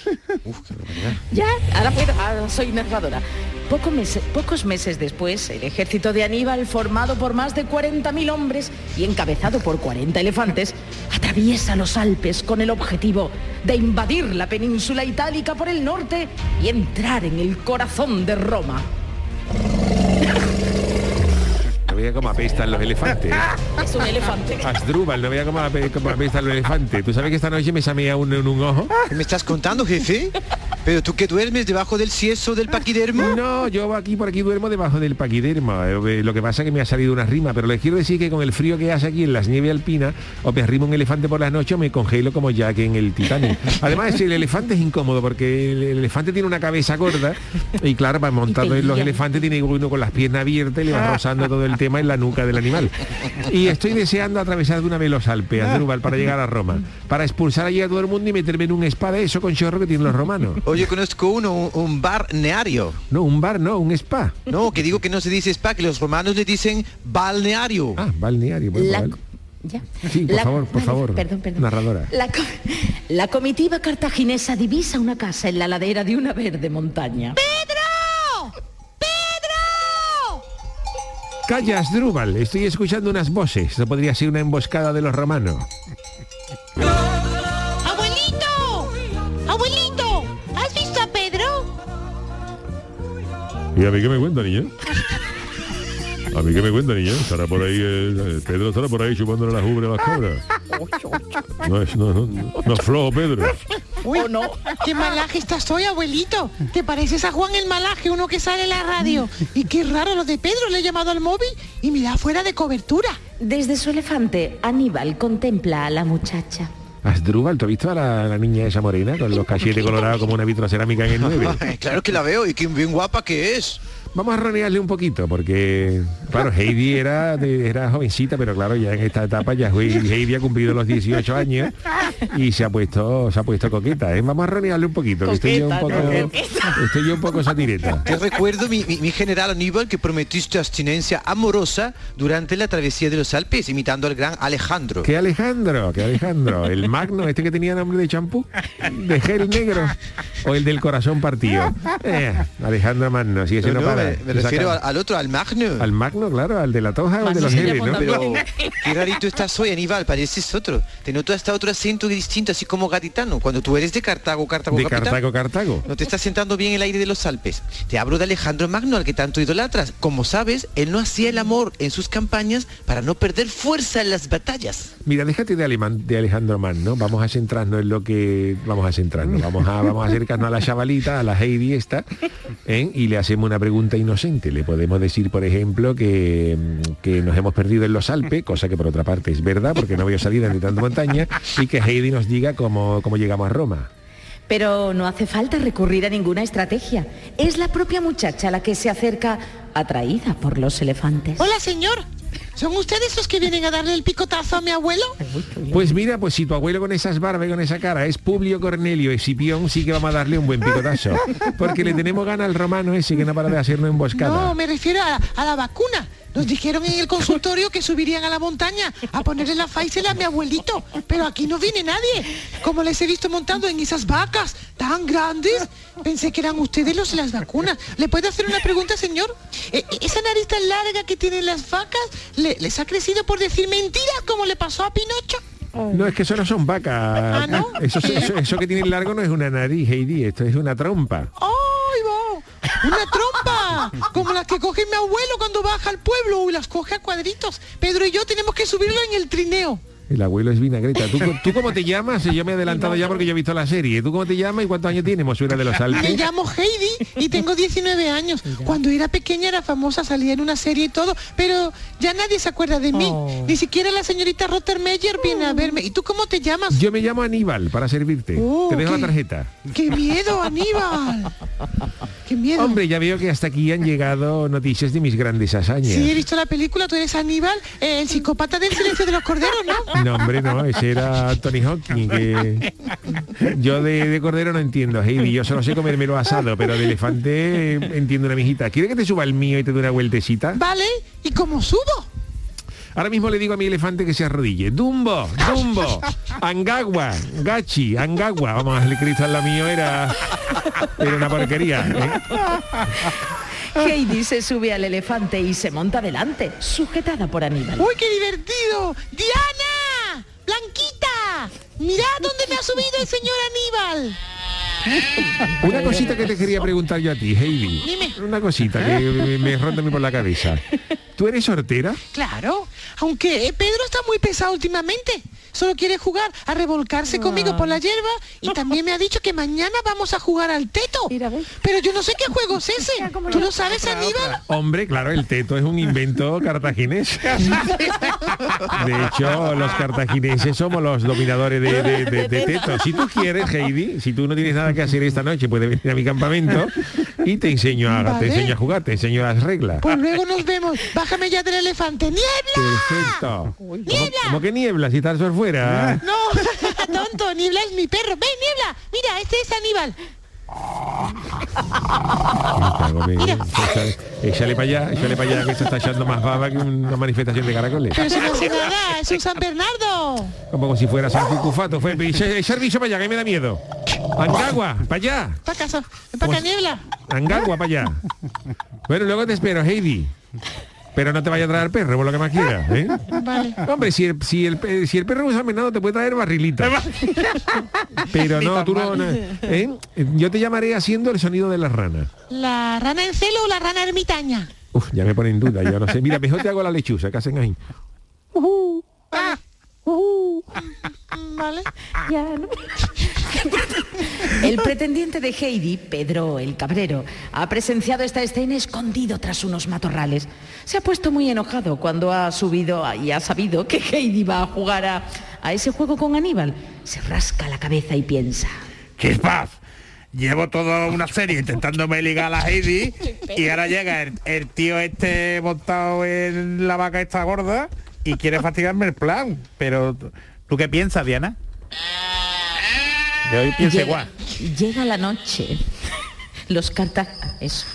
Speaker 34: Ya, ahora puedo, ahora soy nervadora. Pocos meses después, el ejército de Aníbal, formado por más de 40.000 hombres y encabezado por 40 elefantes, atraviesa los Alpes con el objetivo de invadir la península itálica por el norte y entrar en el corazón de Roma.
Speaker 35: No vea cómo apestan los elefantes. <laughs>
Speaker 34: Es un elefante.
Speaker 35: Asdrúbal, no vea cómo, ape- cómo apestan los elefantes. ¿Tú sabes que esta noche me samea uno en un ojo?
Speaker 37: ¿Qué me estás contando, jefe? ¿Pero tú que duermes debajo del cieso del paquidermo?
Speaker 35: No, yo aquí por aquí duermo debajo del paquidermo. Eh, Lo que pasa es que me ha salido una rima, pero les quiero decir que con el frío que hace aquí en las nieves alpinas, o me arrimo un elefante por las noches o me congelo como Jack en el Titanic. Además, el elefante es incómodo porque el elefante tiene una cabeza gorda y claro, para montado en los elefantes tiene uno con las piernas abiertas y le va <laughs> rozando todo el tema en la nuca del animal. Y estoy deseando atravesar de una vez los Alpes, Asdrúbal, para llegar a Roma, para expulsar allí a todo el mundo y meterme en un spa de eso con chorro que tienen los romanos.
Speaker 37: Oye, conozco uno, un, un balneario.
Speaker 35: No, un bar no, un spa.
Speaker 37: No, que digo que no se dice spa, que los romanos le dicen balneario.
Speaker 35: Ah, balneario.
Speaker 34: La-
Speaker 35: vale.
Speaker 34: ¿Ya?
Speaker 35: Sí, por
Speaker 34: La-
Speaker 35: favor, por
Speaker 34: vale,
Speaker 35: favor.
Speaker 34: Perdón, perdón.
Speaker 35: Narradora.
Speaker 34: La, co- la comitiva cartaginesa divisa una casa en la ladera de una verde montaña.
Speaker 35: Calla, Asdrúbal, estoy escuchando unas voces. Eso podría ser una emboscada de los romanos.
Speaker 38: ¡Abuelito! ¡Abuelito! ¿Has visto a Pedro?
Speaker 39: ¿Y a mí qué me cuenta, niña? ¿A mí qué me cuenta, niña? Estará por ahí, eh, Pedro estará por ahí chupándole la ubre a las cabras. No es, no, no, no es flojo, Pedro.
Speaker 38: Uy, no. ¡Qué malaje estás hoy, abuelito! ¿Te pareces a Juan el malaje, uno que sale en la radio? Y qué raro lo de Pedro, le he llamado al móvil y mira fuera de cobertura.
Speaker 34: Desde su elefante, Aníbal contempla a la muchacha.
Speaker 35: Asdrúbal, ¿tú has visto a la, la niña esa morena con los cachetes colorados como una vitrocerámica en el 9? <laughs>
Speaker 37: claro que la veo y qué bien guapa que es.
Speaker 35: Vamos a ronearle un poquito porque, claro, Heidi era, de- era jovencita, pero claro, ya en esta etapa ya Heidi ha cumplido los 18 años y se ha puesto se ha puesto coqueta. ¿eh? Vamos a ronearle un poquito, que estoy yo un poco, estoy yo un poco satireta.
Speaker 37: Te recuerdo, mi, mi- mi general Aníbal, que prometiste abstinencia amorosa durante la travesía de los Alpes, imitando al gran Alejandro.
Speaker 35: ¿Qué Alejandro? ¿Qué Alejandro? ¿El magno, este que tenía nombre de champú? ¿De gel negro? ¿O el del corazón partido? Eh, Alejandro Magno, si ese no,
Speaker 37: No, no,
Speaker 35: para.
Speaker 37: Me, refiero al, al otro, al Magno.
Speaker 35: Al Magno, claro, al de la Toja o al de los geles, ¿no?
Speaker 37: Pero <laughs> qué rarito estás hoy, Aníbal, pareces otro. Te noto hasta otro acento distinto, así como gaditano. Cuando tú eres de Cartago, Cartago,
Speaker 35: De
Speaker 37: capital,
Speaker 35: Cartago, Cartago.
Speaker 37: No te está sentando bien el aire de los Alpes. Te hablo de Alejandro Magno, al que tanto idolatras. Como sabes, él no hacía el amor en sus campañas para no perder fuerza en las batallas.
Speaker 35: Mira, déjate de, Alemán- de Alejandro Mann, ¿no? Vamos a centrarnos en lo que... Vamos a centrarnos, vamos a, vamos a acercarnos a la chavalita, a la Heidi esta, ¿eh? y le hacemos una pregunta inocente. Le podemos decir, por ejemplo, que, que nos hemos perdido en los Alpes, cosa que por otra parte es verdad, porque no voy a salir de tanta montaña, y que Heidi nos diga cómo, cómo llegamos a Roma.
Speaker 34: Pero no hace falta recurrir a ninguna estrategia. Es la propia muchacha la que se acerca atraída por los elefantes.
Speaker 38: Hola, señor. ¿Son ustedes los que vienen a darle el picotazo a mi abuelo?
Speaker 35: Pues mira, pues si tu abuelo con esas barbas y con esa cara es Publio Cornelio Escipión, sí que vamos a darle un buen picotazo. <laughs> Porque le tenemos gana al romano ese que no para de hacernos emboscada.
Speaker 38: No, me refiero a, a la vacuna. Nos dijeron en el consultorio que subirían a la montaña a ponerle la Pfizer a mi abuelito. Pero aquí no viene nadie. Como les he visto montando en esas vacas tan grandes, pensé que eran ustedes los de las vacunas. ¿Le puedo hacer una pregunta, señor? Eh, ¿Esa nariz tan larga que tienen las vacas le- les ha crecido por decir mentiras como le pasó a Pinocho?
Speaker 35: No, es que eso no son vacas. Eso, eso- eso que tiene largo no es una nariz, Heidi, esto es una trompa.
Speaker 38: ¡Ay, va! ¡Una trompa! Como las que coge mi abuelo cuando baja al pueblo y las coge a cuadritos. Pedro y yo tenemos que subirlo en el trineo.
Speaker 35: El abuelo es vinagreta. ¿Tú, ¿Tú cómo te llamas? Yo me he adelantado ya porque yo he visto la serie. ¿Tú cómo te llamas y cuántos años tienes, Mosura de los
Speaker 38: Me
Speaker 35: Alpes?
Speaker 38: llamo Heidi y tengo 19 años. Cuando era pequeña era famosa, salía en una serie y todo, pero ya nadie se acuerda de mí. Ni siquiera la señorita Rottermeyer viene a verme. ¿Y tú cómo te llamas?
Speaker 35: Yo me llamo Aníbal para servirte.
Speaker 38: Oh,
Speaker 35: te dejo
Speaker 38: qué-
Speaker 35: la tarjeta.
Speaker 38: ¡Qué miedo, Aníbal! ¡Qué miedo!
Speaker 35: Hombre, ya veo que hasta aquí han llegado noticias de mis grandes hazañas.
Speaker 38: Sí, he visto la película, tú eres Aníbal, eh, el psicópata del silencio de los corderos, ¿no?
Speaker 35: No, hombre, no, ese era Tony Hawking. Que... Yo de, de cordero no entiendo, Heidi. Yo solo sé comérmelo asado, pero de elefante entiendo una mijita. ¿Quiere que te suba el mío y te dé una vueltecita?
Speaker 38: Vale, ¿y cómo subo?
Speaker 35: Ahora mismo le digo a mi elefante que se arrodille. Dumbo, Dumbo, Angagua, Gachi, Angagua. Vamos, el cristal la mío era, era una porquería. ¿eh?
Speaker 34: Heidi se sube al elefante y se monta delante, sujetada por Aníbal.
Speaker 38: ¡Uy, qué divertido! ¡Diana! ¡Blanquita! Mirad dónde me ha subido el señor Aníbal.
Speaker 35: Una cosita que te quería preguntar yo a ti, Heidi.
Speaker 38: Dime.
Speaker 35: Una cosita que me, me ronda a mí por la cabeza. ¿Tú eres sortera?
Speaker 38: Claro, aunque eh, Pedro está muy pesado últimamente. Solo quiere jugar a revolcarse conmigo por la hierba y también me ha dicho que mañana vamos a jugar al teto. Pero yo no sé qué juego es ese. ¿Tú lo sabes, Aníbal?
Speaker 35: Hombre, claro, el teto es un invento cartaginés. <laughs> De hecho, los cartagineses somos los dominadores de, de- de- <laughs> de teto. Si tú quieres, Heidi, si tú no tienes nada que hacer esta noche, puedes venir a mi campamento y te enseño a, te enseño a jugar, te enseño las reglas.
Speaker 38: Pues luego nos vemos. Bájame ya del elefante. ¡Niebla!
Speaker 35: Perfecto. ¿Cómo, cómo que niebla si estás por fuera?
Speaker 38: No, <laughs> tonto, Niebla es mi perro. Ven, Niebla. Mira, este es Aníbal.
Speaker 35: Échale- para allá, échale para allá que se está echando más baba que una manifestación de caracoles.
Speaker 38: Pero si no hace nada, es un San Bernardo.
Speaker 35: Como si fuera San Cucufato. Fue, echa- echar bicho para allá, que me da miedo. Angagua, para allá.
Speaker 38: Para casa. Para Niebla.
Speaker 35: Angagua, para allá. Bueno, luego te espero, Heidi. Pero no te vaya a traer perro, por lo que más quieras. ¿eh? <laughs>
Speaker 38: Vale.
Speaker 35: Hombre, si el, si, el, si el perro usa menado te puede traer barrilita. <laughs> Pero no, tú no... ¿eh? Yo te llamaré haciendo el sonido de la rana.
Speaker 38: ¿La rana en celo o la rana ermitaña?
Speaker 35: Uf, ya me pone en duda, yo no sé. Mira, mejor te hago la lechuza, que hacen ahí.
Speaker 38: Ah. Vale.
Speaker 34: Ya, ¿no? <laughs> El pretendiente de Heidi, Pedro el Cabrero, ha presenciado esta escena escondido tras unos matorrales. Se ha puesto muy enojado cuando ha subido y ha sabido que Heidi va a jugar a, ese juego con Aníbal. Se rasca la cabeza y piensa.
Speaker 28: Chispaz, llevo toda una serie intentándome ligar a la Heidi y ahora llega el, tío este montado en la vaca esta gorda y quiere fastidiarme el plan. Pero, ¿tú qué piensas, Diana? Hoy
Speaker 34: llega, la noche. Los carta... eso.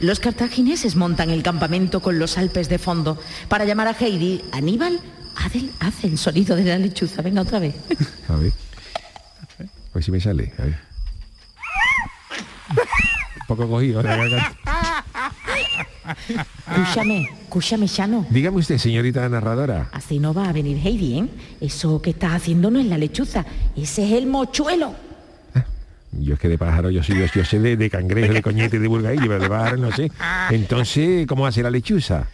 Speaker 34: Los cartagineses montan el campamento con los Alpes de fondo. Para llamar a Heidi, Aníbal hace, hace el sonido de la lechuza. Venga otra vez. <laughs>
Speaker 35: A ver. A ver si me sale. A ver. <laughs> Un poco cogido. ¿eh?
Speaker 34: Escúchame, escúchame, Chano.
Speaker 35: Dígame usted, señorita narradora.
Speaker 34: Así no va a venir Heidi, ¿eh? Eso que estás haciendo no es la lechuza, ese es el mochuelo.
Speaker 35: Yo es que de pájaro, yo soy, yo, yo sé de, de cangrejo, de coñete, de burgaillo, pero de pájaro no sé. Entonces, ¿cómo hace la lechuza?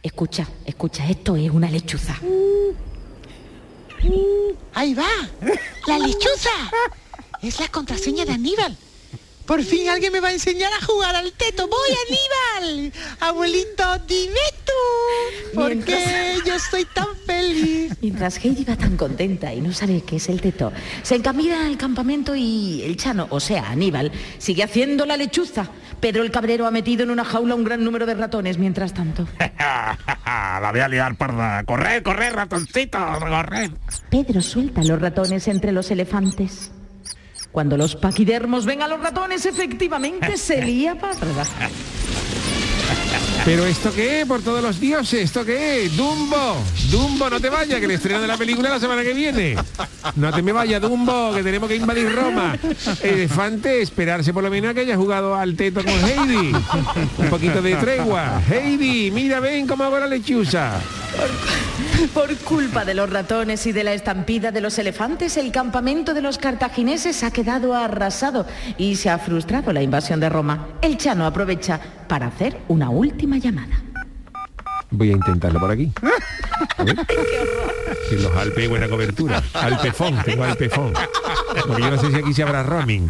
Speaker 34: Escucha, escucha, esto es una lechuza.
Speaker 38: Ahí va, la lechuza. Es la contraseña de Aníbal. Por fin alguien me va a enseñar a jugar al teto. ¡Voy, Aníbal! Abuelito, dime tú. ¿Por
Speaker 34: Mientras-
Speaker 38: qué yo soy tan feliz?
Speaker 34: Mientras Heidi va tan contenta y no sabe qué es el teto, se encamina al campamento y el Chano, o sea, Aníbal, sigue haciendo la lechuza. Pero el cabrero ha metido en una jaula un gran número de ratones mientras tanto. <laughs>
Speaker 28: la voy a liar, parda. Corred, corred, ratoncito, corred.
Speaker 34: Pedro suelta los ratones entre los elefantes. Cuando los paquidermos ven a los ratones, efectivamente se lía parda.
Speaker 35: ¿Pero esto qué? Por todos los dioses, ¿esto qué? Dumbo, Dumbo, no te vayas, que el estreno de la película la semana que viene. No te me vayas, Dumbo, que tenemos que invadir Roma. Elefante, esperarse por lo menos que haya jugado al teto con Heidi. Un poquito de tregua. Heidi, mira, ven cómo hago la lechuza.
Speaker 34: Por culpa de los ratones y de la estampida de los elefantes, el campamento de los cartagineses ha quedado arrasado y se ha frustrado la invasión de Roma. El Chano aprovecha para hacer una última llamada.
Speaker 35: Voy a intentarlo por aquí. <laughs> A ver. En los Alpes hay buena cobertura. Alpefón, tengo Alpefón. Porque yo no sé si aquí se habrá roaming.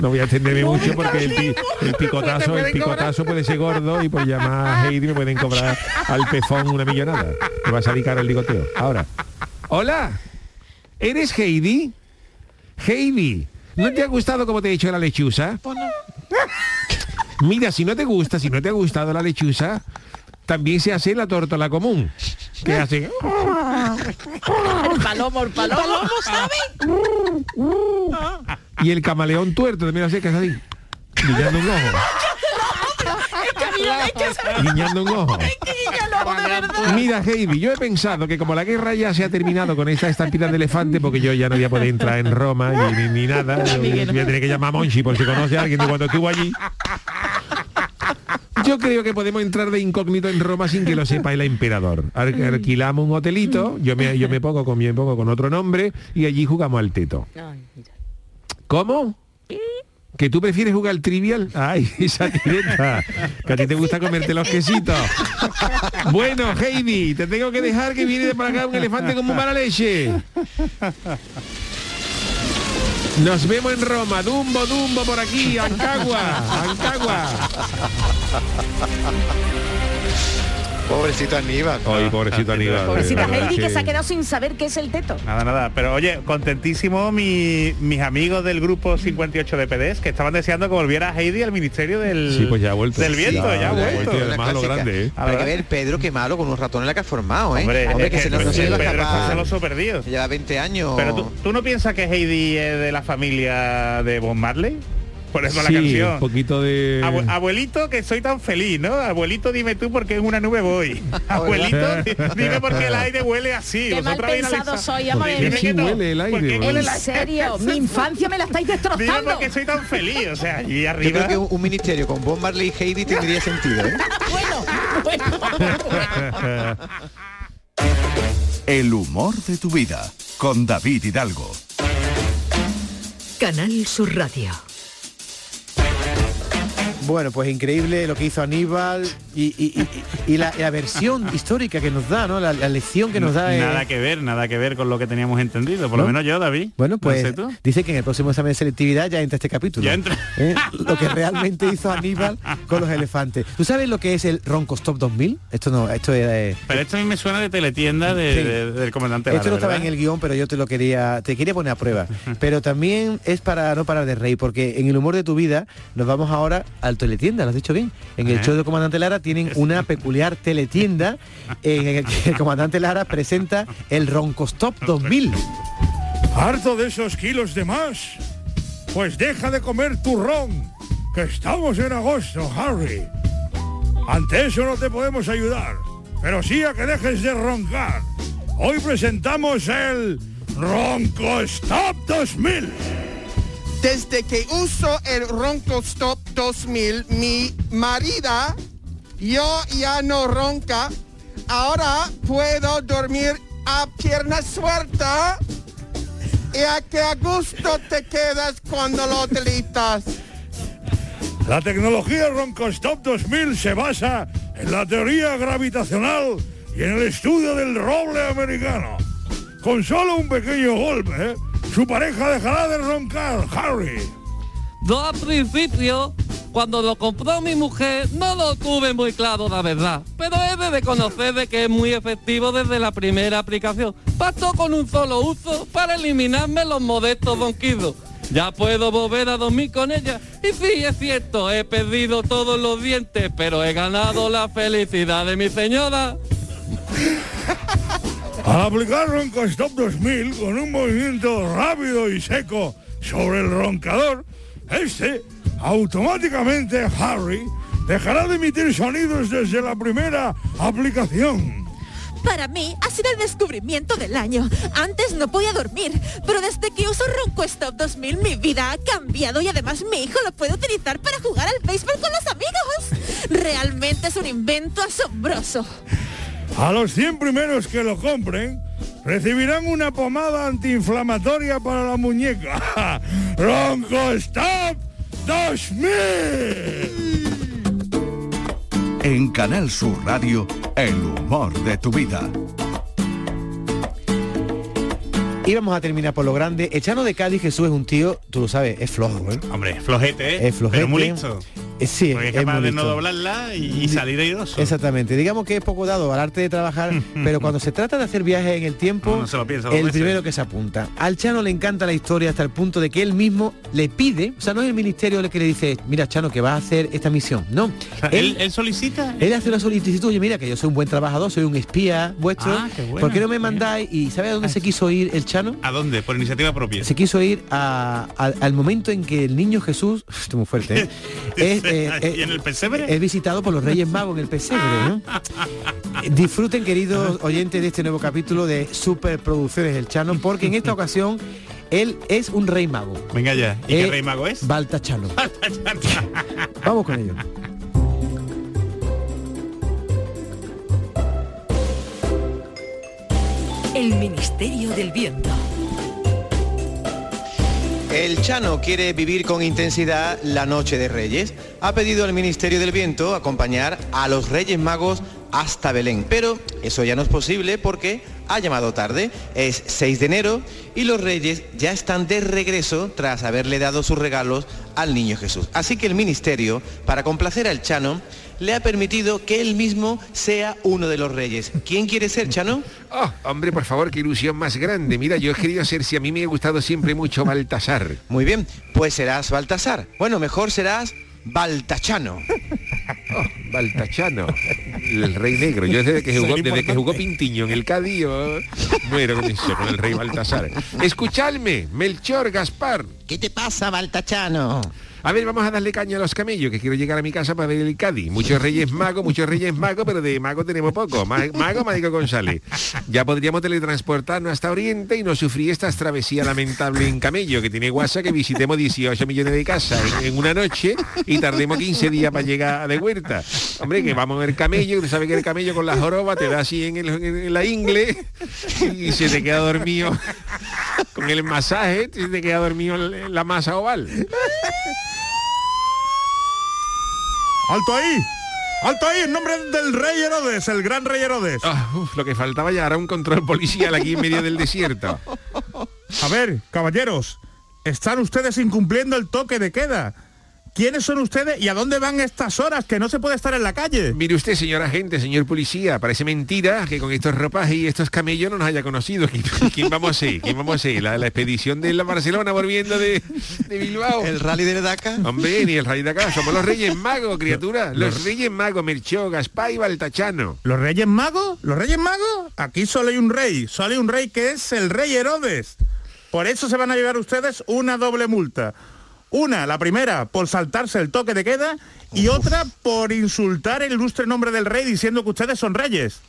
Speaker 35: No voy a extenderme mucho porque el, pi- el picotazo, el picotazo puede ser gordo y por llamar a Heidi me pueden cobrar Alpefón una millonada. Me va a salir caro el ligoteo. Ahora. Hola. ¿Eres Heidi? Heidi. ¿No te ha gustado como te he hecho la lechuza? <laughs> Mira, si no te gusta, si no te ha gustado la lechuza, también se hace la tortola común. Que hace...
Speaker 34: El palomo, el palomo.
Speaker 35: Y el camaleón tuerto también hace que es así. Guiñando un ojo. Guiñando un ojo. Mira, Heidi, yo he pensado que como la guerra ya se ha terminado con esta estampida de elefante, porque yo ya no voy a poder entrar en Roma ni, ni- ni nada, yo voy a tener que llamar a Monchi por si conoce a alguien de cuando estuvo allí. Yo creo que podemos entrar de incógnito en Roma sin que lo sepa el emperador. Ar- alquilamos un hotelito, yo me, yo me pongo con me pongo con otro nombre y allí jugamos al teto. ¿Cómo? ¿Que tú prefieres jugar al trivial? Ay, <laughs> esa tireta. Que a ti te gusta comerte los quesitos. Bueno, Heidi, te tengo que dejar que viene de para acá un elefante con muy mala leche. Nos vemos en Roma. Dumbo, Dumbo por aquí. Ancagua, Ancagua.
Speaker 40: Pobrecito Aníbal.
Speaker 35: Ay, pobrecito Aníbal. <laughs>
Speaker 34: Pobrecita Heidi que
Speaker 35: que-
Speaker 34: se ha quedado sin saber qué es el teto.
Speaker 28: Nada, nada. Pero oye, contentísimo mi- mis amigos del grupo 58 de PDs que estaban deseando que volviera Heidi al Ministerio del,
Speaker 35: Sí, pues ya ha vuelto.
Speaker 28: del Viento.
Speaker 35: Ya,
Speaker 28: ya, ha
Speaker 35: ya ha
Speaker 28: vuelto.
Speaker 35: además lo grande, ¿eh?
Speaker 37: Habrá que ver Pedro qué malo con unos ratones la que ha formado, ¿eh?
Speaker 28: Hombre,
Speaker 37: que se no,
Speaker 28: que
Speaker 37: no se
Speaker 28: Pedro está celoso perdido.
Speaker 37: Lleva 20 años.
Speaker 28: Pero tú, ¿tú no piensas que Heidi es de la familia de Bob Marley? Por eso
Speaker 35: Sí,
Speaker 28: la canción.
Speaker 35: un poquito de...
Speaker 28: Abue- abuelito, que soy tan feliz, ¿no? Abuelito, dime tú por qué en una nube voy. <laughs> Abuelito, di- <laughs> dime por qué el aire huele así.
Speaker 34: Qué mal pensado soy, amor.
Speaker 28: Dime que no.
Speaker 35: huele el aire,
Speaker 28: ¿Por qué
Speaker 35: huele.
Speaker 28: huele
Speaker 34: En
Speaker 28: la-
Speaker 34: serio, <laughs> mi infancia me la estáis
Speaker 28: Dime
Speaker 34: destrozando.
Speaker 28: por qué soy tan feliz. O sea, allí
Speaker 37: Yo
Speaker 28: arriba...
Speaker 37: creo que un, un ministerio con Bob Marley y Heidi tendría sentido, ¿eh?
Speaker 41: El humor de tu vida con David Hidalgo.
Speaker 6: Canal Sur Radio.
Speaker 33: Bueno, pues increíble lo que hizo Aníbal y, y- y- y la, la versión <laughs> histórica que nos da, ¿no? La, la lección que nos da.
Speaker 28: Nada que ver, nada que ver con lo que teníamos entendido. Por
Speaker 33: ¿No?
Speaker 28: lo menos yo, David.
Speaker 33: Bueno,
Speaker 28: No
Speaker 33: pues
Speaker 28: sé tú.
Speaker 33: dice que en el próximo examen de selectividad ya entra este capítulo.
Speaker 28: Ya entra.
Speaker 33: ¿Eh? Lo que realmente hizo Aníbal con los elefantes. ¿Tú sabes lo que es el Roncostop 2000? Esto no, esto era... eh,
Speaker 28: Pero esto a mí me suena de teletienda de-
Speaker 33: Sí.
Speaker 28: de- del comandante
Speaker 33: Esto no estaba
Speaker 28: ¿verdad?
Speaker 33: en el guion, pero yo te lo quería, te quería poner a prueba. <laughs> Pero también es para no parar de reír, porque en el humor de tu vida nos vamos ahora al teletienda, lo has dicho bien. En el show del comandante Lara tienen una peculiar teletienda <laughs> en el que el comandante Lara presenta el Roncostop 2000.
Speaker 42: ¿Harto de esos kilos de más? Pues deja de comer turrón, que estamos en agosto, Harry. Ante eso no te podemos ayudar, pero sí a que dejes de roncar. Hoy presentamos el Ronco Stop 2000.
Speaker 43: Desde que uso el Ronco Stop 2000, mi marida
Speaker 40: yo ya no ronca. Ahora puedo dormir a pierna suelta. Y a que a gusto te quedas cuando lo utilizas.
Speaker 42: La tecnología RoncoStop 2000 se basa en la teoría gravitacional y en el estudio del roble americano. Con solo un pequeño golpe, su pareja dejará de roncar, Harry.
Speaker 44: Yo al principio, cuando lo compró mi mujer, no lo tuve muy claro, la verdad. Pero he de reconocer de que es muy efectivo desde la primera aplicación. Bastó con un solo uso para eliminarme los modestos ronquidos. Ya puedo volver a dormir con ella. Y sí, es cierto, he perdido todos los dientes, pero he ganado la felicidad de mi señora.
Speaker 42: Aplicar RoncoStop 2000 con un movimiento rápido y seco sobre el roncador, este automáticamente Harry dejará de emitir sonidos desde la primera aplicación.
Speaker 45: Para mí ha sido el descubrimiento del año. Antes no podía dormir, pero desde que uso Ronco Stop 2000 mi vida ha cambiado y además mi hijo lo puede utilizar para jugar al béisbol con los amigos. Realmente es un invento asombroso.
Speaker 42: A los 100 primeros que lo compren, recibirán una pomada antiinflamatoria para la muñeca. <laughs> Ronco Stop 2000.
Speaker 41: En Canal Sur Radio, el humor de tu vida.
Speaker 33: Y vamos a terminar por lo grande. Echano de Cádiz, Jesús es un tío, tú lo sabes, es flojo, ¿eh?
Speaker 28: Hombre, flojete, ¿eh?
Speaker 33: Es flojete.
Speaker 28: Pero muy listo.
Speaker 33: Eh, Sí,
Speaker 28: Porque es capaz de no doblarla y, y salir airoso.
Speaker 33: Exactamente. Digamos que es poco dado al arte de trabajar, <laughs> pero cuando se trata de hacer viajes en el tiempo,
Speaker 28: No, no se lo piensa dos
Speaker 33: el primero que se apunta. Al Chano le encanta la historia hasta el punto de que él mismo le pide, o sea, no es el ministerio el que le dice, mira Chano, que vas a hacer esta misión. No.
Speaker 28: ¿él, él solicita?
Speaker 33: Él hace una solicitud, oye, mira que yo soy un buen trabajador, soy un espía vuestro.
Speaker 28: Ah, qué
Speaker 33: ¿Por qué no me
Speaker 28: bien.
Speaker 33: mandáis? ¿Y sabe a dónde se quiso ir el Chano?
Speaker 28: ¿A dónde? Por iniciativa propia.
Speaker 33: Se quiso ir a- al- al momento en que el niño Jesús, <laughs> esto es muy fuerte, ¿eh? <laughs> es, eh, eh,
Speaker 28: ¿Y en el pesebre?
Speaker 33: es visitado por los Reyes Magos en el pesebre. ¿no? Disfruten, queridos oyentes, de este nuevo capítulo de Superproducciones del Chano, porque en esta ocasión él es un rey mago.
Speaker 28: Venga ya. ¿Y
Speaker 33: Eh,
Speaker 28: qué rey mago es?
Speaker 33: Baltachano. <laughs> Vamos con ello.
Speaker 6: El Ministerio del Viento.
Speaker 37: El Chano quiere vivir con intensidad la noche de Reyes. Ha pedido al Ministerio del Viento acompañar a los Reyes Magos hasta Belén. Pero eso ya no es posible porque ha llamado tarde. Es 6 de enero y los Reyes ya están de regreso tras haberle dado sus regalos al Niño Jesús. Así que el Ministerio, para complacer al Chano, le ha permitido que él mismo sea uno de los Reyes. ¿Quién quiere ser, Chano?
Speaker 35: Oh, hombre, por favor, qué ilusión más grande. Mira, yo he querido ser, si a mí me ha gustado siempre mucho Baltasar.
Speaker 37: Muy bien, pues serás Baltasar. Bueno, mejor serás Baltachano. <laughs>
Speaker 35: Baltachano, el rey negro. Yo desde que jugó,
Speaker 37: es
Speaker 35: desde que jugó Pintiño en el yo muero con eso, con el rey Baltasar. Escuchadme, Melchor Gaspar.
Speaker 37: ¿Qué te pasa, Baltachano?
Speaker 35: A ver, vamos a darle caña a los camellos, que quiero llegar a mi casa para ver el Cádiz. Muchos reyes magos, muchos reyes magos, pero de mago tenemos poco. Ma- Mago, Mágico González. Ya podríamos teletransportarnos hasta Oriente y no sufrir esta travesía lamentable en camello, que tiene guasa que visitemos 18 millones de casas en, en una noche y tardemos 15 días para llegar de huerta. Hombre, que vamos a ver camello, tú sabes que el camello con la joroba te da así en, el- en la ingle y se te queda dormido con el masaje, se te queda dormido en la masa oval.
Speaker 28: ¡Alto ahí! ¡Alto ahí! En nombre del rey Herodes, el gran rey Herodes.
Speaker 35: Ah, uf, lo que faltaba ya era un control policial aquí en medio del desierto.
Speaker 28: A ver, caballeros, están ustedes incumpliendo el toque de queda. ¿Quiénes son ustedes y a dónde van estas horas que no se puede estar en la calle?
Speaker 35: Mire usted, señor agente, señor policía, parece mentira que con estos ropajes y estos camellos no nos haya conocido. ¿Quién, <laughs> quién vamos a ser? ¿Quién vamos a ser? ¿La, la expedición de la Barcelona volviendo de, de Bilbao?
Speaker 37: ¿El rally de Dakar?
Speaker 35: Hombre, ni el rally de acá. Somos los Reyes Magos, criatura. Los Reyes Magos, Melchor, Gaspar y Baltachano.
Speaker 28: ¿Los Reyes Magos? ¿Los Reyes Magos? Aquí solo hay un rey, solo hay un rey que es el rey Herodes. Por eso se van a llevar ustedes una doble multa. Una, la primera, por saltarse el toque de queda y otra por insultar el ilustre nombre del rey diciendo que ustedes son reyes.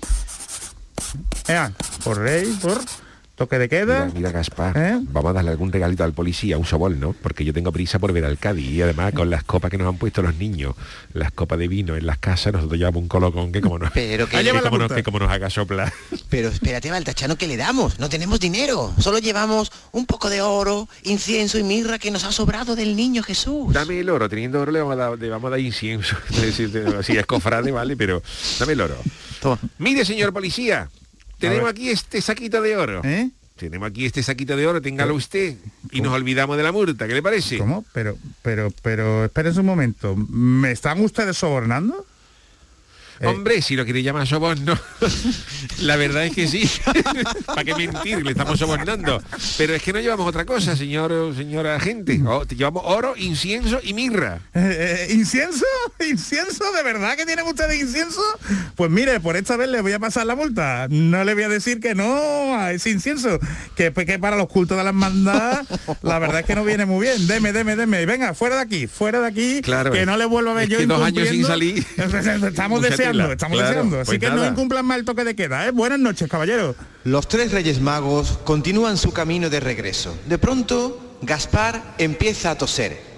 Speaker 28: Vean, por rey, por toque de queda.
Speaker 35: Mira, mira, Gaspar,
Speaker 28: ¿Eh?
Speaker 35: vamos a darle algún regalito al policía, un sobol, ¿no? Porque yo tengo prisa por ver al Cádiz y además con las copas que nos han puesto los niños, las copas de vino en las casas, nosotros llevamos un colocón que como nos, <laughs>
Speaker 37: Pero que-
Speaker 35: que como nos, que como nos haga soplar. <laughs>
Speaker 37: Pero espérate, Baltachano, ¿qué le damos? No tenemos dinero. Solo llevamos un poco de oro, incienso y mirra que nos ha sobrado del niño Jesús.
Speaker 35: Dame el oro, teniendo oro le vamos a dar, le vamos a dar incienso. Si <laughs> es cofrade, vale, pero dame el oro. Mire, señor policía, tenemos
Speaker 28: ver.
Speaker 35: aquí este saquito de oro.
Speaker 28: ¿Eh?
Speaker 35: Tenemos aquí este saquito de oro, téngalo usted. Y nos olvidamos de la multa, ¿qué le parece?
Speaker 28: ¿Cómo? Pero, pero, pero, espérense un momento. ¿Me están ustedes sobornando? Eh.
Speaker 35: Hombre, si lo quiere llamar soborno, <laughs> la verdad es que sí. <laughs> ¿Para qué mentir? Le estamos sobornando. Pero es que no llevamos otra cosa, señor, señora agente. Oh, te llevamos oro, incienso y mirra.
Speaker 28: Eh, eh, ¿Incienso? ¿Incienso? ¿De verdad que tienen ustedes incienso? Pues mire, por esta vez le voy a pasar la multa. No le voy a decir que no a ese incienso, que, que para los cultos de la hermandad, la verdad es que no viene muy bien. Deme, deme, deme. Venga, fuera de aquí, fuera de aquí,
Speaker 35: Claro,
Speaker 28: que no le vuelva a ver
Speaker 35: es
Speaker 28: yo
Speaker 35: que dos años sin
Speaker 28: incumpliendo. <laughs> Estamos deseando,
Speaker 35: tela.
Speaker 28: estamos
Speaker 35: Claro,
Speaker 28: deseando. Así
Speaker 35: pues
Speaker 28: que no incumplan más el toque de queda, ¿eh? Buenas noches, caballero.
Speaker 37: Los tres Reyes Magos continúan su camino de regreso. De pronto, Gaspar empieza a toser.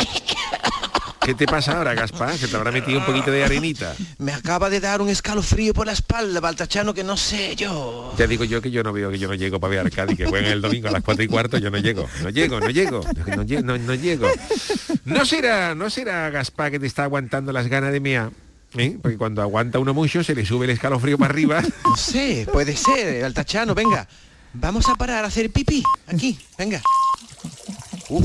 Speaker 35: ¿Qué te pasa ahora, Gaspar? ¿Se te habrá metido un poquito de arenita?
Speaker 37: Me acaba de dar un escalofrío por la espalda, Baltachano, que no sé yo.
Speaker 35: Ya digo yo que yo no veo que yo no llego para ver a Arcadi, que juegan el domingo a las cuatro y cuarto, yo no llego. No llego, no llego, no, no- no llego. No será, no será Gaspar que te está aguantando las ganas de mea. ¿Eh? Porque cuando aguanta uno mucho se le sube el escalofrío para arriba. <laughs>
Speaker 37: No sé, puede ser, Baltachano, venga. Vamos a parar a hacer pipí. Aquí, venga. Uf,